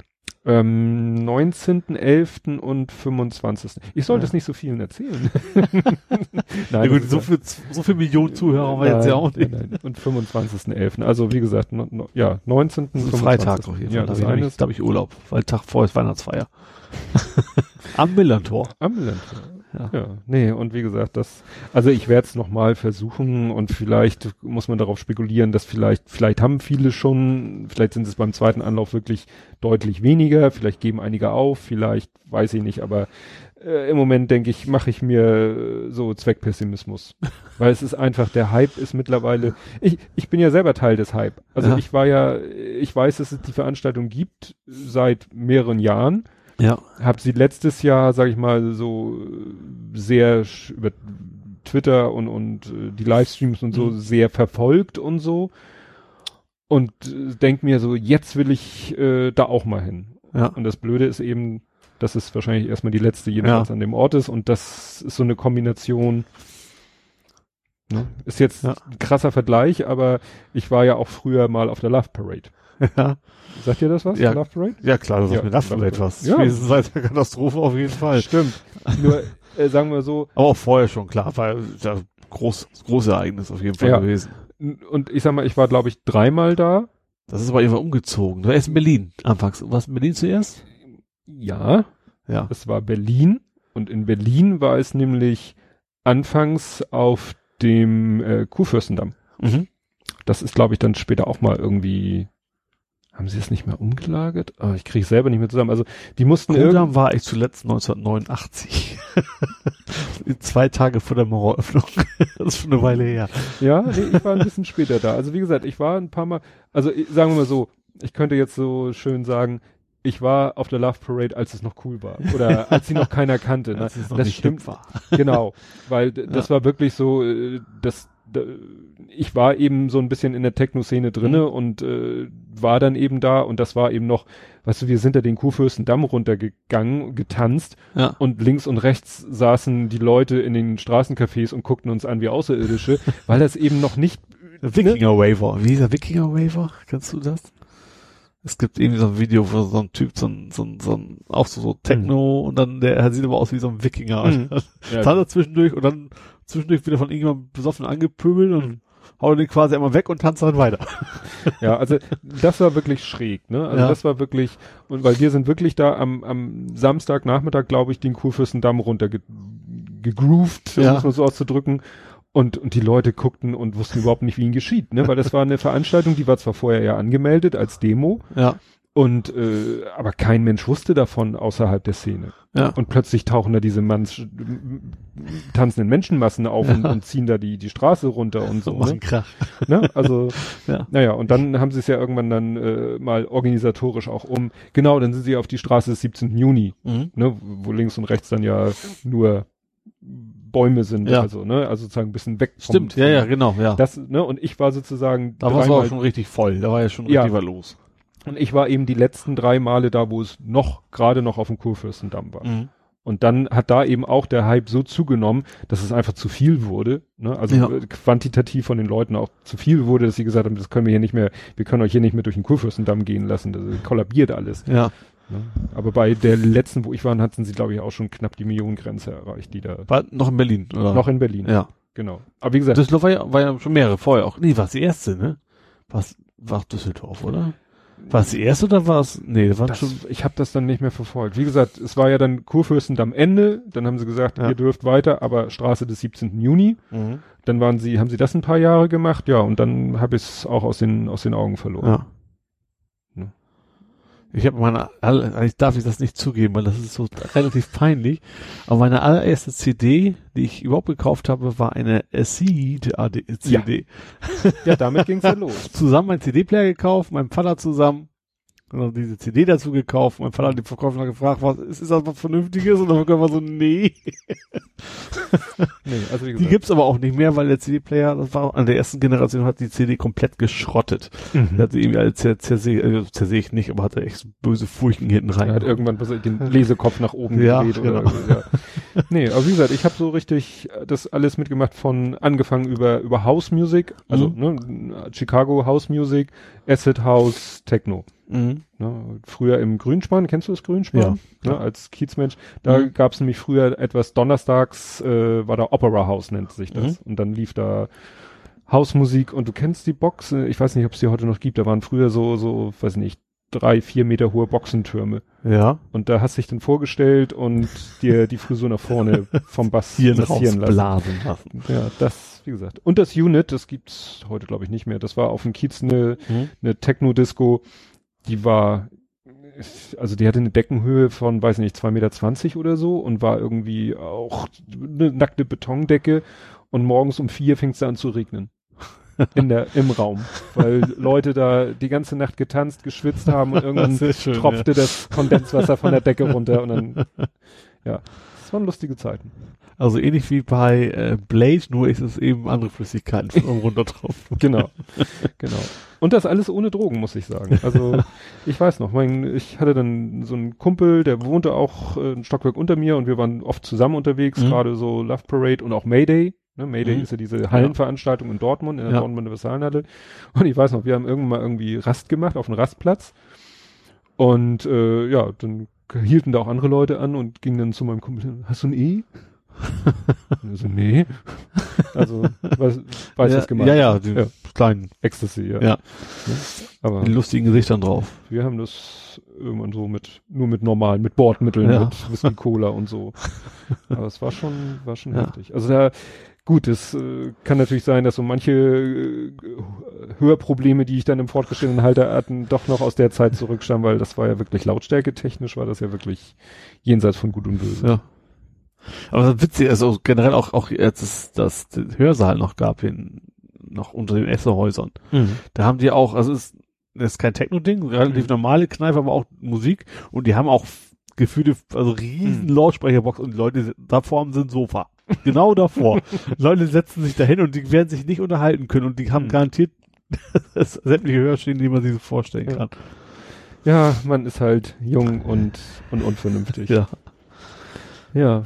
Speaker 2: Ähm, 19.11. und 25. Ich sollte
Speaker 3: Ja.
Speaker 2: es nicht so vielen erzählen.
Speaker 3: Ja,
Speaker 2: nein,
Speaker 3: gut, so viel, so viel Millionen Zuhörer haben wir jetzt ja auch nicht.
Speaker 2: Nein, nein. Und 25.11. Also wie gesagt, no, no, ja, 19.
Speaker 3: Das ist ein Freitag auf jeden Fall.
Speaker 2: Ja,
Speaker 3: da
Speaker 2: das
Speaker 3: habe
Speaker 2: eine
Speaker 3: ich,
Speaker 2: ist
Speaker 3: da hab ich Urlaub, weil Tag vorher ist Weihnachtsfeier. Am Millantor.
Speaker 2: am Land.
Speaker 3: Ja.
Speaker 2: Ja, nee, und wie gesagt, das, also ich werde es nochmal versuchen und vielleicht muss man darauf spekulieren, dass vielleicht, vielleicht haben viele schon, vielleicht sind es beim zweiten Anlauf wirklich deutlich weniger, vielleicht geben einige auf, vielleicht weiß ich nicht, aber äh, im Moment denke ich, mache ich mir äh, so Zweckpessimismus. Weil es ist einfach, der Hype ist mittlerweile, ich, ich bin ja selber Teil des Hype. Also
Speaker 3: Ja.
Speaker 2: ich war ja, ich weiß, dass es die Veranstaltung gibt seit mehreren Jahren
Speaker 3: Ja.
Speaker 2: habe sie letztes Jahr, sage ich mal, so äh, sehr über Twitter und und äh, die Livestreams und so
Speaker 3: Mhm.
Speaker 2: sehr verfolgt und so und äh, denk mir so, jetzt will ich äh, da auch mal hin.
Speaker 3: Ja.
Speaker 2: Und das Blöde ist eben, dass es wahrscheinlich erstmal die letzte jedenfalls
Speaker 3: Ja.
Speaker 2: an dem Ort ist und das ist so eine Kombination. Ne? Ist jetzt
Speaker 3: Ja.
Speaker 2: ein krasser Vergleich, aber ich war ja auch früher mal auf der Love Parade.
Speaker 3: Ja.
Speaker 2: Sagt ihr das was?
Speaker 3: Ja.
Speaker 2: Love Parade?
Speaker 3: Ja, klar, das
Speaker 2: Ja,
Speaker 3: ist mir das
Speaker 2: klar.
Speaker 3: vielleicht was.
Speaker 2: Ja.
Speaker 3: Spätestens seit der Katastrophe auf jeden Fall.
Speaker 2: Stimmt. Nur äh, sagen wir so,
Speaker 3: Aber auch vorher schon, klar, war ja groß, großes Ereignis auf jeden Fall
Speaker 2: Ja.
Speaker 3: gewesen.
Speaker 2: und ich sag mal, ich war glaube ich dreimal da.
Speaker 3: Das ist aber irgendwann umgezogen. Du warst in Berlin anfangs. Was in Berlin zuerst?
Speaker 2: Ja,
Speaker 3: Ja.
Speaker 2: es war Berlin und in Berlin war es nämlich anfangs auf dem äh, Kurfürstendamm.
Speaker 3: Mhm.
Speaker 2: Das ist glaube ich dann später auch mal irgendwie haben sie es nicht mehr umgelagert? Oh, ich kriege selber nicht mehr zusammen. Also die mussten irgendwie
Speaker 3: Kudamm war ich zuletzt 1989. Zwei Tage vor der Maueröffnung. das ist schon eine Weile her.
Speaker 2: Ja, nee, ich war ein bisschen später da. Also wie gesagt, ich war ein paar Mal, also sagen wir mal so, ich könnte jetzt so schön sagen, ich war auf der Love Parade, als es noch cool war. Oder als sie noch keiner kannte. Ne?
Speaker 3: Als es noch
Speaker 2: das
Speaker 3: nicht
Speaker 2: stimmt.
Speaker 3: war.
Speaker 2: Genau, weil d- das war wirklich so, äh, das, ich war eben so ein bisschen in der Techno-Szene drinne
Speaker 3: Mhm.
Speaker 2: und äh, war dann eben da und das war eben noch, weißt du, wir sind da den Kurfürstendamm runtergegangen, getanzt
Speaker 3: Ja.
Speaker 2: und links und rechts saßen die Leute in den Straßencafés und guckten uns an wie Außerirdische, weil das eben noch nicht
Speaker 3: Wikinger Waver. Wie hieß der Wikinger Waver? Kennst du das? Es gibt irgendwie so ein Video, wo so ein Typ, so ein, so ein, so ein auch so, so Techno und dann, der, er sieht aber aus wie so ein Wikinger.
Speaker 2: Mhm.
Speaker 3: Ja. Tanzt er zwischendurch und dann zwischendurch wieder von irgendjemandem besoffen angepöbelt und haut den quasi einmal weg und tanzt dann weiter.
Speaker 2: Ja, also das war wirklich schräg, ne? Also
Speaker 3: Ja.
Speaker 2: das war wirklich, und weil wir sind wirklich da am, am Samstagnachmittag, glaube ich, den Kurfürstendamm runter ge gegroovt, um
Speaker 3: Ja.
Speaker 2: es mal so auszudrücken. Und, und die Leute guckten und wussten überhaupt nicht, wie ihnen geschieht, ne? Weil das war eine Veranstaltung, die war zwar vorher ja angemeldet als Demo,
Speaker 3: Ja.
Speaker 2: Und äh, aber kein Mensch wusste davon außerhalb der Szene.
Speaker 3: Ja.
Speaker 2: Und plötzlich tauchen da diese Manns, tanzenden Menschenmassen auf und,
Speaker 3: Ja.
Speaker 2: und ziehen da die, die Straße runter und so.
Speaker 3: machen
Speaker 2: Ne?
Speaker 3: Krach.
Speaker 2: ne? Also
Speaker 3: Ja.
Speaker 2: naja, und dann haben sie es ja irgendwann dann äh, mal organisatorisch auch um. Genau, dann sind sie auf die Straße des 17. Juni,
Speaker 3: Mhm.
Speaker 2: ne, wo links und rechts dann ja nur Bäume sind,
Speaker 3: Ja.
Speaker 2: also, ne, also sozusagen ein bisschen weg vom,
Speaker 3: Stimmt, ja, ja, genau, ja.
Speaker 2: Das, ne, und ich war sozusagen
Speaker 3: da war es auch schon richtig voll. Da war ja schon
Speaker 2: Ja.
Speaker 3: richtig was los.
Speaker 2: Und ich war eben die letzten drei Male da, wo es noch, gerade noch auf dem Kurfürstendamm war.
Speaker 3: Mhm.
Speaker 2: Und dann hat da eben auch der Hype so zugenommen, dass es einfach zu viel wurde. Ne? Also
Speaker 3: Ja.
Speaker 2: äh, quantitativ von den Leuten auch zu viel wurde, dass sie gesagt haben, das können wir hier nicht mehr, wir können euch hier nicht mehr durch den Kurfürstendamm gehen lassen. Das kollabiert alles.
Speaker 3: Ja.
Speaker 2: Ne? Aber bei der letzten, wo ich war, hatten sie, glaube ich, auch schon knapp die Millionengrenze erreicht, die da
Speaker 3: War noch in Berlin, oder?
Speaker 2: noch in Berlin.
Speaker 3: Ja.
Speaker 2: Genau. Aber wie gesagt,
Speaker 3: Düsseldorf war ja, war ja schon mehrere vorher auch. Nee, war es die erste, ne? War's, war Düsseldorf, oder? War es die erste oder war es, nee, das war
Speaker 2: das,
Speaker 3: schon,
Speaker 2: ich habe das dann nicht mehr verfolgt. Wie gesagt, es war ja dann Kurfürstendamm Ende, dann haben sie gesagt,
Speaker 3: Ja.
Speaker 2: ihr dürft weiter, aber Straße des 17. Juni.
Speaker 3: mhm.
Speaker 2: Dann waren sie, haben sie das ein paar Jahre gemacht, ja, und dann habe ich es auch aus den, aus den Augen verloren.
Speaker 3: ja. Ich habe meine, ich darf ich das nicht zugeben, weil das ist so relativ peinlich. Aber meine allererste CD, die ich überhaupt gekauft habe, war eine AD CD.
Speaker 2: Ja, damit ging's ja los.
Speaker 3: Zusammen einen CD-Player gekauft, meinem Vater zusammen. Und dann diese CD dazu gekauft. Mein Vater hat den Verkäufer gefragt, was ist, ist das was Vernünftiges? Und dann wir so, nee.
Speaker 2: Nee, also wie
Speaker 3: Die gibt's aber auch nicht mehr, weil der CD-Player, das war an der ersten Generation, hat die CD komplett geschrottet. Der
Speaker 2: Mhm.
Speaker 3: hat sie irgendwie als zer zersägt, äh, zersägt nicht, aber hatte echt böse Furchen hinten rein.
Speaker 2: Er hat irgendwann den Lesekopf nach oben
Speaker 3: Ja,
Speaker 2: gedreht.
Speaker 3: genau.
Speaker 2: Oder, ja. Nee, aber wie gesagt, ich habe so richtig äh, das alles mitgemacht von angefangen über über House Music, also ne, Chicago House Music, Acid House, Techno.
Speaker 3: Mhm.
Speaker 2: Ne, früher im Grünspan, kennst du das Grünspan?
Speaker 3: Ja,
Speaker 2: Ne, als Kiezmensch. Da
Speaker 3: Mhm.
Speaker 2: gab's nämlich früher etwas donnerstags, äh, war da Opera House nennt sich das.
Speaker 3: Mhm.
Speaker 2: Und dann lief da Hausmusik und du kennst die Box, äh, ich weiß nicht, ob es die heute noch gibt, da waren früher so, so, weiß nicht, drei, vier Meter hohe Boxentürme.
Speaker 3: Ja.
Speaker 2: Und da hast du dich dann vorgestellt und dir die Frisur nach vorne vom Bass
Speaker 3: Hier
Speaker 2: massieren lassen.
Speaker 3: lassen.
Speaker 2: Ja, das, wie gesagt. Und das Unit, das gibt's heute glaube ich nicht mehr. Das war auf dem Kiez eine,
Speaker 3: Mhm.
Speaker 2: eine Techno-Disco, die war, also die hatte eine Deckenhöhe von, weiß nicht, 2,20 Meter oder so und war irgendwie auch eine nackte Betondecke und morgens um vier fing's da an zu regnen. In der, im Raum. Weil Leute da die ganze Nacht getanzt, geschwitzt haben und irgendwann
Speaker 3: Sehr schön,
Speaker 2: tropfte das Kondenswasser von der Decke runter und dann, ja, das waren lustige Zeiten.
Speaker 3: Also ähnlich wie bei äh, Blade, nur ist es eben andere Flüssigkeiten von runter drauf.
Speaker 2: Genau, genau. Und das alles ohne Drogen, muss ich sagen. Also ich weiß noch, mein, ich hatte dann so einen Kumpel, der wohnte auch äh, ein Stockwerk unter mir und wir waren oft zusammen unterwegs,
Speaker 3: Mhm.
Speaker 2: gerade so Love Parade und auch Mayday. Ne, Mayday
Speaker 3: Mhm.
Speaker 2: ist ja diese Hallenveranstaltung in Dortmund, in der
Speaker 3: Ja.
Speaker 2: Dortmunder Westfalenhalle. Und ich weiß noch, wir haben irgendwann mal irgendwie Rast gemacht auf einem Rastplatz. Und äh, ja, dann hielten da auch andere Leute an und gingen dann zu meinem Kumpel, hast du ein E? Und er so, nee. Also, weiß, weiß
Speaker 3: ja,
Speaker 2: was gemeint
Speaker 3: Ja, ja, die
Speaker 2: ja.
Speaker 3: kleinen,
Speaker 2: Ecstasy, ja.
Speaker 3: Ja.
Speaker 2: Aber
Speaker 3: die lustigen Gesichtern drauf.
Speaker 2: wir haben das irgendwann so mit, nur mit normalen, mit Bordmitteln,
Speaker 3: Ja.
Speaker 2: mit Whisky Cola und so. Aber es war schon, war schon heftig. Also da, gut, es äh, kann natürlich sein, dass so manche äh, Hörprobleme, die ich dann im fortgeschrittenen Alter hatten, doch noch aus der Zeit zurückstammen, weil das war ja wirklich Lautstärke technisch, war das ja wirklich jenseits von Gut und Böse.
Speaker 3: Ja. Aber das ist witzig, also generell auch, auch als es das den Hörsaal noch gab, in, noch unter den Essehäusern.
Speaker 2: Mhm.
Speaker 3: Da haben die auch, also es ist, das ist kein Techno-Ding, relativ
Speaker 2: Mhm.
Speaker 3: normale Kneipe, aber auch Musik und die haben auch gefühlte, also riesen
Speaker 2: Mhm.
Speaker 3: Lautsprecherbox und die Leute davor haben sie ein Sofa. Genau davor. Leute setzen sich dahin und die werden sich nicht unterhalten können und die haben
Speaker 2: Mhm.
Speaker 3: garantiert sämtliche Hörstehen, die man sich so vorstellen
Speaker 2: Ja.
Speaker 3: kann.
Speaker 2: Ja, man ist halt jung und, und unvernünftig.
Speaker 3: Ja.
Speaker 2: Ja.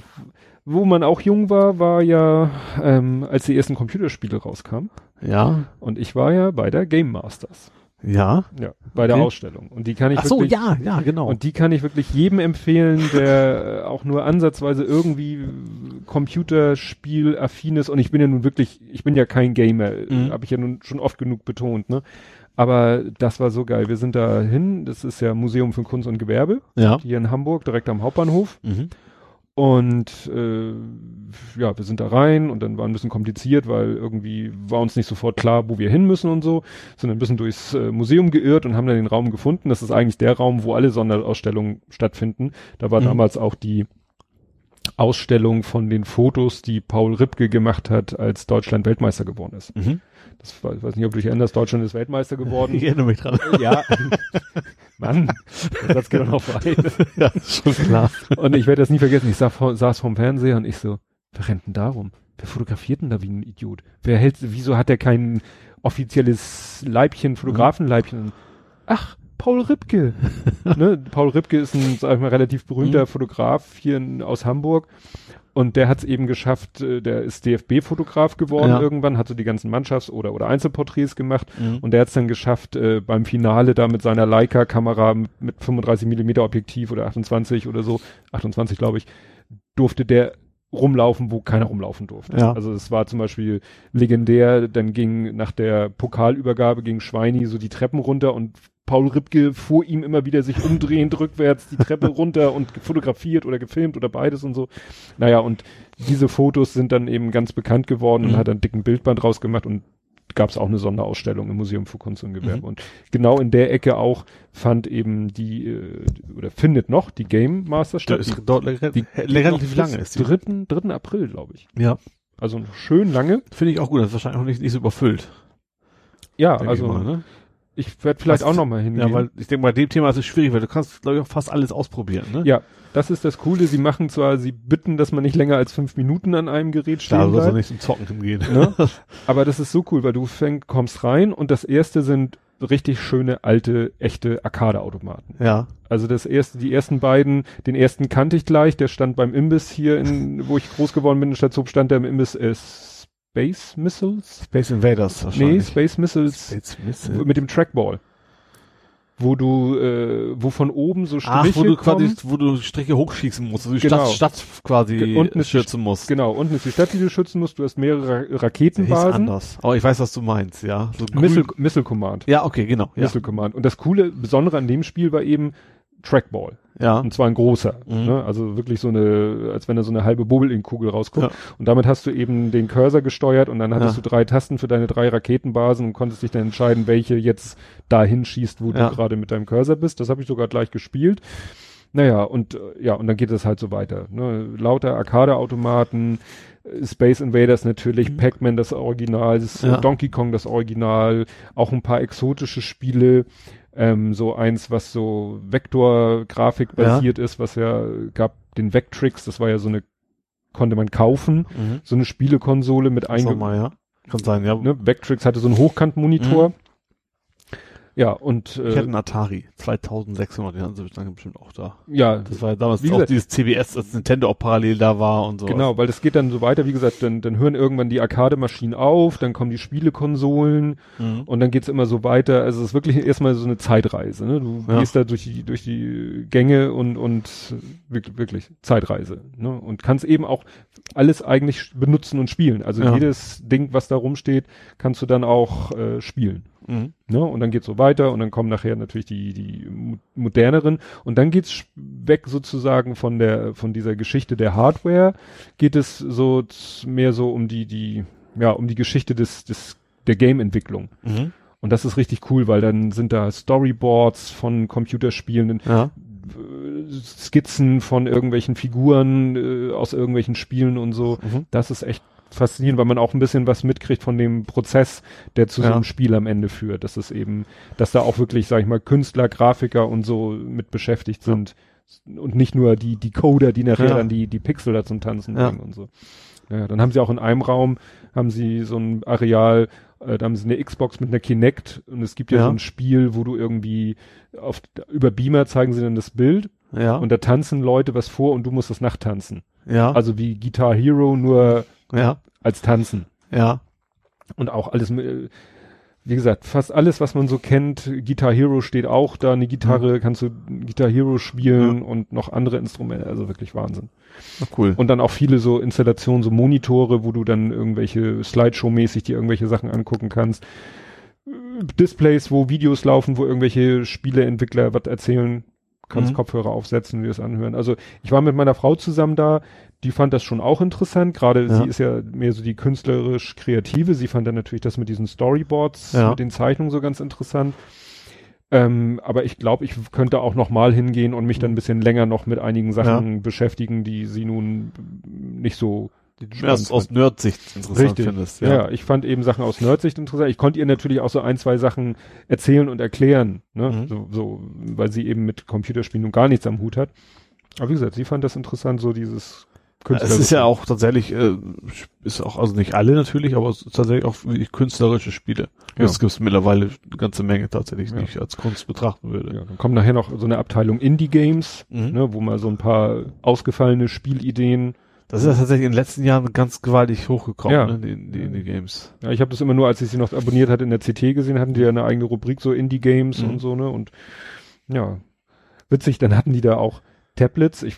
Speaker 2: Wo man auch jung war, war ja, ähm, als die ersten Computerspiele rauskamen.
Speaker 3: Ja.
Speaker 2: Und ich war ja bei der Game Masters.
Speaker 3: Ja.
Speaker 2: Ja. Bei der
Speaker 3: Okay.
Speaker 2: Ausstellung. Und die kann ich
Speaker 3: Ach so,
Speaker 2: wirklich,
Speaker 3: ja, ja, genau.
Speaker 2: und die kann ich wirklich jedem empfehlen, der äh, auch nur ansatzweise irgendwie Computerspiel affin ist. Und ich bin ja nun wirklich, ich bin ja kein Gamer,
Speaker 3: Mhm.
Speaker 2: habe ich ja nun schon oft genug betont, ne? Aber das war so geil. Wir sind da hin, das ist ja Museum für Kunst und Gewerbe,
Speaker 3: ja.
Speaker 2: hier in Hamburg, direkt am Hauptbahnhof.
Speaker 3: Mhm.
Speaker 2: Und äh, ja, wir sind da rein und dann war ein bisschen kompliziert, weil irgendwie war uns nicht sofort klar, wo wir hin müssen und so. Sind ein bisschen durchs äh, Museum geirrt und haben dann den Raum gefunden. Das ist eigentlich der Raum, wo alle Sonderausstellungen stattfinden. Da war
Speaker 3: Mhm.
Speaker 2: damals auch die Ausstellung von den Fotos, die Paul Ripke gemacht hat, als Deutschland Weltmeister geworden ist.
Speaker 3: Mhm.
Speaker 2: Das ich weiß nicht, ob du dich erinnerst, Deutschland ist Weltmeister geworden.
Speaker 3: Ich erinnere mich dran.
Speaker 2: ja. Mann, der Satz geht doch noch weit.
Speaker 3: ja, schon klar.
Speaker 2: Und ich werde das nie vergessen. Ich saß, vor, saß vorm Fernseher und ich so, wer rennt denn da rum? Wer fotografiert denn da wie ein Idiot? Wer hält, wieso hat der kein offizielles Leibchen, Fotografenleibchen? Ach, Paul Ripke. ne? Paul Ripke ist ein, sag ich mal, relativ berühmter
Speaker 3: Mhm.
Speaker 2: Fotograf hier in, aus Hamburg. Und der hat es eben geschafft, äh, der ist DFB-Fotograf geworden
Speaker 3: Ja.
Speaker 2: irgendwann, hat so die ganzen Mannschafts- oder, oder Einzelporträts gemacht.
Speaker 3: Mhm.
Speaker 2: Und der hat es dann geschafft, äh, beim Finale da mit seiner Leica-Kamera mit, mit 35 Millimeter Objektiv oder 28 oder so, 28 glaube ich, durfte der rumlaufen, wo keiner rumlaufen durfte.
Speaker 3: Ja.
Speaker 2: Also es war zum Beispiel legendär, dann ging nach der Pokalübergabe ging Schweini so die Treppen runter und Paul Ripke vor ihm immer wieder sich umdrehend rückwärts die Treppe runter und fotografiert oder gefilmt oder beides und so. Naja, und diese Fotos sind dann eben ganz bekannt geworden und
Speaker 3: Mhm.
Speaker 2: hat einen dicken Bildband rausgemacht und gab es auch eine Sonderausstellung im Museum für Kunst und Gewerbe.
Speaker 3: Mhm.
Speaker 2: Und genau in der Ecke auch fand eben die, äh, oder findet noch die Game Master
Speaker 3: Das
Speaker 2: statt.
Speaker 3: ist dort le-
Speaker 2: Die-
Speaker 3: relativ lange ist die.
Speaker 2: Dritten, dritten April, glaube ich.
Speaker 3: Ja.
Speaker 2: Also schön lange.
Speaker 3: Finde ich auch gut. Das ist wahrscheinlich auch nicht, nicht so überfüllt.
Speaker 2: Ja, also
Speaker 3: mal, ne?
Speaker 2: Ich werde vielleicht
Speaker 3: Was-
Speaker 2: auch noch mal hingehen.
Speaker 3: Ja, weil ich denke, bei dem Thema ist es schwierig, weil du kannst, glaube ich, auch fast alles ausprobieren, ne?
Speaker 2: Ja, das ist das Coole. Sie machen zwar, sie bitten, dass man nicht länger als fünf Minuten an einem Gerät stehen
Speaker 3: Da soll nicht zum Zocken hingehen.
Speaker 2: ne? aber das ist so cool, weil du fäng, kommst rein und das erste sind richtig schöne alte echte Arcade-Automaten.
Speaker 3: Ja.
Speaker 2: Also das erste, die ersten beiden, den ersten kannte ich gleich, der stand beim Imbiss hier, in, wo ich groß geworden bin in Stadtzob, stand der im Imbiss äh, Space Missiles?
Speaker 3: Space Invaders
Speaker 2: Nee,
Speaker 3: wahrscheinlich.
Speaker 2: Space Missiles
Speaker 3: Space Missile.
Speaker 2: mit dem Trackball. Wo du, äh, wo von oben so Striche
Speaker 3: Ach, wo du
Speaker 2: kommen.
Speaker 3: quasi, wo du Strecke hochschießen musst, also die
Speaker 2: Genau.
Speaker 3: Stadt, Stadt quasi
Speaker 2: unten ist
Speaker 3: schützen musst.
Speaker 2: Genau, unten ist die Stadt, die du schützen musst. Du hast mehrere Ra Raketenbasen.
Speaker 3: anders. Aber ich weiß, was du meinst, ja. So
Speaker 2: Missile, Missile Command.
Speaker 3: Ja, okay, genau. Ja.
Speaker 2: Missile Command. Und das coole, Besondere an dem Spiel war eben Trackball.
Speaker 3: ja.
Speaker 2: Und zwar ein großer.
Speaker 3: Mhm.
Speaker 2: Ne? Also wirklich so eine, als wenn da so eine halbe Bowling-Kugel rausguckt.
Speaker 3: Ja.
Speaker 2: Und damit hast du eben den Cursor gesteuert und dann hattest
Speaker 3: Ja.
Speaker 2: du drei Tasten für deine drei Raketenbasen und konntest dich dann entscheiden, welche jetzt dahin schießt, wo
Speaker 3: Ja.
Speaker 2: du gerade mit deinem Cursor bist. Das habe ich sogar gleich gespielt. Naja, und äh, ja, und dann geht es halt so weiter. Ne? Lauter Arcade-Automaten, äh, Space Invaders natürlich,
Speaker 3: Mhm.
Speaker 2: Pac-Man das Original, das. Donkey Kong das Original, auch ein paar exotische Spiele, ähm, so eins, was so Vektor-Grafik
Speaker 3: Ja.
Speaker 2: basiert ist, was ja gab den Vectrix, das war ja so eine, konnte man kaufen,
Speaker 3: Mhm.
Speaker 2: so eine Spielekonsole mit einge...
Speaker 3: mal, ja. Kann sein, ja.
Speaker 2: Ne? Vectrix hatte so einen Hochkantmonitor. Ja, und
Speaker 3: Ich hatte
Speaker 2: äh,
Speaker 3: einen Atari 2600, den hatten sie dann bestimmt auch da.
Speaker 2: ja,
Speaker 3: Das war ja damals auch
Speaker 2: gesagt-
Speaker 3: dieses CBS, als Nintendo auch parallel da war und so.
Speaker 2: Genau, weil das geht dann so weiter, wie gesagt, dann, dann hören irgendwann die Arcade-Maschinen auf, dann kommen die Spielekonsolen
Speaker 3: Mhm.
Speaker 2: und dann geht's immer so weiter. Also es ist wirklich erstmal so eine Zeitreise. Ne? Du
Speaker 3: Ja.
Speaker 2: gehst da durch die, durch die Gänge und, und wirklich, wirklich Zeitreise. Ne? Und kannst eben auch alles eigentlich benutzen und spielen. Also
Speaker 3: Ja.
Speaker 2: jedes Ding, was da rumsteht, kannst du dann auch äh, spielen.
Speaker 3: Mhm.
Speaker 2: Ne? Und dann geht's so weiter und dann kommen nachher natürlich die, die mo- moderneren und dann geht's sch- weg sozusagen von der, von dieser Geschichte der Hardware, geht es so mehr so um die, die, ja, um die Geschichte des, des, der Game-Entwicklung.
Speaker 3: Mhm.
Speaker 2: Und das ist richtig cool, weil dann sind da Storyboards von Computerspielen,
Speaker 3: Ja.
Speaker 2: Skizzen von irgendwelchen Figuren äh, aus irgendwelchen Spielen und so.
Speaker 3: Mhm.
Speaker 2: Das ist echt faszinierend, weil man auch ein bisschen was mitkriegt von dem Prozess, der zu so
Speaker 3: Ja.
Speaker 2: einem Spiel am Ende führt. Das ist eben, dass da auch wirklich, sag ich mal, Künstler, Grafiker und so mit beschäftigt
Speaker 3: Ja.
Speaker 2: sind. Und nicht nur die, die Coder, die nachher
Speaker 3: Ja.
Speaker 2: dann die, die Pixel da zum Tanzen
Speaker 3: Ja.
Speaker 2: bringen und so. Ja, dann haben sie auch in einem Raum, haben sie so ein Areal, äh, da haben sie eine Xbox mit einer Kinect und es gibt ja,
Speaker 3: Ja.
Speaker 2: so ein Spiel, wo du irgendwie auf, über Beamer zeigen sie dann das Bild
Speaker 3: Ja.
Speaker 2: und da tanzen Leute was vor und du musst das nachtanzen.
Speaker 3: ja.
Speaker 2: Also wie Guitar Hero, nur
Speaker 3: ja.
Speaker 2: als Tanzen.
Speaker 3: Ja.
Speaker 2: Und auch alles, äh, wie gesagt, fast alles, was man so kennt. Guitar Hero steht auch da, eine Gitarre, kannst du Guitar Hero spielen und noch andere Instrumente, also wirklich Wahnsinn.
Speaker 3: Na, cool.
Speaker 2: Und dann auch viele so Installationen, so Monitore, wo du dann irgendwelche Slideshow-mäßig dir irgendwelche Sachen angucken kannst. Displays, wo Videos laufen, wo irgendwelche Spieleentwickler was erzählen, kannst
Speaker 3: Mhm.
Speaker 2: Kopfhörer aufsetzen, dir das anhören. Also ich war mit meiner Frau zusammen da, die fand das schon auch interessant. Gerade
Speaker 3: Ja.
Speaker 2: sie ist ja mehr so die künstlerisch kreative. Sie fand dann natürlich das mit diesen Storyboards,
Speaker 3: Ja.
Speaker 2: mit den Zeichnungen so ganz interessant. Ähm, aber ich glaube, ich könnte auch noch mal hingehen und mich dann ein bisschen länger noch mit einigen Sachen beschäftigen, die sie nun nicht so
Speaker 3: Erst aus Nerd-Sicht interessant
Speaker 2: Richtig.
Speaker 3: findest.
Speaker 2: ja. ja, ich fand eben Sachen aus Nerdsicht interessant. Ich konnte ihr natürlich auch so ein, zwei Sachen erzählen und erklären, ne?
Speaker 3: Mhm.
Speaker 2: So, so, weil sie eben mit Computerspielen nun gar nichts am Hut hat. Aber wie gesagt, sie fand das interessant, so dieses Künstler.
Speaker 3: Es ist ja auch tatsächlich, äh, ist auch, also nicht alle natürlich, aber es ist tatsächlich auch wirklich künstlerische Spiele.
Speaker 2: Ja.
Speaker 3: Es gibt mittlerweile eine ganze Menge tatsächlich, die
Speaker 2: Ja.
Speaker 3: ich als Kunst betrachten würde.
Speaker 2: Ja, dann kommt nachher noch so eine Abteilung Indie-Games,
Speaker 3: Mhm.
Speaker 2: ne, wo mal so ein paar ausgefallene Spielideen.
Speaker 3: Das ist ja tatsächlich in den letzten Jahren ganz gewaltig hochgekommen,
Speaker 2: Ja.
Speaker 3: ne, die, die Indie-Games.
Speaker 2: Ja, ich habe das immer nur, als ich sie noch abonniert hatte in der CT gesehen, hatten die ja eine eigene Rubrik, so Indie-Games
Speaker 3: Mhm.
Speaker 2: und so, ne? Und ja, witzig, dann hatten die da auch Tablets. Ich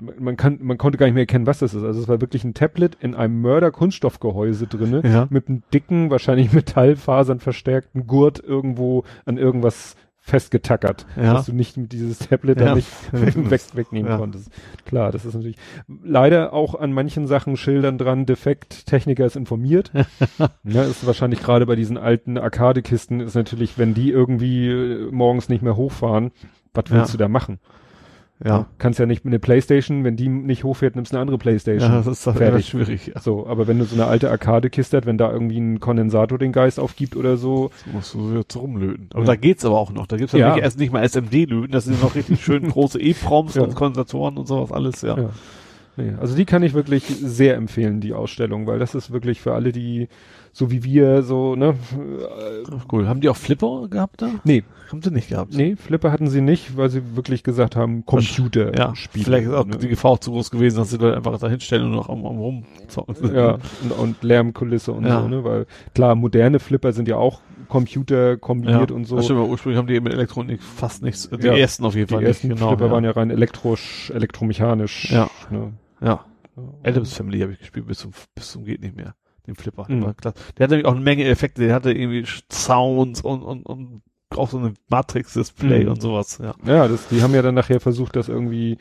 Speaker 2: man kann, man konnte gar nicht mehr erkennen, was das ist. Also es war wirklich ein Tablet in einem Mörder-Kunststoffgehäuse drinne,
Speaker 3: Ja.
Speaker 2: mit einem dicken, wahrscheinlich Metallfasern verstärkten Gurt irgendwo an irgendwas festgetackert,
Speaker 3: Ja.
Speaker 2: dass du nicht mit dieses Tablet
Speaker 3: Ja.
Speaker 2: da nicht weg, wegnehmen
Speaker 3: Ja.
Speaker 2: konntest. Klar, das ist natürlich leider auch an manchen Sachen Schildern dran, defekt, Techniker ist informiert. ja, ist wahrscheinlich gerade bei diesen alten Arcade-Kisten ist natürlich, wenn die irgendwie äh, morgens nicht mehr hochfahren, was willst du da machen?
Speaker 3: Ja.
Speaker 2: Kannst ja nicht mit einer Playstation, wenn die nicht hochfährt, nimmst du eine andere Playstation.
Speaker 3: Ja, das ist doch
Speaker 2: Fertig.
Speaker 3: schwierig. Ja.
Speaker 2: So, aber wenn du so eine alte Arcade-Kiste hast, wenn da irgendwie ein Kondensator den Geist aufgibt oder so,
Speaker 3: Das musst du jetzt rumlöten. Aber
Speaker 2: Ja.
Speaker 3: da geht's aber auch noch. Da gibt's ja,
Speaker 2: Ja.
Speaker 3: Nicht, erst nicht mal SMD-Löten, das sind noch richtig schön große E-Proms und Kondensatoren und sowas alles, ja.
Speaker 2: Ja. Nee, also die kann ich wirklich sehr empfehlen, die Ausstellung, weil das ist wirklich für alle, die so wie wir so, ne?
Speaker 3: Ach, Cool. Haben die auch Flipper gehabt da?
Speaker 2: nee,
Speaker 3: Haben sie nicht gehabt.
Speaker 2: nee, Flipper hatten sie nicht, weil sie wirklich gesagt haben, Computer
Speaker 3: Ja,
Speaker 2: spielen.
Speaker 3: vielleicht ist auch
Speaker 2: ne?
Speaker 3: die Gefahr auch zu groß gewesen, dass sie Leute einfach da hinstellen und noch am, am rumzocken.
Speaker 2: ja, und, und Lärmkulisse und
Speaker 3: Ja.
Speaker 2: so, ne? Weil klar, moderne Flipper sind ja auch Computer kombiniert und so.
Speaker 3: Das stimmt, aber ursprünglich haben die mit Elektronik fast nichts, die
Speaker 2: Ja.
Speaker 3: ersten auf jeden
Speaker 2: Die
Speaker 3: Fall
Speaker 2: ersten
Speaker 3: nicht, genau.
Speaker 2: Flipper
Speaker 3: ja.
Speaker 2: waren ja rein elektrisch, elektromechanisch.
Speaker 3: Ja.
Speaker 2: Ne?
Speaker 3: ja. Adams Family habe ich gespielt bis zum, bis zum geht nicht mehr. Den Flipper.
Speaker 2: Mhm.
Speaker 3: Klasse. Der hatte nämlich auch eine Menge Effekte. Der hatte irgendwie Sounds und, und, und auch so eine Matrix-Display
Speaker 2: Mhm.
Speaker 3: und sowas, ja.
Speaker 2: Ja, das, die haben ja dann nachher versucht, das irgendwie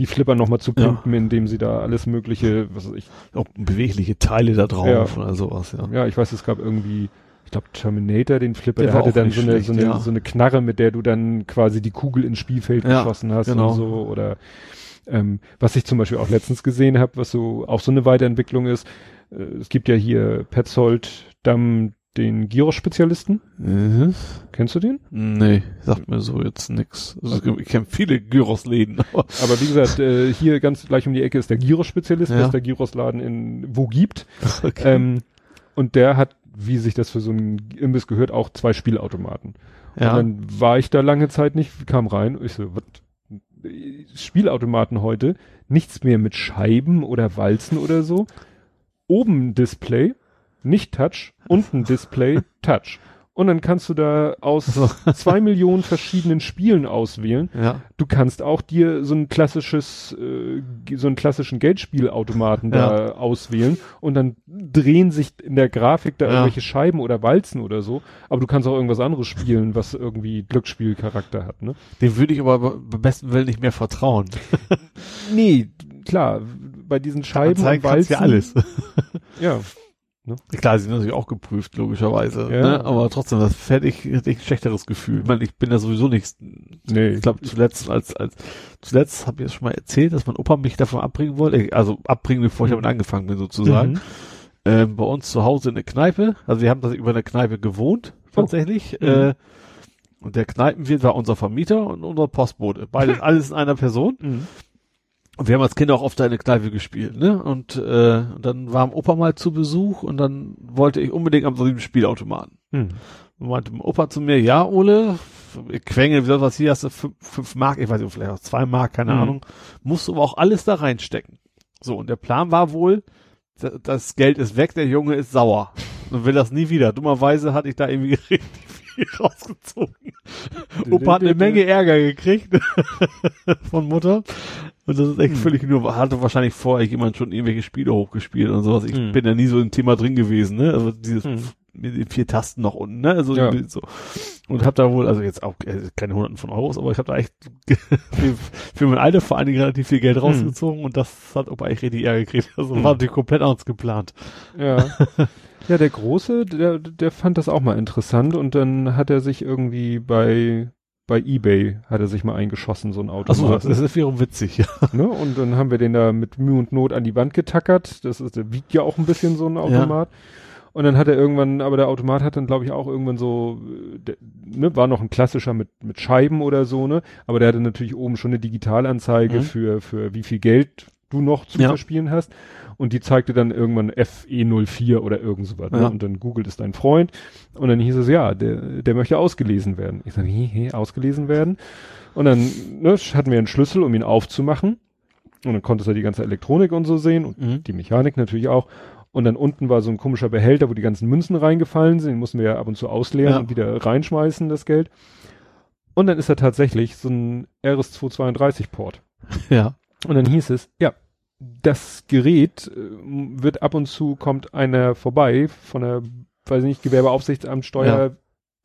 Speaker 2: die Flipper nochmal zu pimpen, indem sie da alles mögliche, was weiß ich,
Speaker 3: Auch bewegliche Teile da drauf
Speaker 2: Ja.
Speaker 3: oder sowas, ja.
Speaker 2: ja, ich weiß, es gab irgendwie, ich glaube Terminator, den Flipper,
Speaker 3: Der
Speaker 2: der, hatte dann so eine,
Speaker 3: schlecht,
Speaker 2: so eine,
Speaker 3: ja.
Speaker 2: so eine Knarre, mit der du dann quasi die Kugel ins Spielfeld
Speaker 3: Ja,
Speaker 2: geschossen hast
Speaker 3: genau.
Speaker 2: und so, oder ähm, was ich zum Beispiel auch letztens gesehen habe, was so auch so eine Weiterentwicklung ist, es gibt ja hier Petzold Damm den Gyros-Spezialisten.
Speaker 3: Mhm.
Speaker 2: Kennst du den?
Speaker 3: Nee, sagt mir so jetzt nix. Also,
Speaker 2: Okay.
Speaker 3: Ich kenne viele Gyros-Läden, aber
Speaker 2: Aber wie gesagt, äh, hier ganz gleich um die Ecke ist der Gyros-Spezialist,
Speaker 3: Ja.
Speaker 2: was der Gyros-Laden in wo gibt.
Speaker 3: okay.
Speaker 2: Ähm, und der hat, wie sich das für so einen Imbiss gehört, auch zwei Spielautomaten.
Speaker 3: ja.
Speaker 2: Und dann war ich da lange Zeit nicht, kam rein und ich so, was? Spielautomaten heute, nichts mehr mit Scheiben oder Walzen oder so. Oben Display, nicht Touch, unten Display, Touch. Und dann kannst du da aus
Speaker 3: So.
Speaker 2: zwei Millionen verschiedenen Spielen auswählen.
Speaker 3: ja.
Speaker 2: Du kannst auch dir so ein klassisches, äh, so einen klassischen Geldspielautomaten da auswählen und dann drehen sich in der Grafik da
Speaker 3: Ja.
Speaker 2: irgendwelche Scheiben oder Walzen oder so, aber du kannst auch irgendwas anderes spielen, was irgendwie Glücksspielcharakter hat, ne?
Speaker 3: Dem würde ich aber beim besten Willen nicht mehr vertrauen.
Speaker 2: Nee, klar, bei diesen Scheiben
Speaker 3: Anzeigen
Speaker 2: und Walzen.
Speaker 3: ja alles.
Speaker 2: Ja,
Speaker 3: Klar, sie sind natürlich auch geprüft, logischerweise.
Speaker 2: Ja.
Speaker 3: Ne? Aber trotzdem, das hätte ich, hätte ich ein schlechteres Gefühl. Ich meine, ich bin ja sowieso nicht.
Speaker 2: nee.
Speaker 3: Ich glaube, zuletzt, als, als zuletzt habe ich es schon mal erzählt, dass mein Opa mich davon abbringen wollte. Also abbringen, bevor ich
Speaker 2: Mhm.
Speaker 3: damit angefangen bin, sozusagen.
Speaker 2: Mhm.
Speaker 3: Ähm, bei uns zu Hause in der Kneipe. Also wir haben das über eine Kneipe gewohnt,
Speaker 2: Oh.
Speaker 3: tatsächlich.
Speaker 2: Mhm.
Speaker 3: Äh, und der Kneipenwirt war unser Vermieter und unser Postbote. Beides, alles in einer Person.
Speaker 2: Mhm.
Speaker 3: Und wir haben als Kinder auch oft der Kneipe gespielt, ne? Und, äh, und dann war Opa mal zu Besuch und dann wollte ich unbedingt am so einem Spielautomaten.
Speaker 2: Mhm.
Speaker 3: Und meinte mein Opa zu mir, ja, Ole, Quengel, wie soll was hier hast du fünf, fünf Mark, ich weiß nicht, vielleicht auch zwei Mark, keine
Speaker 2: Mhm.
Speaker 3: Ahnung, musst du aber auch alles da reinstecken. So, und der Plan war wohl, da- das Geld ist weg, der Junge ist sauer und will das nie wieder. Dummerweise hatte ich da irgendwie richtig viel rausgezogen. Opa hat eine Menge Ärger gekriegt von Mutter. Und das ist echt
Speaker 2: Hm.
Speaker 3: völlig nur, hatte wahrscheinlich vorher jemand schon irgendwelche Spiele hochgespielt und sowas. Ich
Speaker 2: Hm.
Speaker 3: bin ja nie so im Thema drin gewesen, ne? Also dieses
Speaker 2: Hm.
Speaker 3: mit den vier Tasten noch unten, ne? Also
Speaker 2: Ja.
Speaker 3: so. Und hab da wohl, also jetzt auch äh, keine hunderten von Euros, aber ich habe da echt für, für mein Alter vor allen Dingen relativ viel Geld rausgezogen und das hat Opa echt richtig Ärger gekriegt. Also
Speaker 2: Hm.
Speaker 3: war natürlich komplett anders geplant.
Speaker 2: Ja. ja, der Große, der, der fand das auch mal interessant und dann hat er sich irgendwie bei, bei Ebay hat er sich mal eingeschossen, so ein Auto.
Speaker 3: Achso, das ist wiederum witzig, ja.
Speaker 2: ne? Und dann haben wir den da mit Mühe und Not an die Wand getackert. Das ist, der wiegt ja auch ein bisschen so ein Automat. Und dann hat er irgendwann, aber der Automat hat dann, glaube ich, auch irgendwann so, der, ne, war noch ein klassischer mit, mit Scheiben oder so, ne? Aber der hatte natürlich oben schon eine Digitalanzeige
Speaker 3: Mhm.
Speaker 2: für, für wie viel Geld du noch zu
Speaker 3: Ja.
Speaker 2: verspielen hast. Und die zeigte dann irgendwann FE04 oder irgend sowas. Ne?
Speaker 3: Ja.
Speaker 2: Und dann googelt es dein Freund. Und dann hieß es, ja, der, der möchte ausgelesen werden. Ich sage, wie, ausgelesen werden? Und dann ne, hatten wir einen Schlüssel, um ihn aufzumachen. Und dann konntest du die ganze Elektronik und so sehen und
Speaker 3: Mhm.
Speaker 2: die Mechanik natürlich auch. Und dann unten war so ein komischer Behälter, wo die ganzen Münzen reingefallen sind. Den mussten wir ja ab und zu ausleeren
Speaker 3: Ja.
Speaker 2: und wieder reinschmeißen, das Geld. Und dann ist da tatsächlich so ein RS232-Port.
Speaker 3: Ja.
Speaker 2: Und dann hieß es, ja, das Gerät äh, wird ab und zu kommt einer vorbei von der, weiß ich nicht, Gewerbeaufsichtsamt, Steuer,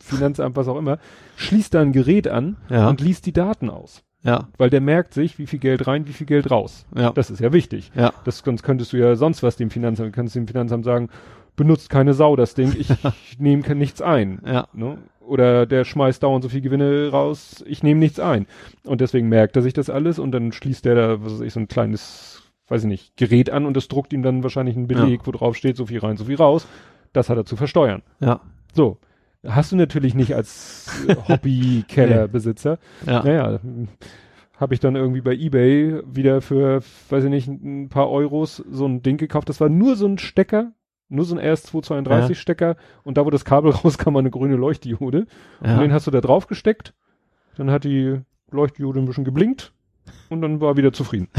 Speaker 2: Finanzamt, was auch immer, schließt da ein Gerät an
Speaker 3: Ja.
Speaker 2: und liest die Daten aus.
Speaker 3: Ja.
Speaker 2: Weil der merkt sich, wie viel Geld rein, wie viel Geld raus.
Speaker 3: Ja.
Speaker 2: Das ist ja wichtig.
Speaker 3: ja.
Speaker 2: Das sonst könntest du ja sonst was dem Finanzamt, kannst dem Finanzamt sagen, benutzt keine Sau das Ding, ich nehme nichts ein.
Speaker 3: Ja.
Speaker 2: Ne? Oder der schmeißt dauernd so viel Gewinne raus, ich nehme nichts ein. Und deswegen merkt er sich das alles und dann schließt der da, was weiß ich, so ein kleines, weiß ich nicht, Gerät an und das druckt ihm dann wahrscheinlich einen Beleg, wo drauf steht, so viel rein, so viel raus. Das hat er zu versteuern.
Speaker 3: Ja.
Speaker 2: So. Hast du natürlich nicht als Hobby-Keller-Besitzer.
Speaker 3: Ja.
Speaker 2: Naja, habe ich dann irgendwie bei Ebay wieder für, weiß ich nicht, ein paar Euros so ein Ding gekauft. Das war nur so ein Stecker, nur so ein RS232
Speaker 3: Ja.
Speaker 2: Stecker und da, wo das Kabel rauskam, war eine grüne Leuchtdiode. Und den
Speaker 3: Ja.
Speaker 2: hast du da drauf gesteckt. Dann hat die Leuchtdiode ein bisschen geblinkt und dann war er wieder zufrieden.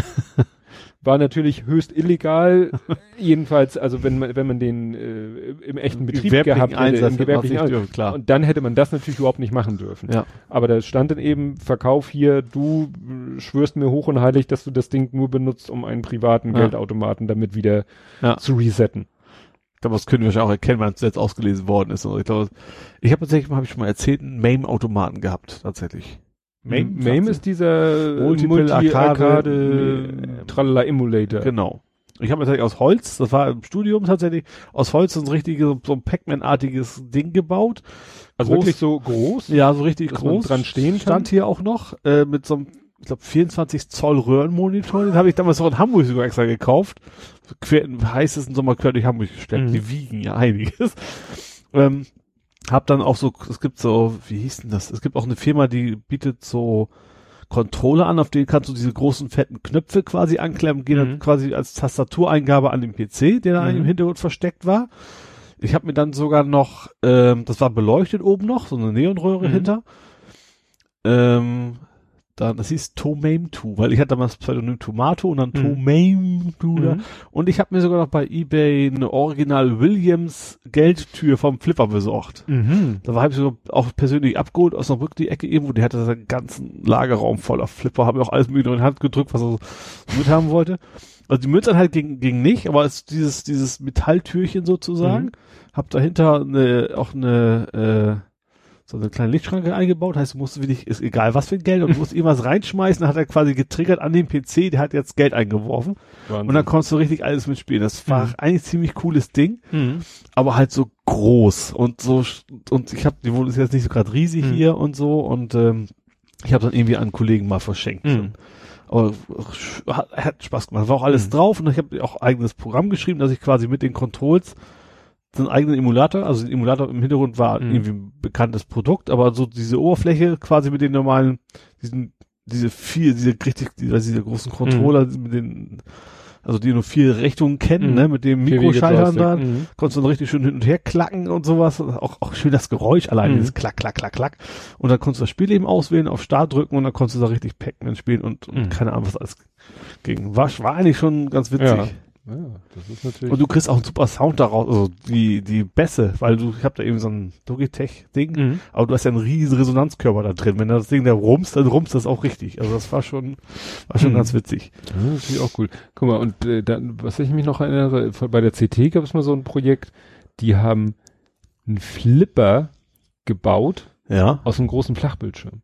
Speaker 2: War natürlich höchst illegal, jedenfalls, also wenn man, wenn man den äh, im echten Betrieb gehabt hätte,
Speaker 3: Einsatz
Speaker 2: im gewerblichen Einsatz.
Speaker 3: dürfen, klar.
Speaker 2: Und dann hätte man das natürlich überhaupt nicht machen dürfen.
Speaker 3: Ja.
Speaker 2: Aber da stand dann eben, Verkauf hier, du äh, schwörst mir hoch und heilig, dass du das Ding nur benutzt, um einen privaten
Speaker 3: Ja.
Speaker 2: Geldautomaten damit wieder
Speaker 3: Ja.
Speaker 2: zu resetten.
Speaker 3: Ich glaube, das können wir wahrscheinlich auch erkennen, wenn es jetzt ausgelesen worden ist. Und ich glaube, ich habe tatsächlich mal, habe ich schon mal erzählt, einen MAME-Automaten gehabt, tatsächlich.
Speaker 2: MAME, MAME ist dieser
Speaker 3: Multiple Arcade,
Speaker 2: Multi-Arcade,
Speaker 3: nee,
Speaker 2: Tralala Emulator.
Speaker 3: Genau. Ich habe tatsächlich aus Holz, das war im Studium tatsächlich, aus Holz so ein richtiges, so ein Pac-Man-artiges Ding gebaut.
Speaker 2: Also
Speaker 3: Groß-
Speaker 2: wirklich so groß.
Speaker 3: Ja, so richtig groß.
Speaker 2: dran stehen kann?
Speaker 3: Stand hier auch noch, äh, mit so einem, ich glaube, 24 Zoll Röhrenmonitor. Den habe ich damals auch in Hamburg sogar extra gekauft. Quer, heißesten Sommer quer durch Hamburg gestellt.
Speaker 2: Mhm.
Speaker 3: Die wiegen ja einiges. Ähm, hab dann auch so, es gibt so, wie hieß denn das? Es gibt auch eine Firma, die bietet so Controller an, auf denen kannst du diese großen fetten Knöpfe quasi anklemmen, gehen dann
Speaker 2: Mhm.
Speaker 3: quasi als Tastatureingabe an den PC, der da
Speaker 2: Mhm.
Speaker 3: im Hintergrund versteckt war. Ich habe mir dann sogar noch, ähm, das war beleuchtet oben noch, so eine Neonröhre
Speaker 2: Mhm.
Speaker 3: hinter. Ähm, dann, das hieß Tomame 2, weil ich hatte damals das Pseudonym Tomato und dann
Speaker 2: Mhm.
Speaker 3: Tomame 2 da.
Speaker 2: Mhm.
Speaker 3: Und ich habe mir sogar noch bei Ebay eine Original Williams Geldtür vom Flipper besorgt.
Speaker 2: Mhm.
Speaker 3: Da habe ich so auch persönlich abgeholt aus einer Brücke die Ecke irgendwo. Der hatte seinen ganzen Lagerraum voller Flipper, habe mir auch alles mögliche in die Hand gedrückt, was er so mithaben wollte. Also die Münzeinheit ging, ging nicht, aber es dieses, dieses Metalltürchen sozusagen.
Speaker 2: Mhm.
Speaker 3: Hab dahinter eine, auch eine, äh, so eine kleine Lichtschranke eingebaut. Heißt, du musst wirklich, ist egal was für ein Geld, und du musst irgendwas reinschmeißen. Hat er quasi getriggert an den PC, der hat jetzt Geld eingeworfen.
Speaker 2: Wahnsinn.
Speaker 3: Und dann konntest du richtig alles mitspielen. Das war
Speaker 2: Mhm.
Speaker 3: eigentlich ziemlich cooles Ding
Speaker 2: Mhm.
Speaker 3: aber halt so groß und so und ich habe die Wohnung ist jetzt nicht so gerade riesig
Speaker 2: Mhm.
Speaker 3: hier und so und ähm, ich habe dann irgendwie an einen Kollegen mal verschenkt.
Speaker 2: Mhm.
Speaker 3: Aber hat, hat Spaß gemacht. War auch alles
Speaker 2: Mhm.
Speaker 3: drauf und ich habe auch eigenes Programm geschrieben, dass ich quasi mit den Controls so einen eigenen Emulator, also der Emulator im Hintergrund war
Speaker 2: Mhm.
Speaker 3: irgendwie ein bekanntes Produkt, aber so diese Oberfläche quasi mit den normalen, diesen, diese vier, diese richtig, diese, diese großen Controller mit den, also die nur vier Richtungen kennen,
Speaker 2: Mhm.
Speaker 3: ne, mit dem Mikroschaltern da
Speaker 2: Mhm.
Speaker 3: konntest du dann richtig schön hin und her klacken und sowas. Auch, auch schön das Geräusch allein,
Speaker 2: Mhm.
Speaker 3: dieses Klack, Klack, Klack, Klack. Und dann konntest du das Spiel eben auswählen, auf Start drücken und dann konntest du da richtig Pac-Man spielen und, und
Speaker 2: Mhm.
Speaker 3: keine Ahnung, was alles ging. War, war eigentlich schon ganz witzig.
Speaker 2: Ja. Ja, das ist natürlich.
Speaker 3: Und du kriegst auch einen super Sound daraus, also die, die Bässe, weil du, ich hab da eben so ein Logitech-Ding,
Speaker 2: Mhm.
Speaker 3: aber du hast ja einen riesen Resonanzkörper da drin. Wenn das Ding da rumst, dann rumst das auch richtig. Also das war schon, war schon
Speaker 2: Mhm.
Speaker 3: ganz witzig.
Speaker 2: Ja, das ist natürlich auch cool. Guck mal, und äh, dann, was ich mich noch erinnere, bei der CT gab es mal so ein Projekt, die haben einen Flipper gebaut
Speaker 3: Ja,
Speaker 2: aus einem großen Flachbildschirm.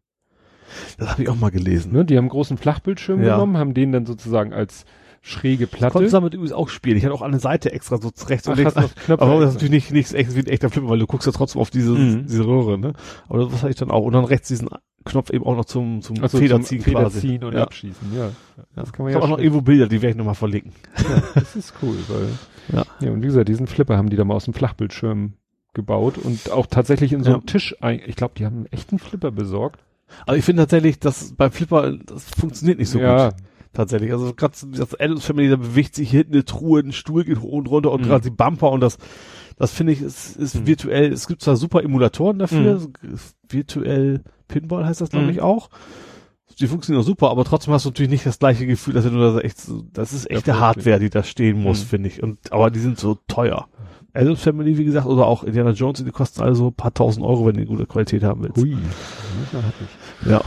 Speaker 3: das habe ich auch mal gelesen.
Speaker 2: Ne? Die haben einen großen Flachbildschirm
Speaker 3: Ja.
Speaker 2: genommen, haben den dann sozusagen als schräge Platte.
Speaker 3: Konntest damit übrigens auch spielen. Ich hatte auch eine Seite extra so rechts und links.
Speaker 2: noch Knöpfe
Speaker 3: Aber das ist natürlich nicht, nichts echt wie ein echter Flipper, weil du guckst ja trotzdem auf diese,
Speaker 2: Mhm.
Speaker 3: diese Röhre, ne? Aber das hatte ich dann auch. Und dann rechts diesen Knopf eben auch noch zum, zum
Speaker 2: Ach so,
Speaker 3: Federziehen
Speaker 2: zum
Speaker 3: quasi.
Speaker 2: Federziehen und
Speaker 3: ja.
Speaker 2: abschießen, ja. Das kann man
Speaker 3: Ich
Speaker 2: ja
Speaker 3: auch noch irgendwo Bilder, die werde ich nochmal verlinken.
Speaker 2: Ja, das ist cool, weil.
Speaker 3: Ja.
Speaker 2: Ja, und wie gesagt, diesen Flipper haben die da mal aus dem Flachbildschirm gebaut und auch tatsächlich in so
Speaker 3: Ja.
Speaker 2: einem Tisch ein, ich glaube, die haben einen echten Flipper besorgt.
Speaker 3: Aber ich finde tatsächlich, dass beim Flipper, das funktioniert nicht so
Speaker 2: ja,
Speaker 3: gut. Tatsächlich. Also gerade das Adams Family, da bewegt sich hinten eine Truhe, ein Stuhl geht hoch und runter und
Speaker 2: Mhm.
Speaker 3: gerade die Bumper und das, das finde ich, ist, ist
Speaker 2: Mhm.
Speaker 3: virtuell, es gibt zwar super Emulatoren dafür, so, virtuell Pinball heißt das glaube
Speaker 2: Mhm.
Speaker 3: ich auch. Die funktionieren super, aber trotzdem hast du natürlich nicht das gleiche Gefühl, dass du da echt das ist echte
Speaker 2: verrückt.
Speaker 3: Hardware, die da stehen muss,
Speaker 2: Mhm.
Speaker 3: finde ich. Und, aber die sind so teuer. Adams Family, wie gesagt, oder auch Indiana Jones, die kosten alle so ein paar tausend Euro, wenn du eine gute Qualität haben willst.
Speaker 2: Hui.
Speaker 3: Ja.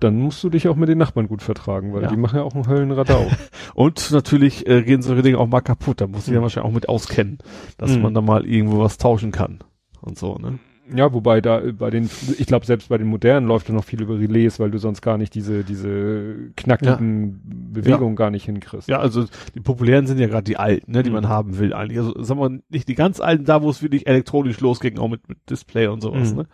Speaker 2: Dann musst du dich auch mit den Nachbarn gut vertragen, weil
Speaker 3: Ja.
Speaker 2: die machen ja auch einen Höllenradau.
Speaker 3: Und natürlich äh, gehen solche Dinge auch mal kaputt. Da muss ich ja
Speaker 2: Mhm.
Speaker 3: wahrscheinlich auch mit auskennen, dass
Speaker 2: Mhm.
Speaker 3: man da mal irgendwo was tauschen kann. Und so, ne?
Speaker 2: ja, wobei da äh, bei den, ich glaube selbst bei den modernen läuft da noch viel über Relais, weil du sonst gar nicht diese, diese knackigen Bewegungen gar nicht hinkriegst.
Speaker 3: Ja, also die populären sind ja gerade die alten, ne, die
Speaker 2: Mhm.
Speaker 3: man haben will eigentlich. Also sagen wir nicht die ganz alten, da wo es wirklich elektronisch losging, auch mit, mit Display und sowas,
Speaker 2: Mhm.
Speaker 3: ne?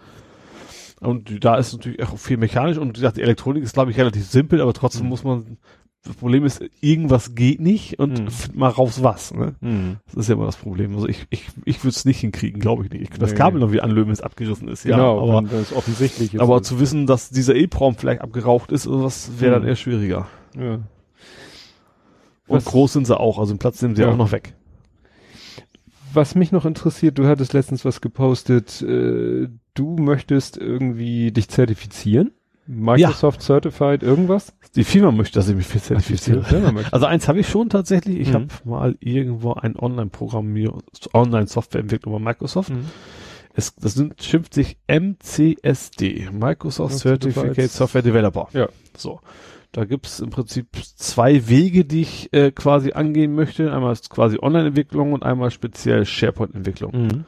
Speaker 3: Und da ist natürlich auch viel mechanisch und wie gesagt, die Elektronik ist, glaube ich, relativ simpel, aber trotzdem
Speaker 2: Mhm.
Speaker 3: muss man, das Problem ist, irgendwas geht nicht und
Speaker 2: Mhm.
Speaker 3: mal raus was, ne?
Speaker 2: Mhm.
Speaker 3: Das ist ja immer das Problem. Also ich, ich, ich würde es nicht hinkriegen, glaube ich nicht. Ich, das
Speaker 2: Nee.
Speaker 3: Kabel noch wie anlösen, wenn es abgerissen ist, ja.
Speaker 2: Genau,
Speaker 3: aber
Speaker 2: wenn das offensichtlich ist.
Speaker 3: Aber zu wissen, dass dieser EEPROM vielleicht abgeraucht ist, oder was wäre dann
Speaker 2: Mhm.
Speaker 3: eher schwieriger.
Speaker 2: ja.
Speaker 3: Und
Speaker 2: Was-
Speaker 3: groß sind sie auch, also den Platz nehmen sie
Speaker 2: Ja.
Speaker 3: auch noch weg.
Speaker 2: Was mich noch interessiert, du hattest letztens was gepostet, äh, du möchtest irgendwie dich zertifizieren? Microsoft Certified irgendwas?
Speaker 3: Die Firma möchte, dass ich mich zertifiziere. Also eins habe ich schon tatsächlich. Ich
Speaker 2: Mhm.
Speaker 3: habe mal irgendwo ein Online-Programmier, Online-Softwareentwicklung bei Microsoft.
Speaker 2: Mhm.
Speaker 3: Es, das sind, schimpft sich MCSD, Microsoft
Speaker 2: Ja,
Speaker 3: Certificate
Speaker 2: Certified-
Speaker 3: Software Developer.
Speaker 2: Ja.
Speaker 3: So. Da gibt's im Prinzip zwei Wege, die ich äh, quasi angehen möchte. Einmal ist quasi Online-Entwicklung und einmal speziell SharePoint-Entwicklung.
Speaker 2: Mhm.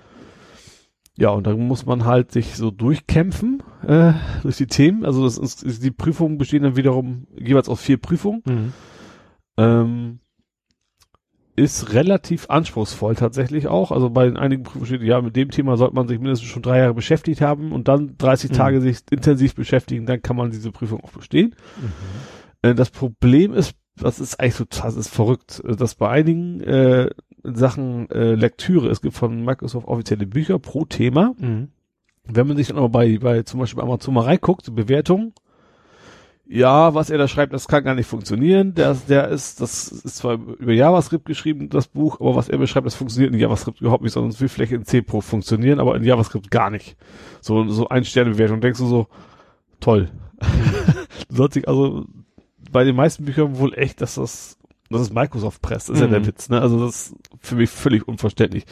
Speaker 3: Ja, und da muss man halt sich so durchkämpfen äh, durch die Themen. Also das ist, die Prüfungen bestehen dann wiederum jeweils aus vier Prüfungen.
Speaker 2: Mhm.
Speaker 3: Ähm, ist relativ anspruchsvoll tatsächlich auch. Also bei einigen Prüfungen steht, ja, mit dem Thema sollte man sich mindestens schon drei Jahre beschäftigt haben und dann 30
Speaker 2: Mhm.
Speaker 3: Tage sich intensiv beschäftigen, dann kann man diese Prüfung auch bestehen.
Speaker 2: Mhm.
Speaker 3: Äh, das Problem ist, das ist eigentlich so, das ist verrückt, dass bei einigen äh, Sachen äh, Lektüre, es gibt von Microsoft offizielle Bücher pro Thema.
Speaker 2: Mhm.
Speaker 3: Wenn man sich dann aber bei, bei zum Beispiel bei Amazon mal reinguckt, die Bewertung, ja, was er da schreibt, das kann gar nicht funktionieren. Der, der ist, das ist zwar über JavaScript geschrieben, das Buch, aber was er beschreibt, das funktioniert in JavaScript überhaupt nicht, sondern es will vielleicht in C Pro funktionieren, aber in JavaScript gar nicht. So, so ein Sternebewertung. Denkst du so, toll. du sollst dich also bei den meisten Büchern wohl echt, dass das, das ist Microsoft Press, das ist ja
Speaker 2: Mhm.
Speaker 3: der Witz, ne? Also das ist für mich völlig unverständlich.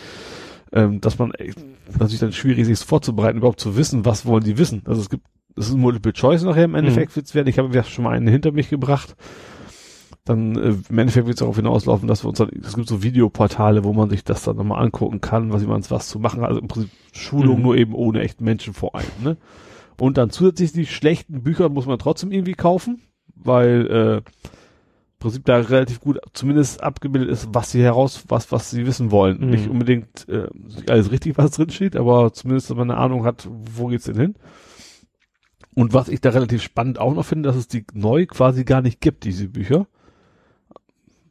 Speaker 3: Ähm, dass man echt, natürlich dann schwierig sich vorzubereiten, überhaupt zu wissen, was wollen die wissen. Also es gibt, es ist ein Multiple Choice nachher im Endeffekt wird's werden. Ich habe ja schon mal einen hinter mich gebracht. Dann äh, im Endeffekt wird es darauf hinauslaufen, dass wir uns dann, es gibt so Videoportale, wo man sich das dann nochmal angucken kann, was jemand was zu machen hat. Also im Prinzip Schulung
Speaker 2: Mhm.
Speaker 3: nur eben ohne echten Menschen vor einem. Ne? Und dann zusätzlich die schlechten Bücher muss man trotzdem irgendwie kaufen, weil äh, Prinzip da relativ gut zumindest abgebildet ist, was sie heraus, was, was sie wissen wollen.
Speaker 2: Mhm.
Speaker 3: Nicht unbedingt äh, alles richtig, was drin steht, aber zumindest, dass man eine Ahnung hat, wo geht's denn hin. Und was ich da relativ spannend auch noch finde, dass es die neu quasi gar nicht gibt, diese Bücher.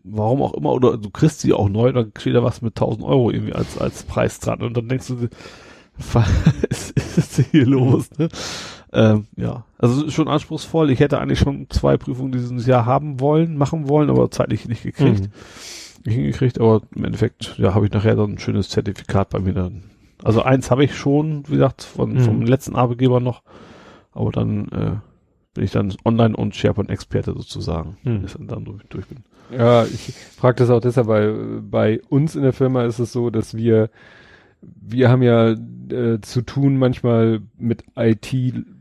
Speaker 3: Warum auch immer, oder du kriegst sie auch neu, dann steht da was mit 1000 Euro irgendwie als, als Preis dran und dann denkst du, was ist hier los, ne? Ähm, ja, also schon anspruchsvoll. Ich hätte eigentlich schon zwei Prüfungen dieses Jahr haben wollen, machen wollen, aber zeitlich nicht gekriegt.
Speaker 2: Mhm.
Speaker 3: Nicht hingekriegt, aber im Endeffekt, ja, habe ich nachher dann ein schönes Zertifikat bei mir dann. Also eins habe ich schon, wie gesagt, von,
Speaker 2: Mhm.
Speaker 3: vom letzten Arbeitgeber noch, aber dann äh, bin ich dann Online- und SharePoint-Experte sozusagen,
Speaker 2: Mhm.
Speaker 3: bis ich dann durch, durch bin.
Speaker 2: Ja, ich frage das auch deshalb, weil bei uns in der Firma ist es so, dass wir, wir haben ja äh, zu tun manchmal mit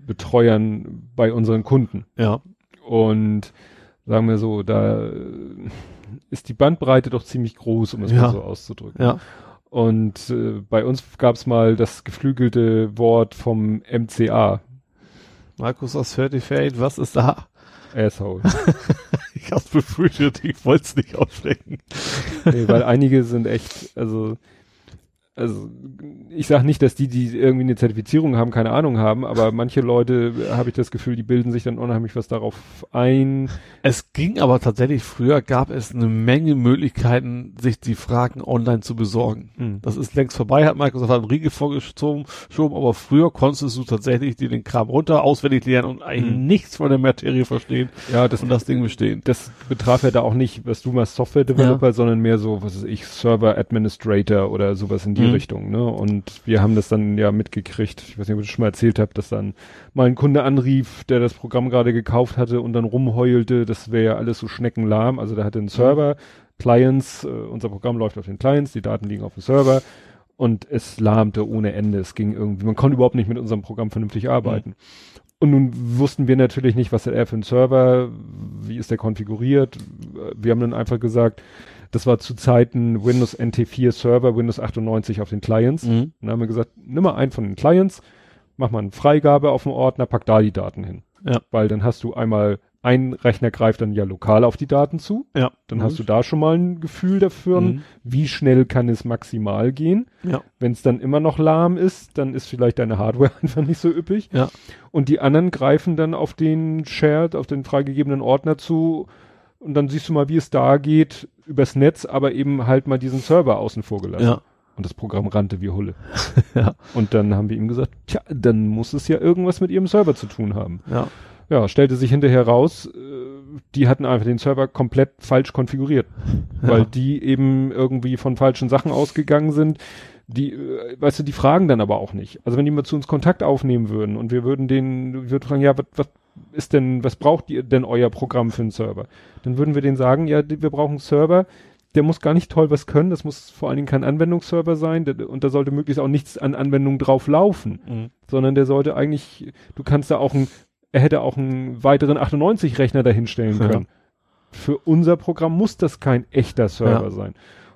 Speaker 2: IT-Betreuern bei unseren Kunden.
Speaker 3: Ja.
Speaker 2: Und sagen wir so, da ist die Bandbreite doch ziemlich groß, um es
Speaker 3: Ja.
Speaker 2: mal so auszudrücken.
Speaker 3: Ja.
Speaker 2: Und äh, bei uns gab es mal das geflügelte Wort vom MCA,
Speaker 3: Microsoft Certificate, was ist da?
Speaker 2: Asshole.
Speaker 3: Ich hab's befürchtet, ich wollte es nicht aussprechen.
Speaker 2: nee, weil einige sind echt, also also ich sage nicht, dass die, die irgendwie eine Zertifizierung haben, keine Ahnung haben, aber manche Leute habe ich das Gefühl, die bilden sich dann unheimlich was darauf ein.
Speaker 3: Es ging aber tatsächlich, früher gab es eine Menge Möglichkeiten, sich die Fragen online zu besorgen.
Speaker 2: Mhm.
Speaker 3: Das ist längst vorbei, hat Microsoft einen Riegel vorgeschoben, aber früher konntest du tatsächlich dir den Kram runter auswendig lernen und eigentlich
Speaker 2: Mhm.
Speaker 3: nichts von der Materie verstehen
Speaker 2: Ja, das,
Speaker 3: und das Ding bestehen.
Speaker 2: das betraf ja da auch nicht, was du machst, Software Developer, sondern mehr so, was weiß ich, Server Administrator oder sowas in die
Speaker 3: Mhm.
Speaker 2: Richtung, ne? Und wir haben das dann ja mitgekriegt, ich weiß nicht, ob ich das schon mal erzählt habe, dass dann mal ein Kunde anrief, der das Programm gerade gekauft hatte und dann rumheulte, das wäre ja alles so schneckenlahm. Also der hatte einen Server, Clients, äh, unser Programm läuft auf den Clients, die Daten liegen auf dem Server und es lahmte ohne Ende. Es ging irgendwie, man konnte überhaupt nicht mit unserem Programm vernünftig arbeiten. Und nun wussten wir natürlich nicht, was hat er für ein Server, wie ist der konfiguriert. Wir haben dann einfach gesagt, das war zu Zeiten Windows NT4 Server, Windows 98 auf den Clients.
Speaker 3: Mhm.
Speaker 2: Dann haben wir gesagt, nimm mal einen von den Clients, mach mal eine Freigabe auf dem Ordner, pack da die Daten hin.
Speaker 3: Ja.
Speaker 2: Weil dann hast du einmal, ein Rechner greift dann ja lokal auf die Daten zu.
Speaker 3: Ja.
Speaker 2: Dann hast du da schon mal ein Gefühl dafür,
Speaker 3: Mhm.
Speaker 2: wie schnell kann es maximal gehen.
Speaker 3: Ja.
Speaker 2: Wenn es dann immer noch lahm ist, dann ist vielleicht deine Hardware einfach nicht so üppig.
Speaker 3: Ja.
Speaker 2: Und die anderen greifen dann auf den Shared, auf den freigegebenen Ordner zu. Und dann siehst du mal, wie es da geht, übers Netz, aber eben halt mal diesen Server außen vor gelassen.
Speaker 3: Ja.
Speaker 2: Und das Programm rannte wie Hulle.
Speaker 3: Ja.
Speaker 2: Und dann haben wir ihm gesagt, tja, dann muss es ja irgendwas mit ihrem Server zu tun haben.
Speaker 3: Ja.
Speaker 2: Ja, stellte sich hinterher raus, äh, die hatten einfach den Server komplett falsch konfiguriert, weil
Speaker 3: Ja.
Speaker 2: die eben irgendwie von falschen Sachen ausgegangen sind. Die, äh, weißt du, die fragen dann aber auch nicht. Also wenn die mal zu uns Kontakt aufnehmen würden und wir würden den, wir würden fragen, ja, was, was ist denn, was braucht ihr denn euer Programm für einen Server? Dann würden wir denen sagen, ja, wir brauchen einen Server, der muss gar nicht toll was können, das muss vor allen Dingen kein Anwendungsserver sein der, und da sollte möglichst auch nichts an Anwendungen drauf laufen
Speaker 3: Mhm.
Speaker 2: sondern der sollte eigentlich, du kannst da auch ein, er hätte auch einen weiteren 98-Rechner dahinstellen
Speaker 3: Ja.
Speaker 2: können. Für unser Programm muss das kein echter Server
Speaker 3: Ja.
Speaker 2: sein.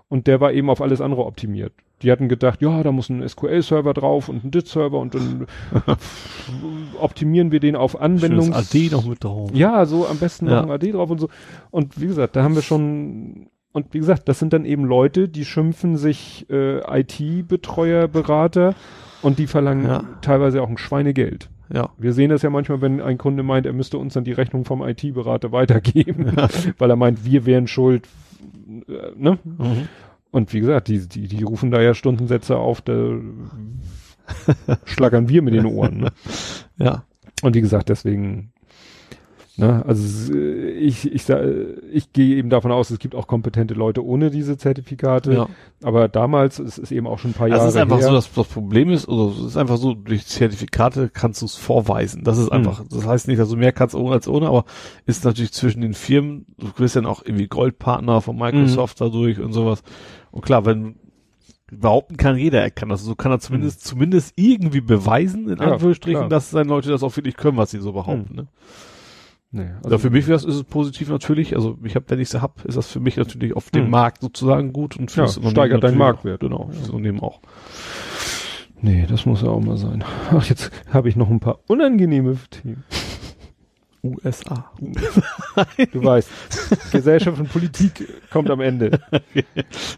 Speaker 2: Und der war eben auf alles andere optimiert. Die hatten gedacht, ja, da muss ein SQL-Server drauf und ein DIT-Server und dann optimieren wir den auf Anwendungs...
Speaker 3: Schönes AD noch mit drauf.
Speaker 2: Ja, so am besten noch
Speaker 3: Ja.
Speaker 2: ein AD drauf und so. Und wie gesagt, da haben wir schon, und wie gesagt, das sind dann eben Leute, die schimpfen sich äh, IT-Betreuer, Berater und die verlangen
Speaker 3: Ja.
Speaker 2: teilweise auch ein Schweinegeld.
Speaker 3: Ja.
Speaker 2: Wir sehen das ja manchmal, wenn ein Kunde meint, er müsste uns dann die Rechnung vom IT-Berater weitergeben, weil er meint, wir wären schuld. Äh, ne?
Speaker 3: Mhm.
Speaker 2: Und wie gesagt, die, die, die rufen da ja Stundensätze auf, da schlagern wir mit den Ohren. Ne?
Speaker 3: Ja.
Speaker 2: Und wie gesagt, deswegen, ne, also s- ich, ich, ich gehe eben davon aus, es gibt auch kompetente Leute ohne diese Zertifikate.
Speaker 3: ja.
Speaker 2: Aber damals, es ist eben auch schon ein paar
Speaker 3: Also
Speaker 2: Jahre
Speaker 3: es ist einfach
Speaker 2: her.
Speaker 3: so, dass das Problem ist, also es ist einfach so, durch Zertifikate kannst du es vorweisen. Das ist einfach, das heißt nicht, dass du mehr kannst ohne als ohne, aber ist natürlich zwischen den Firmen, du bist dann auch irgendwie Goldpartner von Microsoft dadurch und sowas. Und klar, wenn behaupten kann jeder, er kann das, so kann er zumindest, zumindest irgendwie beweisen, in
Speaker 2: Ja,
Speaker 3: Anführungsstrichen,
Speaker 2: klar.
Speaker 3: dass seine Leute das auch wirklich können, was sie so behaupten. Ne?
Speaker 2: Nee, also,
Speaker 3: Also für mich ist es positiv natürlich. Also ich habe, wenn ich sie hab, ist das für mich natürlich auf dem
Speaker 2: Mhm.
Speaker 3: Markt sozusagen gut und für
Speaker 2: Ja, steigert deinen Marktwert.
Speaker 3: Auch, genau, für das Unternehmen auch.
Speaker 2: nee, das muss ja auch mal sein. Ach, jetzt habe ich noch ein paar unangenehme Themen.
Speaker 3: USA.
Speaker 2: Du weißt, Gesellschaft und Politik kommt am Ende.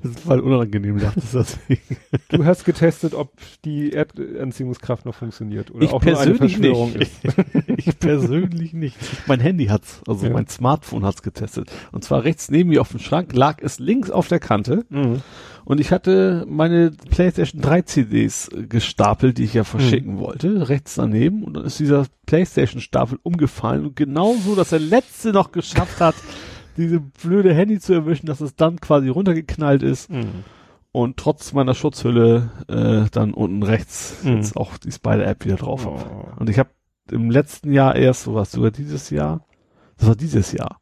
Speaker 3: Das ist voll unangenehm, dachtest du deswegen.
Speaker 2: Du hast getestet, ob die Erdanziehungskraft noch funktioniert oder
Speaker 3: Ich
Speaker 2: auch nur eine
Speaker 3: persönlich
Speaker 2: Verschwörung
Speaker 3: nicht.
Speaker 2: ist.
Speaker 3: ich persönlich nicht. Mein Handy hat's, also
Speaker 2: Ja.
Speaker 3: mein Smartphone hat's getestet. Und zwar rechts neben mir auf dem Schrank lag es links auf der Kante
Speaker 2: Mhm.
Speaker 3: Und ich hatte meine PlayStation 3 CDs gestapelt, die ich ja verschicken wollte, rechts daneben und dann ist dieser PlayStation Stapel umgefallen und genau so, dass der letzte noch geschafft hat, diese blöde Handy zu erwischen, dass es dann quasi runtergeknallt ist
Speaker 2: Mhm.
Speaker 3: und trotz meiner Schutzhülle äh, dann unten rechts
Speaker 2: Mhm.
Speaker 3: jetzt auch die Spider-App wieder drauf habe.
Speaker 2: Oh.
Speaker 3: Und ich habe im letzten Jahr erst, so was sogar dieses Jahr, das war dieses Jahr,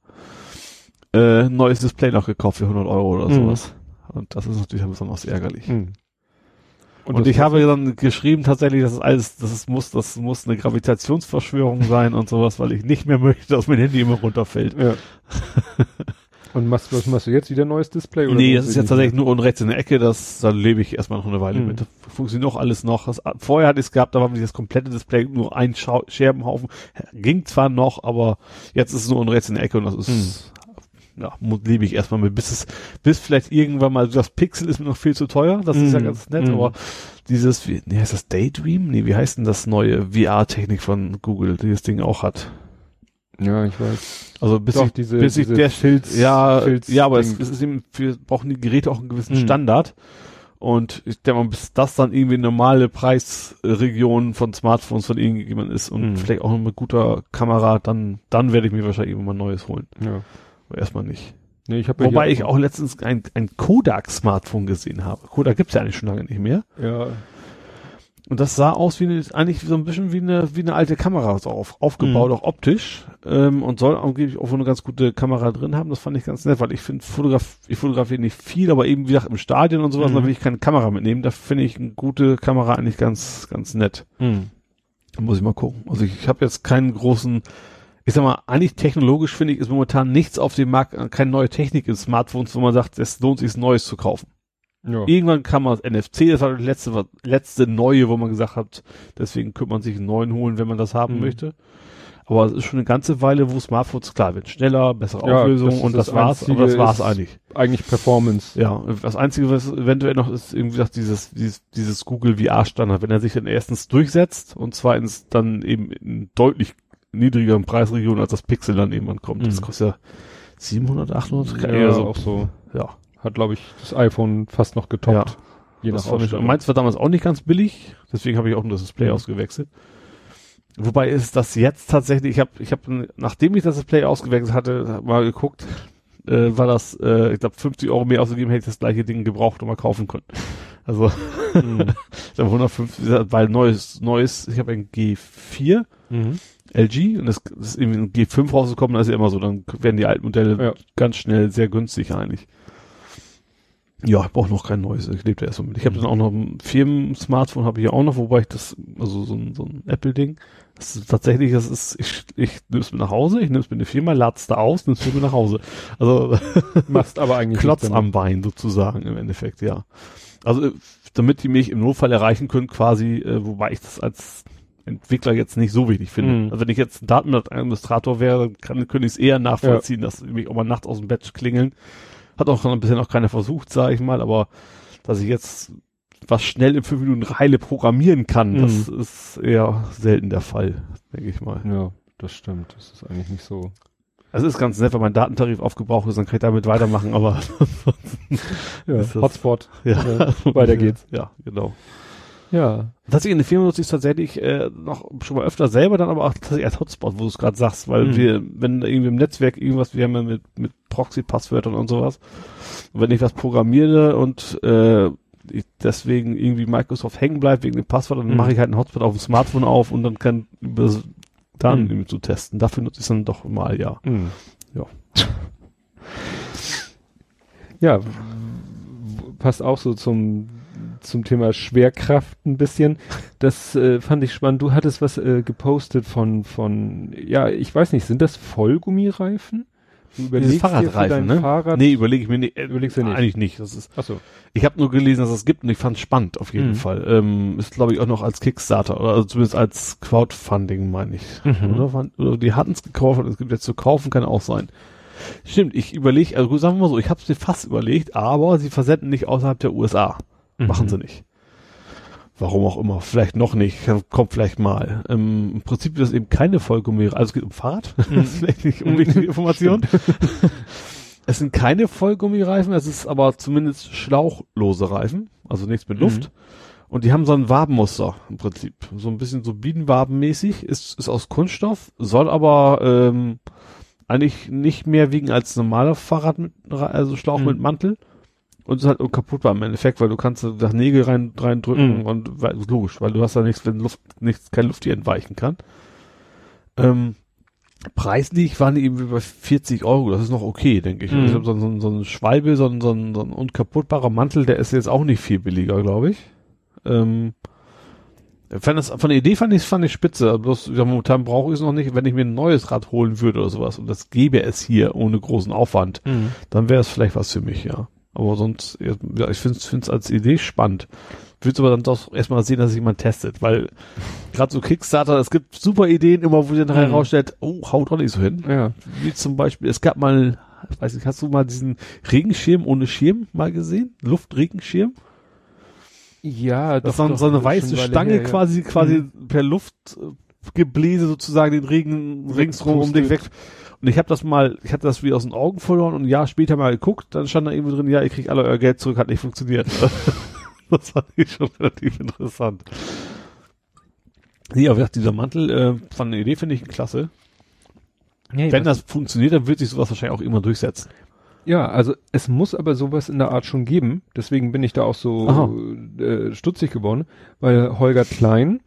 Speaker 3: äh, neues Display noch gekauft für 100 Euro oder
Speaker 2: Mhm.
Speaker 3: sowas. Und das ist natürlich besonders ärgerlich.
Speaker 2: Mhm.
Speaker 3: Und, ich habe dann geschrieben tatsächlich, dass es alles, dass es muss, das muss eine Gravitationsverschwörung sein und sowas, weil ich nicht mehr möchte, dass mein Handy immer runterfällt.
Speaker 2: Ja. Und machst, was machst du jetzt? Wieder ein neues Display? Oder
Speaker 3: nee, das ist jetzt tatsächlich nur unten rechts in der Ecke, das, da lebe ich erstmal noch eine Weile
Speaker 2: Mhm.
Speaker 3: mit. Funktioniert auch alles noch. Das, vorher hatte ich es gehabt, da war das komplette Display nur ein Schau Scherbenhaufen. Ging zwar noch, aber jetzt ist es nur unten rechts in der Ecke und das ist, ja, lebe ich erstmal mit, bis es, bis vielleicht irgendwann mal, das Pixel ist mir noch viel zu teuer, das ist ja
Speaker 2: Mhm.
Speaker 3: ganz nett,
Speaker 2: Mhm.
Speaker 3: aber dieses, wie, nee, heißt das Daydream? Nee, wie heißt denn das neue VR-Technik von Google, die das Ding auch hat?
Speaker 2: Ja, ich weiß.
Speaker 3: Also bis
Speaker 2: Doch,
Speaker 3: ich,
Speaker 2: diese,
Speaker 3: bis ich
Speaker 2: diese
Speaker 3: der
Speaker 2: Filz,
Speaker 3: ja,
Speaker 2: Filz
Speaker 3: ja, aber es, es ist eben, für, brauchen die Geräte auch einen gewissen
Speaker 2: Mhm.
Speaker 3: Standard. Und ich denke mal, bis das dann irgendwie normale Preisregion von Smartphones von irgendjemand ist und
Speaker 2: Mhm.
Speaker 3: vielleicht auch noch mit guter Kamera, dann, dann werde ich mir wahrscheinlich irgendwann ein neues holen.
Speaker 2: ja.
Speaker 3: Erstmal nicht.
Speaker 2: Nee, ich habe
Speaker 3: Wobei ich auch letztens ein, ein Kodak-Smartphone gesehen habe. Kodak gibt's ja eigentlich schon lange nicht mehr.
Speaker 2: Ja,
Speaker 3: Und das sah aus wie eine, eigentlich so ein bisschen wie eine, wie eine alte Kamera so auf, aufgebaut,
Speaker 2: Mhm.
Speaker 3: auch optisch. Ähm, und soll angeblich auch eine ganz gute Kamera drin haben. Das fand ich ganz nett, weil ich finde, Fotograf, ich fotografiere nicht viel, aber eben wie gesagt im Stadion und sowas,
Speaker 2: Mhm.
Speaker 3: da will ich keine Kamera mitnehmen. Da finde ich eine gute Kamera eigentlich ganz, ganz nett.
Speaker 2: hm.
Speaker 3: Da muss ich mal gucken. Also ich, ich habe jetzt keinen großen, ich sag mal, eigentlich technologisch finde ich, ist momentan nichts auf dem Markt, keine neue Technik in Smartphones, wo man sagt, es lohnt sich, Neues zu kaufen.
Speaker 2: ja.
Speaker 3: Irgendwann kam das NFC, das war das letzte, letzte neue, wo man gesagt hat, deswegen könnte man sich einen neuen holen, wenn man das haben
Speaker 2: Mhm.
Speaker 3: möchte. Aber es ist schon eine ganze Weile, wo Smartphones, klar, wird schneller, bessere
Speaker 2: Ja,
Speaker 3: Auflösung
Speaker 2: das
Speaker 3: und das,
Speaker 2: das
Speaker 3: war's, aber das war's eigentlich.
Speaker 2: Eigentlich Performance.
Speaker 3: Ja, das Einzige, was eventuell noch ist, irgendwie gesagt, dieses, dieses, dieses Google VR-Standard, wenn er sich dann erstens durchsetzt und zweitens dann eben deutlich niedrigeren Preisregionen als das Pixel dann irgendwann kommt. Das
Speaker 2: Mhm.
Speaker 3: kostet ja 700, 800,
Speaker 2: Ja,
Speaker 3: eher so.
Speaker 2: auch so.
Speaker 3: Ja.
Speaker 2: Hat, glaube ich, das iPhone fast noch getoppt.
Speaker 3: Ja.
Speaker 2: Je
Speaker 3: Das
Speaker 2: nach Ausstattung.
Speaker 3: meins war damals auch nicht ganz billig, deswegen habe ich auch nur das Display
Speaker 2: Mhm.
Speaker 3: ausgewechselt. Wobei ist das jetzt tatsächlich, ich habe, ich habe, nachdem ich das Display ausgewechselt hatte, mal geguckt, äh, war das, äh, ich glaube, 50 Euro mehr ausgegeben, hätte ich das gleiche Ding gebraucht und mal kaufen können. Also,
Speaker 2: Mhm.
Speaker 3: ich habe 150, weil neues, neues, ich habe ein G4
Speaker 2: Mhm.
Speaker 3: LG und das, das ist irgendwie ein G5 rausgekommen, das ist ja immer so, dann werden die alten Modelle
Speaker 2: Ja.
Speaker 3: ganz schnell sehr günstig eigentlich. Ja, ich brauche noch kein neues, ich lebe da erst mit. Ich habe
Speaker 2: Mhm.
Speaker 3: dann auch noch ein Firmen-Smartphone, habe ich ja auch noch, wobei ich das, also so ein, so ein Apple-Ding, das ist tatsächlich, das ist, ich, ich nehme es mit nach Hause, ich nehme es mit in die Firma, lad's da aus, nimm's mit nach Hause. Also
Speaker 2: Machst aber eigentlich
Speaker 3: Klotz am Bein sozusagen im Endeffekt, ja. Also damit die mich im Notfall erreichen können, quasi, äh, wobei ich das als Entwickler jetzt nicht so wichtig finde.
Speaker 2: Mhm.
Speaker 3: Also wenn ich jetzt ein Datenadministrator wäre, kann, könnte ich es eher nachvollziehen, dass die mich auch mal nachts aus dem Bett klingeln. Hat auch bisher noch keiner versucht, sage ich mal, aber dass ich jetzt was schnell in fünf Minuten heile programmieren kann,
Speaker 2: Mhm.
Speaker 3: das ist eher selten der Fall, denke ich mal.
Speaker 2: Ja, das stimmt. Das ist eigentlich nicht so.
Speaker 3: Also ist ganz nett, wenn mein Datentarif aufgebraucht ist, dann kann ich damit weitermachen, aber
Speaker 2: Ja, Hotspot.
Speaker 3: ja,
Speaker 2: Ja, weiter geht's.
Speaker 3: Ja, genau.
Speaker 2: Ja.
Speaker 3: Tatsächlich in der Firma nutze ich es tatsächlich äh, noch schon mal öfter selber, dann aber auch tatsächlich als Hotspot, wo du es gerade sagst, weil
Speaker 2: Mhm.
Speaker 3: wir, wenn irgendwie im Netzwerk irgendwas, wir haben ja mit, mit Proxy-Passwörtern und sowas, und wenn ich was programmiere und äh, ich deswegen irgendwie Microsoft hängen bleibt wegen dem Passwort, dann
Speaker 2: Mhm.
Speaker 3: mache ich halt einen Hotspot auf dem Smartphone auf und dann kann über das dann
Speaker 2: Mhm.
Speaker 3: irgendwie zu testen. Dafür nutze ich es dann doch mal, ja.
Speaker 2: Mhm.
Speaker 3: Ja.
Speaker 2: Ja, passt auch so zum zum Thema Schwerkraft ein bisschen. Das äh, fand ich spannend. Du hattest was äh, gepostet von von ja, ich weiß nicht, sind das Vollgummireifen? Du überlegst für
Speaker 3: Fahrradreifen, ne?
Speaker 2: Fahrrad.
Speaker 3: Nee, überlege ich mir nicht. Äh,
Speaker 2: Überlegst du nicht?
Speaker 3: Eigentlich nicht. Das ist,
Speaker 2: Achso.
Speaker 3: ich habe nur gelesen, dass es gibt und ich fand es spannend auf jeden
Speaker 2: Mhm.
Speaker 3: Fall. Ähm, ist glaube ich auch noch als Kickstarter oder also zumindest als Crowdfunding, meine ich.
Speaker 2: Mhm.
Speaker 3: Oder, oder die hatten es gekauft und es gibt jetzt zu kaufen, kann auch sein. Stimmt, ich überlege, also gut, sagen wir mal so, ich habe es mir fast überlegt, aber sie versenden nicht außerhalb der USA. Machen
Speaker 2: Mhm.
Speaker 3: sie nicht. Warum auch immer, vielleicht noch nicht, kommt vielleicht mal. Ähm, Im Prinzip ist das eben keine Vollgummi, also es geht um Fahrrad,
Speaker 2: Mhm.
Speaker 3: das ist vielleicht nicht unwichtige Information. es sind keine Vollgummireifen, es ist aber zumindest schlauchlose Reifen, also nichts mit Luft. Und die haben so ein Wabenmuster im Prinzip, so ein bisschen so Bienenwabenmäßig, ist, ist aus Kunststoff, soll aber ähm, eigentlich nicht mehr wiegen als normale Fahrrad mit, also Schlauch
Speaker 2: Mhm.
Speaker 3: mit Mantel. Und es ist halt unkaputtbar im Endeffekt, weil du kannst da Nägel rein, reindrücken
Speaker 2: Mhm.
Speaker 3: und weil, logisch, weil du hast da nichts, wenn Luft, nichts, keine Luft die entweichen kann. Ähm, preislich waren die eben über 40 Euro, das ist noch okay, denke ich.
Speaker 2: Mhm.
Speaker 3: Ich glaube, so, so, so ein Schwalbe, so ein, so, so ein unkaputtbarer Mantel, der ist jetzt auch nicht viel billiger, glaube ich. Ähm, ich fand das, von der Idee fand ich, fand ich spitze. Bloß, ja, momentan brauche ich es noch nicht, wenn ich mir ein neues Rad holen würde oder sowas. Und das gäbe es hier ohne großen Aufwand
Speaker 2: Mhm.
Speaker 3: dann wäre es vielleicht was für mich, ja. Aber sonst, ja, ich finde es als Idee spannend. Würde aber dann doch erstmal sehen, dass sich jemand testet, weil gerade so Kickstarter, es gibt super Ideen immer, wo sich nachher
Speaker 2: Mhm.
Speaker 3: herausstellt, oh, haut doch nicht so hin.
Speaker 2: Ja.
Speaker 3: Wie zum Beispiel, es gab mal weiß nicht, hast du mal diesen Regenschirm ohne Schirm mal gesehen? Luftregenschirm?
Speaker 2: Ja,
Speaker 3: Das war so eine weiße Stange
Speaker 2: her, ja.
Speaker 3: quasi, quasi
Speaker 2: Mhm.
Speaker 3: per Luftgebläse sozusagen den Regen ringsrum um dich weg. Und ich habe das mal, ich hatte das wieder aus den Augen verloren und ein Jahr später mal geguckt, dann stand da irgendwo drin, ja, ihr kriegt alle euer Geld zurück, hat nicht funktioniert. das fand ich schon relativ interessant. Nee, aber wie gesagt, dieser Mantel äh, von der Idee finde ich klasse.
Speaker 2: Ja,
Speaker 3: Wenn das funktioniert, dann wird sich sowas wahrscheinlich auch immer durchsetzen.
Speaker 2: Ja, also es muss aber sowas in der Art schon geben. Deswegen bin ich da auch so
Speaker 3: Aha.
Speaker 2: äh, stutzig geworden, weil Holger Klein,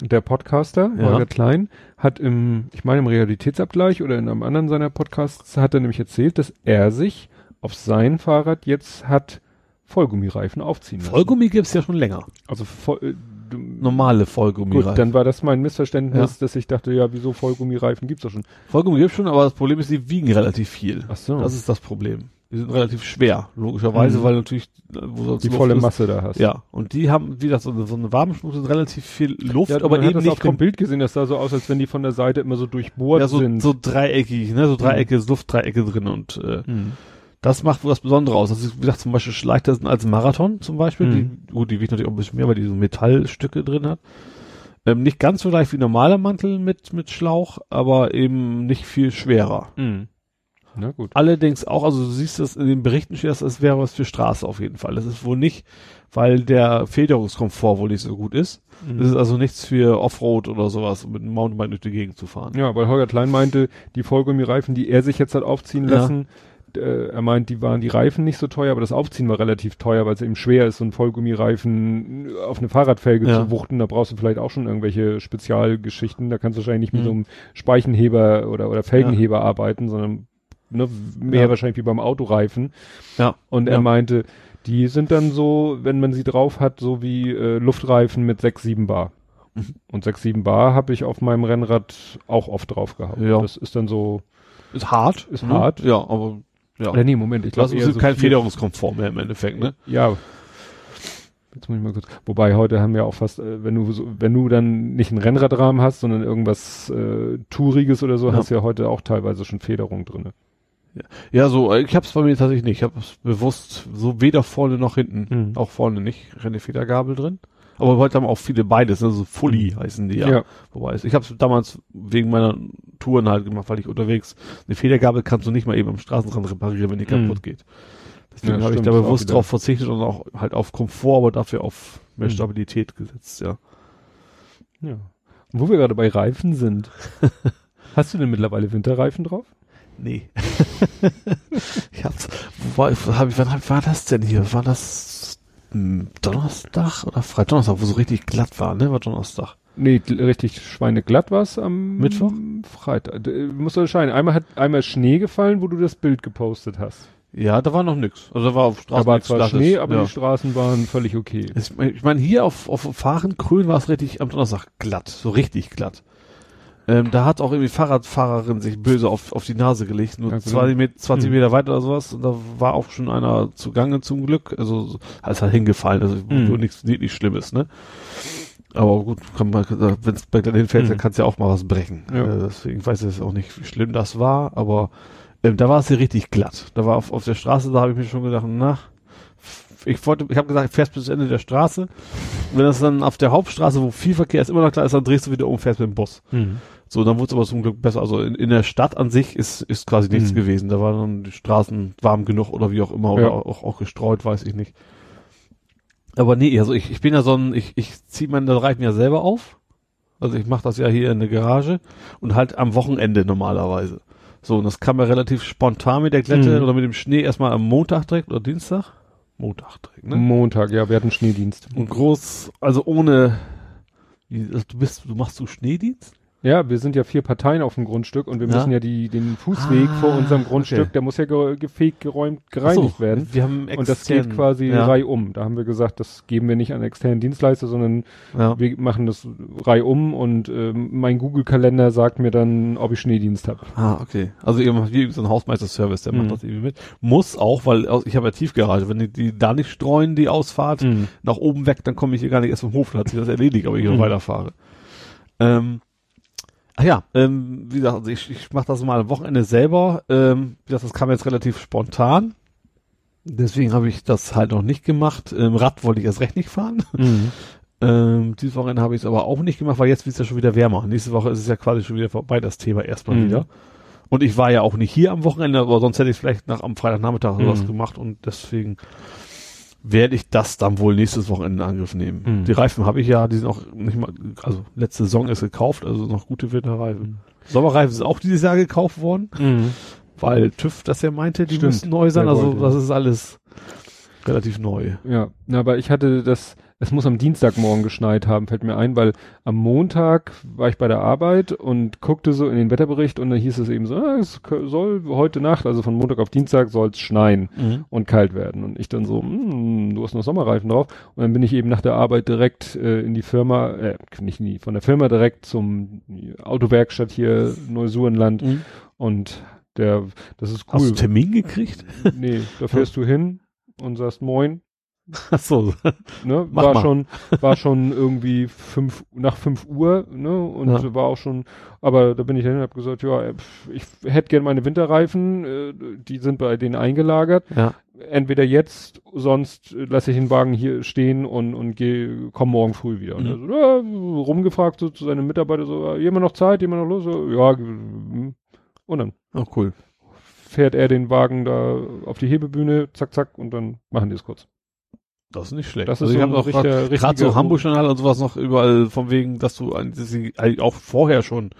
Speaker 2: der Podcaster,
Speaker 3: Ja.
Speaker 2: Holger Klein, hat im, ich meine im Realitätsabgleich oder in einem anderen seiner Podcasts hat er nämlich erzählt, dass er sich auf sein Fahrrad jetzt hat Vollgummireifen aufziehen lassen.
Speaker 3: Vollgummi gibt's ja schon länger.
Speaker 2: Also voll, äh,
Speaker 3: Normale Vollgummi.
Speaker 2: gut, dann war das mein Missverständnis,
Speaker 3: Ja.
Speaker 2: dass ich dachte, ja, wieso Vollgummireifen gibt's doch schon.
Speaker 3: Vollgummi gibt's schon, aber das Problem ist, die wiegen relativ viel.
Speaker 2: Ach so.
Speaker 3: Das ist das Problem. Die sind relativ schwer, logischerweise,
Speaker 2: Mhm.
Speaker 3: weil natürlich, wo sonst
Speaker 2: die
Speaker 3: Luft
Speaker 2: volle
Speaker 3: ist,
Speaker 2: Masse da hast.
Speaker 3: Ja, und die haben, wie gesagt, so eine, so eine Warmschnur sind relativ viel Luft,
Speaker 2: Ja,
Speaker 3: aber eben nicht
Speaker 2: auf dem Bild gesehen, das sah so aus, als wenn die von der Seite immer so durchbohrt
Speaker 3: ja, so,
Speaker 2: sind.
Speaker 3: so dreieckig, ne, so Dreiecke, Luftdreiecke drin und äh,
Speaker 2: Mhm.
Speaker 3: Das macht wohl das Besondere aus. Das ist, wie gesagt, zum Beispiel leichter sind als Marathon zum Beispiel.
Speaker 2: Mhm.
Speaker 3: Die, gut, die wiegt natürlich auch ein bisschen mehr, weil die so Metallstücke drin hat. Ähm, nicht ganz so leicht wie normaler Mantel mit, mit Schlauch, aber eben nicht viel schwerer.
Speaker 2: Mhm. Na gut.
Speaker 3: Allerdings auch, also du siehst das in den Berichten steht, das, wäre was für Straße auf jeden Fall. Das ist wohl nicht, weil der Federungskomfort wohl nicht so gut ist. Das ist also nichts für Offroad oder sowas, um mit einem Mountainbike durch die Gegend zu fahren.
Speaker 2: Ja, weil Holger Klein meinte, die Vollgummireifen, die er sich jetzt hat aufziehen
Speaker 3: Ja.
Speaker 2: Äh, er meint, die waren die Reifen nicht so teuer, aber das Aufziehen war relativ teuer, weil es eben schwer ist, so einen Vollgummireifen auf eine Fahrradfelge
Speaker 3: Ja.
Speaker 2: zu wuchten. Da brauchst du vielleicht auch schon irgendwelche Spezialgeschichten. Da kannst du wahrscheinlich nicht mit
Speaker 3: Mhm.
Speaker 2: so einem Speichenheber oder, oder Felgenheber arbeiten, sondern ne, mehr
Speaker 3: Ja.
Speaker 2: wahrscheinlich wie beim Autoreifen.
Speaker 3: Ja.
Speaker 2: Und
Speaker 3: Ja.
Speaker 2: er meinte, die sind dann so, wenn man sie drauf hat, so wie äh, Luftreifen mit 6, 7 Bar.
Speaker 3: Mhm.
Speaker 2: Und 6, 7 Bar habe ich auf meinem Rennrad auch oft drauf gehabt.
Speaker 3: Ja.
Speaker 2: Das ist dann so,
Speaker 3: Ist hart.
Speaker 2: Ist
Speaker 3: ne?
Speaker 2: hart.
Speaker 3: Ja, aber ja.
Speaker 2: oder nee, Moment, ich
Speaker 3: das
Speaker 2: glaube
Speaker 3: ist
Speaker 2: so
Speaker 3: kein Federungskomfort mehr im Endeffekt, ne?
Speaker 2: Ja. Jetzt muss ich mal kurz. Wobei heute haben wir auch fast, äh, wenn du so, wenn du dann nicht einen Rennradrahmen hast, sondern irgendwas äh, Touriges oder so,
Speaker 3: Ja.
Speaker 2: hast du ja heute auch teilweise schon Federung drinne.
Speaker 3: Ja, so, äh, ich hab's bei mir tatsächlich nicht. Ich hab's bewusst so weder vorne noch hinten.
Speaker 2: Mhm.
Speaker 3: Auch vorne nicht. Keine Federgabel drin. Aber heute haben auch viele beides, ne? so Fully heißen die ja.
Speaker 2: Ja.
Speaker 3: Wobei es, ich habe es damals wegen meiner Touren halt gemacht, weil ich unterwegs eine Federgabel kannst du nicht mal eben am Straßenrand reparieren, wenn die
Speaker 2: Mhm.
Speaker 3: kaputt geht. Deswegen
Speaker 2: Ja,
Speaker 3: habe ich da bewusst drauf verzichtet und auch halt auf Komfort, aber dafür auf mehr
Speaker 2: Mhm.
Speaker 3: Stabilität gesetzt, ja.
Speaker 2: Ja. Und wo wir gerade bei Reifen sind. hast du denn mittlerweile Winterreifen drauf?
Speaker 3: Nee. ich hab's, wo war, hab ich, wann war das denn hier? War das Donnerstag oder Freitag? Donnerstag, wo so richtig glatt war, ne? War Donnerstag.
Speaker 2: Nee, richtig schweineglatt war es am
Speaker 3: Mittwoch?
Speaker 2: Freitag. D- Muss unterscheiden. Einmal hat einmal Schnee gefallen, wo du das Bild gepostet hast.
Speaker 3: Ja, da war noch nix. Also da war auf
Speaker 2: Da
Speaker 3: Straßen
Speaker 2: war
Speaker 3: nix
Speaker 2: zwar. Schnee, aber
Speaker 3: ja.
Speaker 2: die Straßen waren völlig okay.
Speaker 3: Ich meine, ich mein, hier auf, auf Fahrenkrön war es richtig am Donnerstag glatt, so richtig glatt. Ähm, da hat auch irgendwie Fahrradfahrerin sich böse auf, auf die Nase gelegt, nur
Speaker 2: Ja, gut.
Speaker 3: 20, Met 20
Speaker 2: Hm.
Speaker 3: Meter weiter oder sowas. Und da war auch schon einer zugange zum Glück. Also so- ist halt hingefallen, also
Speaker 2: Hm.
Speaker 3: nur nichts nichts Schlimmes, ne? Aber gut, kann man, wenn es bei dir hinfällt,
Speaker 2: Hm.
Speaker 3: dann kannst du ja auch mal was brechen.
Speaker 2: Ja.
Speaker 3: Äh, deswegen weiß ich jetzt auch nicht, wie schlimm das war, aber ähm, da war es hier richtig glatt. Da war auf, auf der Straße, da habe ich mir schon gedacht, na, ich wollte, ich habe gesagt, fährst bis zum Ende der Straße. Wenn das dann auf der Hauptstraße, wo viel Verkehr ist, immer noch klar ist, dann drehst du wieder um, fährst mit dem Bus. So, dann wurde es aber zum Glück besser. Also in, in der Stadt an sich ist, ist quasi nichts
Speaker 2: Mhm.
Speaker 3: gewesen. Da waren dann die Straßen warm genug oder wie auch immer oder
Speaker 2: Ja.
Speaker 3: auch, auch gestreut, weiß ich nicht. Aber nee, also ich, ich bin ja so ein, ich, ich ziehe meine Reifen ja selber auf. Also ich mache das ja hier in der Garage und halt am Wochenende normalerweise. So, und das kam ja relativ spontan mit der Glätte
Speaker 2: Mhm.
Speaker 3: oder mit dem Schnee erstmal am Montag direkt oder Dienstag. Montag direkt, ne?
Speaker 2: Montag, ja, wir hatten Schneedienst.
Speaker 3: Und groß, also ohne, also du bist, du machst so Schneedienst?
Speaker 2: Ja, wir sind ja vier Parteien auf dem Grundstück und wir
Speaker 3: Ja.
Speaker 2: müssen ja die, den Fußweg
Speaker 3: Ah,
Speaker 2: vor unserem Grundstück,
Speaker 3: okay.
Speaker 2: der muss ja ge gefegt, geräumt, gereinigt
Speaker 3: so,
Speaker 2: werden.
Speaker 3: Wir haben
Speaker 2: Und das geht
Speaker 3: extern-
Speaker 2: quasi
Speaker 3: ja,
Speaker 2: reihum. Da haben wir gesagt, das geben wir nicht an externen Dienstleister, sondern
Speaker 3: ja.
Speaker 2: wir machen das reihum und ähm, mein Google-Kalender sagt mir dann, ob ich Schneedienst habe.
Speaker 3: Ah, okay. Also ihr macht wie so ein Hausmeister-Service, der
Speaker 2: Mhm.
Speaker 3: macht das irgendwie mit. Muss auch, weil ich habe ja Tiefgarage. Wenn die, die da nicht streuen, die Ausfahrt, nach oben weg, dann komme ich hier gar nicht erst vom Hof, dann hat sich das erledigt, ob ich
Speaker 2: Mhm.
Speaker 3: weiterfahre. Ähm, Ach ja, ähm, wie gesagt, also ich, ich mache das mal am Wochenende selber. Ähm, wie gesagt, das kam jetzt relativ spontan. Deswegen habe ich das halt noch nicht gemacht. Ähm, Rad wollte ich erst recht nicht fahren.
Speaker 2: Mhm.
Speaker 3: Ähm, dieses Wochenende habe ich es aber auch nicht gemacht, weil jetzt wird es ja schon wieder wärmer. Nächste Woche ist es ja quasi schon wieder vorbei, das Thema erstmal
Speaker 2: Mhm.
Speaker 3: wieder. Und ich war ja auch nicht hier am Wochenende, aber sonst hätte ich vielleicht nach am Freitagnachmittag
Speaker 2: Mhm.
Speaker 3: gemacht und deswegen werde ich das dann wohl nächstes Wochenende in Angriff nehmen.
Speaker 2: Mhm.
Speaker 3: Die Reifen habe ich ja, die sind auch nicht mal, also letzte Saison ist gekauft, also noch gute Winterreifen. Sommerreifen sind auch dieses Jahr gekauft worden,
Speaker 2: Mhm.
Speaker 3: weil TÜV das ja meinte, die
Speaker 2: Stimmt.
Speaker 3: müssen neu sein,
Speaker 2: Der
Speaker 3: also
Speaker 2: wollte.
Speaker 3: das ist alles relativ neu.
Speaker 2: Ja, aber ich hatte das, es muss am Dienstagmorgen geschneit haben, fällt mir ein, weil am Montag war ich bei der Arbeit und guckte so in den Wetterbericht und da hieß es eben so, ah, es soll heute Nacht, also von Montag auf Dienstag soll es schneien und kalt werden. Und ich dann so, hm, du hast noch Sommerreifen drauf. Und dann bin ich eben nach der Arbeit direkt äh, in die Firma, äh, nicht nie, von der Firma direkt zum Autowerkstatt hier Neusurenland und der, das ist
Speaker 3: Hast du
Speaker 2: cool.
Speaker 3: einen Termin gekriegt?
Speaker 2: nee, da fährst du hin und sagst Moin,
Speaker 3: Ach so.
Speaker 2: ne, war
Speaker 3: mal.
Speaker 2: schon, war schon irgendwie fünf, nach fünf Uhr, ne, und
Speaker 3: Ja.
Speaker 2: war auch schon, aber da bin ich hin und hab gesagt, ja, ich hätte gern meine Winterreifen, äh, die sind bei denen eingelagert,
Speaker 3: Ja.
Speaker 2: entweder jetzt, sonst lasse ich den Wagen hier stehen und, und geh, komm morgen früh wieder. Und
Speaker 3: Mhm.
Speaker 2: er so, ja, rumgefragt so zu seinem Mitarbeiter so, jemand noch Zeit, jemand noch los? So, ja, mm. und dann
Speaker 3: Oh, cool.
Speaker 2: fährt er den Wagen da auf die Hebebühne, zack, zack, und dann machen die es kurz.
Speaker 3: Das ist nicht schlecht.
Speaker 2: Das ist
Speaker 3: also
Speaker 2: so
Speaker 3: ich habe auch
Speaker 2: richtiger-
Speaker 3: gerade so Hamburg Journal und sowas noch überall von wegen, dass du dass sie auch vorher schon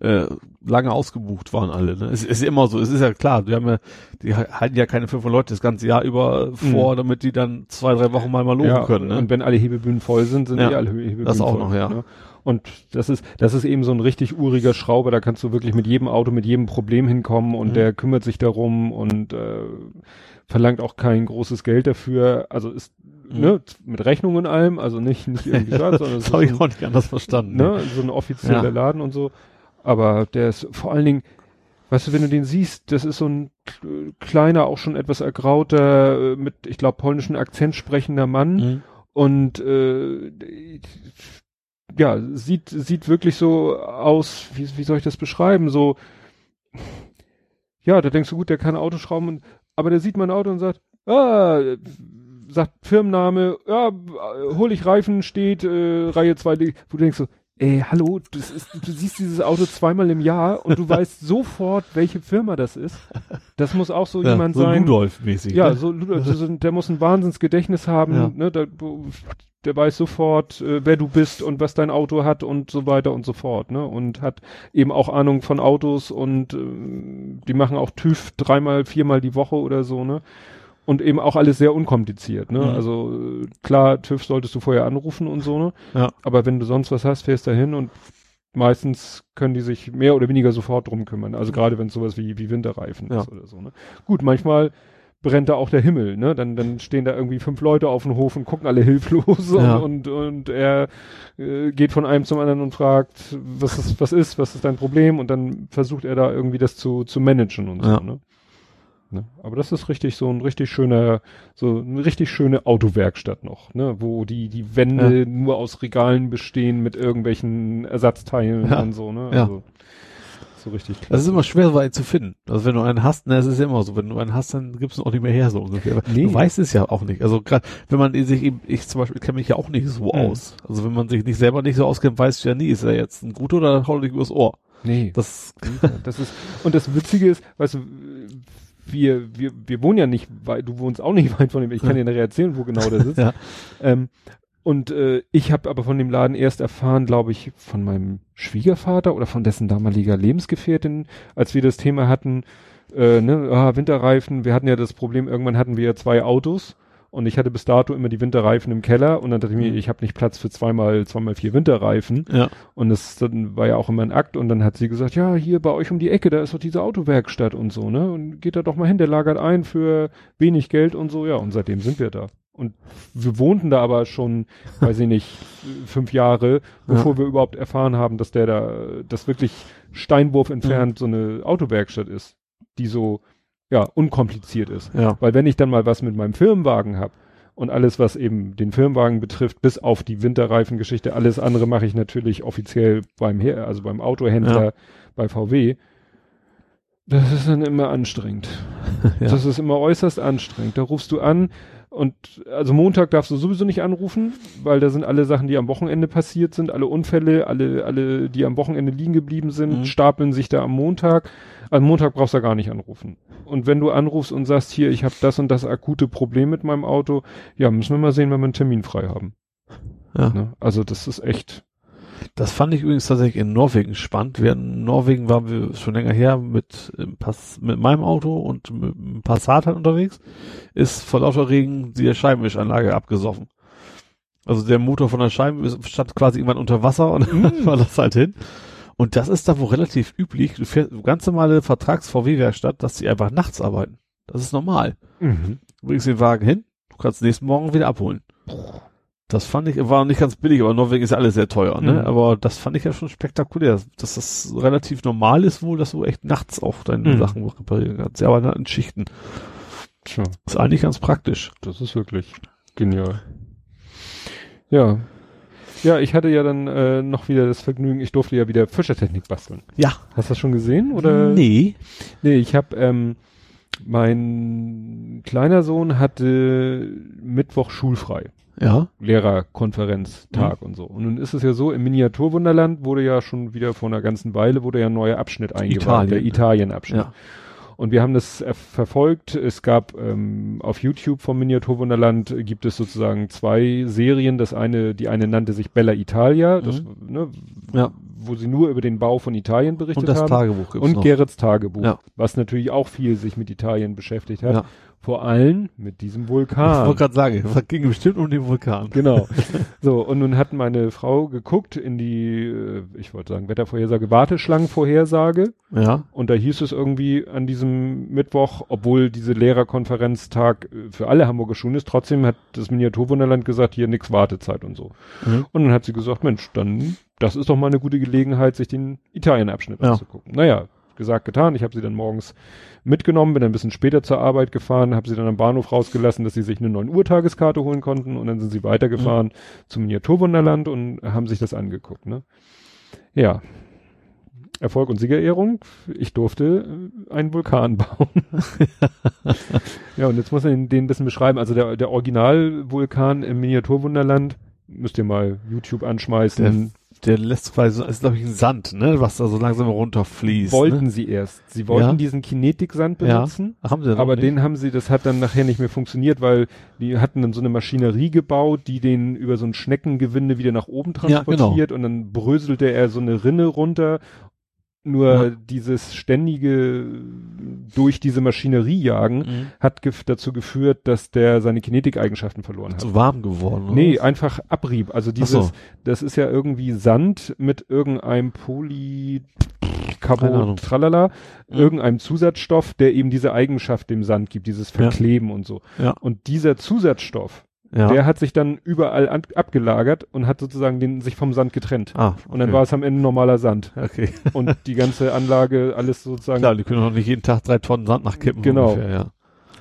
Speaker 3: äh, lange ausgebucht waren alle. Ne? Es ist immer so, es ist ja klar, die haben ja, die halten ja keine 500 Leute das ganze Jahr über vor, damit die dann zwei, drei Wochen mal mal loben
Speaker 2: ja,
Speaker 3: können. Ne?
Speaker 2: Und wenn alle Hebebühnen voll sind, sind
Speaker 3: Ja,
Speaker 2: eh alle Hebebühnen
Speaker 3: das auch
Speaker 2: voll.
Speaker 3: noch, ja.
Speaker 2: Ne? Und das ist, das ist eben so ein richtig uriger Schrauber, da kannst du wirklich mit jedem Auto, mit jedem Problem hinkommen und
Speaker 3: Mhm.
Speaker 2: der kümmert sich darum und äh, verlangt auch kein großes Geld dafür. Also ist,
Speaker 3: Mhm.
Speaker 2: ne, mit Rechnung und allem, also nicht, nicht irgendwie so, sondern
Speaker 3: das habe ich auch nicht anders verstanden.
Speaker 2: ne, so ein offizieller
Speaker 3: Ja.
Speaker 2: Laden und so. Aber der ist vor allen Dingen, weißt du, wenn du den siehst, das ist so ein kleiner, auch schon etwas ergrauter, äh, mit, ich glaube, polnischen Akzent sprechender Mann
Speaker 3: Mhm.
Speaker 2: und äh, ja, sieht, sieht wirklich so aus, wie, wie soll ich das beschreiben? So, ja, da denkst du, gut, der kann Auto schrauben, und, aber der sieht mein Auto und sagt, ah, sagt Firmenname, ja, hol ich Reifen, steht, äh, Reihe 2, wo du denkst so, ey, hallo, ist, du siehst dieses Auto zweimal im Jahr und du weißt sofort, welche Firma das ist. Das muss auch so
Speaker 3: Ja,
Speaker 2: jemand
Speaker 3: so
Speaker 2: sein.
Speaker 3: Ludolf-mäßig.
Speaker 2: Ja,
Speaker 3: ne?
Speaker 2: so, Ludo- so, so, der muss ein Wahnsinnsgedächtnis haben,
Speaker 3: Ja.
Speaker 2: ne, der, der weiß sofort, äh, wer du bist und was dein Auto hat und so weiter und so fort, ne, und hat eben auch Ahnung von Autos und ähm, die machen auch TÜV dreimal, viermal die Woche oder so, ne, und eben auch alles sehr unkompliziert, ne,
Speaker 3: Mhm.
Speaker 2: also äh, klar, TÜV solltest du vorher anrufen und so, ne,
Speaker 3: Ja.
Speaker 2: aber wenn du sonst was hast, fährst da hin und meistens können die sich mehr oder weniger sofort drum kümmern. Also gerade wenn es sowas wie, wie Winterreifen
Speaker 3: Ja.
Speaker 2: ist oder so. Ne? Gut, manchmal brennt da auch der Himmel, ne? Dann, dann stehen da irgendwie fünf Leute auf dem Hof und gucken alle hilflos
Speaker 3: Ja.
Speaker 2: und, und, und er äh, geht von einem zum anderen und fragt, was ist, was ist, was ist dein Problem? Und dann versucht er da irgendwie das zu, zu managen und
Speaker 3: Ja.
Speaker 2: so, ne? Ne? Aber das ist richtig so ein richtig schöner, so eine richtig schöne Autowerkstatt noch, ne? Wo die, die Wände nur aus Regalen bestehen mit irgendwelchen Ersatzteilen
Speaker 3: Ja.
Speaker 2: und so, ne?
Speaker 3: Ja.
Speaker 2: So richtig
Speaker 3: Das ist immer schwer, so einen zu finden. Also wenn du einen hast, ne, es ist ja immer so, wenn du einen hast, dann gibst du ihn auch nicht mehr her, so ungefähr.
Speaker 2: Nee.
Speaker 3: Du weißt es ja auch nicht. Also gerade, wenn man sich eben, ich zum Beispiel kenne mich ja auch nicht so
Speaker 2: Mhm.
Speaker 3: aus. Also wenn man sich nicht selber nicht so auskennt, weißt du ja nie, ist er jetzt ein guter oder haut er dich übers Ohr.
Speaker 2: Nee.
Speaker 3: Das,
Speaker 2: Das ist, und das Witzige ist, weißt du, wir, wir, wir wohnen ja nicht weit, du wohnst auch nicht weit von dem, ich kann dir nachher erzählen, wo genau das ist.
Speaker 3: Ja.
Speaker 2: Ähm, und äh, ich habe aber von dem Laden erst erfahren, glaube ich, von meinem Schwiegervater oder von dessen damaliger Lebensgefährtin, als wir das Thema hatten, äh, ne, ah, Winterreifen, wir hatten ja das Problem, irgendwann hatten wir ja zwei Autos und ich hatte bis dato immer die Winterreifen im Keller und dann dachte ich mir,
Speaker 3: Mhm.
Speaker 2: ich habe nicht Platz für zweimal, zweimal vier Winterreifen.
Speaker 3: ja.
Speaker 2: Und das dann war ja auch immer ein Akt und dann hat sie gesagt, ja, hier bei euch um die Ecke, da ist doch diese Autowerkstatt und so, ne? Und geht da doch mal hin, der lagert ein für wenig Geld und so, ja, und seitdem sind wir da. Und wir wohnten da aber schon, weiß ich nicht, fünf Jahre, bevor wir überhaupt erfahren haben, dass der da, das wirklich Steinwurf entfernt so eine Autowerkstatt ist, die so, ja, unkompliziert ist.
Speaker 3: Ja.
Speaker 2: Weil wenn ich dann mal was mit meinem Firmenwagen hab und alles, was eben den Firmenwagen betrifft, bis auf die Winterreifengeschichte, alles andere mache ich natürlich offiziell beim Her also beim Autohändler,
Speaker 3: Ja.
Speaker 2: bei VW. Das ist dann immer anstrengend.
Speaker 3: Ja.
Speaker 2: Das ist immer äußerst anstrengend. Da rufst du an und also Montag darfst du sowieso nicht anrufen, weil da sind alle Sachen, die am Wochenende passiert sind, alle Unfälle, alle, alle, die am Wochenende liegen geblieben sind,
Speaker 3: Mhm.
Speaker 2: stapeln sich da am Montag. Am Montag brauchst du gar nicht anrufen. Und wenn du anrufst und sagst, hier, ich habe das und das akute Problem mit meinem Auto, ja, müssen wir mal sehen, wenn wir einen Termin frei haben.
Speaker 3: Ja.
Speaker 2: Ne? Also das ist echt.
Speaker 3: Das fand ich übrigens tatsächlich in Norwegen spannend. Wir in Norwegen waren wir schon länger her mit, Pass, mit meinem Auto und mit einem Passat halt unterwegs. Ist vor lauter Regen die Scheibenwischanlage abgesoffen. Also der Motor von der Scheibe stand quasi irgendwann unter Wasser und dann war das halt hin. Und das ist da wohl relativ üblich. Du fährst ganz normale Vertrags-VW-Werkstatt, dass die einfach nachts arbeiten. Das ist normal.
Speaker 2: Mhm.
Speaker 3: Du bringst den Wagen hin, du kannst nächsten Morgen wieder abholen. Das fand ich, war nicht ganz billig, aber Norwegen ist ja alles sehr teuer, ne?
Speaker 2: Mhm.
Speaker 3: Aber das fand ich ja schon spektakulär, dass das relativ normal ist wohl, dass du echt nachts auch deine
Speaker 2: Mhm.
Speaker 3: Sachen reparieren kannst. Ja, aber in Schichten.
Speaker 2: Tja,
Speaker 3: Ist eigentlich ganz praktisch.
Speaker 2: das ist wirklich genial. Ja. Ja, ich hatte ja dann äh, noch wieder das Vergnügen, ich durfte ja wieder Fischertechnik basteln.
Speaker 3: Ja.
Speaker 2: Hast du das schon gesehen? Oder?
Speaker 3: Nee.
Speaker 2: Nee, ich habe, ähm, mein kleiner Sohn hatte Mittwoch schulfrei.
Speaker 3: Ja.
Speaker 2: Lehrerkonferenztag und so. Und nun ist es ja so, im Miniaturwunderland wurde ja schon wieder vor einer ganzen Weile, wurde ja ein neuer Abschnitt eingebaut,
Speaker 3: Italien.
Speaker 2: der Italien-Abschnitt.
Speaker 3: Ja.
Speaker 2: Und wir haben das verfolgt. Es gab ähm, auf YouTube vom Miniaturwunderland äh, gibt es sozusagen zwei Serien. Das eine, die eine nannte sich Bella Italia, das, ne,
Speaker 3: Mhm. Ja.
Speaker 2: wo sie nur über den Bau von Italien berichtet
Speaker 3: Und das
Speaker 2: haben.
Speaker 3: Tagebuch gibt's
Speaker 2: und
Speaker 3: noch.
Speaker 2: Gerrits Tagebuch,
Speaker 3: Ja.
Speaker 2: was natürlich auch viel sich mit Italien beschäftigt hat.
Speaker 3: Ja.
Speaker 2: Vor allem mit diesem
Speaker 3: Ich
Speaker 2: Vulkan.
Speaker 3: wollte gerade sagen, es ging bestimmt um den Vulkan.
Speaker 2: Genau. So, und nun hat meine Frau geguckt in die, äh, ich wollte sagen, Wettervorhersage, Warteschlangenvorhersage.
Speaker 3: Ja.
Speaker 2: Und da hieß es irgendwie an diesem Mittwoch, obwohl diese Lehrerkonferenztag äh, für alle Hamburger Schulen ist, trotzdem hat das Miniaturwunderland gesagt, hier nix Wartezeit und so.
Speaker 3: Mhm.
Speaker 2: Und dann hat sie gesagt, Mensch, dann, das ist doch mal eine gute Gelegenheit, sich den Italien-Abschnitt
Speaker 3: Ja.
Speaker 2: anzugucken. Naja, gesagt, getan. Ich habe sie dann morgens mitgenommen, bin ein bisschen später zur Arbeit gefahren, habe sie dann am Bahnhof rausgelassen, dass sie sich eine 9 Uhr Tageskarte holen konnten und dann sind sie weitergefahren
Speaker 3: Mhm.
Speaker 2: zum Miniaturwunderland und haben sich das angeguckt. Ne? Ja. Erfolg und Siegerehrung. Ich durfte äh, einen Vulkan bauen. ja, und jetzt muss man den, den ein bisschen beschreiben. Also der, der Originalvulkan im Miniaturwunderland, müsst ihr mal YouTube anschmeißen.
Speaker 3: Der lässt quasi, so- ist glaube ich ein Sand, ne, was da so langsam runterfließt.
Speaker 2: wollten
Speaker 3: ne?
Speaker 2: sie erst. Sie wollten
Speaker 3: Ja.
Speaker 2: diesen Kinetiksand
Speaker 3: Ja.
Speaker 2: benutzen.
Speaker 3: Ach, haben sie
Speaker 2: Aber
Speaker 3: nicht?
Speaker 2: den haben sie, das hat dann nachher nicht mehr funktioniert, weil die hatten dann so eine Maschinerie gebaut, die den über so ein Schneckengewinde wieder nach oben
Speaker 3: Ja, genau.
Speaker 2: transportiert und dann bröselte er so eine Rinne runter. Nur
Speaker 3: Ja.
Speaker 2: dieses ständige durch diese Maschinerie jagen
Speaker 3: Mhm.
Speaker 2: hat gef dazu geführt, dass der seine Kinetikeigenschaften verloren hat.
Speaker 3: Zu warm geworden, oder?
Speaker 2: Nee, einfach Abrieb. Also dieses,
Speaker 3: so.
Speaker 2: das ist ja irgendwie Sand mit irgendeinem Poly Carbon tralala,
Speaker 3: Mhm.
Speaker 2: irgendeinem Zusatzstoff, der eben diese Eigenschaft dem Sand gibt, dieses
Speaker 3: Ja.
Speaker 2: Verkleben und so.
Speaker 3: Ja.
Speaker 2: Und dieser Zusatzstoff,
Speaker 3: ja.
Speaker 2: der hat sich dann überall an, abgelagert und hat sozusagen den sich vom Sand getrennt.
Speaker 3: ah,
Speaker 2: Und dann
Speaker 3: okay.
Speaker 2: war es am Ende normaler Sand.
Speaker 3: Okay.
Speaker 2: Und die ganze Anlage, alles sozusagen.
Speaker 3: Klar, die können doch nicht jeden Tag drei Tonnen Sand nachkippen.
Speaker 2: Genau.
Speaker 3: Ungefähr, ja.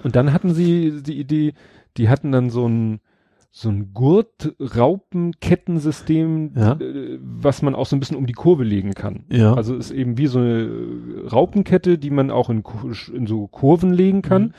Speaker 2: Und dann hatten sie die Idee, die hatten dann so ein so ein Gurt-Raupenkettensystem,
Speaker 3: Ja.
Speaker 2: äh, was man auch so ein bisschen um die Kurve legen kann.
Speaker 3: Ja.
Speaker 2: Also ist eben wie so eine Raupenkette, die man auch in, in so Kurven legen kann.
Speaker 3: Mhm.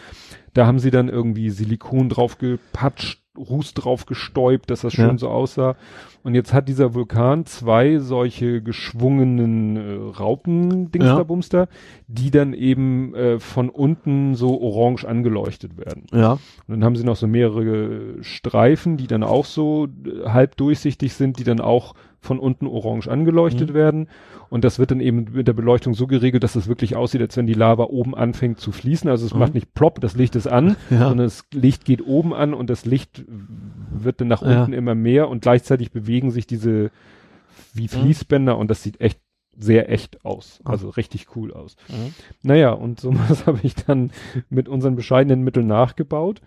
Speaker 2: Da haben sie dann irgendwie Silikon drauf gepatscht, Ruß drauf gestäubt, dass das schön
Speaker 3: Ja.
Speaker 2: so aussah. Und jetzt hat dieser Vulkan zwei solche geschwungenen äh, Raupen-Dingsterbumster, die dann eben äh, von unten so orange angeleuchtet werden.
Speaker 3: ja.
Speaker 2: Und dann haben sie noch so mehrere Streifen, die dann auch so äh, halb durchsichtig sind, die dann auch von unten orange angeleuchtet
Speaker 3: Mhm.
Speaker 2: werden. Und das wird dann eben mit der Beleuchtung so geregelt, dass es wirklich aussieht, als wenn die Lava oben anfängt zu fließen. Also es
Speaker 3: Mhm.
Speaker 2: macht nicht plopp, das Licht ist an,
Speaker 3: Ja.
Speaker 2: sondern das Licht geht oben an und das Licht wird dann nach
Speaker 3: Ja.
Speaker 2: unten immer mehr und gleichzeitig bewegen sich diese wie Fließbänder und das sieht echt sehr echt aus.
Speaker 3: Ah.
Speaker 2: Also richtig cool aus.
Speaker 3: Mhm.
Speaker 2: Naja, und so was habe ich dann mit unseren bescheidenen Mitteln nachgebaut.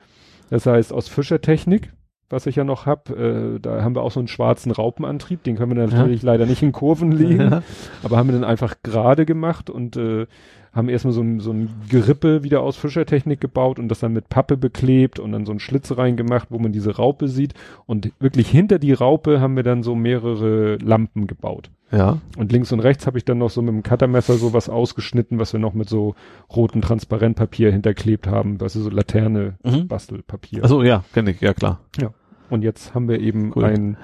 Speaker 2: Das heißt, aus Fischertechnik, was ich ja noch habe, äh, da haben wir auch so einen schwarzen Raupenantrieb, den können wir natürlich leider nicht in Kurven legen,
Speaker 3: Ja.
Speaker 2: aber haben wir dann einfach gerade gemacht und äh, haben erstmal so ein, so ein Gerippe wieder aus Fischertechnik gebaut und das dann mit Pappe beklebt und dann so einen Schlitz reingemacht, wo man diese Raupe sieht. Und wirklich hinter die Raupe haben wir dann so mehrere Lampen gebaut.
Speaker 3: Ja.
Speaker 2: Und links und rechts habe ich dann noch so mit dem Cuttermesser so was ausgeschnitten, was wir noch mit so rotem Transparentpapier hinterklebt haben, was ist so Laterne
Speaker 3: Mhm.
Speaker 2: Bastelpapier.
Speaker 3: Also ja, kenne ich, ja klar.
Speaker 2: Und jetzt haben wir eben
Speaker 3: Cool.
Speaker 2: ein,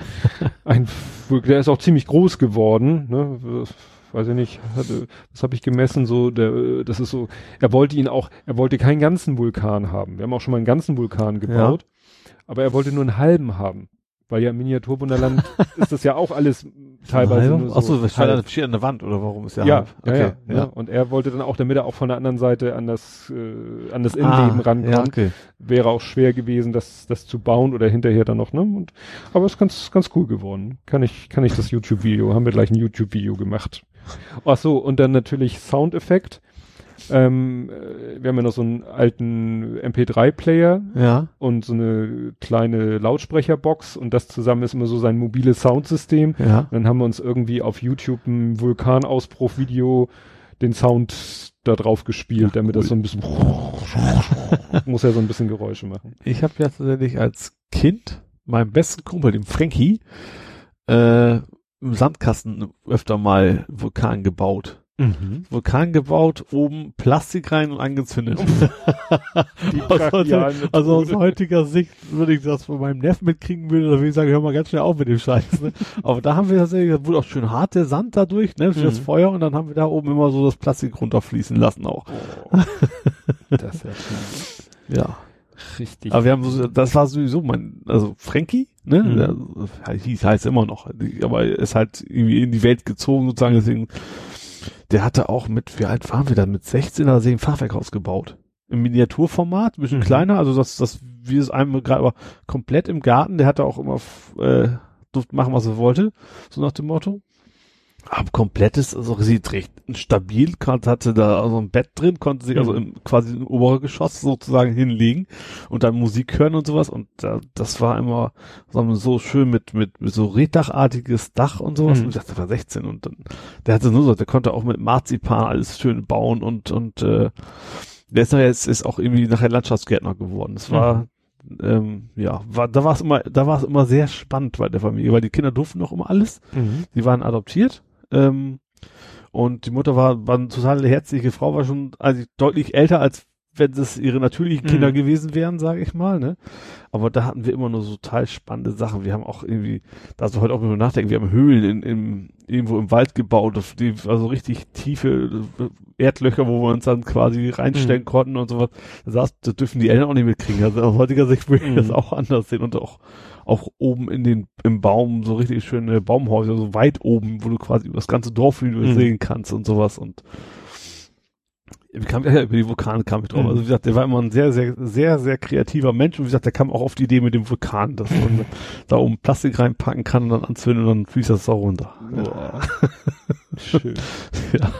Speaker 2: ein, der ist auch ziemlich groß geworden, ne? Weiß ich nicht, hatte, das habe ich gemessen, so, der, das ist so, er wollte ihn auch, er wollte keinen ganzen Vulkan haben. Wir haben auch schon mal einen ganzen Vulkan gebaut, aber er wollte nur einen halben haben. Weil ja im Miniaturwunderland ist das ja auch alles teilweise nur so.
Speaker 3: Achso, das steht an, steht an der Wand oder warum ist ja
Speaker 2: Ja,
Speaker 3: halb?
Speaker 2: ja,
Speaker 3: Okay,
Speaker 2: ja, ja. Und er wollte dann auch, damit er auch von der anderen Seite an das, äh, an das Innenleben
Speaker 3: Ah,
Speaker 2: rankommt
Speaker 3: Ja, okay.
Speaker 2: wäre auch schwer gewesen, das, das zu bauen oder hinterher dann noch, ne? Und, aber ist ganz, ganz cool geworden. Kann ich, kann ich das YouTube-Video, haben wir gleich ein YouTube-Video gemacht. Ach so, und dann natürlich Soundeffekt. Ähm, äh, wir haben ja noch so einen alten MP3-Player
Speaker 3: Ja.
Speaker 2: und so eine kleine Lautsprecherbox und das zusammen ist immer so sein mobiles Soundsystem.
Speaker 3: Ja.
Speaker 2: Dann haben wir uns irgendwie auf YouTube ein Vulkanausbruch-Video den Sound da drauf gespielt, damit das so ein bisschen muss ja so ein bisschen Geräusche machen.
Speaker 3: Ich habe ja tatsächlich als Kind meinem besten Kumpel, dem Frankie, äh, im Sandkasten öfter mal Vulkan gebaut. Vulkan gebaut, oben Plastik rein und angezündet. Aus heute, also aus heutiger Sicht würde ich das von meinem Neffen mitkriegen würde, dann würde ich sagen, hör mal ganz schnell auf mit dem Scheiß. Ne? Aber da haben wir tatsächlich, da wurde auch schön hart der Sand dadurch, ne, das
Speaker 2: Mhm.
Speaker 3: Feuer und dann haben wir da oben immer so das Plastik runterfließen lassen auch.
Speaker 2: Oh, das ist ja schon
Speaker 3: Ja.
Speaker 2: richtig.
Speaker 3: Aber wir haben so, das war sowieso mein, also Frankie, ne,
Speaker 2: Mhm.
Speaker 3: der hieß, heißt immer noch, aber er ist halt irgendwie in die Welt gezogen sozusagen, deswegen, der hatte auch mit, wie alt waren wir dann, mit 16 oder 7 Fachwerkhaus gebaut. Im Miniaturformat, ein bisschen
Speaker 2: Mhm.
Speaker 3: kleiner, also das, das, wie es einem gerade, aber komplett im Garten, der hatte auch immer, äh, durfte machen, was er wollte, so nach dem Motto. Aber komplettes, also sieht recht stabil, hatte da so ein Bett drin, konnte sich also
Speaker 2: Mhm.
Speaker 3: im, quasi im oberen Geschoss sozusagen hinlegen und dann Musik hören und sowas und da, das war immer sagen wir, so schön mit, mit, mit so Reddachartiges Dach und sowas
Speaker 2: Mhm.
Speaker 3: und ich dachte, der war 16 und dann, der hatte nur so, der konnte auch mit Marzipan alles schön bauen und, und, äh, der ist jetzt ist auch irgendwie nachher Landschaftsgärtner geworden. Das war, ähm, ja, war, da war es immer, da war es immer sehr spannend bei der Familie, weil die Kinder durften noch immer alles.
Speaker 2: Mhm.
Speaker 3: Die waren adoptiert. Ähm, und die Mutter war, war eine total herzliche Frau, war schon also deutlich älter, als wenn es ihre natürlichen
Speaker 2: Mhm.
Speaker 3: Kinder gewesen wären, sage ich mal. Ne? Aber da hatten wir immer nur so total spannende Sachen. Wir haben auch irgendwie, da hast du heute auch mal nachdenken, wir haben Höhlen in, in, irgendwo im Wald gebaut, die, also richtig tiefe Erdlöcher, wo wir uns dann quasi reinstellen
Speaker 2: Mhm.
Speaker 3: konnten und sowas. Da, saß, das dürfen die Eltern auch nicht mitkriegen. Also aus heutiger Sicht würde ich
Speaker 2: Mhm.
Speaker 3: das auch anders sehen und auch auch oben in den im Baum so richtig schöne Baumhäuser, so weit oben, wo du quasi über das ganze Dorf
Speaker 2: Mhm.
Speaker 3: sehen kannst und sowas und wie kam ja über die Vulkane kam ich drauf.
Speaker 2: Mhm.
Speaker 3: Also wie gesagt, der war immer ein sehr, sehr, sehr, sehr kreativer Mensch und wie gesagt, der kam auch auf die Idee mit dem Vulkan, dass man da oben Plastik reinpacken kann und dann anzünden und dann fließt das da runter.
Speaker 2: Boah. Schön.
Speaker 3: Ja.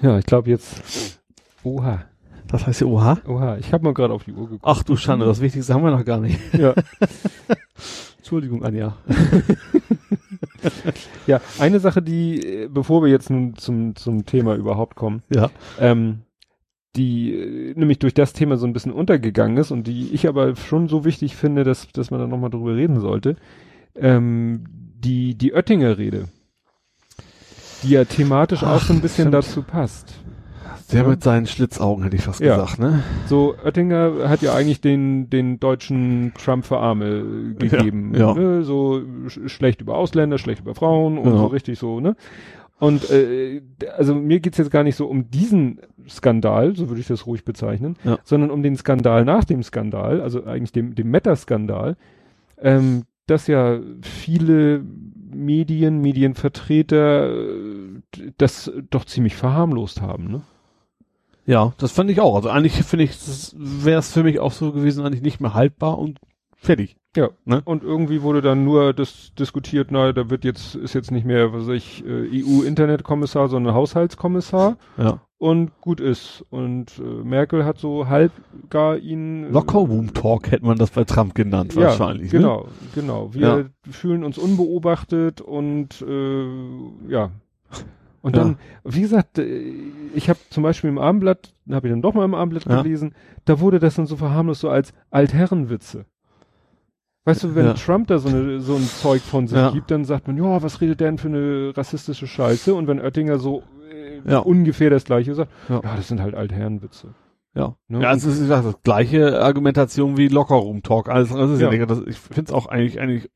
Speaker 2: Ja, ich glaube jetzt. Oha,
Speaker 3: Das heißt ja, oha.
Speaker 2: oha. Ich habe mal gerade auf die Uhr geguckt.
Speaker 3: Ach du Schande, das Wichtigste haben wir noch gar nicht.
Speaker 2: Ja.
Speaker 3: Entschuldigung, Anja.
Speaker 2: ja, eine Sache, die, äh, bevor wir jetzt nun zum, zum Thema überhaupt kommen,
Speaker 3: Ja.
Speaker 2: ähm, die äh, nämlich durch das Thema so ein bisschen untergegangen ist und die ich aber schon so wichtig finde, dass, dass man da nochmal drüber reden sollte, ähm, die, die Oettinger Rede, die ja thematisch auch so ein
Speaker 3: Ach,
Speaker 2: bisschen
Speaker 3: stimmt.
Speaker 2: dazu passt.
Speaker 3: Der mit seinen Schlitzaugen, hätte ich fast
Speaker 2: Ja.
Speaker 3: gesagt, ne?
Speaker 2: So, Oettinger hat ja eigentlich den, den deutschen Trump für Arme äh, gegeben.
Speaker 3: Ja, ja.
Speaker 2: Ne? So sch schlecht über Ausländer, schlecht über Frauen und
Speaker 3: Genau.
Speaker 2: so richtig so, ne? Und äh, also mir geht's jetzt gar nicht so um diesen Skandal, so würde ich das ruhig bezeichnen,
Speaker 3: Ja.
Speaker 2: sondern um den Skandal nach dem Skandal, also eigentlich dem, dem Meta-Skandal, ähm, dass ja viele Medien, Medienvertreter äh, das doch ziemlich verharmlost haben, ne?
Speaker 3: Ja, das fand ich auch. Also eigentlich finde ich, wäre es für mich auch so gewesen, eigentlich nicht mehr haltbar und fertig.
Speaker 2: Ja,
Speaker 3: Ne?
Speaker 2: und irgendwie wurde dann nur das diskutiert, na, da wird jetzt, ist jetzt nicht mehr, was weiß ich, äh, EU-Internetkommissar, sondern Haushaltskommissar
Speaker 3: Ja.
Speaker 2: und gut ist. Und äh, Merkel hat so halb gar ihn. äh,
Speaker 3: Locker Room Talk hätte man das bei Trump genannt,
Speaker 2: ja,
Speaker 3: wahrscheinlich. Ne?
Speaker 2: Genau, genau. Wir fühlen uns unbeobachtet und äh, ja. Und
Speaker 3: Ja.
Speaker 2: dann, wie gesagt, äh, ich habe zum Beispiel im Abendblatt, habe ich dann doch mal im Abendblatt
Speaker 3: Ja.
Speaker 2: gelesen, da wurde das dann so verharmlost so als Altherrenwitze. Weißt du, wenn
Speaker 3: Ja.
Speaker 2: Trump da so, eine, so ein Zeug von sich gibt, dann sagt man, ja, was redet der denn für eine rassistische Scheiße? Und wenn Oettinger so äh, ungefähr das Gleiche sagt,
Speaker 3: Ja.
Speaker 2: das sind halt Altherrenwitze.
Speaker 3: Ja.
Speaker 2: Ne?
Speaker 3: Ja, es ist gesagt, das gleiche Argumentation wie Lockerroom Talk. Also das ist ja,
Speaker 2: Ja.
Speaker 3: nicht, das, ich finde es auch eigentlich eigentlich,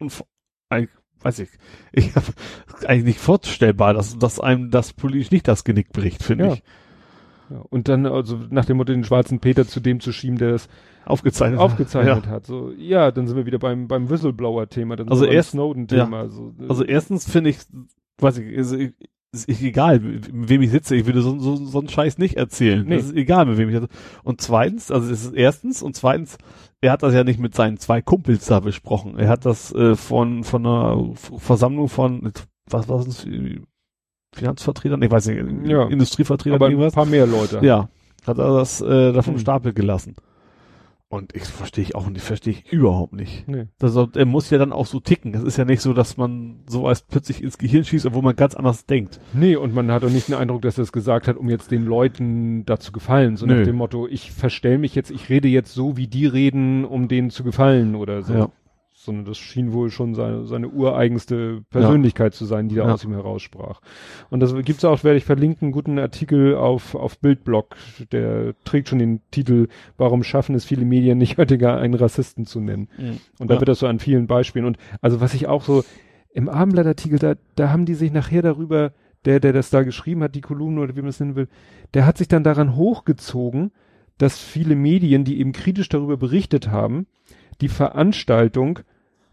Speaker 3: eigentlich weiß ich, ich habe eigentlich nicht vorstellbar, dass dass einem das politisch nicht das Genick bricht, finde
Speaker 2: Ja.
Speaker 3: ich.
Speaker 2: Ja. Und dann also nach dem Motto den schwarzen Peter zu dem zu schieben, der das
Speaker 3: Aufgezeichnet.
Speaker 2: aufgezeichnet
Speaker 3: Ja.
Speaker 2: hat. So, ja, dann sind wir wieder beim, beim Whistleblower-Thema, dann
Speaker 3: Also erst-
Speaker 2: Snowden-Thema. So, äh,
Speaker 3: Also erstens finde ich, weiß ich, ist, ist ich egal, mit wem ich sitze. Ich würde so, so, so einen Scheiß nicht erzählen.
Speaker 2: Nee.
Speaker 3: Das ist egal, mit wem ich Und zweitens, also es ist erstens und zweitens, er hat das ja nicht mit seinen zwei Kumpels da besprochen. Er hat das äh, von von einer Versammlung von was war das Finanzvertretern, ich weiß nicht,
Speaker 2: Ja.
Speaker 3: Industrievertretern
Speaker 2: aber ein
Speaker 3: irgendwas.
Speaker 2: paar mehr Leute.
Speaker 3: Ja, hat er das äh, da vom
Speaker 2: Hm.
Speaker 3: Stapel gelassen. Und ich verstehe ich auch nicht, verstehe ich überhaupt nicht.
Speaker 2: Nee.
Speaker 3: Das, er muss ja dann auch so ticken. Das ist ja nicht so, dass man so als plötzlich ins Gehirn schießt, obwohl man ganz anders denkt.
Speaker 2: nee, und man hat auch nicht den Eindruck, dass er es gesagt hat, um jetzt den Leuten dazu gefallen. So
Speaker 3: Nö.
Speaker 2: nach dem Motto, ich verstell mich jetzt, ich rede jetzt so, wie die reden, um denen zu gefallen oder so.
Speaker 3: Ja.
Speaker 2: Sondern das schien wohl schon seine, seine ureigenste Persönlichkeit zu sein, die da
Speaker 3: Ja.
Speaker 2: aus ihm heraussprach. Und das gibt's auch, werde ich verlinken, einen guten Artikel auf, auf Bildblog, der trägt schon den Titel, warum schaffen es viele Medien nicht, Oettinger einen Rassisten zu nennen. Und da
Speaker 3: Ja.
Speaker 2: wird das so an vielen Beispielen. Und also was ich auch so im Abendblattartikel, da, da haben die sich nachher darüber, der, der das da geschrieben hat, die Kolumne oder wie man es nennen will, der hat sich dann daran hochgezogen, dass viele Medien, die eben kritisch darüber berichtet haben, die Veranstaltung,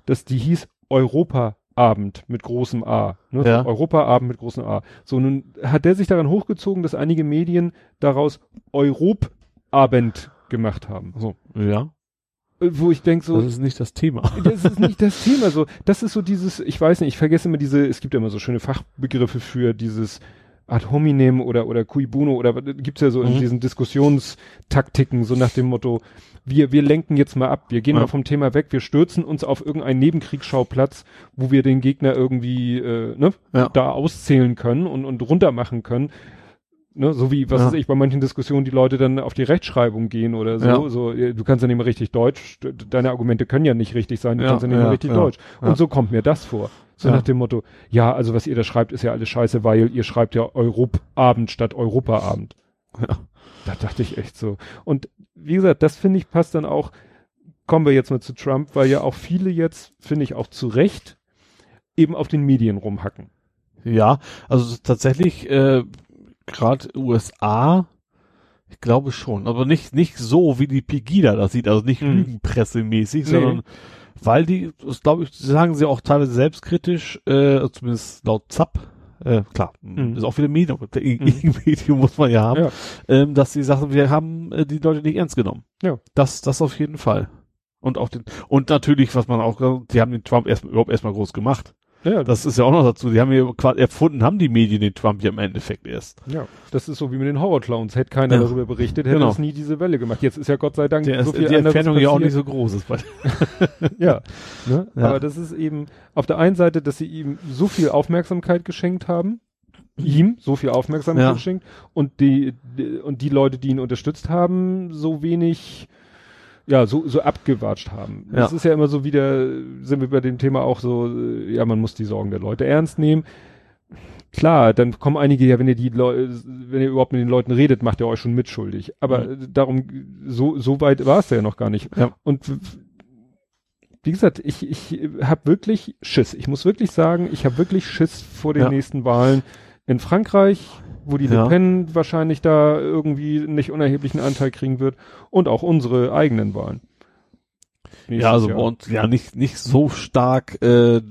Speaker 2: dass die hieß Europaabend mit großem A. Ne?
Speaker 3: Ja.
Speaker 2: Europaabend mit großem A. So, nun hat der sich daran hochgezogen, dass einige Medien daraus Europabend gemacht haben.
Speaker 3: So, ja.
Speaker 2: Äh, Wo ich denke so,
Speaker 3: Das ist nicht das Thema.
Speaker 2: das ist nicht das Thema. So, das ist so dieses, ich weiß nicht, ich vergesse immer diese, es gibt ja immer so schöne Fachbegriffe für dieses Ad hominem oder, oder cui bono oder gibt's ja so in
Speaker 3: Mhm.
Speaker 2: diesen Diskussionstaktiken, so nach dem Motto, wir, wir lenken jetzt mal ab, wir gehen
Speaker 3: Ja.
Speaker 2: mal vom Thema weg, wir stürzen uns auf irgendeinen Nebenkriegsschauplatz, wo wir den Gegner irgendwie, äh, ne,
Speaker 3: Ja.
Speaker 2: da auszählen können und, und runter machen können. Ne, so wie, was
Speaker 3: Ja.
Speaker 2: weiß ich, bei manchen Diskussionen die Leute dann auf die Rechtschreibung gehen oder so,
Speaker 3: Ja.
Speaker 2: so, äh, du kannst ja nicht mehr richtig Deutsch, de- deine Argumente können ja nicht richtig sein, du kannst ja nicht mehr richtig Deutsch. Und so kommt mir das vor. So
Speaker 3: Ja.
Speaker 2: nach dem Motto, ja, also was ihr da schreibt, ist ja alles scheiße, weil ihr schreibt ja Europabend statt Europaabend.
Speaker 3: Ja.
Speaker 2: Da dachte ich echt so. Und wie gesagt, das finde ich passt dann auch, kommen wir jetzt mal zu Trump, weil ja auch viele jetzt, finde ich auch zu Recht, eben auf den Medien rumhacken.
Speaker 3: Ja, also tatsächlich, äh, gerade USA, ich glaube schon, aber nicht, nicht so, wie die Pegida das sieht, also nicht
Speaker 2: Mhm.
Speaker 3: lügenpressemäßig,
Speaker 2: Nee.
Speaker 3: Weil die, das glaube ich, sagen sie auch teilweise selbstkritisch, äh, zumindest laut ZAP, äh, klar,
Speaker 2: Mhm.
Speaker 3: ist auch wieder Medium,
Speaker 2: Mhm.
Speaker 3: Medium muss man ja haben,
Speaker 2: Ja.
Speaker 3: ähm, dass sie sagen, wir haben äh, die Leute nicht ernst genommen.
Speaker 2: Ja.
Speaker 3: Das, das auf jeden Fall. Und auch den, und natürlich, was man auch, die haben den Trump erst, überhaupt erstmal groß gemacht.
Speaker 2: Ja,
Speaker 3: Das ist ja auch noch dazu. Die haben ja quasi erfunden, haben die Medien den Trump ja im Endeffekt erst.
Speaker 2: Ja, das ist so wie mit den Horrorclowns. Hätte keiner
Speaker 3: Ja.
Speaker 2: darüber berichtet, hätte
Speaker 3: Genau.
Speaker 2: es nie diese Welle gemacht. Jetzt ist ja Gott sei Dank
Speaker 3: Der
Speaker 2: so
Speaker 3: ist,
Speaker 2: viel
Speaker 3: die Entfernung ja auch nicht so groß ist.
Speaker 2: Ja, ne?
Speaker 3: Ja.
Speaker 2: aber das ist eben auf der einen Seite, dass sie ihm so viel Aufmerksamkeit geschenkt haben, ihm so viel Aufmerksamkeit
Speaker 3: Ja.
Speaker 2: geschenkt und die, die und die Leute, die ihn unterstützt haben, so wenig ja, so, so abgewatscht haben.
Speaker 3: Ja.
Speaker 2: Das ist ja immer so wieder, sind wir bei dem Thema auch so, äh, ja, man muss die Sorgen der Leute ernst nehmen. Klar, dann kommen einige, ja, wenn ihr die Leute, wenn ihr überhaupt mit den Leuten redet, macht ihr euch schon mitschuldig. Aber
Speaker 3: Mhm.
Speaker 2: darum, so, so weit war es ja noch gar nicht.
Speaker 3: Ja.
Speaker 2: Und wie gesagt, ich, ich habe wirklich Schiss. Ich muss wirklich sagen, ich habe wirklich Schiss vor den
Speaker 3: Ja.
Speaker 2: nächsten Wahlen in Frankreich, wo die
Speaker 3: Ja.
Speaker 2: Le Pen wahrscheinlich da irgendwie nicht unerheblichen Anteil kriegen wird und auch unsere eigenen Wahlen. Nächstes
Speaker 3: ja, also
Speaker 2: Jahr.
Speaker 3: bei uns ja nicht, nicht so stark, äh,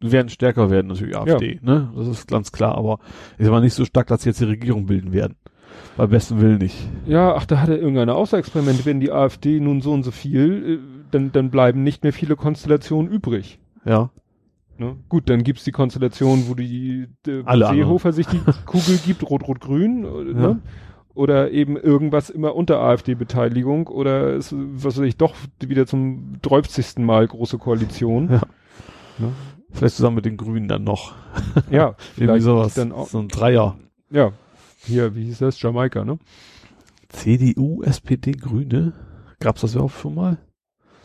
Speaker 3: werden stärker werden natürlich AfD, ne? Das ist ganz klar, aber ist aber nicht so stark, dass sie jetzt die Regierung bilden werden. Bei besten Willen nicht.
Speaker 2: Ja, ach, da hat er irgendeine Außerexperimente. Wenn die AfD nun so und so viel, äh, dann, dann bleiben nicht mehr viele Konstellationen übrig.
Speaker 3: Ja.
Speaker 2: Ne? Gut, dann gibt's die Konstellation, wo die äh,
Speaker 3: Alle
Speaker 2: Seehofer sich die Kugel gibt, rot-rot-grün, äh,
Speaker 3: Ja.
Speaker 2: ne? Oder eben irgendwas immer unter AfD-Beteiligung oder es, was weiß ich, doch wieder zum 30. Mal große Koalition.
Speaker 3: Ja.
Speaker 2: Ne?
Speaker 3: Vielleicht zusammen mit den Grünen dann noch.
Speaker 2: Ja,
Speaker 3: Irgendwie
Speaker 2: vielleicht
Speaker 3: sowas.
Speaker 2: dann auch.
Speaker 3: So ein Dreier.
Speaker 2: Ja, hier, wie hieß das? Jamaika, ne?
Speaker 3: CDU, SPD, Grüne. Gab's das überhaupt schon mal?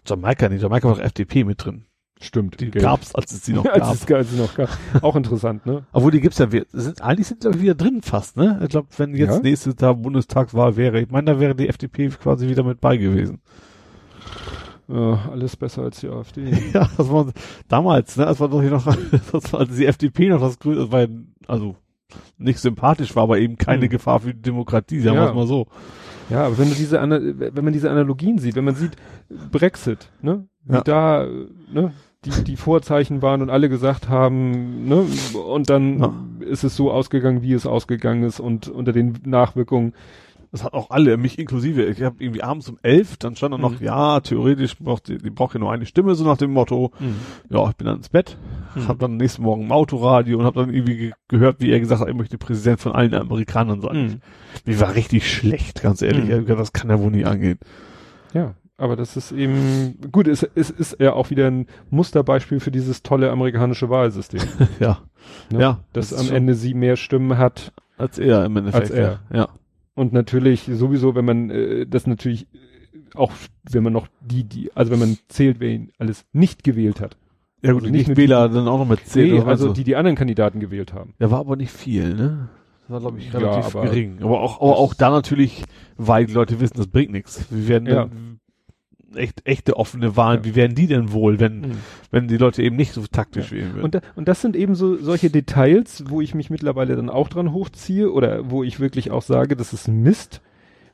Speaker 3: Jamaika nicht. Jamaika war FDP mit drin.
Speaker 2: Stimmt.
Speaker 3: Die
Speaker 2: Gelb.
Speaker 3: gab's, als es die noch
Speaker 2: als
Speaker 3: gab.
Speaker 2: es, als es noch gab. Auch interessant, ne?
Speaker 3: Obwohl, die gibt's ja, wir- sind, eigentlich sind die wieder drin fast, ne? Ich glaube, wenn jetzt
Speaker 2: Ja?
Speaker 3: nächstes Jahr Bundestagswahl wäre, ich meine, da wäre die FDP quasi wieder mit bei gewesen.
Speaker 2: Ja, alles besser als die AfD.
Speaker 3: Ja, das war damals, ne? Das war doch hier noch, das war, als die FDP noch das Grüne, das war also nicht sympathisch war, aber eben keine
Speaker 2: Hm.
Speaker 3: Gefahr für die Demokratie, sagen wir
Speaker 2: Ja.
Speaker 3: es mal so.
Speaker 2: Ja, aber wenn du diese, wenn man diese Analogien sieht, wenn man sieht, Brexit, ne? Wie
Speaker 3: Ja.
Speaker 2: da, ne? Die, die Vorzeichen waren und alle gesagt haben, ne? Und dann
Speaker 3: Ja.
Speaker 2: ist es so ausgegangen, wie es ausgegangen ist und unter den Nachwirkungen.
Speaker 3: Das hat auch alle, mich inklusive. Ich habe irgendwie abends um elf, dann stand da noch,
Speaker 2: Mhm.
Speaker 3: ja, theoretisch braucht die, die braucht ja nur eine Stimme, so nach dem Motto, ja, ich bin dann ins Bett,
Speaker 2: Mhm.
Speaker 3: hab dann nächsten Morgen im Autoradio und hab dann irgendwie ge gehört, wie er gesagt hat, er möchte Präsident von allen Amerikanern sein.
Speaker 2: Mhm.
Speaker 3: Mir war richtig schlecht, ganz ehrlich.
Speaker 2: Mhm.
Speaker 3: Ich Das kann ja wohl nie angehen.
Speaker 2: Ja, aber das ist eben, gut, es, es ist ja auch wieder ein Musterbeispiel für dieses tolle amerikanische Wahlsystem,
Speaker 3: ja.
Speaker 2: Ne?
Speaker 3: Ja.
Speaker 2: dass
Speaker 3: das
Speaker 2: am Ende sie mehr Stimmen hat
Speaker 3: Als er im Endeffekt.
Speaker 2: Als er.
Speaker 3: Ja. ja.
Speaker 2: Und natürlich sowieso, wenn man äh, das natürlich äh, auch, wenn man noch die, die, also wenn man zählt, wer ihn alles nicht gewählt hat.
Speaker 3: Ja gut,
Speaker 2: Also nicht nur
Speaker 3: Nichtwähler dann auch noch mit zehn.
Speaker 2: Nee, also
Speaker 3: so.
Speaker 2: die die anderen Kandidaten gewählt haben.
Speaker 3: Ja, war aber nicht viel, ne? Das war, glaube ich,
Speaker 2: Ja,
Speaker 3: relativ
Speaker 2: aber-
Speaker 3: gering. Aber auch, aber auch da natürlich, weil die Leute wissen, das bringt nichts. Wir werden
Speaker 2: Ja.
Speaker 3: Echt, echte offene Wahlen,
Speaker 2: Ja.
Speaker 3: wie werden die denn wohl, wenn, wenn die Leute eben nicht so taktisch wählen würden?
Speaker 2: Und, da, und das sind eben so solche Details, wo ich mich mittlerweile dann auch dran hochziehe oder wo ich wirklich auch sage, das ist Mist,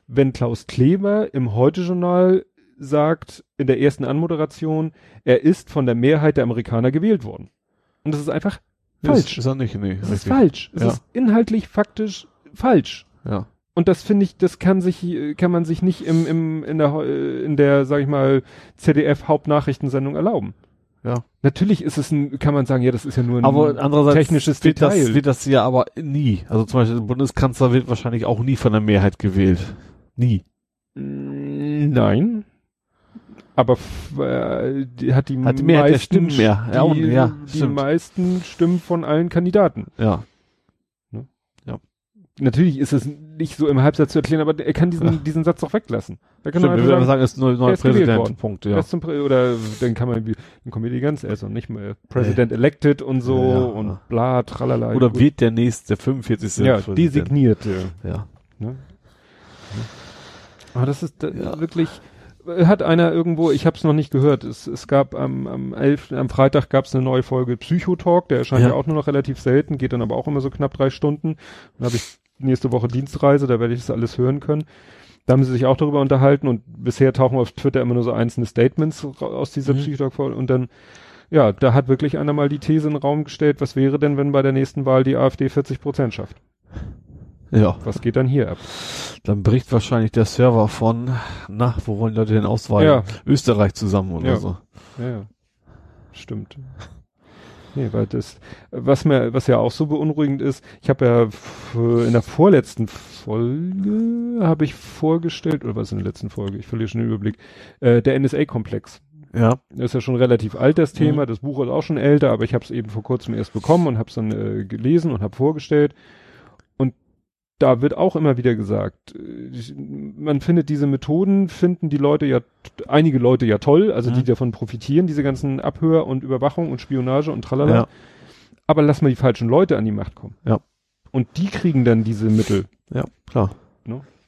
Speaker 2: wenn Klaus Kleber im Heute-Journal sagt, in der ersten Anmoderation, er ist von der Mehrheit der Amerikaner gewählt worden. Und das ist einfach falsch.
Speaker 3: Ist, ist nicht, nee.
Speaker 2: Das ist falsch. Es
Speaker 3: Ja.
Speaker 2: ist inhaltlich, faktisch falsch.
Speaker 3: Ja.
Speaker 2: Und das finde ich, das kann sich, kann man sich nicht im, im, in der, in der, sag ich mal, ZDF-Hauptnachrichtensendung erlauben.
Speaker 3: Ja.
Speaker 2: Natürlich ist es ein, kann man sagen, ja, das ist ja nur ein
Speaker 3: Aber andererseits
Speaker 2: technisches
Speaker 3: wird
Speaker 2: Detail.
Speaker 3: das, wird das ja aber nie. Also zum Beispiel der Bundeskanzler wird wahrscheinlich auch nie von der Mehrheit gewählt. Nie.
Speaker 2: Mm, Nein. Aber äh, die hat die
Speaker 3: Hat die Mehrheit der
Speaker 2: meisten
Speaker 3: Stimmen mehr.
Speaker 2: Die,
Speaker 3: Ja, und- ja,
Speaker 2: die meisten Stimmen von allen Kandidaten.
Speaker 3: Ja.
Speaker 2: Natürlich ist es nicht so im Halbsatz zu erklären, aber er kann diesen,
Speaker 3: Ja.
Speaker 2: diesen Satz doch weglassen. Er kann
Speaker 3: Stimmt, wir
Speaker 2: sagen,
Speaker 3: sagen, ist neuer
Speaker 2: er gewählt
Speaker 3: Präsident. Punkt, ja.
Speaker 2: Prä dann kann man, wie- dann kommen wir die ganze, er ist noch nicht mal President elected und so
Speaker 3: Ja.
Speaker 2: und bla, tralala.
Speaker 3: Oder
Speaker 2: Gut.
Speaker 3: wird der nächste, der 45.
Speaker 2: ja,
Speaker 3: Präsident.
Speaker 2: designierte.
Speaker 3: Ja.
Speaker 2: Ne? Aber das ist
Speaker 3: Ja.
Speaker 2: wirklich, hat einer irgendwo, ich habe es noch nicht gehört, es, es gab am, am 11., am Freitag gab es eine neue Folge Psychotalk, der erscheint ja.
Speaker 3: Ja.
Speaker 2: auch nur noch relativ selten, geht dann aber auch immer so knapp drei Stunden. Dann habe ich nächste Woche Dienstreise, da werde ich das alles hören können. Da haben sie sich auch darüber unterhalten und bisher tauchen auf Twitter immer nur so einzelne Statements aus dieser
Speaker 3: Mhm.
Speaker 2: Psychotalk-Folge und dann, ja, da hat wirklich einer mal die These in den Raum gestellt, was wäre denn, wenn bei der nächsten Wahl die AfD 40 Prozent schafft?
Speaker 3: Ja.
Speaker 2: Was geht dann hier ab?
Speaker 3: Dann bricht wahrscheinlich der Server von, na, wo wollen Leute denn ausweichen?
Speaker 2: Ja.
Speaker 3: Österreich zusammen oder
Speaker 2: Ja.
Speaker 3: so.
Speaker 2: Ja, ja. Stimmt. Nee, weil das, was mir, was ja auch so beunruhigend ist, ich habe ja in der vorletzten Folge habe ich vorgestellt, oder was in der letzten Folge, ich verliere schon den Überblick, äh, der NSA-Komplex.
Speaker 3: Ja.
Speaker 2: Das ist ja schon relativ alt, das Thema.
Speaker 3: Mhm.
Speaker 2: Das Buch ist auch schon älter, aber ich habe es eben vor kurzem erst bekommen und habe es dann äh, gelesen und habe vorgestellt. Da wird auch immer wieder gesagt, äh, man findet diese Methoden, finden die Leute ja, einige Leute ja toll, also
Speaker 3: Mhm.
Speaker 2: die davon profitieren, diese ganzen Abhör und Überwachung und Spionage und tralala.
Speaker 3: Ja.
Speaker 2: Aber lass mal die falschen Leute an die Macht kommen.
Speaker 3: Ja.
Speaker 2: Und die kriegen dann diese Mittel.
Speaker 3: Ja, klar.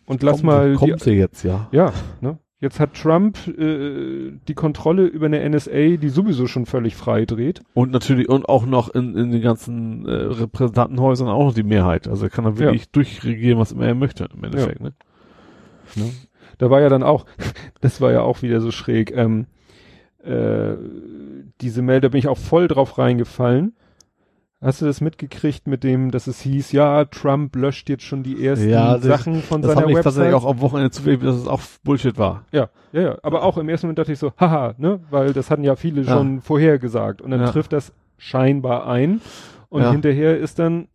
Speaker 2: Und lass
Speaker 3: kommt,
Speaker 2: mal die,
Speaker 3: Kommt sie jetzt, ja.
Speaker 2: ja, ne? Jetzt hat Trump äh, die Kontrolle über eine NSA, die sowieso schon völlig frei dreht.
Speaker 3: Und natürlich, und auch noch in, in den ganzen äh, Repräsentantenhäusern auch noch die Mehrheit. Also er kann da wirklich durchregieren, was immer er möchte, im Endeffekt, ne?
Speaker 2: Ne? Da war ja dann auch, das war ja auch wieder so schräg, ähm, äh, diese da bin ich auch voll drauf reingefallen. Hast du das mitgekriegt mit dem, dass es hieß, ja, Trump löscht jetzt schon die ersten
Speaker 3: Ja, das-
Speaker 2: Sachen von
Speaker 3: Das
Speaker 2: seiner
Speaker 3: habe ich
Speaker 2: Website?
Speaker 3: tatsächlich auch am Wochenende zugegeben, dass es auch Bullshit war.
Speaker 2: Ja, ja, ja. Aber auch im ersten Moment dachte ich so, haha, ne? Weil das hatten ja viele
Speaker 3: Ja.
Speaker 2: schon vorhergesagt. Und dann
Speaker 3: Ja.
Speaker 2: trifft das scheinbar ein. Und
Speaker 3: Ja.
Speaker 2: hinterher ist dann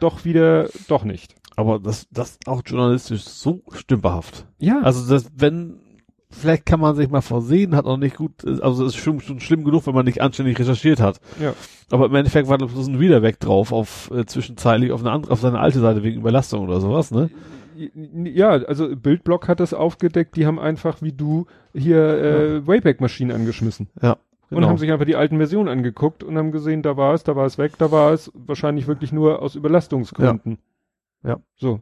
Speaker 2: doch wieder, doch nicht.
Speaker 3: Aber das, das auch journalistisch so stümperhaft.
Speaker 2: Ja.
Speaker 3: Also das, wenn vielleicht kann man sich mal versehen, hat auch nicht gut, also es ist schon, schon schlimm genug, wenn man nicht anständig recherchiert hat.
Speaker 2: Ja.
Speaker 3: Aber im Endeffekt war das ein Wiederweg drauf auf äh, zwischenzeitlich auf eine andere, auf seine alte Seite wegen Überlastung oder sowas, ne?
Speaker 2: Ja, also Bildblock hat das aufgedeckt, die haben einfach wie du hier äh, Wayback-Maschinen angeschmissen.
Speaker 3: Ja.
Speaker 2: Und
Speaker 3: Genau.
Speaker 2: haben sich einfach die alten Versionen angeguckt und haben gesehen, da war es, da war es weg, da war es wahrscheinlich wirklich nur aus Überlastungsgründen.
Speaker 3: Ja. Ja.
Speaker 2: So.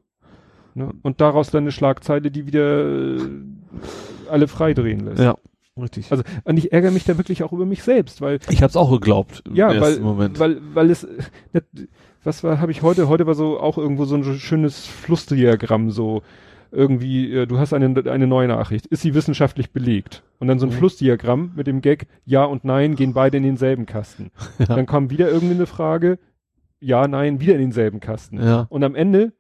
Speaker 2: Ne? Und daraus dann eine Schlagzeile, die wieder äh, alle freidrehen lässt.
Speaker 3: ja, richtig.
Speaker 2: Also, und ich ärgere mich da wirklich auch über mich selbst, weil,
Speaker 3: ich hab's auch geglaubt im
Speaker 2: ja,
Speaker 3: ersten
Speaker 2: weil,
Speaker 3: Moment.
Speaker 2: weil, weil es, was war, habe ich heute, heute war so auch irgendwo so ein schönes Flussdiagramm, so, irgendwie, äh, du hast eine, eine neue Nachricht. Ist sie wissenschaftlich belegt? Und dann so ein
Speaker 3: Mhm.
Speaker 2: Flussdiagramm mit dem Gag, ja und nein gehen beide in denselben Kasten.
Speaker 3: Ja.
Speaker 2: Dann kommt wieder irgendeine Frage, ja, nein, wieder in denselben Kasten.
Speaker 3: ja.
Speaker 2: Und am Ende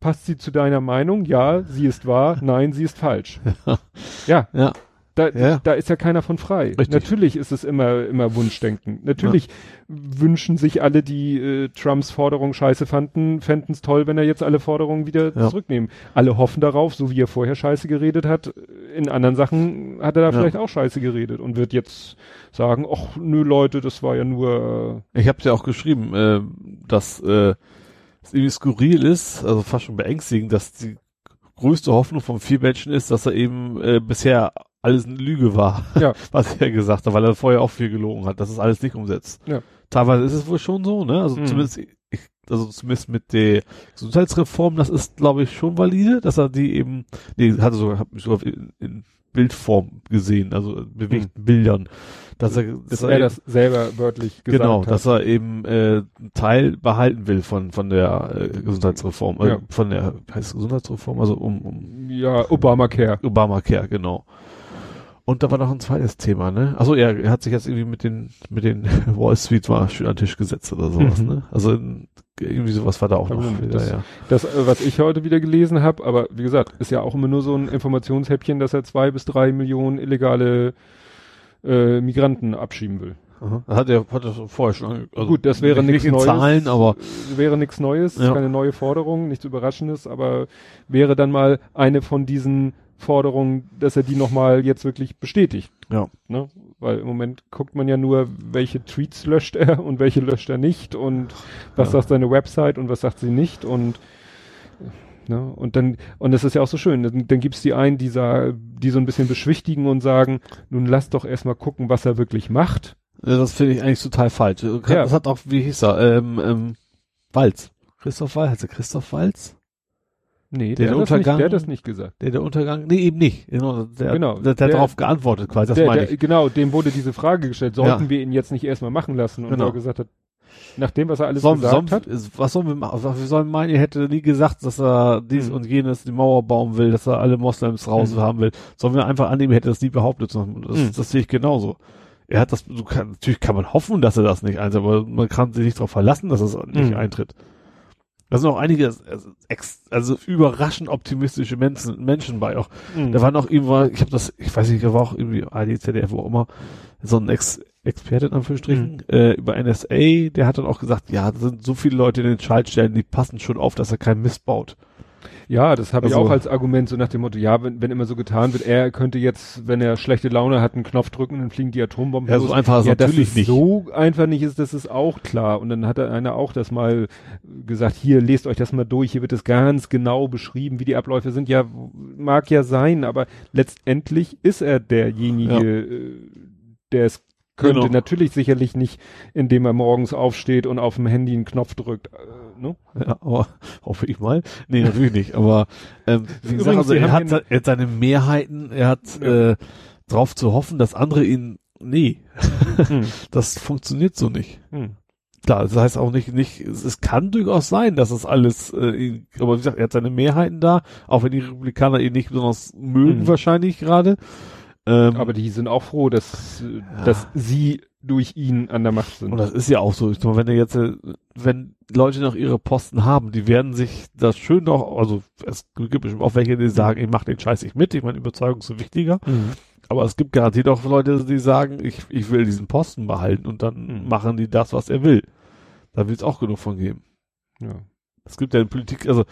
Speaker 2: passt sie zu deiner Meinung, ja, sie ist wahr, nein, sie ist falsch. Ja,
Speaker 3: Ja.
Speaker 2: da,
Speaker 3: Ja.
Speaker 2: da ist ja keiner von frei.
Speaker 3: Richtig.
Speaker 2: Natürlich ist es immer, immer Wunschdenken. Natürlich wünschen sich alle, die äh, Trumps Forderung scheiße fanden, fänden es toll, wenn er jetzt alle Forderungen wieder
Speaker 3: Ja.
Speaker 2: zurücknehmen. Alle hoffen darauf, so wie er vorher scheiße geredet hat. In anderen Sachen hat er da
Speaker 3: Ja.
Speaker 2: vielleicht auch scheiße geredet und wird jetzt sagen, ach nö Leute, das war ja nur
Speaker 3: Ich hab's ja auch geschrieben, äh, dass äh, es irgendwie skurril ist, also fast schon beängstigend, dass die größte Hoffnung von vielen Menschen ist, dass er eben äh, bisher alles eine Lüge war,
Speaker 2: Ja.
Speaker 3: was er gesagt hat, weil er vorher auch viel gelogen hat, dass es alles nicht umsetzt.
Speaker 2: Ja.
Speaker 3: Teilweise ist es wohl schon so, ne? Also
Speaker 2: Mhm.
Speaker 3: zumindest, ich, also zumindest mit der Gesundheitsreform, das ist, glaube ich, schon valide, dass er die eben, nee, hatte sogar, hab ich sogar in, in Bildform gesehen, also bewegten Bildern, dass er,
Speaker 2: dass
Speaker 3: dass
Speaker 2: er
Speaker 3: eben-
Speaker 2: das selber wörtlich gesagt
Speaker 3: genau,
Speaker 2: hat.
Speaker 3: dass er eben äh, einen Teil behalten will von von der äh, Gesundheitsreform, äh,
Speaker 2: Ja.
Speaker 3: von der heißt Gesundheitsreform, also um, um
Speaker 2: ja, Obamacare.
Speaker 3: Obamacare, genau. Und da war noch ein zweites Thema, ne? Also er, er hat sich jetzt irgendwie mit den mit den Wall Street mal schön an den Tisch gesetzt oder sowas,
Speaker 2: Mhm.
Speaker 3: ne? Also in, irgendwie sowas war da auch noch.
Speaker 2: gut,
Speaker 3: wieder,
Speaker 2: das-
Speaker 3: ja.
Speaker 2: Das, äh, was ich heute wieder gelesen habe, aber wie gesagt, ist ja auch immer nur so ein Informationshäppchen, dass er zwei bis drei Millionen illegale äh, Migranten abschieben will.
Speaker 3: Aha. Das hat er hat schon vorher schon also
Speaker 2: Gut, das wäre
Speaker 3: nicht
Speaker 2: nichts Neues.
Speaker 3: Zahlen, aber
Speaker 2: wäre nichts Neues,
Speaker 3: Ja.
Speaker 2: keine neue Forderung, nichts Überraschendes, aber wäre dann mal eine von diesen Forderungen, dass er die nochmal jetzt wirklich bestätigt.
Speaker 3: Ja.
Speaker 2: Ne? Weil im Moment guckt man ja nur, welche Tweets löscht er und welche löscht er nicht und was
Speaker 3: Ja.
Speaker 2: sagt seine Website und was sagt sie nicht und ne? und dann und das ist ja auch so schön, dann, dann gibt's die einen, die sa die so ein bisschen beschwichtigen und sagen, nun lass doch erstmal gucken, was er wirklich macht.
Speaker 3: Ja, das finde ich eigentlich total falsch.
Speaker 2: Ja.
Speaker 3: Das hat auch, wie hieß er, ähm, ähm, Walz. Christoph Walz, heißt er Christoph Walz?
Speaker 2: Nee,
Speaker 3: Der
Speaker 2: der, hat das nicht,
Speaker 3: Untergang-
Speaker 2: der hat das nicht gesagt.
Speaker 3: Der, der Untergang? Nee, eben nicht. Genau, der,
Speaker 2: Genau,
Speaker 3: der, der,
Speaker 2: der-
Speaker 3: darauf geantwortet quasi, das
Speaker 2: der,
Speaker 3: meine
Speaker 2: der,
Speaker 3: ich.
Speaker 2: Genau, dem wurde diese Frage gestellt, sollten
Speaker 3: Ja.
Speaker 2: wir ihn jetzt nicht erstmal machen lassen? Und
Speaker 3: Genau.
Speaker 2: er gesagt hat, nach dem, was er alles
Speaker 3: Sollen,
Speaker 2: gesagt
Speaker 3: sollen,
Speaker 2: hat,
Speaker 3: was sollen wir machen? Wir sollen meinen, er hätte nie gesagt, dass er dies
Speaker 2: Mhm.
Speaker 3: und jenes, die Mauer bauen will, dass er alle Moslems raus
Speaker 2: Mhm.
Speaker 3: haben will. Sollen wir einfach annehmen, er hätte das nie behauptet. Das,
Speaker 2: Mhm.
Speaker 3: das sehe ich genauso. Er hat das, du kann, natürlich kann man hoffen, dass er das nicht einsetzt, aber man kann sich nicht darauf verlassen, dass es nicht
Speaker 2: Mhm.
Speaker 3: eintritt. Da sind auch einige, also, ex, also überraschend optimistische Menschen, Menschen bei auch.
Speaker 2: mh,
Speaker 3: Da war noch irgendwann, ich habe das, ich weiß nicht, da war auch irgendwie ARD, ZDF, wo auch immer, so ein Ex Experte in Anführungsstrichen äh, über NSA, der hat dann auch gesagt, ja, da sind so viele Leute in den Schaltstellen, die passen schon auf, dass er keinen Mist baut.
Speaker 2: ja, das habe ich
Speaker 3: Also-
Speaker 2: auch als Argument, so nach dem Motto, ja, wenn, wenn immer so getan wird, er könnte jetzt, wenn er schlechte Laune hat, einen Knopf drücken und dann fliegen die Atombomben
Speaker 3: Ja,
Speaker 2: los.
Speaker 3: so einfach ist
Speaker 2: ja,
Speaker 3: natürlich nicht.
Speaker 2: so einfach nicht ist, das ist auch klar. Und dann hat er einer auch das mal gesagt, hier, lest euch das mal durch, hier wird es ganz genau beschrieben, wie die Abläufe sind. Ja, mag ja sein, aber letztendlich ist er derjenige, äh, der es könnte.
Speaker 3: Genau.
Speaker 2: Natürlich sicherlich nicht, indem er morgens aufsteht und auf dem Handy einen Knopf drückt. Äh, ne?
Speaker 3: Ja, aber hoffe ich mal. Nee, natürlich nicht. Aber ähm, wie gesagt,
Speaker 2: Übrigens,
Speaker 3: also er hat, er hat seine Mehrheiten, er hat
Speaker 2: Ja.
Speaker 3: äh, drauf zu hoffen, dass andere ihn. Nee,
Speaker 2: Hm.
Speaker 3: das funktioniert so nicht.
Speaker 2: Hm.
Speaker 3: Klar, das heißt auch nicht, nicht, es, es kann durchaus sein, dass es alles, äh, aber wie gesagt, er hat seine Mehrheiten da, auch wenn die Republikaner ihn nicht besonders mögen
Speaker 2: Mhm.
Speaker 3: wahrscheinlich gerade. Ähm,
Speaker 2: Aber die sind auch froh, dass, äh, dass sie durch ihn an der Macht sind.
Speaker 3: und das ist ja auch so. Ich meine, wenn er jetzt, äh, wenn Leute noch ihre Posten haben, die werden sich das schön noch, also es gibt bestimmt auch welche, die sagen, ich mach den Scheiß nicht mit, ich meine, Überzeugung ist so wichtiger.
Speaker 2: Mhm.
Speaker 3: Aber es gibt garantiert auch Leute, die sagen, ich, ich will diesen Posten behalten und dann
Speaker 2: Mhm.
Speaker 3: machen die das, was er will. Da wird es auch genug von geben.
Speaker 2: Ja.
Speaker 3: Es gibt ja in Politik, also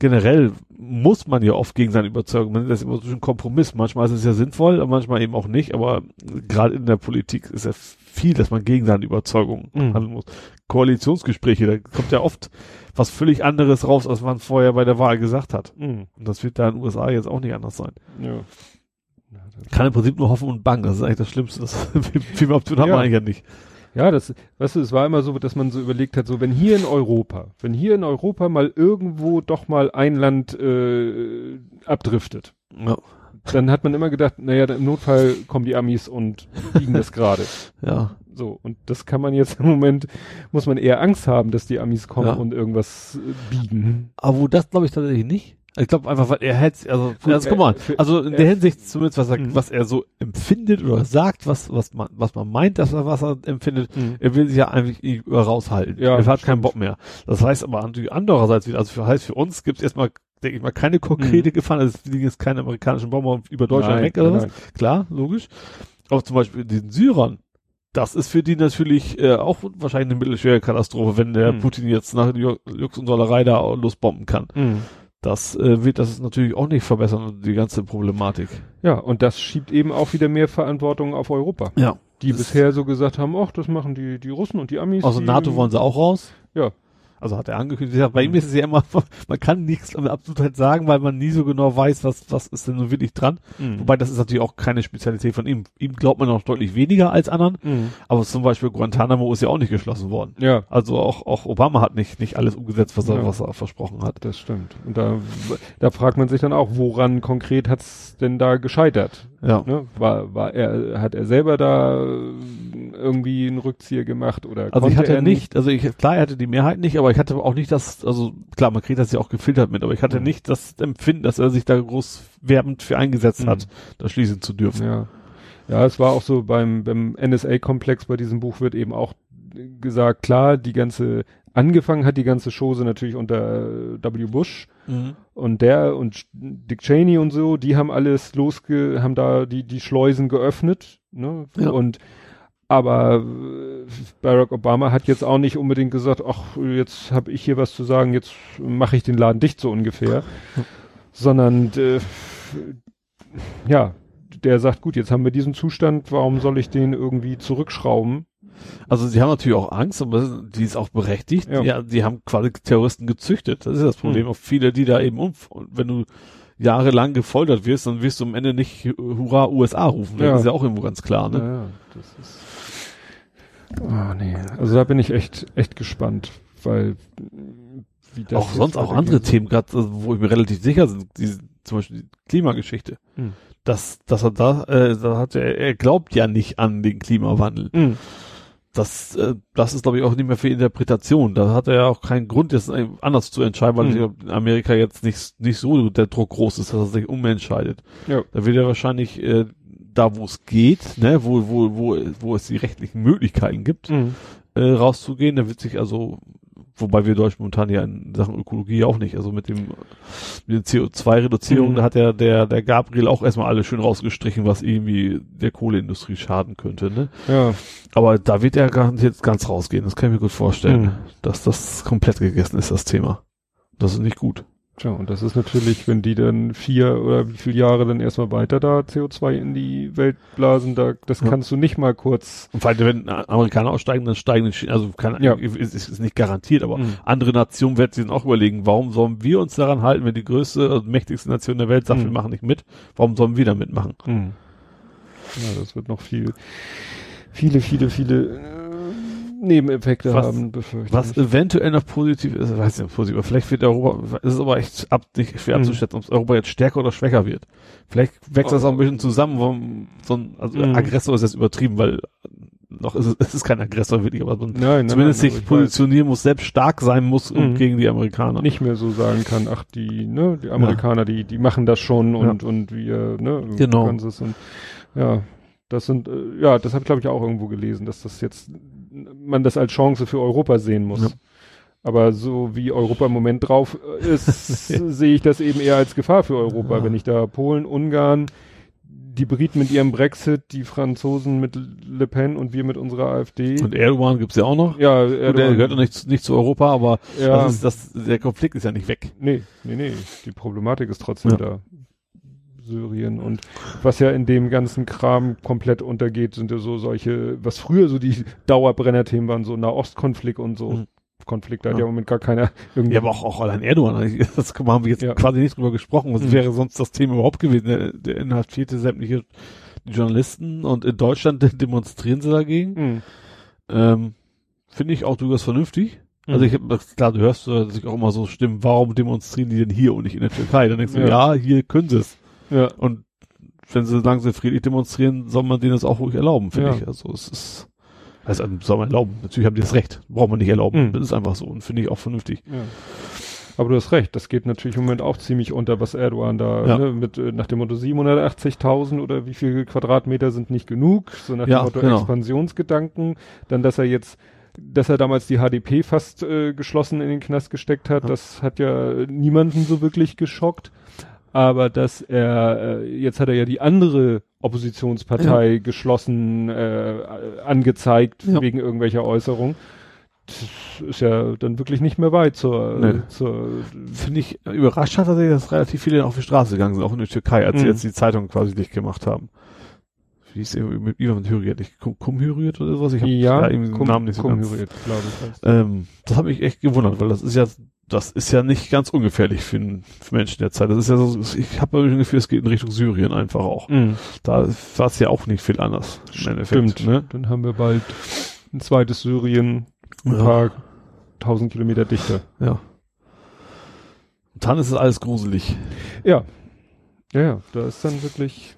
Speaker 3: generell muss man ja oft gegen seine Überzeugung, man ist immer so ein Kompromiss. Manchmal ist es ja sinnvoll, manchmal eben auch nicht, aber gerade in der Politik ist ja viel, dass man gegen seine Überzeugung
Speaker 2: Mhm.
Speaker 3: handeln muss. Koalitionsgespräche, da kommt ja oft was völlig anderes raus, als man vorher bei der Wahl gesagt hat.
Speaker 2: Mhm.
Speaker 3: Und das wird da in den USA jetzt auch nicht anders sein.
Speaker 2: Ja.
Speaker 3: Kann im Prinzip nur hoffen und bangen, das ist eigentlich das Schlimmste. Das, viel, mehr Optionen haben
Speaker 2: Ja.
Speaker 3: wir eigentlich ja nicht.
Speaker 2: Ja, das, weißt du, es war immer so, dass man so überlegt hat, so wenn hier in Europa, wenn hier in Europa mal irgendwo doch mal ein Land äh, abdriftet,
Speaker 3: Ja.
Speaker 2: dann hat man immer gedacht, naja, im Notfall kommen die Amis und biegen das gerade.
Speaker 3: ja.
Speaker 2: So, und das kann man jetzt im Moment, muss man eher Angst haben, dass die Amis kommen
Speaker 3: Ja.
Speaker 2: und irgendwas äh, biegen.
Speaker 3: Aber wo das glaube ich tatsächlich nicht. Ich glaube einfach, weil er hätte, also,
Speaker 2: Gut,
Speaker 3: also guck mal,
Speaker 2: äh,
Speaker 3: also in
Speaker 2: äh,
Speaker 3: der Hinsicht zumindest, was er,
Speaker 2: Mhm.
Speaker 3: was er so empfindet oder sagt, was, was man, was man meint, dass er, was er empfindet,
Speaker 2: Mhm.
Speaker 3: er will sich ja eigentlich raushalten.
Speaker 2: Ja,
Speaker 3: er hat keinen Bock mehr. Das heißt aber natürlich andererseits wieder, also für, heißt für uns gibt es erstmal, denke ich mal, keine konkrete Gefahr, also es fliegen jetzt keine amerikanischen Bomber über Deutschland
Speaker 2: Nein,
Speaker 3: weg oder was.
Speaker 2: nein.
Speaker 3: Klar, logisch. Aber zum Beispiel den Syrern, das ist für die natürlich äh, auch wahrscheinlich eine mittelschwere Katastrophe, wenn der
Speaker 2: Mhm.
Speaker 3: Putin jetzt nach Ju- Jux und Dollerei da losbomben kann.
Speaker 2: Mhm.
Speaker 3: Das äh, wird das natürlich auch nicht verbessern, die ganze Problematik.
Speaker 2: Ja, und das schiebt eben auch wieder mehr Verantwortung auf Europa.
Speaker 3: Ja.
Speaker 2: Die
Speaker 3: Das-
Speaker 2: bisher so gesagt haben, ach, das machen die, die Russen und die Amis.
Speaker 3: Aus der NATO wollen sie auch raus.
Speaker 2: Ja.
Speaker 3: Also hat er angekündigt. Bei ihm ist es ja immer, man kann nichts mit Absolutheit sagen, weil man nie so genau weiß, was, was ist denn nun wirklich dran.
Speaker 2: Mhm.
Speaker 3: Wobei das ist natürlich auch keine Spezialität von ihm. Ihm glaubt man noch deutlich weniger als anderen.
Speaker 2: Mhm.
Speaker 3: Aber zum Beispiel Guantanamo ist ja auch nicht geschlossen worden.
Speaker 2: Ja,
Speaker 3: Also auch, auch Obama hat nicht, nicht alles umgesetzt, was er,
Speaker 2: Ja.
Speaker 3: was er versprochen hat.
Speaker 2: das stimmt. Und da, da fragt man sich dann auch, woran konkret hat's denn da gescheitert?
Speaker 3: Ja.
Speaker 2: Ne? War, war er, hat er selber da irgendwie einen Rückzieher gemacht oder
Speaker 3: Also ich hatte
Speaker 2: er
Speaker 3: nicht, also ich, klar, er hatte die Mehrheit nicht, aber ich hatte auch nicht das, also klar, man kriegt das ja auch gefiltert mit, aber ich hatte
Speaker 2: Mhm.
Speaker 3: nicht das Empfinden, dass er sich da groß werbend für eingesetzt
Speaker 2: Mhm.
Speaker 3: hat, das schließen zu dürfen.
Speaker 2: Ja. Ja, es war auch so beim, beim NSA-Komplex bei diesem Buch wird eben auch gesagt, klar, die ganze, angefangen hat die ganze Chose natürlich unter äh, W. Bush
Speaker 3: Mhm.
Speaker 2: und der und Dick Cheney und so, die haben alles losge, haben da die, die Schleusen geöffnet, ne?
Speaker 3: Ja.
Speaker 2: Und aber äh, Barack Obama hat jetzt auch nicht unbedingt gesagt, ach, jetzt habe ich hier was zu sagen, jetzt mache ich den Laden dicht so ungefähr, sondern äh, ja, der sagt, gut, jetzt haben wir diesen Zustand, warum soll ich den irgendwie zurückschrauben?
Speaker 3: Also sie haben natürlich auch Angst, aber die ist auch berechtigt.
Speaker 2: Ja.
Speaker 3: Ja, die haben quasi Terroristen gezüchtet. Das ist das Problem.
Speaker 2: Hm.
Speaker 3: Auch viele, die da eben um, wenn du jahrelang gefoltert wirst, dann wirst du am Ende nicht Hurra USA rufen.
Speaker 2: Ja.
Speaker 3: Das ist ja auch irgendwo ganz klar, ne?
Speaker 2: Ja, ja, das ist. Oh nee, also da bin ich echt, echt gespannt, weil wie das
Speaker 3: auch sonst auch andere Themen, gerade also, wo ich mir relativ sicher bin, diese, zum Beispiel die Klimageschichte.
Speaker 2: Hm.
Speaker 3: Dass, dass er da, äh, da hat er, er glaubt ja nicht an den Klimawandel.
Speaker 2: Mhm.
Speaker 3: Das, äh, das ist glaube ich auch nicht mehr für Interpretation. Da hat er ja auch keinen Grund, jetzt anders zu entscheiden, weil
Speaker 2: Hm.
Speaker 3: glaub, in Amerika jetzt nicht, nicht so der Druck groß ist, dass er sich umentscheidet.
Speaker 2: Ja.
Speaker 3: Da wird er wahrscheinlich äh, da, wo es geht, ne, wo, wo, wo, wo es die rechtlichen Möglichkeiten gibt,
Speaker 2: Mhm.
Speaker 3: äh, rauszugehen. Da wird sich also, wobei wir Deutschen momentan ja in Sachen Ökologie auch nicht, also mit dem mit den CO2-Reduzierungen,
Speaker 2: Mhm.
Speaker 3: da hat der, der, der Gabriel auch erstmal alles schön rausgestrichen, was irgendwie der Kohleindustrie schaden könnte, ne?
Speaker 2: Ja.
Speaker 3: Aber da wird er nicht jetzt ganz rausgehen, das kann ich mir gut vorstellen,
Speaker 2: Mhm.
Speaker 3: dass das komplett gegessen ist, das Thema. Das ist nicht gut.
Speaker 2: Tja, und das ist natürlich, wenn die dann vier oder wie viele Jahre dann erstmal weiter da CO2 in die Welt blasen, da, das
Speaker 3: Ja.
Speaker 2: kannst du nicht mal kurz.
Speaker 3: Und vor allem, wenn Amerikaner aussteigen, dann steigen die, also kann,
Speaker 2: Ja.
Speaker 3: ist, ist, nicht garantiert, aber
Speaker 2: Mhm.
Speaker 3: andere Nationen werden sich dann auch überlegen, warum sollen wir uns daran halten, wenn die größte, also mächtigste Nation der Welt sagt,
Speaker 2: Mhm.
Speaker 3: wir machen nicht mit, warum sollen wir da mitmachen?
Speaker 2: Mhm. Ja, das wird noch viel, viele, viele, viele Nebeneffekte
Speaker 3: Was-
Speaker 2: haben, befürchte
Speaker 3: Was
Speaker 2: ich.
Speaker 3: eventuell noch positiv ist, weiß nicht, positiv, aber vielleicht wird Europa, ist es aber echt ab, nicht schwer
Speaker 2: Mhm.
Speaker 3: abzuschätzen, ob Europa jetzt stärker oder schwächer wird. Vielleicht wächst das auch ein bisschen zusammen, wo so ein, also
Speaker 2: Mhm.
Speaker 3: Aggressor ist jetzt übertrieben, weil noch ist es, es ist kein Aggressor wirklich, aber ein,
Speaker 2: Nein, nein,
Speaker 3: zumindest
Speaker 2: nein,
Speaker 3: sich
Speaker 2: aber ich
Speaker 3: positionieren muss, selbst stark sein muss um
Speaker 2: Mhm.
Speaker 3: gegen die Amerikaner.
Speaker 2: weiß, nicht mehr so sagen kann, ach, die, ne, die Amerikaner, die, die machen das schon und, und wir, ne,
Speaker 3: Genau.
Speaker 2: Kansas und, ja, das sind, äh, ja, das habe ich glaube ich auch irgendwo gelesen, dass das jetzt, man das als Chance für Europa sehen muss.
Speaker 3: Ja.
Speaker 2: Aber so wie Europa im Moment drauf ist, sehe ich das eben eher als Gefahr für Europa.
Speaker 3: Ja.
Speaker 2: Wenn ich da Polen, Ungarn, die Briten mit ihrem Brexit, die Franzosen mit Le Pen und wir mit unserer AfD.
Speaker 3: Und Erdogan gibt's ja auch noch.
Speaker 2: ja,
Speaker 3: Gut, der
Speaker 2: Erdogan-
Speaker 3: gehört noch nicht, nicht zu Europa, aber
Speaker 2: Ja.
Speaker 3: das ist, das, der Konflikt ist ja nicht weg.
Speaker 2: Nee, nee, nee. Die Problematik ist trotzdem da. Syrien und was ja in dem ganzen Kram komplett untergeht, sind ja so solche, was früher so die Dauerbrenner-Themen waren, so Nahostkonflikt und so.
Speaker 3: Mhm.
Speaker 2: Konflikte hat
Speaker 3: Ja.
Speaker 2: ja im Moment gar keiner irgendwie.
Speaker 3: Ja, aber auch, auch allein Erdogan, das haben wir jetzt
Speaker 2: Ja.
Speaker 3: quasi nicht drüber gesprochen. Was
Speaker 2: Mhm.
Speaker 3: wäre sonst das Thema überhaupt gewesen? Der, der inhaftierte sämtliche Journalisten und in Deutschland demonstrieren sie dagegen.
Speaker 2: Mhm.
Speaker 3: Ähm, Finde ich auch durchaus vernünftig. Also ich hab, klar, du hörst sich auch immer so stimmen, warum demonstrieren die denn hier und nicht in der Türkei? Dann denkst du,
Speaker 2: Ja.
Speaker 3: ja, hier können sie es.
Speaker 2: Ja.
Speaker 3: Und wenn sie langsam friedlich demonstrieren, soll man denen das auch ruhig erlauben, finde
Speaker 2: Ja.
Speaker 3: ich. Also es ist, also soll man erlauben. Natürlich haben die das Recht. Braucht man nicht erlauben.
Speaker 2: Mhm.
Speaker 3: Das ist einfach so und finde ich auch vernünftig.
Speaker 2: Ja. Aber du hast recht, das geht natürlich im Moment auch ziemlich unter, was Erdogan da,
Speaker 3: Ja.
Speaker 2: ne, mit, äh, nach dem Motto 780.000 oder wie viel Quadratmeter sind nicht genug, so nach
Speaker 3: Ja,
Speaker 2: dem Motto
Speaker 3: genau.
Speaker 2: Expansionsgedanken, dann, dass er jetzt, dass er damals die HDP fast äh, geschlossen in den Knast gesteckt hat,
Speaker 3: Ja.
Speaker 2: das hat ja niemanden so wirklich geschockt. Aber dass er, äh, jetzt hat er ja die andere Oppositionspartei geschlossen äh, angezeigt
Speaker 3: Ja.
Speaker 2: wegen irgendwelcher Äußerungen. Das ist ja dann wirklich nicht mehr weit zur,
Speaker 3: Nee.
Speaker 2: zur
Speaker 3: Finde ich, überrascht hat er, dass relativ viele auf die Straße gegangen sind, auch in der Türkei, als sie
Speaker 2: Mhm.
Speaker 3: jetzt die Zeitung quasi dicht gemacht haben. Wie ist der mit Ivan Hürriyet? nicht Kum, Kum Hürriyet oder sowas? Ich habe
Speaker 2: ja,
Speaker 3: irgendwie den Namen nicht so
Speaker 2: Kum
Speaker 3: ganz.
Speaker 2: Hürriyet, glaube ich.
Speaker 3: Ähm, das hat mich echt gewundert, weil das ist ja, das ist ja nicht ganz ungefährlich für, einen- für Menschen der Zeit. Das ist ja so, ich habe irgendwie das Gefühl, es geht in Richtung Syrien einfach auch.
Speaker 2: Mhm.
Speaker 3: Da war es ja auch nicht viel anders. Im
Speaker 2: Stimmt,
Speaker 3: ne?
Speaker 2: Dann haben wir bald ein zweites Syrien, ein
Speaker 3: Ja.
Speaker 2: paar tausend Kilometer dichter.
Speaker 3: Ja. Und dann ist es alles gruselig.
Speaker 2: Ja. Ja, ja, da ist dann wirklich.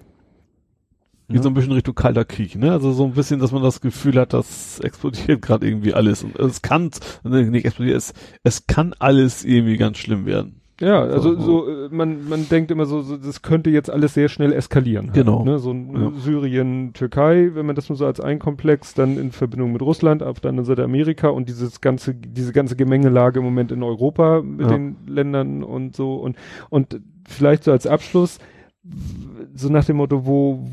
Speaker 3: Geht
Speaker 2: Ja.
Speaker 3: so ein bisschen Richtung kalter Krieg, ne? Also so ein bisschen, dass man das Gefühl hat, das explodiert gerade irgendwie alles. Und es kann, ne, nicht explodiert, es, es kann alles irgendwie ganz schlimm werden.
Speaker 2: Ja, also
Speaker 3: So.
Speaker 2: äh, man, man denkt immer so, so, das könnte jetzt alles sehr schnell eskalieren.
Speaker 3: Genau.
Speaker 2: Ne? So
Speaker 3: Ja.
Speaker 2: Syrien, Türkei, wenn man das mal so als ein Komplex, dann in Verbindung mit Russland, auf der anderen Seite Amerika und dieses ganze, diese ganze Gemengelage im Moment in Europa mit
Speaker 3: Ja.
Speaker 2: den Ländern und so und, und vielleicht so als Abschluss, so nach dem Motto, wo,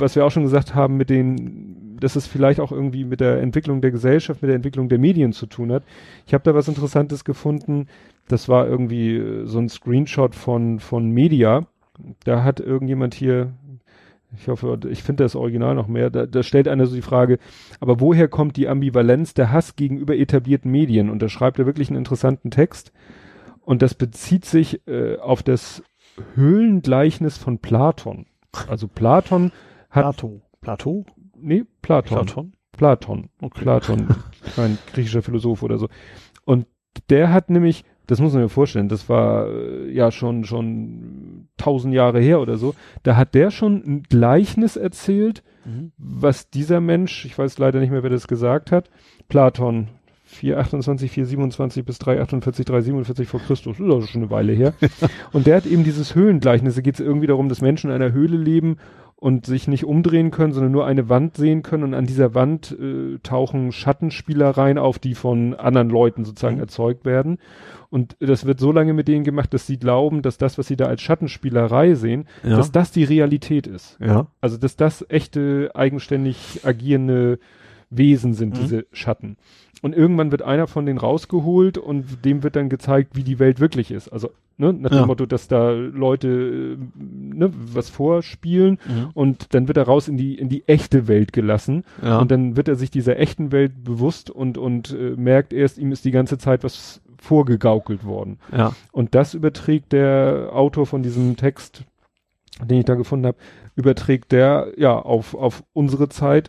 Speaker 2: was wir auch schon gesagt haben, mit den, dass es vielleicht auch irgendwie mit der Entwicklung der Gesellschaft, mit der Entwicklung der Medien zu tun hat. Ich habe da was Interessantes gefunden. Das war irgendwie äh, so ein Screenshot von, von Media. Da hat irgendjemand hier, ich hoffe, ich finde das Original noch mehr, da, da stellt einer so die Frage, aber woher kommt die Ambivalenz der Hass gegenüber etablierten Medien? Und da schreibt er wirklich einen interessanten Text. Und das bezieht sich äh, auf das Höhlengleichnis von Platon. Also Platon hat,
Speaker 3: Plato. Plato?
Speaker 2: nee, Platon.
Speaker 3: Platon?
Speaker 2: Platon.
Speaker 3: Okay.
Speaker 2: Platon, ein griechischer Philosoph oder so. Und der hat nämlich, das muss man mir vorstellen, das war äh, ja schon schon tausend Jahre her oder so. Da hat der schon ein Gleichnis erzählt,
Speaker 3: Mhm.
Speaker 2: was dieser Mensch, ich weiß leider nicht mehr, wer das gesagt hat, Platon 428, 427 bis 348, 347 vor Christus, ist also schon eine Weile her. und der hat eben dieses Höhlengleichnis, da geht es irgendwie darum, dass Menschen in einer Höhle leben und sich nicht umdrehen können, sondern nur eine Wand sehen können und an dieser Wand äh, tauchen Schattenspielereien auf, die von anderen Leuten sozusagen
Speaker 3: Mhm.
Speaker 2: erzeugt werden. Und das wird so lange mit denen gemacht, dass sie glauben, dass das, was sie da als Schattenspielerei sehen,
Speaker 3: Ja.
Speaker 2: dass das die Realität ist.
Speaker 3: ja.
Speaker 2: Also, dass das echte, eigenständig agierende Wesen sind,
Speaker 3: Mhm.
Speaker 2: diese Schatten. Und irgendwann wird einer von denen rausgeholt und dem wird dann gezeigt, wie die Welt wirklich ist. Also, ne, nach dem
Speaker 3: Ja.
Speaker 2: Motto, dass da Leute, äh, ne, was vorspielen
Speaker 3: Mhm.
Speaker 2: und dann wird er raus in die, in die echte Welt gelassen
Speaker 3: Ja.
Speaker 2: und dann wird er sich dieser echten Welt bewusst und, und äh, merkt erst, ihm ist die ganze Zeit was vorgegaukelt worden.
Speaker 3: ja.
Speaker 2: Und das überträgt der Autor von diesem Text, den ich da gefunden habe, überträgt der ja auf, auf unsere Zeit.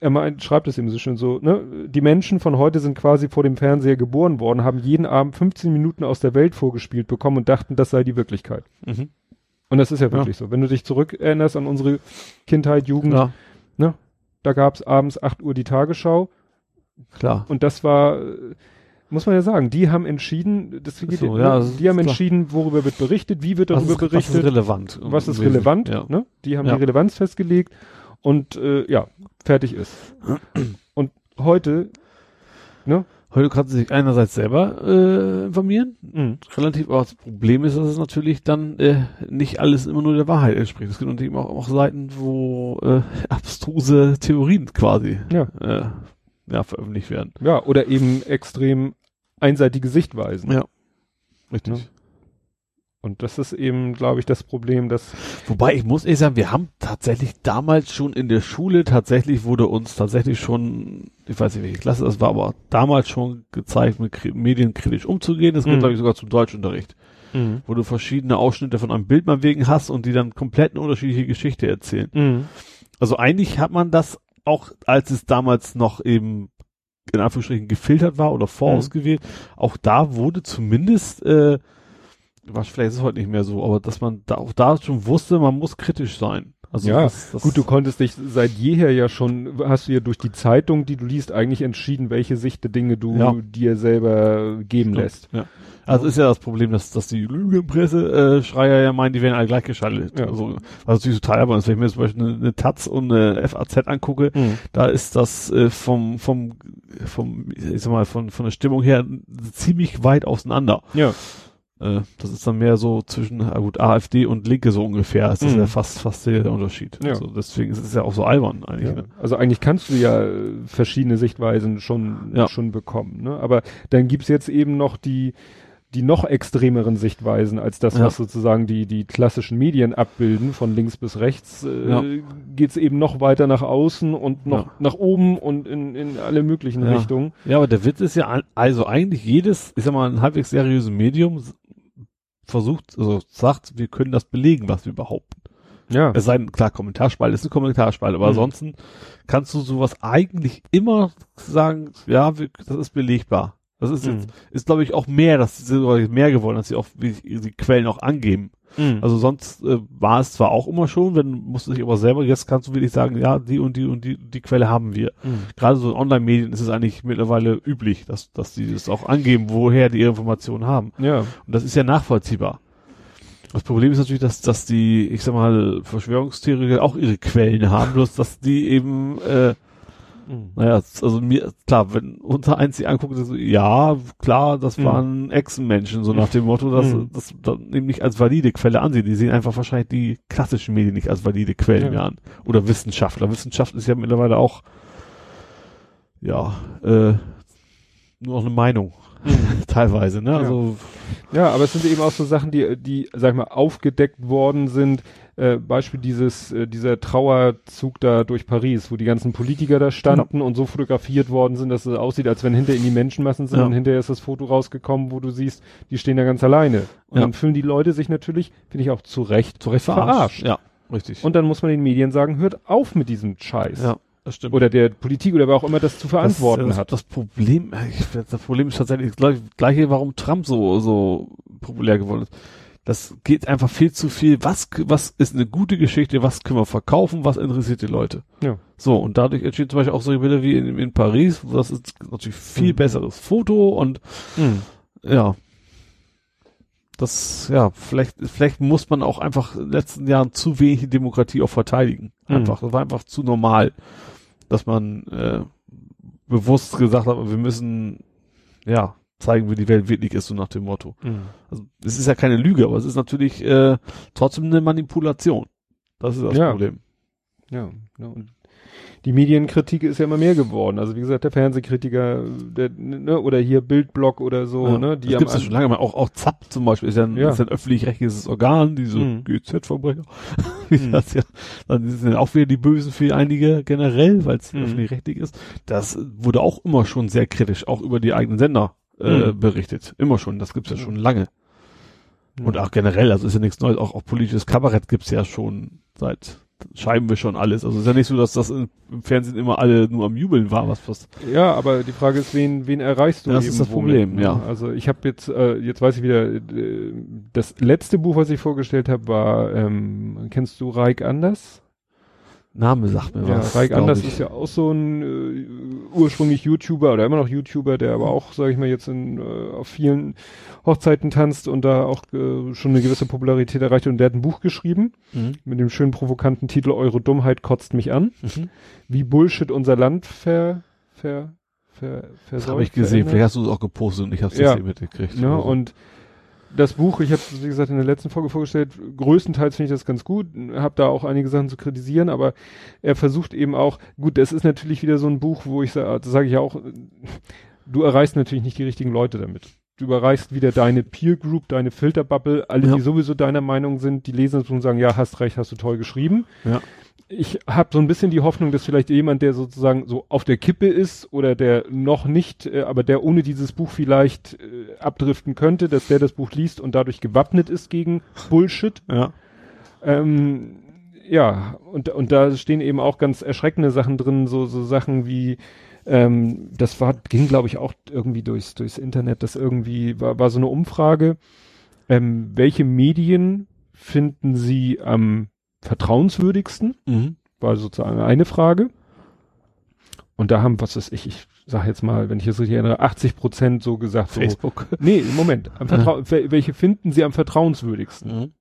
Speaker 2: Er meint, schreibt es eben so schön so, ne? Die Menschen von heute sind quasi vor dem Fernseher geboren worden, haben jeden Abend 15 Minuten aus der Welt vorgespielt bekommen und dachten, das sei die Wirklichkeit.
Speaker 3: Mhm.
Speaker 2: Und das ist ja wirklich so. Wenn du dich zurückerinnerst an unsere Kindheit, Jugend,
Speaker 3: Ja,
Speaker 2: da gab's abends 8 Uhr die Tagesschau
Speaker 3: klar.
Speaker 2: und das war, muss man ja sagen, die haben entschieden, das geht,
Speaker 3: So,
Speaker 2: ne,
Speaker 3: ja, das
Speaker 2: die haben
Speaker 3: ist klar.
Speaker 2: entschieden, worüber wird berichtet, wie wird
Speaker 3: Was
Speaker 2: darüber
Speaker 3: ist, was
Speaker 2: berichtet,
Speaker 3: ist relevant?
Speaker 2: was ist relevant,
Speaker 3: Ja.
Speaker 2: ne? Die haben
Speaker 3: Ja.
Speaker 2: die Relevanz festgelegt und äh, ja, fertig ist. und heute, ne?
Speaker 3: Heute kannst du dich einerseits selber äh, informieren,
Speaker 2: Mhm.
Speaker 3: relativ, aber das Problem ist, dass es natürlich dann äh, nicht alles immer nur der Wahrheit entspricht. Es gibt natürlich auch, auch Seiten, wo äh, abstruse Theorien quasi
Speaker 2: Ja.
Speaker 3: äh, ja, veröffentlicht werden.
Speaker 2: Ja, oder eben extrem einseitige Sichtweisen.
Speaker 3: Ja. Richtig.
Speaker 2: Ja. Und das ist eben, glaube ich, das Problem, dass
Speaker 3: Wobei ich muss ehrlich sagen, wir haben tatsächlich damals schon in der Schule, tatsächlich wurde uns tatsächlich schon, ich weiß nicht welche Klasse das war, aber damals schon gezeigt, mit kri- Medien kritisch umzugehen. Das geht,
Speaker 2: Mhm.
Speaker 3: glaube ich, sogar zum Deutschunterricht, wo du verschiedene Ausschnitte von einem Bild mal wegen hast und die dann komplett eine unterschiedliche Geschichte erzählen.
Speaker 2: Mhm.
Speaker 3: Also eigentlich hat man das auch, als es damals noch eben in Anführungsstrichen gefiltert war oder vorausgewählt, auch da wurde zumindest, äh, was vielleicht ist es heute nicht mehr so, aber dass man da auch da schon wusste, man muss kritisch sein. Also
Speaker 2: Ja,
Speaker 3: das, das,
Speaker 2: Gut, du konntest dich seit jeher ja schon, hast du ja durch die Zeitung, die du liest, eigentlich entschieden, welche Sicht der Dinge du
Speaker 3: Ja.
Speaker 2: dir selber geben
Speaker 3: Stimmt,
Speaker 2: lässt.
Speaker 3: Ja. Also ist ja das Problem, dass, dass die Lügenpresse äh, Schreier ja meinen, die werden alle gleich geschaltet.
Speaker 2: Ja.
Speaker 3: Also, was natürlich total albern ist, wenn ich mir zum Beispiel eine, eine Taz und eine FAZ angucke,
Speaker 2: Mhm.
Speaker 3: da ist das äh, vom, vom, vom, ich sag mal, von, von der Stimmung her ziemlich weit auseinander.
Speaker 2: Ja.
Speaker 3: Äh, das ist dann mehr so zwischen, ah gut, AfD und Linke so ungefähr. ist Das
Speaker 2: Mhm.
Speaker 3: ja fast, fast der Unterschied.
Speaker 2: Ja.
Speaker 3: Also deswegen ist es ja auch so albern eigentlich.
Speaker 2: Ja.
Speaker 3: Ne?
Speaker 2: Also eigentlich kannst du ja äh, verschiedene Sichtweisen schon,
Speaker 3: Ja.
Speaker 2: schon bekommen. Ne? Aber dann gibt's jetzt eben noch die, die noch extremeren Sichtweisen als das,
Speaker 3: Ja.
Speaker 2: was sozusagen die, die klassischen Medien abbilden, von links bis rechts, äh,
Speaker 3: Ja.
Speaker 2: geht's eben noch weiter nach außen und noch
Speaker 3: Ja.
Speaker 2: nach oben und in, in alle möglichen. Richtungen.
Speaker 3: Ja, aber der Witz ist ja, also eigentlich jedes, ich sag mal, ein halbwegs seriöses Medium versucht, also sagt, wir können das belegen, was wir behaupten.
Speaker 2: Ja.
Speaker 3: Es sei denn, klar, Kommentarspalte ist eine Kommentarspalte, aber
Speaker 2: Mhm.
Speaker 3: ansonsten kannst du sowas eigentlich immer sagen, ja, wir, das ist belegbar. Das ist
Speaker 2: Mhm.
Speaker 3: jetzt, ist glaube ich auch mehr, das ist sogar mehr geworden, dass sie auch wie, die Quellen auch angeben.
Speaker 2: Mhm.
Speaker 3: Also sonst äh, war es zwar auch immer schon, wenn musst du dich aber selber, jetzt kannst du wirklich sagen, ja, die und die und die, die Quelle haben wir.
Speaker 2: Mhm.
Speaker 3: Gerade so in Online-Medien ist es eigentlich mittlerweile üblich, dass, dass die das auch angeben, woher die ihre Informationen haben.
Speaker 2: Ja.
Speaker 3: Und das ist ja nachvollziehbar. Das Problem ist natürlich, dass, dass die, ich sag mal, Verschwörungstheoretiker auch ihre Quellen haben, bloß dass die eben, äh,
Speaker 2: Mhm.
Speaker 3: naja, also mir, klar, wenn unser eins die anguckt, so, ja, klar, das
Speaker 2: Mhm.
Speaker 3: waren Echsenmenschen, so nach dem Motto, dass
Speaker 2: Mhm.
Speaker 3: das dann eben nicht als valide Quelle ansehen. Die sehen einfach wahrscheinlich die klassischen Medien nicht als valide Quellen
Speaker 2: Ja.
Speaker 3: mehr an. Oder Wissenschaftler. Wissenschaft ist ja mittlerweile auch, ja, äh, nur noch eine Meinung. Teilweise, ne?
Speaker 2: Ja.
Speaker 3: Also,
Speaker 2: Ja, aber es sind eben auch so Sachen, die, die, sag ich mal, aufgedeckt worden sind. Äh, Beispiel dieses, äh, dieser Trauerzug da durch Paris, wo die ganzen Politiker da standen und so fotografiert worden sind, dass es aussieht, als wenn hinter ihnen die Menschenmassen sind
Speaker 3: Ja.
Speaker 2: und hinterher ist das Foto rausgekommen, wo du siehst, die stehen da ganz alleine. Und
Speaker 3: Ja.
Speaker 2: dann fühlen die Leute sich natürlich, finde ich auch zu Recht, zu Recht verarscht.
Speaker 3: Ja, richtig.
Speaker 2: Und dann muss man den Medien sagen, hört auf mit diesem Scheiß.
Speaker 3: ja, das stimmt.
Speaker 2: Oder der Politik oder wer auch immer das zu verantworten
Speaker 3: das,
Speaker 2: hat.
Speaker 3: Das Problem, ich, das Problem ist tatsächlich das gleiche, warum Trump so, so populär geworden ist. Das geht einfach viel zu viel. Was, was ist eine gute Geschichte? Was können wir verkaufen? Was interessiert die Leute?
Speaker 2: Ja.
Speaker 3: So, und dadurch entstehen zum Beispiel auch solche Bilder wie in, in Paris. Das ist natürlich viel
Speaker 2: Mhm.
Speaker 3: besseres Foto und
Speaker 2: Mhm.
Speaker 3: ja. Das, ja, vielleicht, vielleicht muss man auch einfach in den letzten Jahren zu wenig Demokratie auch verteidigen.
Speaker 2: Mhm.
Speaker 3: Einfach, das war einfach zu normal, dass man äh, bewusst gesagt hat, wir müssen, ja, zeigen, wie die Welt wirklich ist, so nach dem Motto.
Speaker 2: Mhm.
Speaker 3: Also, es ist ja keine Lüge, aber es ist natürlich äh, trotzdem eine Manipulation. Das ist das
Speaker 2: Ja.
Speaker 3: Problem.
Speaker 2: Ja, ja, und die Medienkritik ist ja immer mehr geworden. Also wie gesagt, der Fernsehkritiker, der, ne, oder hier Bildblock oder so,
Speaker 3: Ja.
Speaker 2: ne, die
Speaker 3: das ja
Speaker 2: An-
Speaker 3: schon lange mal. Auch, auch ZAP zum Beispiel ist ja ein,
Speaker 2: Ja.
Speaker 3: ein öffentlich-rechtliches Organ, diese
Speaker 2: Mhm.
Speaker 3: GZ-Verbrecher.
Speaker 2: Mhm.
Speaker 3: das ja, dann sind ja auch wieder die Bösen für einige generell, weil es
Speaker 2: Mhm.
Speaker 3: öffentlich-rechtlich ist. Das wurde auch immer schon sehr kritisch, auch über die eigenen Sender äh,
Speaker 2: Mhm.
Speaker 3: berichtet. Immer schon, das gibt's ja
Speaker 2: Ja.
Speaker 3: schon lange.
Speaker 2: Ja.
Speaker 3: Und auch generell, also ist ja nichts Neues, auch, auch politisches Kabarett gibt's ja schon seit schreiben wir schon alles. Also ist ja nicht so, dass das im Fernsehen immer alle nur am Jubeln war, was was.
Speaker 2: Ja, aber die Frage ist, wen, wen erreichst du
Speaker 3: Das ist das Problem,
Speaker 2: ne?
Speaker 3: ja.
Speaker 2: Also ich habe jetzt, äh, jetzt weiß ich wieder, äh, das letzte Buch, was ich vorgestellt habe, war, ähm, kennst du Reik Anders?
Speaker 3: Name sagt mir
Speaker 2: Ja,
Speaker 3: was. Glaub
Speaker 2: Anders ist ja auch so ein äh, ursprünglich YouTuber oder immer noch YouTuber, der aber auch, sage ich mal, jetzt in, äh, auf vielen Hochzeiten tanzt und da auch äh, schon eine gewisse Popularität erreicht und der hat ein Buch geschrieben
Speaker 3: Mhm.
Speaker 2: mit dem schönen provokanten Titel Eure Dummheit kotzt mich an.
Speaker 3: Mhm.
Speaker 2: Wie Bullshit unser Land ver, ver, ver,
Speaker 3: Das
Speaker 2: versäumt,
Speaker 3: habe ich gesehen.
Speaker 2: verändert.
Speaker 3: Vielleicht hast du es auch gepostet und ich habe es
Speaker 2: Ja.
Speaker 3: jetzt nicht mitgekriegt.
Speaker 2: Ne,
Speaker 3: oder so.
Speaker 2: und das Buch, ich habe wie gesagt in der letzten Folge vorgestellt, größtenteils finde ich das ganz gut, habe da auch einige Sachen zu kritisieren, aber er versucht eben auch, gut, das ist natürlich wieder so ein Buch, wo ich sage, das sage ich ja auch, du erreichst natürlich nicht die richtigen Leute damit. Du erreichst wieder deine Peer Group, deine Filterbubble, alle,
Speaker 3: Ja.
Speaker 2: die sowieso deiner Meinung sind, die lesen das und sagen, ja, hast recht, hast du toll geschrieben.
Speaker 3: Ja.
Speaker 2: Ich habe so ein bisschen die Hoffnung, dass vielleicht jemand, der sozusagen so auf der Kippe ist oder der noch nicht, äh, aber der ohne dieses Buch vielleicht äh, abdriften könnte, dass der das Buch liest und dadurch gewappnet ist gegen Bullshit.
Speaker 3: ja.
Speaker 2: Ähm, ja, und, und da stehen eben auch ganz erschreckende Sachen drin, so, so Sachen wie, ähm, das war, ging glaube ich auch irgendwie durchs, durchs Internet, das irgendwie war, war so eine Umfrage, ähm, welche Medien finden Sie am vertrauenswürdigsten?
Speaker 3: Mhm.
Speaker 2: War sozusagen eine Frage. Und da haben, was weiß ich, ich sage jetzt mal, wenn ich es richtig erinnere, 80 Prozent so gesagt, so,
Speaker 3: Facebook.
Speaker 2: nee, Moment, wel- welche finden Sie am vertrauenswürdigsten?
Speaker 3: Mhm.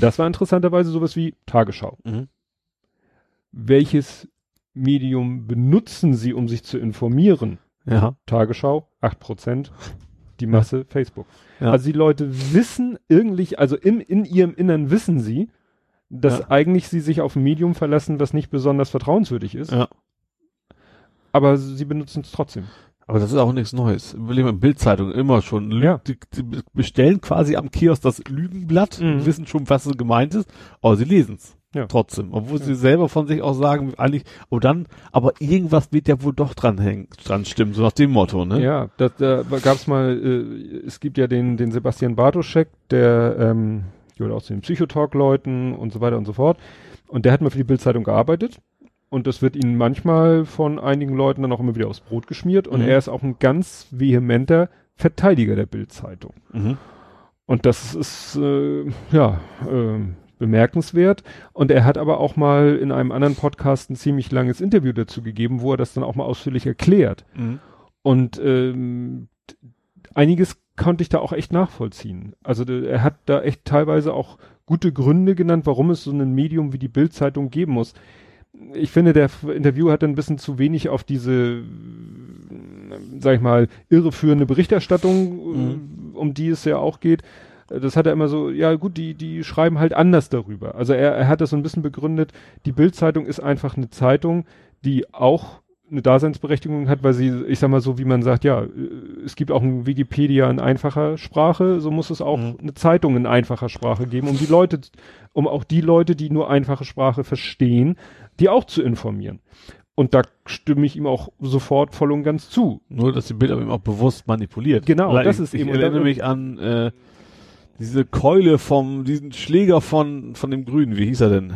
Speaker 2: Das war interessanterweise sowas wie Tagesschau.
Speaker 3: Mhm.
Speaker 2: Welches Medium benutzen Sie, um sich zu informieren?
Speaker 3: Ja.
Speaker 2: Tagesschau, 8%, die Masse Facebook.
Speaker 3: Ja.
Speaker 2: Also die Leute wissen irgendwie, also im, in ihrem Innern wissen sie, dass
Speaker 3: Ja.
Speaker 2: eigentlich sie sich auf ein Medium verlassen, was nicht besonders vertrauenswürdig ist,
Speaker 3: Ja.
Speaker 2: aber sie benutzen es trotzdem.
Speaker 3: Aber das ist auch nichts Neues. Überlegen wir, Bildzeitung immer schon. Lü
Speaker 2: Ja.
Speaker 3: die, die bestellen quasi am Kiosk das Lügenblatt,
Speaker 2: Mhm.
Speaker 3: wissen schon, was gemeint ist, aber sie lesen's.
Speaker 2: Ja.
Speaker 3: Trotzdem. Obwohl sie selber von sich auch sagen, eigentlich, oh dann, aber irgendwas wird ja wohl doch dran hängen, dran stimmen, so nach dem Motto, ne?
Speaker 2: Ja, da, da gab es mal, äh, es gibt ja den, den Sebastian Bartoschek, der ähm, gehört auch zu den Psychotalk-Leuten und so weiter und so fort. Und der hat mal für die Bildzeitung gearbeitet. Und das wird ihnen manchmal von einigen Leuten dann auch immer wieder aufs Brot geschmiert. Und
Speaker 3: Mhm.
Speaker 2: er ist auch ein ganz vehementer Verteidiger der Bildzeitung.
Speaker 3: Mhm.
Speaker 2: Und das ist, äh, ja, äh, bemerkenswert. Und er hat aber auch mal in einem anderen Podcast ein ziemlich langes Interview dazu gegeben, wo er das dann auch mal ausführlich erklärt.
Speaker 3: Mhm.
Speaker 2: Und ähm, einiges konnte ich da auch echt nachvollziehen. Also er hat da echt teilweise auch gute Gründe genannt, warum es so ein Medium wie die Bildzeitung geben muss. Ich finde, der Interview hat ein bisschen zu wenig auf diese, sag ich mal, irreführende Berichterstattung, äh, um die es ja auch geht. Das hat er immer so, ja gut, die, die schreiben halt anders darüber. Also er, er hat das so ein bisschen begründet, die Bildzeitung ist einfach eine Zeitung, die auch eine Daseinsberechtigung hat, weil sie, ich sag mal so, wie man sagt, ja, äh, es gibt auch ein Wikipedia in einfacher Sprache, so muss es auch
Speaker 3: Mhm.
Speaker 2: eine Zeitung in einfacher Sprache geben, um die Leute, um auch die Leute, die nur einfache Sprache verstehen, die auch zu informieren. Und da stimme ich ihm auch sofort voll und ganz zu.
Speaker 3: Nur, dass die Bilder eben auch bewusst manipuliert.
Speaker 2: Genau,
Speaker 3: Weil
Speaker 2: das
Speaker 3: ich,
Speaker 2: ist
Speaker 3: ich
Speaker 2: eben-
Speaker 3: erinnere mich an äh, diese Keule vom, diesen Schläger von, von dem Grünen, wie hieß er denn?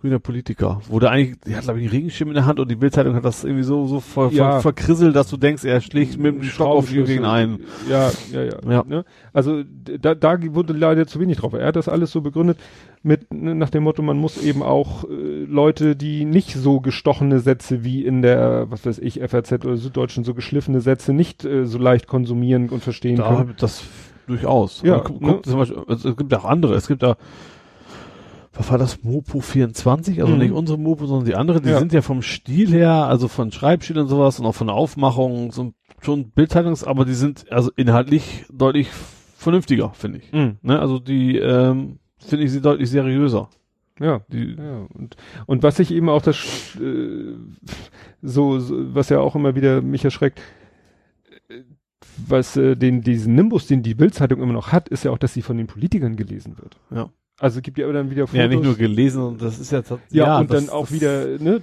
Speaker 3: Grüner Politiker. Der eigentlich, der hat glaube ich einen Regenschirm in der Hand und die Bildzeitung hat das irgendwie so, so ver,
Speaker 2: Ja.
Speaker 3: ver, verkrisselt, dass du denkst, er schlägt mit dem Stock auf gegen einen.
Speaker 2: Ja, ja, ja.
Speaker 3: Ja.
Speaker 2: Ne? Also da, da wurde leider zu wenig drauf. Er hat das alles so begründet mit ne, nach dem Motto, man muss eben auch äh, Leute, die nicht so gestochene Sätze wie in der, was weiß ich, FAZ oder Süddeutschen so geschliffene Sätze nicht äh, so leicht konsumieren und verstehen
Speaker 3: Da,
Speaker 2: können.
Speaker 3: das durchaus.
Speaker 2: Ja,
Speaker 3: Aber guck,
Speaker 2: ne?
Speaker 3: zum Beispiel, also es gibt auch andere. Es gibt da, was war das, Mopo 24? Also
Speaker 2: Mhm.
Speaker 3: nicht unsere Mopo, sondern die andere. Die
Speaker 2: Ja.
Speaker 3: sind ja vom Stil her, also von Schreibstil und sowas und auch von der Aufmachung, so schon Bildzeitungs, aber die sind also inhaltlich deutlich vernünftiger, finde ich.
Speaker 2: Mhm.
Speaker 3: Ne? Also die, ähm, finde ich sie deutlich seriöser.
Speaker 2: Ja.
Speaker 3: Die,
Speaker 2: Ja, und, und was ich eben auch das, äh, so, so, was ja auch immer wieder mich erschreckt, äh, was äh, den, diesen Nimbus, den die Bildzeitung immer noch hat, ist ja auch, dass sie von den Politikern gelesen wird.
Speaker 3: Ja.
Speaker 2: Also gibt ja aber dann wieder Fotos.
Speaker 3: ja, nicht nur gelesen, und das ist ja,
Speaker 2: ja, und
Speaker 3: das,
Speaker 2: dann auch
Speaker 3: das-
Speaker 2: wieder, ne,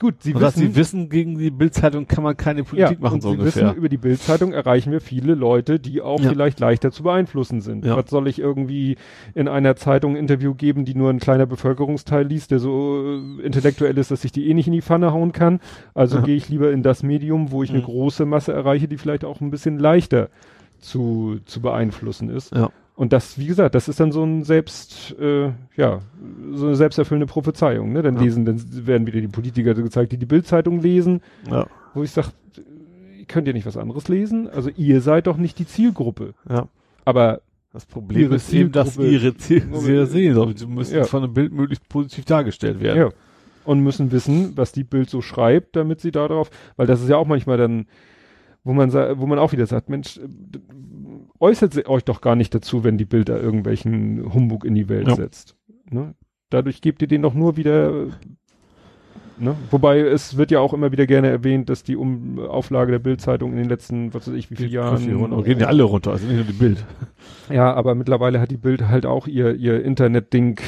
Speaker 2: gut, sie
Speaker 3: und
Speaker 2: wissen,
Speaker 3: sie wissen, gegen die Bildzeitung kann man keine Politik
Speaker 2: ja,
Speaker 3: machen,
Speaker 2: und
Speaker 3: so
Speaker 2: sie
Speaker 3: ungefähr.
Speaker 2: wissen, über die Bildzeitung erreichen wir viele Leute, die auch
Speaker 3: Ja.
Speaker 2: vielleicht leichter zu beeinflussen sind.
Speaker 3: Ja.
Speaker 2: Was soll ich irgendwie in einer Zeitung ein Interview geben, die nur ein kleiner Bevölkerungsteil liest, der so äh, intellektuell ist, dass ich die eh nicht in die Pfanne hauen kann. Also
Speaker 3: Ja.
Speaker 2: gehe ich lieber in das Medium, wo ich eine
Speaker 3: Mhm.
Speaker 2: große Masse erreiche, die vielleicht auch ein bisschen leichter zu, zu beeinflussen ist.
Speaker 3: Ja.
Speaker 2: Und das, wie gesagt, das ist dann so ein selbst, äh, ja, so eine selbsterfüllende Prophezeiung. Ne? Dann
Speaker 3: Ja.
Speaker 2: lesen, dann werden wieder die Politiker gezeigt, die die Bildzeitung lesen,
Speaker 3: ja.
Speaker 2: wo ich sage, könnt ihr nicht was anderes lesen? Also ihr seid doch nicht die Zielgruppe.
Speaker 3: Ja.
Speaker 2: Aber
Speaker 3: Das Problem ist eben, dass
Speaker 2: Zielgruppe-
Speaker 3: ihre Ziel sehr sehen. Sie müssen
Speaker 2: Ja.
Speaker 3: von einem Bild möglichst positiv dargestellt werden.
Speaker 2: ja. und müssen wissen, was die Bild so schreibt, damit sie darauf, weil das ist ja auch manchmal dann, wo man wo man auch wieder sagt, Mensch, äußert euch doch gar nicht dazu, wenn die Bild da irgendwelchen Humbug in die Welt
Speaker 3: Ja.
Speaker 2: setzt. Ne? Dadurch gebt ihr den doch nur wieder Ne? Wobei es wird ja auch immer wieder gerne erwähnt, dass die um Auflage der Bildzeitung in den letzten, was weiß ich, wie viele Jahren.
Speaker 3: runter. Gehen ja alle runter, also nicht nur die Bild.
Speaker 2: Ja, aber mittlerweile hat die Bild halt auch ihr, ihr Internet-Ding,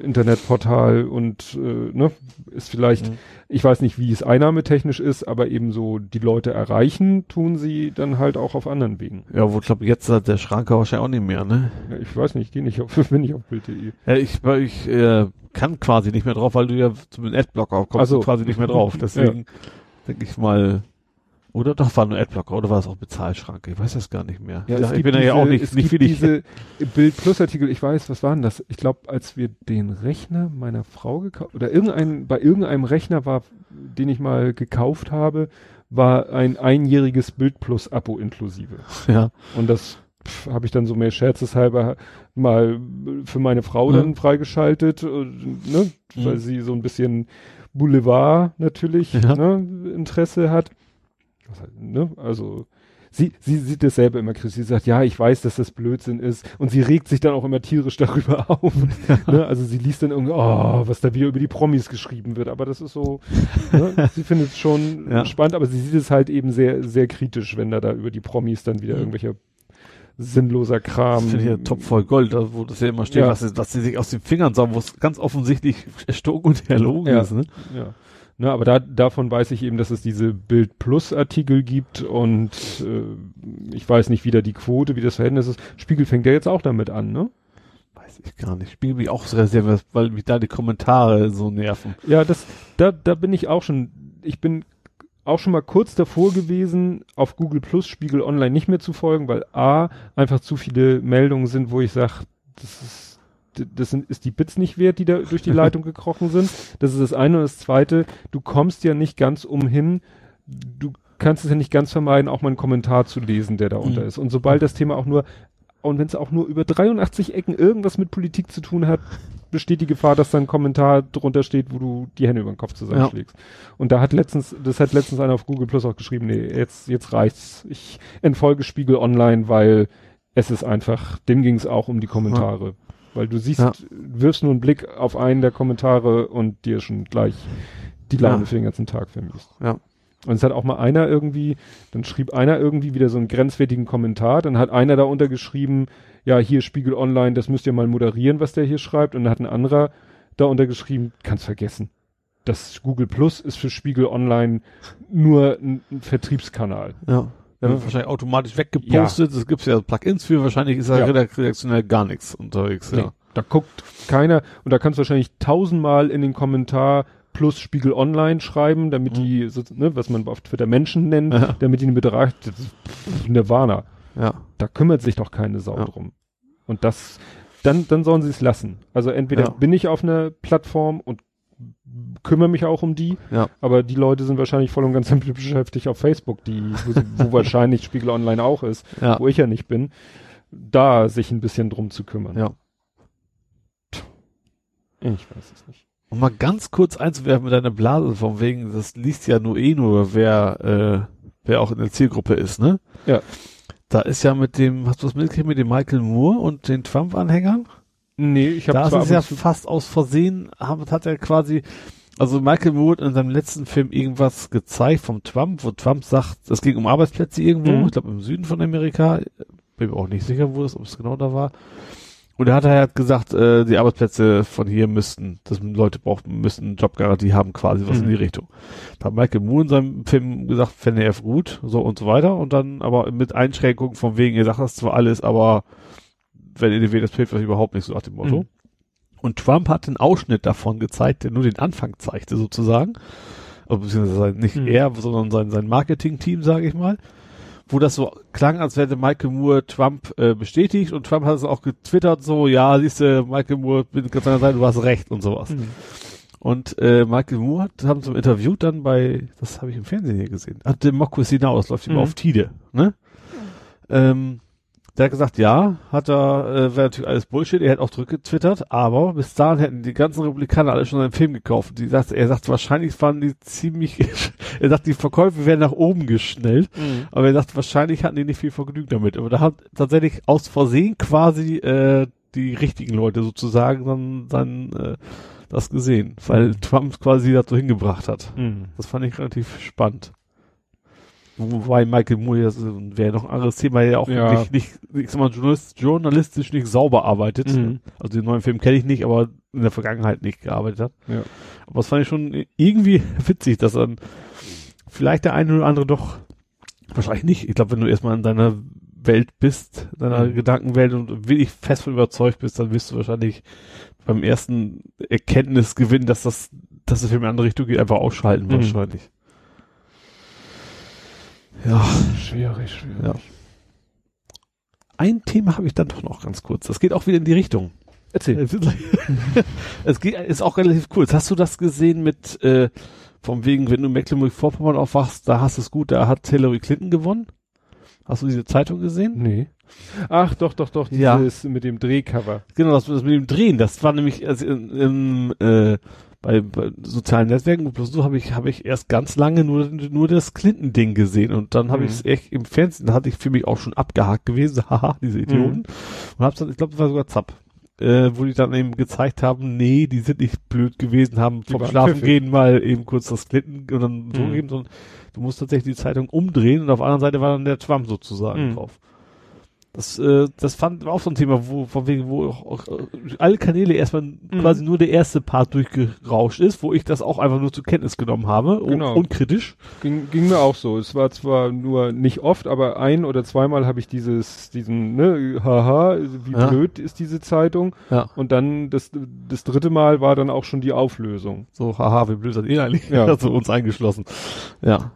Speaker 2: Internetportal und äh, ne, ist vielleicht,
Speaker 3: Mhm.
Speaker 2: Ich weiß nicht, wie es einnahmetechnisch ist, aber eben so die Leute erreichen, tun sie dann halt auch auf anderen Wegen.
Speaker 3: Ja, wo ich glaube, jetzt hat der Schranke wahrscheinlich auch nicht mehr, ne?
Speaker 2: Ja, ich weiß nicht, ich gehe nicht auf, bin nicht auf Bild.de.
Speaker 3: Ja, ich, ich äh, kann quasi nicht mehr drauf, weil du ja zum Adblocker kommst
Speaker 2: Ach so.
Speaker 3: du quasi nicht mehr drauf. Deswegen denke ich mal, oder doch war nur Adblocker oder war es auch Bezahlschranke? Ich weiß das gar nicht mehr.
Speaker 2: Ja,
Speaker 3: ich bin ja
Speaker 2: diese,
Speaker 3: auch nicht,
Speaker 2: es
Speaker 3: nicht
Speaker 2: gibt diese Bild Plus Artikel, ich weiß, was waren das? Ich glaube, als wir den Rechner meiner Frau gekauft oder irgendein bei irgendeinem Rechner war, den ich mal gekauft habe, war ein einjähriges Bild Plus Abo inklusive.
Speaker 3: Ja,
Speaker 2: Und das habe ich dann so mehr scherzeshalber mal für meine Frau
Speaker 3: Ja.
Speaker 2: dann freigeschaltet, äh, ne? weil
Speaker 3: Mhm.
Speaker 2: sie so ein bisschen Boulevard natürlich
Speaker 3: Ja.
Speaker 2: ne? Interesse hat. Ne? Also sie, sie sieht dasselbe immer kritisch. Sie sagt, ja, ich weiß, dass das Blödsinn ist. Und sie regt sich dann auch immer tierisch darüber auf. ne? Also sie liest dann irgendwie, oh, was da wieder über die Promis geschrieben wird. Aber das ist so, ne? sie findet es schon
Speaker 3: Ja.
Speaker 2: spannend, aber sie sieht es halt eben sehr, sehr kritisch, wenn da da über die Promis dann wieder
Speaker 3: Mhm.
Speaker 2: irgendwelcher sinnloser Kram.
Speaker 3: ich finde hier top voll Gold, da, wo das ja immer steht,
Speaker 2: Ja.
Speaker 3: was, sie- was sie sich aus den Fingern saugen, wo es ganz offensichtlich erstunken und erlogen
Speaker 2: Ja.
Speaker 3: ist, ne?
Speaker 2: Ja. Ne, aber da, davon weiß ich eben, dass es diese Bild Plus Artikel gibt und äh, ich weiß nicht, wie da die Quote, wie das Verhältnis ist. Spiegel fängt ja jetzt auch damit an, ne?
Speaker 3: Weiß ich gar nicht. Spiegel mich auch sehr, sehr, weil mich da die Kommentare so nerven.
Speaker 2: Ja, das, da, da bin ich auch schon, ich bin auch schon mal kurz davor gewesen, auf Google Plus Spiegel Online nicht mehr zu folgen, weil A, einfach zu viele Meldungen sind, wo ich sage, das ist, das sind, ist die Bits nicht wert, die da durch die Leitung gekrochen sind. Das ist das eine und das zweite, du kommst ja nicht ganz umhin, du kannst es ja nicht ganz vermeiden, auch mal einen Kommentar zu lesen, der da unter
Speaker 3: Mhm.
Speaker 2: ist. Und sobald das Thema auch nur, und wenn es auch nur über 83 Ecken irgendwas mit Politik zu tun hat, besteht die Gefahr, dass da ein Kommentar drunter steht, wo du die Hände über den Kopf zusammenschlägst. Und da hat letztens, das hat letztens einer auf Google Plus auch geschrieben, nee, jetzt, jetzt reicht's. Ich entfolge Spiegel Online, weil es ist einfach, dem ging es auch um die Kommentare. Weil du siehst,
Speaker 3: Ja.
Speaker 2: wirfst nur einen Blick auf einen der Kommentare und dir schon gleich die Laune
Speaker 3: Ja.
Speaker 2: für den ganzen Tag vermisst.
Speaker 3: Ja.
Speaker 2: Und es hat auch mal einer irgendwie, dann schrieb einer irgendwie wieder so einen grenzwertigen Kommentar, dann hat einer da untergeschrieben, ja, hier Spiegel Online, das müsst ihr mal moderieren, was der hier schreibt. Und dann hat ein anderer da untergeschrieben, kannst vergessen. Das Google Plus ist für Spiegel Online nur ein, ein Vertriebskanal.
Speaker 3: Ja.
Speaker 2: Ja.
Speaker 3: wird wahrscheinlich automatisch weggepostet. Es gibt ja Plugins für, wahrscheinlich ist da
Speaker 2: Ja.
Speaker 3: redak- redaktionell gar nichts unterwegs.
Speaker 2: Nee,
Speaker 3: Ja.
Speaker 2: Da guckt keiner und da kannst du wahrscheinlich tausendmal in den Kommentar plus Spiegel Online schreiben, damit
Speaker 3: Mhm.
Speaker 2: die, so, ne, was man auf Twitter Menschen nennt,
Speaker 3: Ja.
Speaker 2: damit die eine Betracht, das ist Nirvana.
Speaker 3: ja.
Speaker 2: Da kümmert sich doch keine Sau
Speaker 3: Ja.
Speaker 2: drum. Und das, dann, dann sollen sie es lassen. Also entweder
Speaker 3: Ja.
Speaker 2: bin ich auf einer Plattform und kümmere mich auch um die,
Speaker 3: Ja.
Speaker 2: aber die Leute sind wahrscheinlich voll und ganz damit beschäftigt auf Facebook, die, wo, wo wahrscheinlich Spiegel Online auch ist,
Speaker 3: Ja.
Speaker 2: wo ich ja nicht bin, da sich ein bisschen drum zu kümmern.
Speaker 3: Ja.
Speaker 2: Ich weiß es nicht.
Speaker 3: Um mal ganz kurz einzuwerfen mit deiner Blase, von wegen, das liest ja nur eh nur, wer, äh, wer auch in der Zielgruppe ist, ne?
Speaker 2: Ja.
Speaker 3: Da ist ja mit dem, hast du das mitgekriegt, mit dem Michael Moore und den Trump-Anhängern?
Speaker 2: Nee, ich habe
Speaker 3: Da ist es ja fast aus Versehen, hat, hat er quasi, also Michael Moore hat in seinem letzten Film irgendwas gezeigt vom Trump, wo Trump sagt, es ging um Arbeitsplätze irgendwo,
Speaker 2: Mhm.
Speaker 3: ich glaube im Süden von Amerika, bin mir auch nicht sicher, wo es, ob es genau da war. Und er hat halt gesagt, äh, die Arbeitsplätze von hier müssten, dass Leute brauchen, müssen Jobgarantie haben, quasi was
Speaker 2: Mhm.
Speaker 3: in die Richtung. Da hat Michael Moore in seinem Film gesagt, fände er gut, so und so weiter. Und dann aber mit Einschränkungen von wegen, ihr sagt das zwar alles, aber wenn ihr wählt, das hilft euch überhaupt nicht, so nach dem Motto.
Speaker 2: Mhm.
Speaker 3: Und Trump hat einen Ausschnitt davon gezeigt, der nur den Anfang zeigte, sozusagen. Also, beziehungsweise nicht
Speaker 2: Mhm.
Speaker 3: er, sondern sein, sein Marketing-Team, sage ich mal. Wo das so klang, als hätte Michael Moore Trump äh, bestätigt und Trump hat es auch getwittert, so, ja, siehst du, Michael Moore, bin ganz deiner Seite, du hast recht und sowas.
Speaker 2: Mhm.
Speaker 3: Und äh, Michael Moore hat, haben zum Interview dann bei, das habe ich im Fernsehen hier gesehen, hat Democracy Now, das läuft immer
Speaker 2: Mhm.
Speaker 3: auf Tide, ne? Ähm, Der hat gesagt, ja, hat er, äh, wäre natürlich alles Bullshit, er hätte auch zurückgetwittert, aber bis dahin hätten die ganzen Republikaner alle schon seinen Film gekauft. Die sagt, er sagt, wahrscheinlich waren die ziemlich, er sagt, die Verkäufe wären nach oben geschnellt,
Speaker 2: Mhm.
Speaker 3: aber er sagt, wahrscheinlich hatten die nicht viel Vergnügen damit. Aber da hat tatsächlich aus Versehen quasi äh, die richtigen Leute sozusagen dann, dann äh, das gesehen, weil Trump quasi dazu hingebracht hat.
Speaker 2: Mhm.
Speaker 3: Das fand ich relativ spannend. Wobei Michael Moore ja so- wäre noch ein anderes Thema, ja auch
Speaker 2: Ja.
Speaker 3: nicht, nicht, ich sag mal, journalist, journalistisch nicht sauber arbeitet.
Speaker 2: Mhm.
Speaker 3: Also den neuen Film kenne ich nicht, aber in der Vergangenheit nicht gearbeitet hat.
Speaker 2: Ja.
Speaker 3: Aber das fand ich schon irgendwie witzig, dass dann vielleicht der eine oder andere doch, wahrscheinlich nicht. Ich glaube, wenn du erstmal in deiner Welt bist, deiner
Speaker 2: Mhm.
Speaker 3: Gedankenwelt und wirklich fest von überzeugt bist, dann wirst du wahrscheinlich beim ersten Erkenntnisgewinn, dass das, dass der Film in eine andere Richtung geht, einfach ausschalten
Speaker 2: Mhm.
Speaker 3: wahrscheinlich. Ja,
Speaker 2: Schwierig, schwierig.
Speaker 3: Ja. ein Thema habe ich dann doch noch ganz kurz. Das geht auch wieder in die Richtung.
Speaker 2: Erzähl.
Speaker 3: es geht, ist auch relativ cool. Hast du das gesehen mit, äh, vom wegen, wenn du Mecklenburg-Vorpommern aufwachst, da hast du es gut, da hat Hillary Clinton gewonnen? Hast du diese Zeitung gesehen?
Speaker 2: Nee. Ach, doch, doch, doch,
Speaker 3: Ja.
Speaker 2: dieses mit dem Drehcover.
Speaker 3: Genau, das, das mit dem Drehen, das war nämlich also in, in, äh, bei, bei sozialen Netzwerken plus so habe ich habe ich erst ganz lange nur nur das Clinton Ding gesehen und dann habe
Speaker 2: Mhm.
Speaker 3: ich es echt im Fernsehen, da hatte ich für mich auch schon abgehakt gewesen, haha, diese Idioten.
Speaker 2: Mhm.
Speaker 3: Und hab's dann, ich glaube, das war sogar Zapp, äh, wo die dann eben gezeigt haben, nee, die sind nicht blöd gewesen, haben
Speaker 2: Die
Speaker 3: vom Schlafen
Speaker 2: pfiffig.
Speaker 3: gehen mal eben kurz das Clinton und dann so
Speaker 2: Mhm.
Speaker 3: geben, sondern du musst tatsächlich die Zeitung umdrehen und auf der anderen Seite war dann der Trump sozusagen
Speaker 2: Mhm.
Speaker 3: drauf. Das, äh, das fand war auch so ein Thema, wo von wegen, wo auch, auch äh, alle Kanäle erstmal
Speaker 2: Mhm.
Speaker 3: quasi nur der erste Part durchgerauscht ist, wo ich das auch einfach nur zur Kenntnis genommen habe,
Speaker 2: Genau.
Speaker 3: unkritisch.
Speaker 2: Ging, ging mir auch so. Es war zwar nur nicht oft, aber ein oder zweimal habe ich dieses, diesen, ne, haha, wie
Speaker 3: Ja.
Speaker 2: blöd ist diese Zeitung.
Speaker 3: Ja.
Speaker 2: Und dann das, das dritte Mal war dann auch schon die Auflösung.
Speaker 3: So, haha, wie blöd seid ihr eigentlich?
Speaker 2: Ja.
Speaker 3: Ja. so uns eingeschlossen. Ja.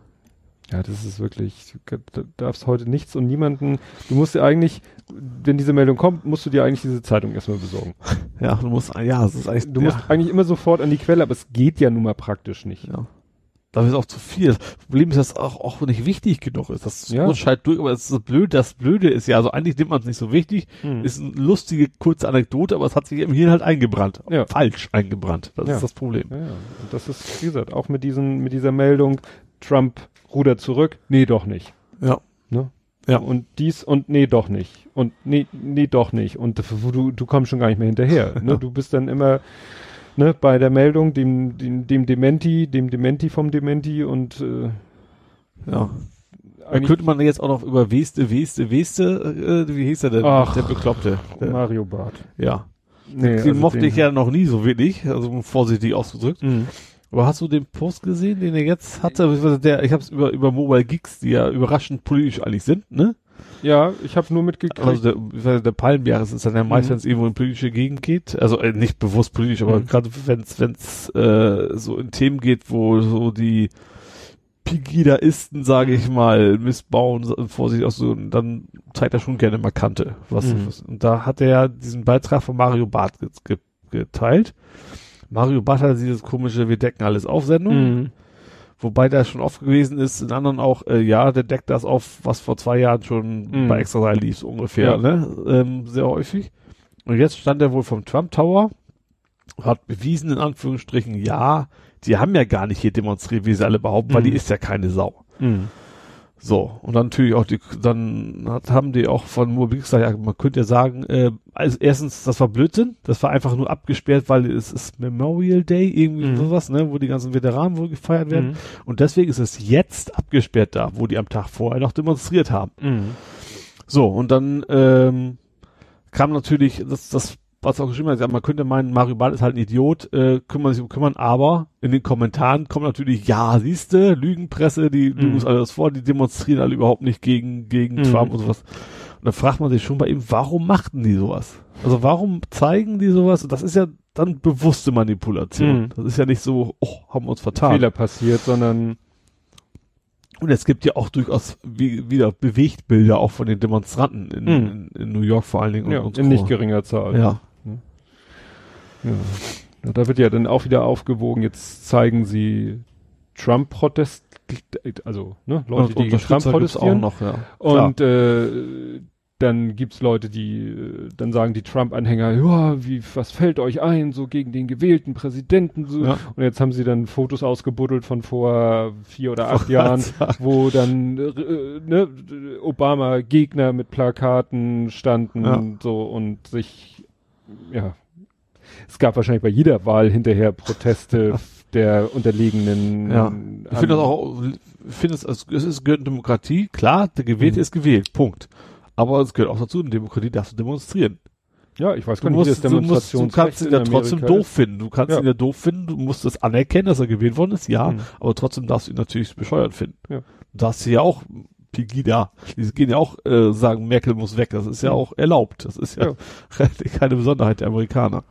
Speaker 2: Ja, das ist wirklich, du da darfst heute nichts und niemanden, du musst dir eigentlich, wenn diese Meldung kommt, musst du dir eigentlich diese Zeitung erstmal besorgen.
Speaker 3: Ja, du musst, ja, es ist eigentlich,
Speaker 2: Du
Speaker 3: ja.
Speaker 2: musst eigentlich immer sofort an die Quelle, aber es geht ja nun mal praktisch nicht.
Speaker 3: Ja. Dafür ist auch zu viel. Das Problem ist, dass auch, auch nicht wichtig genug ist. Das
Speaker 2: Ja.
Speaker 3: rutscht halt durch, aber es ist blöd. Das Blöde ist ja, also eigentlich nimmt man es nicht so wichtig.
Speaker 2: Hm.
Speaker 3: Ist eine lustige, kurze Anekdote, aber es hat sich im Hirn halt eingebrannt.
Speaker 2: Ja.
Speaker 3: Falsch eingebrannt. Das
Speaker 2: Ja.
Speaker 3: ist das Problem.
Speaker 2: Ja, ja. Und das ist, wie gesagt, auch mit diesen, mit dieser Meldung, Trump rudert zurück, nee, doch nicht.
Speaker 3: Ja.
Speaker 2: Ne?
Speaker 3: Ja.
Speaker 2: Und dies und nee, doch nicht. Und nee, nee, doch nicht. Und du, du kommst schon gar nicht mehr hinterher. Ne?
Speaker 3: Ja.
Speaker 2: Du bist dann immer ne, bei der Meldung, dem, dem, dem Dementi, dem Dementi vom Dementi und äh,
Speaker 3: Ja. Da
Speaker 2: eigentlich
Speaker 3: könnte man jetzt auch noch über Weste, Weste, Weste, äh, wie hieß er denn?
Speaker 2: Ach.
Speaker 3: der Bekloppte. Der,
Speaker 2: Mario Bart.
Speaker 3: ja.
Speaker 2: Nee,
Speaker 3: Den
Speaker 2: also
Speaker 3: mochte
Speaker 2: den-
Speaker 3: ich ja noch nie so wenig, also vorsichtig ausgedrückt.
Speaker 2: Mhm.
Speaker 3: Aber hast du den Post gesehen, den er jetzt hatte? Beziehungsweise Der, ich habe es über über Mobile Geeks, die ja überraschend politisch eigentlich sind, ne?
Speaker 2: Ja, ich habe nur mitgekriegt.
Speaker 3: Also der, der Palmjahres ist dann ja meist,
Speaker 2: Mhm.
Speaker 3: wenn es irgendwo in politische Gegend geht. Also äh, nicht bewusst politisch, aber
Speaker 2: Mhm.
Speaker 3: gerade wenn es wenn's, äh, so in Themen geht, wo so die Pigidaisten, sage ich mal, missbauen, Vorsicht aus so, dann zeigt er schon gerne Markante. Was,
Speaker 2: Mhm.
Speaker 3: was, und da hat er ja diesen Beitrag von Mario Barth ge ge geteilt. Mario hat dieses komische Wir decken alles auf Sendung.
Speaker 2: Mhm.
Speaker 3: Wobei da schon oft gewesen ist, in anderen auch, äh, ja, der deckt das auf, was vor zwei Jahren schon
Speaker 2: Mhm.
Speaker 3: bei Extra 3 lief, so ungefähr,
Speaker 2: Ja.
Speaker 3: ne? Ähm, sehr häufig. Und jetzt stand er wohl vom Trump Tower, hat bewiesen, in Anführungsstrichen, ja, die haben ja gar nicht hier demonstriert, wie sie alle behaupten, weil
Speaker 2: Mhm.
Speaker 3: die ist ja keine Sau.
Speaker 2: Mhm.
Speaker 3: So, und dann natürlich auch die, dann hat, haben die auch von Mobil gesagt, ja, man könnte ja sagen, äh, also erstens, das war Blödsinn, das war einfach nur abgesperrt, weil es ist Memorial Day, irgendwie
Speaker 2: Mhm.
Speaker 3: sowas, ne, wo die ganzen Veteranen wohl gefeiert werden.
Speaker 2: Mhm.
Speaker 3: Und deswegen ist es jetzt abgesperrt da, wo die am Tag vorher noch demonstriert haben.
Speaker 2: Mhm.
Speaker 3: So, und dann ähm, kam natürlich, das, das, was auch geschrieben hat, ja, man könnte meinen, Mario Barth ist halt ein Idiot, äh, kümmern sich um kümmern, aber in den Kommentaren kommt natürlich, ja, siehste, Lügenpresse, die
Speaker 2: Mhm.
Speaker 3: uns alles vor, die demonstrieren alle überhaupt nicht gegen, gegen
Speaker 2: Mhm.
Speaker 3: Trump und sowas. Und dann fragt man sich schon bei ihm, warum machten die sowas? Also warum zeigen die sowas? Das ist ja dann bewusste Manipulation.
Speaker 2: Mhm.
Speaker 3: Das ist ja nicht so, oh, haben wir uns vertan.
Speaker 2: Fehler passiert, sondern
Speaker 3: Und es gibt ja auch durchaus wie, wieder Bewegtbilder auch von den Demonstranten in,
Speaker 2: Mhm.
Speaker 3: in, in New York vor allen Dingen.
Speaker 2: ja,
Speaker 3: und, und
Speaker 2: in
Speaker 3: Co.
Speaker 2: nicht geringer Zahl.
Speaker 3: Ja.
Speaker 2: Ja. Da wird ja dann auch wieder aufgewogen, jetzt zeigen sie Trump-Protest, also ne, Leute, die gegen Trump
Speaker 3: gibt's auch
Speaker 2: protestieren.
Speaker 3: noch, ja. Klar.
Speaker 2: Und äh, dann gibt's Leute, die äh, dann sagen die Trump-Anhänger, ja, wie was fällt euch ein so gegen den gewählten Präsidenten so.
Speaker 3: Ja.
Speaker 2: Und jetzt haben sie dann Fotos ausgebuddelt von vor vier oder acht Jahren, wo dann äh, ne, Obama Gegner mit Plakaten standen
Speaker 3: Ja.
Speaker 2: so und sich ja es gab wahrscheinlich bei jeder Wahl hinterher Proteste der unterlegenen
Speaker 3: Ja. Ich finde das
Speaker 2: ähm,
Speaker 3: auch, finde es, es es ist gehört Demokratie, klar, der Gewählte
Speaker 2: Mhm.
Speaker 3: ist gewählt, Punkt. Aber es gehört auch dazu, in Demokratie darfst du demonstrieren.
Speaker 2: ja ich weiß
Speaker 3: Du
Speaker 2: gar nicht wie das
Speaker 3: musst, du, musst, du kannst ihn ja trotzdem doof finden. Du kannst
Speaker 2: Ja.
Speaker 3: ihn ja doof finden, du musst es anerkennen, dass er gewählt worden ist, ja,
Speaker 2: Mhm.
Speaker 3: aber trotzdem darfst du ihn natürlich bescheuert finden.
Speaker 2: Ja.
Speaker 3: Du darfst ja auch Pegida, die gehen ja auch äh, sagen, Merkel muss weg, das ist ja
Speaker 2: Mhm.
Speaker 3: auch erlaubt. Das ist ja, keine Besonderheit der Amerikaner.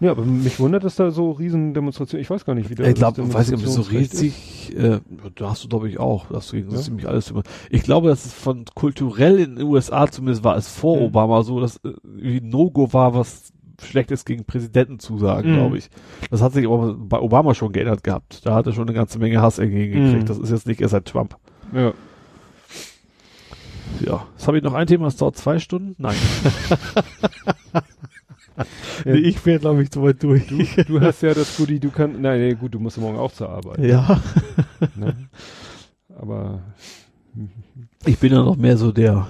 Speaker 2: Ja, aber mich wundert, dass da so riesen Demonstrationen, ich weiß gar nicht, wie das
Speaker 3: Ich glaube, weiß ich, ob so riesig, äh, da hast du glaube ich auch, da hast du
Speaker 2: Ja.
Speaker 3: ziemlich alles über. Ich glaube, dass es von kulturell in den USA zumindest war es vor
Speaker 2: Mhm.
Speaker 3: Obama so, dass äh, wie No-Go war, was Schlechtes gegen Präsidenten zu sagen,
Speaker 2: Mhm.
Speaker 3: glaube ich. Das hat sich aber bei Obama schon geändert gehabt. Da hat er schon eine ganze Menge Hass entgegengekriegt.
Speaker 2: Mhm.
Speaker 3: Das ist jetzt nicht erst seit Trump.
Speaker 2: Ja.
Speaker 3: Ja. Jetzt habe ich noch ein Thema, das dauert zwei Stunden? Nein. Nee, ich wäre, glaube ich, so weit durch.
Speaker 2: Du, du hast ja das Goodie, du kannst, nein, nee, gut, du musst morgen auch zur Arbeit.
Speaker 3: ja.
Speaker 2: Ne? Aber,
Speaker 3: Ich bin ja noch mehr so der,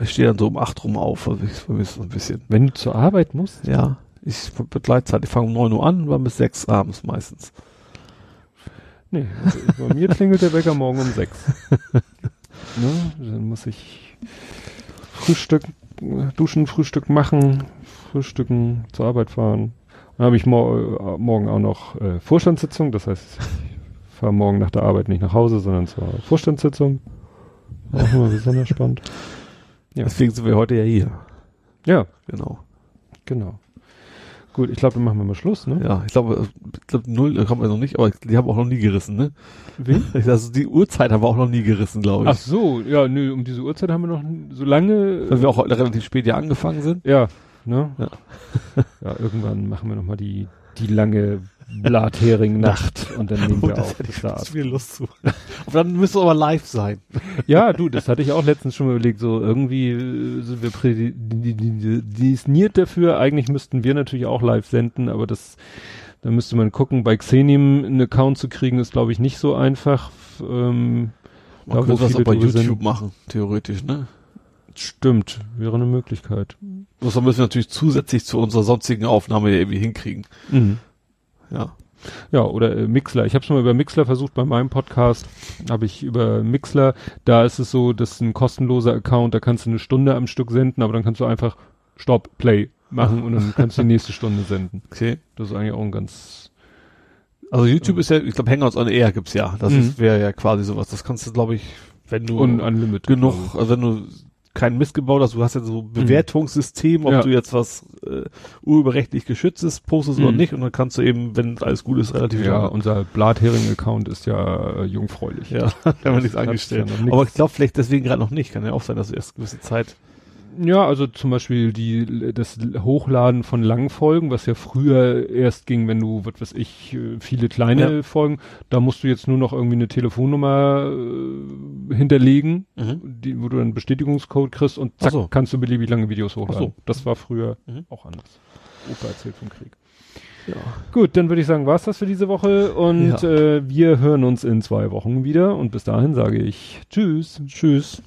Speaker 3: ich, stehe dann so um acht rum auf, also ich vermisse so ein bisschen.
Speaker 2: wenn du zur Arbeit musst,
Speaker 3: Ja, ich Begleitzeit, ich fange um neun Uhr an, war bis sechs abends meistens.
Speaker 2: nee, also bei mir klingelt der Wecker morgen um sechs. ne? Dann muss ich Frühstück, duschen, Frühstück machen, frühstücken, zur Arbeit fahren. Dann habe ich mor äh, morgen auch noch äh, Vorstandssitzung, das heißt, ich fahre morgen nach der Arbeit nicht nach Hause, sondern zur Vorstandssitzung. Auch immer besonders spannend. Ja.
Speaker 3: Deswegen sind wir heute ja hier.
Speaker 2: Ja,
Speaker 3: Genau.
Speaker 2: genau. Gut, ich glaube, dann machen wir mal Schluss, ne?
Speaker 3: Ja, ich glaube, ich glaube null äh, kommen wir noch nicht, aber die haben auch noch nie gerissen, ne?
Speaker 2: Wen?
Speaker 3: Also die Uhrzeit haben wir auch noch nie gerissen, glaube
Speaker 2: Ach
Speaker 3: ich.
Speaker 2: so, ja, nö, um diese Uhrzeit haben wir noch so lange.
Speaker 3: Weil wir auch relativ spät ja angefangen sind.
Speaker 2: ja, ne?
Speaker 3: Ja.
Speaker 2: Ja, irgendwann machen wir noch mal die, die lange Blathering-Nacht und dann nehmen wir
Speaker 3: Oh, das
Speaker 2: auf.
Speaker 3: hätte ich viel Lust zu. Aber dann müsste aber live sein.
Speaker 2: Ja, du, das hatte ich auch letztens schon mal überlegt, so irgendwie äh, sind wir prädestiniert dafür. Eigentlich müssten wir natürlich auch live senden, aber das, da müsste man gucken. Bei Xenium einen Account zu kriegen, ist glaube ich nicht so einfach. Ähm,
Speaker 3: Man
Speaker 2: Da,
Speaker 3: könnte das auch bei
Speaker 2: drüber sind.
Speaker 3: YouTube machen, theoretisch, ne?
Speaker 2: Stimmt, wäre eine Möglichkeit.
Speaker 3: Das müssen wir natürlich zusätzlich zu unserer sonstigen Aufnahme ja irgendwie hinkriegen.
Speaker 2: Mhm.
Speaker 3: Ja.
Speaker 2: Ja, oder äh, Mixler. Ich habe schon mal über Mixler versucht, bei meinem Podcast habe ich über Mixler, da ist es so, das ist ein kostenloser Account, da kannst du eine Stunde am Stück senden, aber dann kannst du einfach Stop, Play machen und dann kannst du die nächste Stunde senden.
Speaker 3: Okay.
Speaker 2: Das ist eigentlich auch ein ganz,
Speaker 3: Also YouTube ist ja, ich glaube Hangouts on Air gibt's ja. Das
Speaker 2: Mhm.
Speaker 3: wäre ja quasi sowas. Das kannst du, glaube ich, wenn du
Speaker 2: un unlimited.
Speaker 3: genug, also wenn du keinen Mist gebaut hast, du hast ja so ein Bewertungssystem, ob
Speaker 2: Ja.
Speaker 3: du jetzt was äh, urheberrechtlich geschütztes postest oder
Speaker 2: Mhm.
Speaker 3: nicht und dann kannst du eben, wenn alles gut ist, relativ.
Speaker 2: Ja,
Speaker 3: lange-
Speaker 2: unser Blathering-Account ist ja äh, jungfräulich.
Speaker 3: ja, da haben wir nichts angestellt.
Speaker 2: ja.
Speaker 3: Aber ich glaube vielleicht deswegen gerade noch nicht. Kann ja auch sein, dass du erst eine gewisse Zeit.
Speaker 2: Ja, also zum Beispiel die, das Hochladen von langen Folgen, was ja früher erst ging, wenn du, was weiß ich, äh, viele kleine
Speaker 3: Ja.
Speaker 2: Folgen, da musst du jetzt nur noch irgendwie eine Telefonnummer äh, hinterlegen, die, wo du einen Bestätigungscode kriegst und zack,
Speaker 3: so.
Speaker 2: kannst du beliebig lange Videos hochladen.
Speaker 3: So.
Speaker 2: Das war früher
Speaker 3: Mhm.
Speaker 2: auch anders. Opa erzählt vom Krieg.
Speaker 3: Ja.
Speaker 2: Gut, dann würde ich sagen, war's das für diese Woche und
Speaker 3: Ja.
Speaker 2: äh, wir hören uns in zwei Wochen wieder und bis dahin sage ich Tschüss.
Speaker 3: Tschüss.